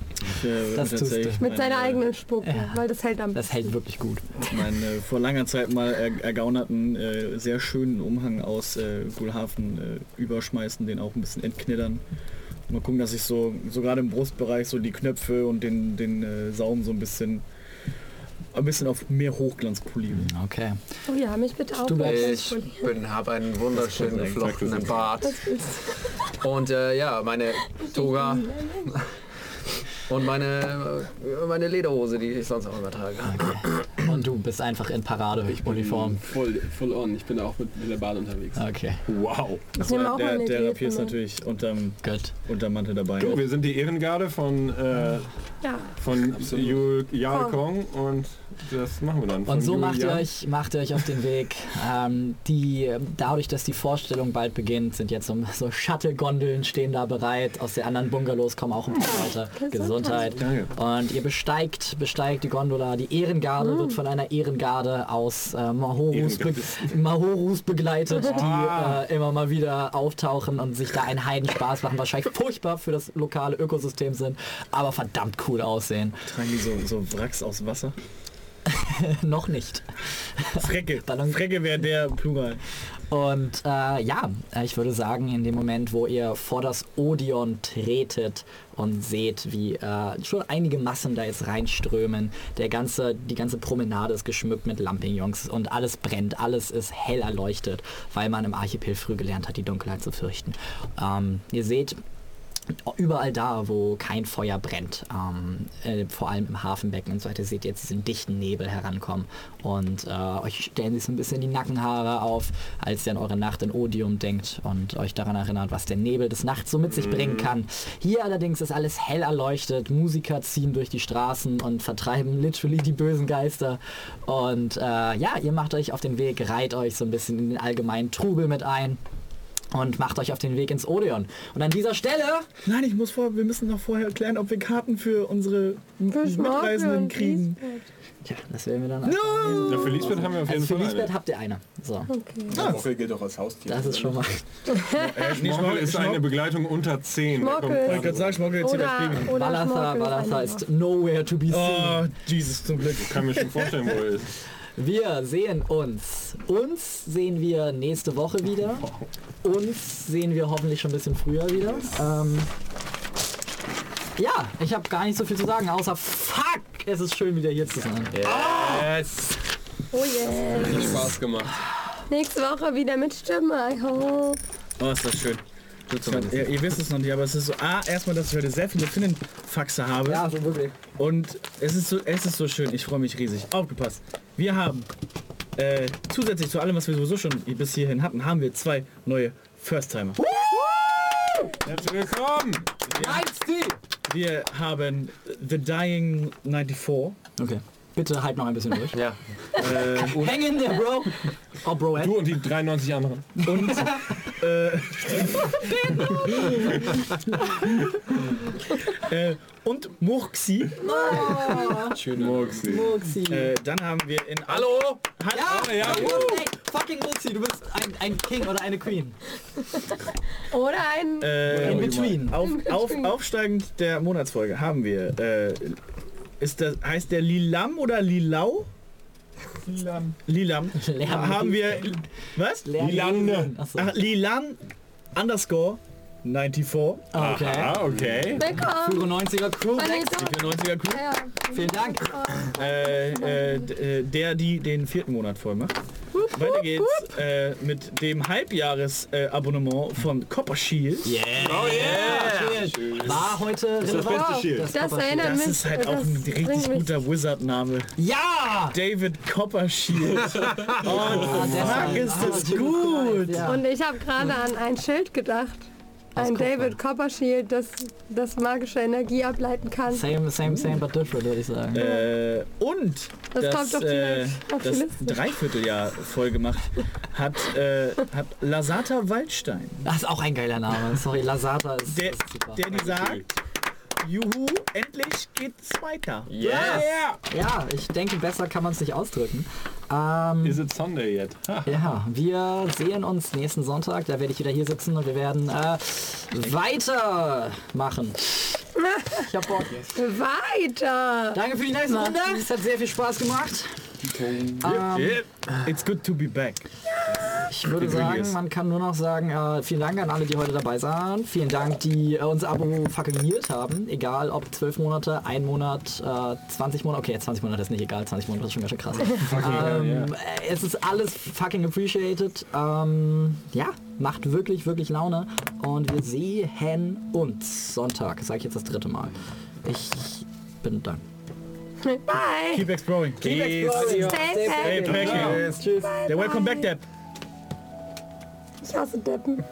Ich, äh, Das tust tatsächlich Mit seiner meine, eigenen Spucke, Ja. weil das hält am das hält wirklich gut. meinen äh, vor langer Zeit mal er, ergaunerten, äh, sehr schönen Umhang aus äh, Gulhafen äh, überschmeißen, den auch ein bisschen entknittern. Mal gucken, dass ich so, so gerade im Brustbereich so die Knöpfe und den, den äh, Saum so ein bisschen ein bisschen auf mehr Hochglanz polieren. Okay. Oh ja, mich bitte auch. Ich bin, habe einen wunderschön Das ist geflochtenen Bart. Und äh, ja, meine Toga und meine, äh, meine Lederhose, die ich sonst auch immer trage. okay. Und du bist einfach in Paradeuniform. Voll, voll on. Ich bin auch mit, mit der Bahn unterwegs. Okay, Wow. Ich nehme auch der, der Idee Rapier ist natürlich unterm, gut. unterm Mantel dabei. Du, wir sind die Ehrengarde von, äh, Ja. von. Jul Kong und das machen wir dann. Und so macht ihr, euch, macht ihr euch auf den Weg. Ähm, die, dadurch, dass die Vorstellung bald beginnt, sind jetzt so, so Shuttle-Gondeln stehen da bereit. Aus den anderen Bungalows kommen auch ein paar Leute. Gesundheit. Danke. Und ihr besteigt, besteigt die Gondola. Die Ehrengarde wird von einer Ehrengarde aus äh, Mahorus, be. Mahorus begleitet, die Ah. äh, immer mal wieder auftauchen und sich da einen Heidenspaß machen. Wahrscheinlich furchtbar für das lokale Ökosystem sind, aber verdammt cool aussehen. Tragen die so, so Wracks aus Wasser? Noch nicht. Frecke. Ballon- Frecke wäre der Plural. Und äh, ja, äh, ich würde sagen, in dem Moment, wo ihr vor das Odeon tretet und seht, wie äh, schon einige Massen da jetzt reinströmen, der ganze, die ganze Promenade ist geschmückt mit Lampignons und alles brennt, alles ist hell erleuchtet, weil man im Archipel früh gelernt hat, die Dunkelheit zu fürchten. Ähm, ihr seht überall da, wo kein Feuer brennt, ähm, äh, vor allem im Hafenbecken und so weiter, seht ihr jetzt diesen dichten Nebel herankommen. Und äh, euch stellen sich so ein bisschen die Nackenhaare auf, als ihr an eure Nacht in Odium denkt und euch daran erinnert, was der Nebel des Nachts so mit sich bringen kann. Hier allerdings ist alles hell erleuchtet, Musiker ziehen durch die Straßen und vertreiben literally die bösen Geister. Und äh, ja, ihr macht euch auf den Weg, reiht euch so ein bisschen in den allgemeinen Trubel mit ein und macht euch auf den Weg ins Odeon. Und an dieser Stelle Nein, ich muss vor, wir müssen noch vorher klären, ob wir Karten für unsere Für Mitreisenden kriegen. Tja, das werden wir dann. Ja, für Lisbeth haben wir auf jeden Also für Fall Lisbeth eine. habt ihr eine. So, Okay. Schnorkel gilt doch als Haustier. das ist schon mal. Äh, nee, Schmorgel ist eine Begleitung unter 10. Der Schmorgel. kommt Wollte ich gerade sagen, Schmorkel jetzt hier das Oder, Schnorkel Balassa rein. ist nowhere to be seen. Oh, Jesus, zum Glück. kann mir schon vorstellen, wo er ist. Wir sehen uns. Uns sehen wir nächste Woche wieder. Uns sehen wir hoffentlich schon ein bisschen früher wieder. Ähm, ja, ich habe gar nicht so viel zu sagen, außer fuck, es ist schön wieder hier zu sein. Yes. Oh yeah. Hat Spaß gemacht. Nächste Woche wieder mit Stimme, I hope. Oh, ist das schön. Ihr, ihr wisst es noch nicht, aber es ist so, A, erstmal, dass ich heute sehr viele Finnenfaxe habe. Ja, so wirklich. Und es ist so, es ist so schön. Ich freue mich riesig. Aufgepasst. Wir haben äh, zusätzlich zu allem, was wir sowieso schon bis hierhin hatten, haben wir zwei neue First-Timer. Herzlich willkommen. Wir haben The Dying 94. Okay. Bitte halt noch ein bisschen durch. Ja. Hang in there, Bro. Oh, Bro. Du und die 93 anderen. Und äh, äh, und Murksi. Schöne. Moxie. Muxi. Äh, dann haben wir in Hallo? ja, ja, ey, fucking Muxi, du bist ein, ein King oder eine Queen. Oder ein... äh, In between. auf, auf, aufsteigend der Monatsfolge haben wir äh, ist das heißt der Lilam oder Lilau? Lilam. Lilam. Haben wir was? Achso. Ach, Lilan underscore 94. Ah, okay. Ah, okay. Willkommen. 94er Crew. Ah, nee, Die 94er Crew. Ja. Vielen Dank. Äh, äh, d- äh, der, die den vierten Monat voll macht. Weiter geht's äh, mit dem Halbjahres-Abonnement von Copper Shield. Yeah. Oh yeah. War heute Das relevant. beste Shield. Das Copper erinnert Das mich... ist halt auch das ein richtig guter Wizard-Name. Ja! David Coppershield. Oh, deshalb. fuck, ist das gut. Ja. Und ich habe gerade an ein Schild gedacht. Ein. David Coppershield, das, das magische Energie ableiten kann. Same, same, same, but different, würde ich sagen. Äh, und Das das, kommt auf die- äh, auf die das Liste. Dreivierteljahr voll gemacht hat, äh, hat Lasata Waldstein. Das ist auch ein geiler Name. Sorry, Lasata ist, Der, ist super. der die sagt, juhu, endlich geht's weiter. Yeah. Ja, ich denke, besser kann man es nicht ausdrücken. Ähm, Is it Sunday yet? Ja, wir sehen uns nächsten Sonntag. Da werde ich wieder hier sitzen und wir werden äh, weitermachen. Ich hab Bock. Weiter! Danke für die nächste Runde. Es hat sehr viel Spaß gemacht. Ähm, It's good to be back. Ich würde sagen, man kann nur noch sagen, äh, vielen Dank an alle, die heute dabei waren. Vielen Dank, die äh, unser Abo fuckingiert haben. Egal ob 12 Monate, ein Monat, äh, 20 Monate. Okay, 20 Monate ist nicht egal, 20 Monate ist schon ganz schön krass. ähm, äh, Es ist alles fucking appreciated. Ähm, ja, macht wirklich, wirklich Laune. Und wir sehen uns Sonntag. Sag ich jetzt das dritte Mal. Ich bin dann. Bye. Keep exploring. Keep exploring. Stay Hey, safe. Päckchen. Tschüss. Der Welcome Back Depp. Ich hasse Deppen.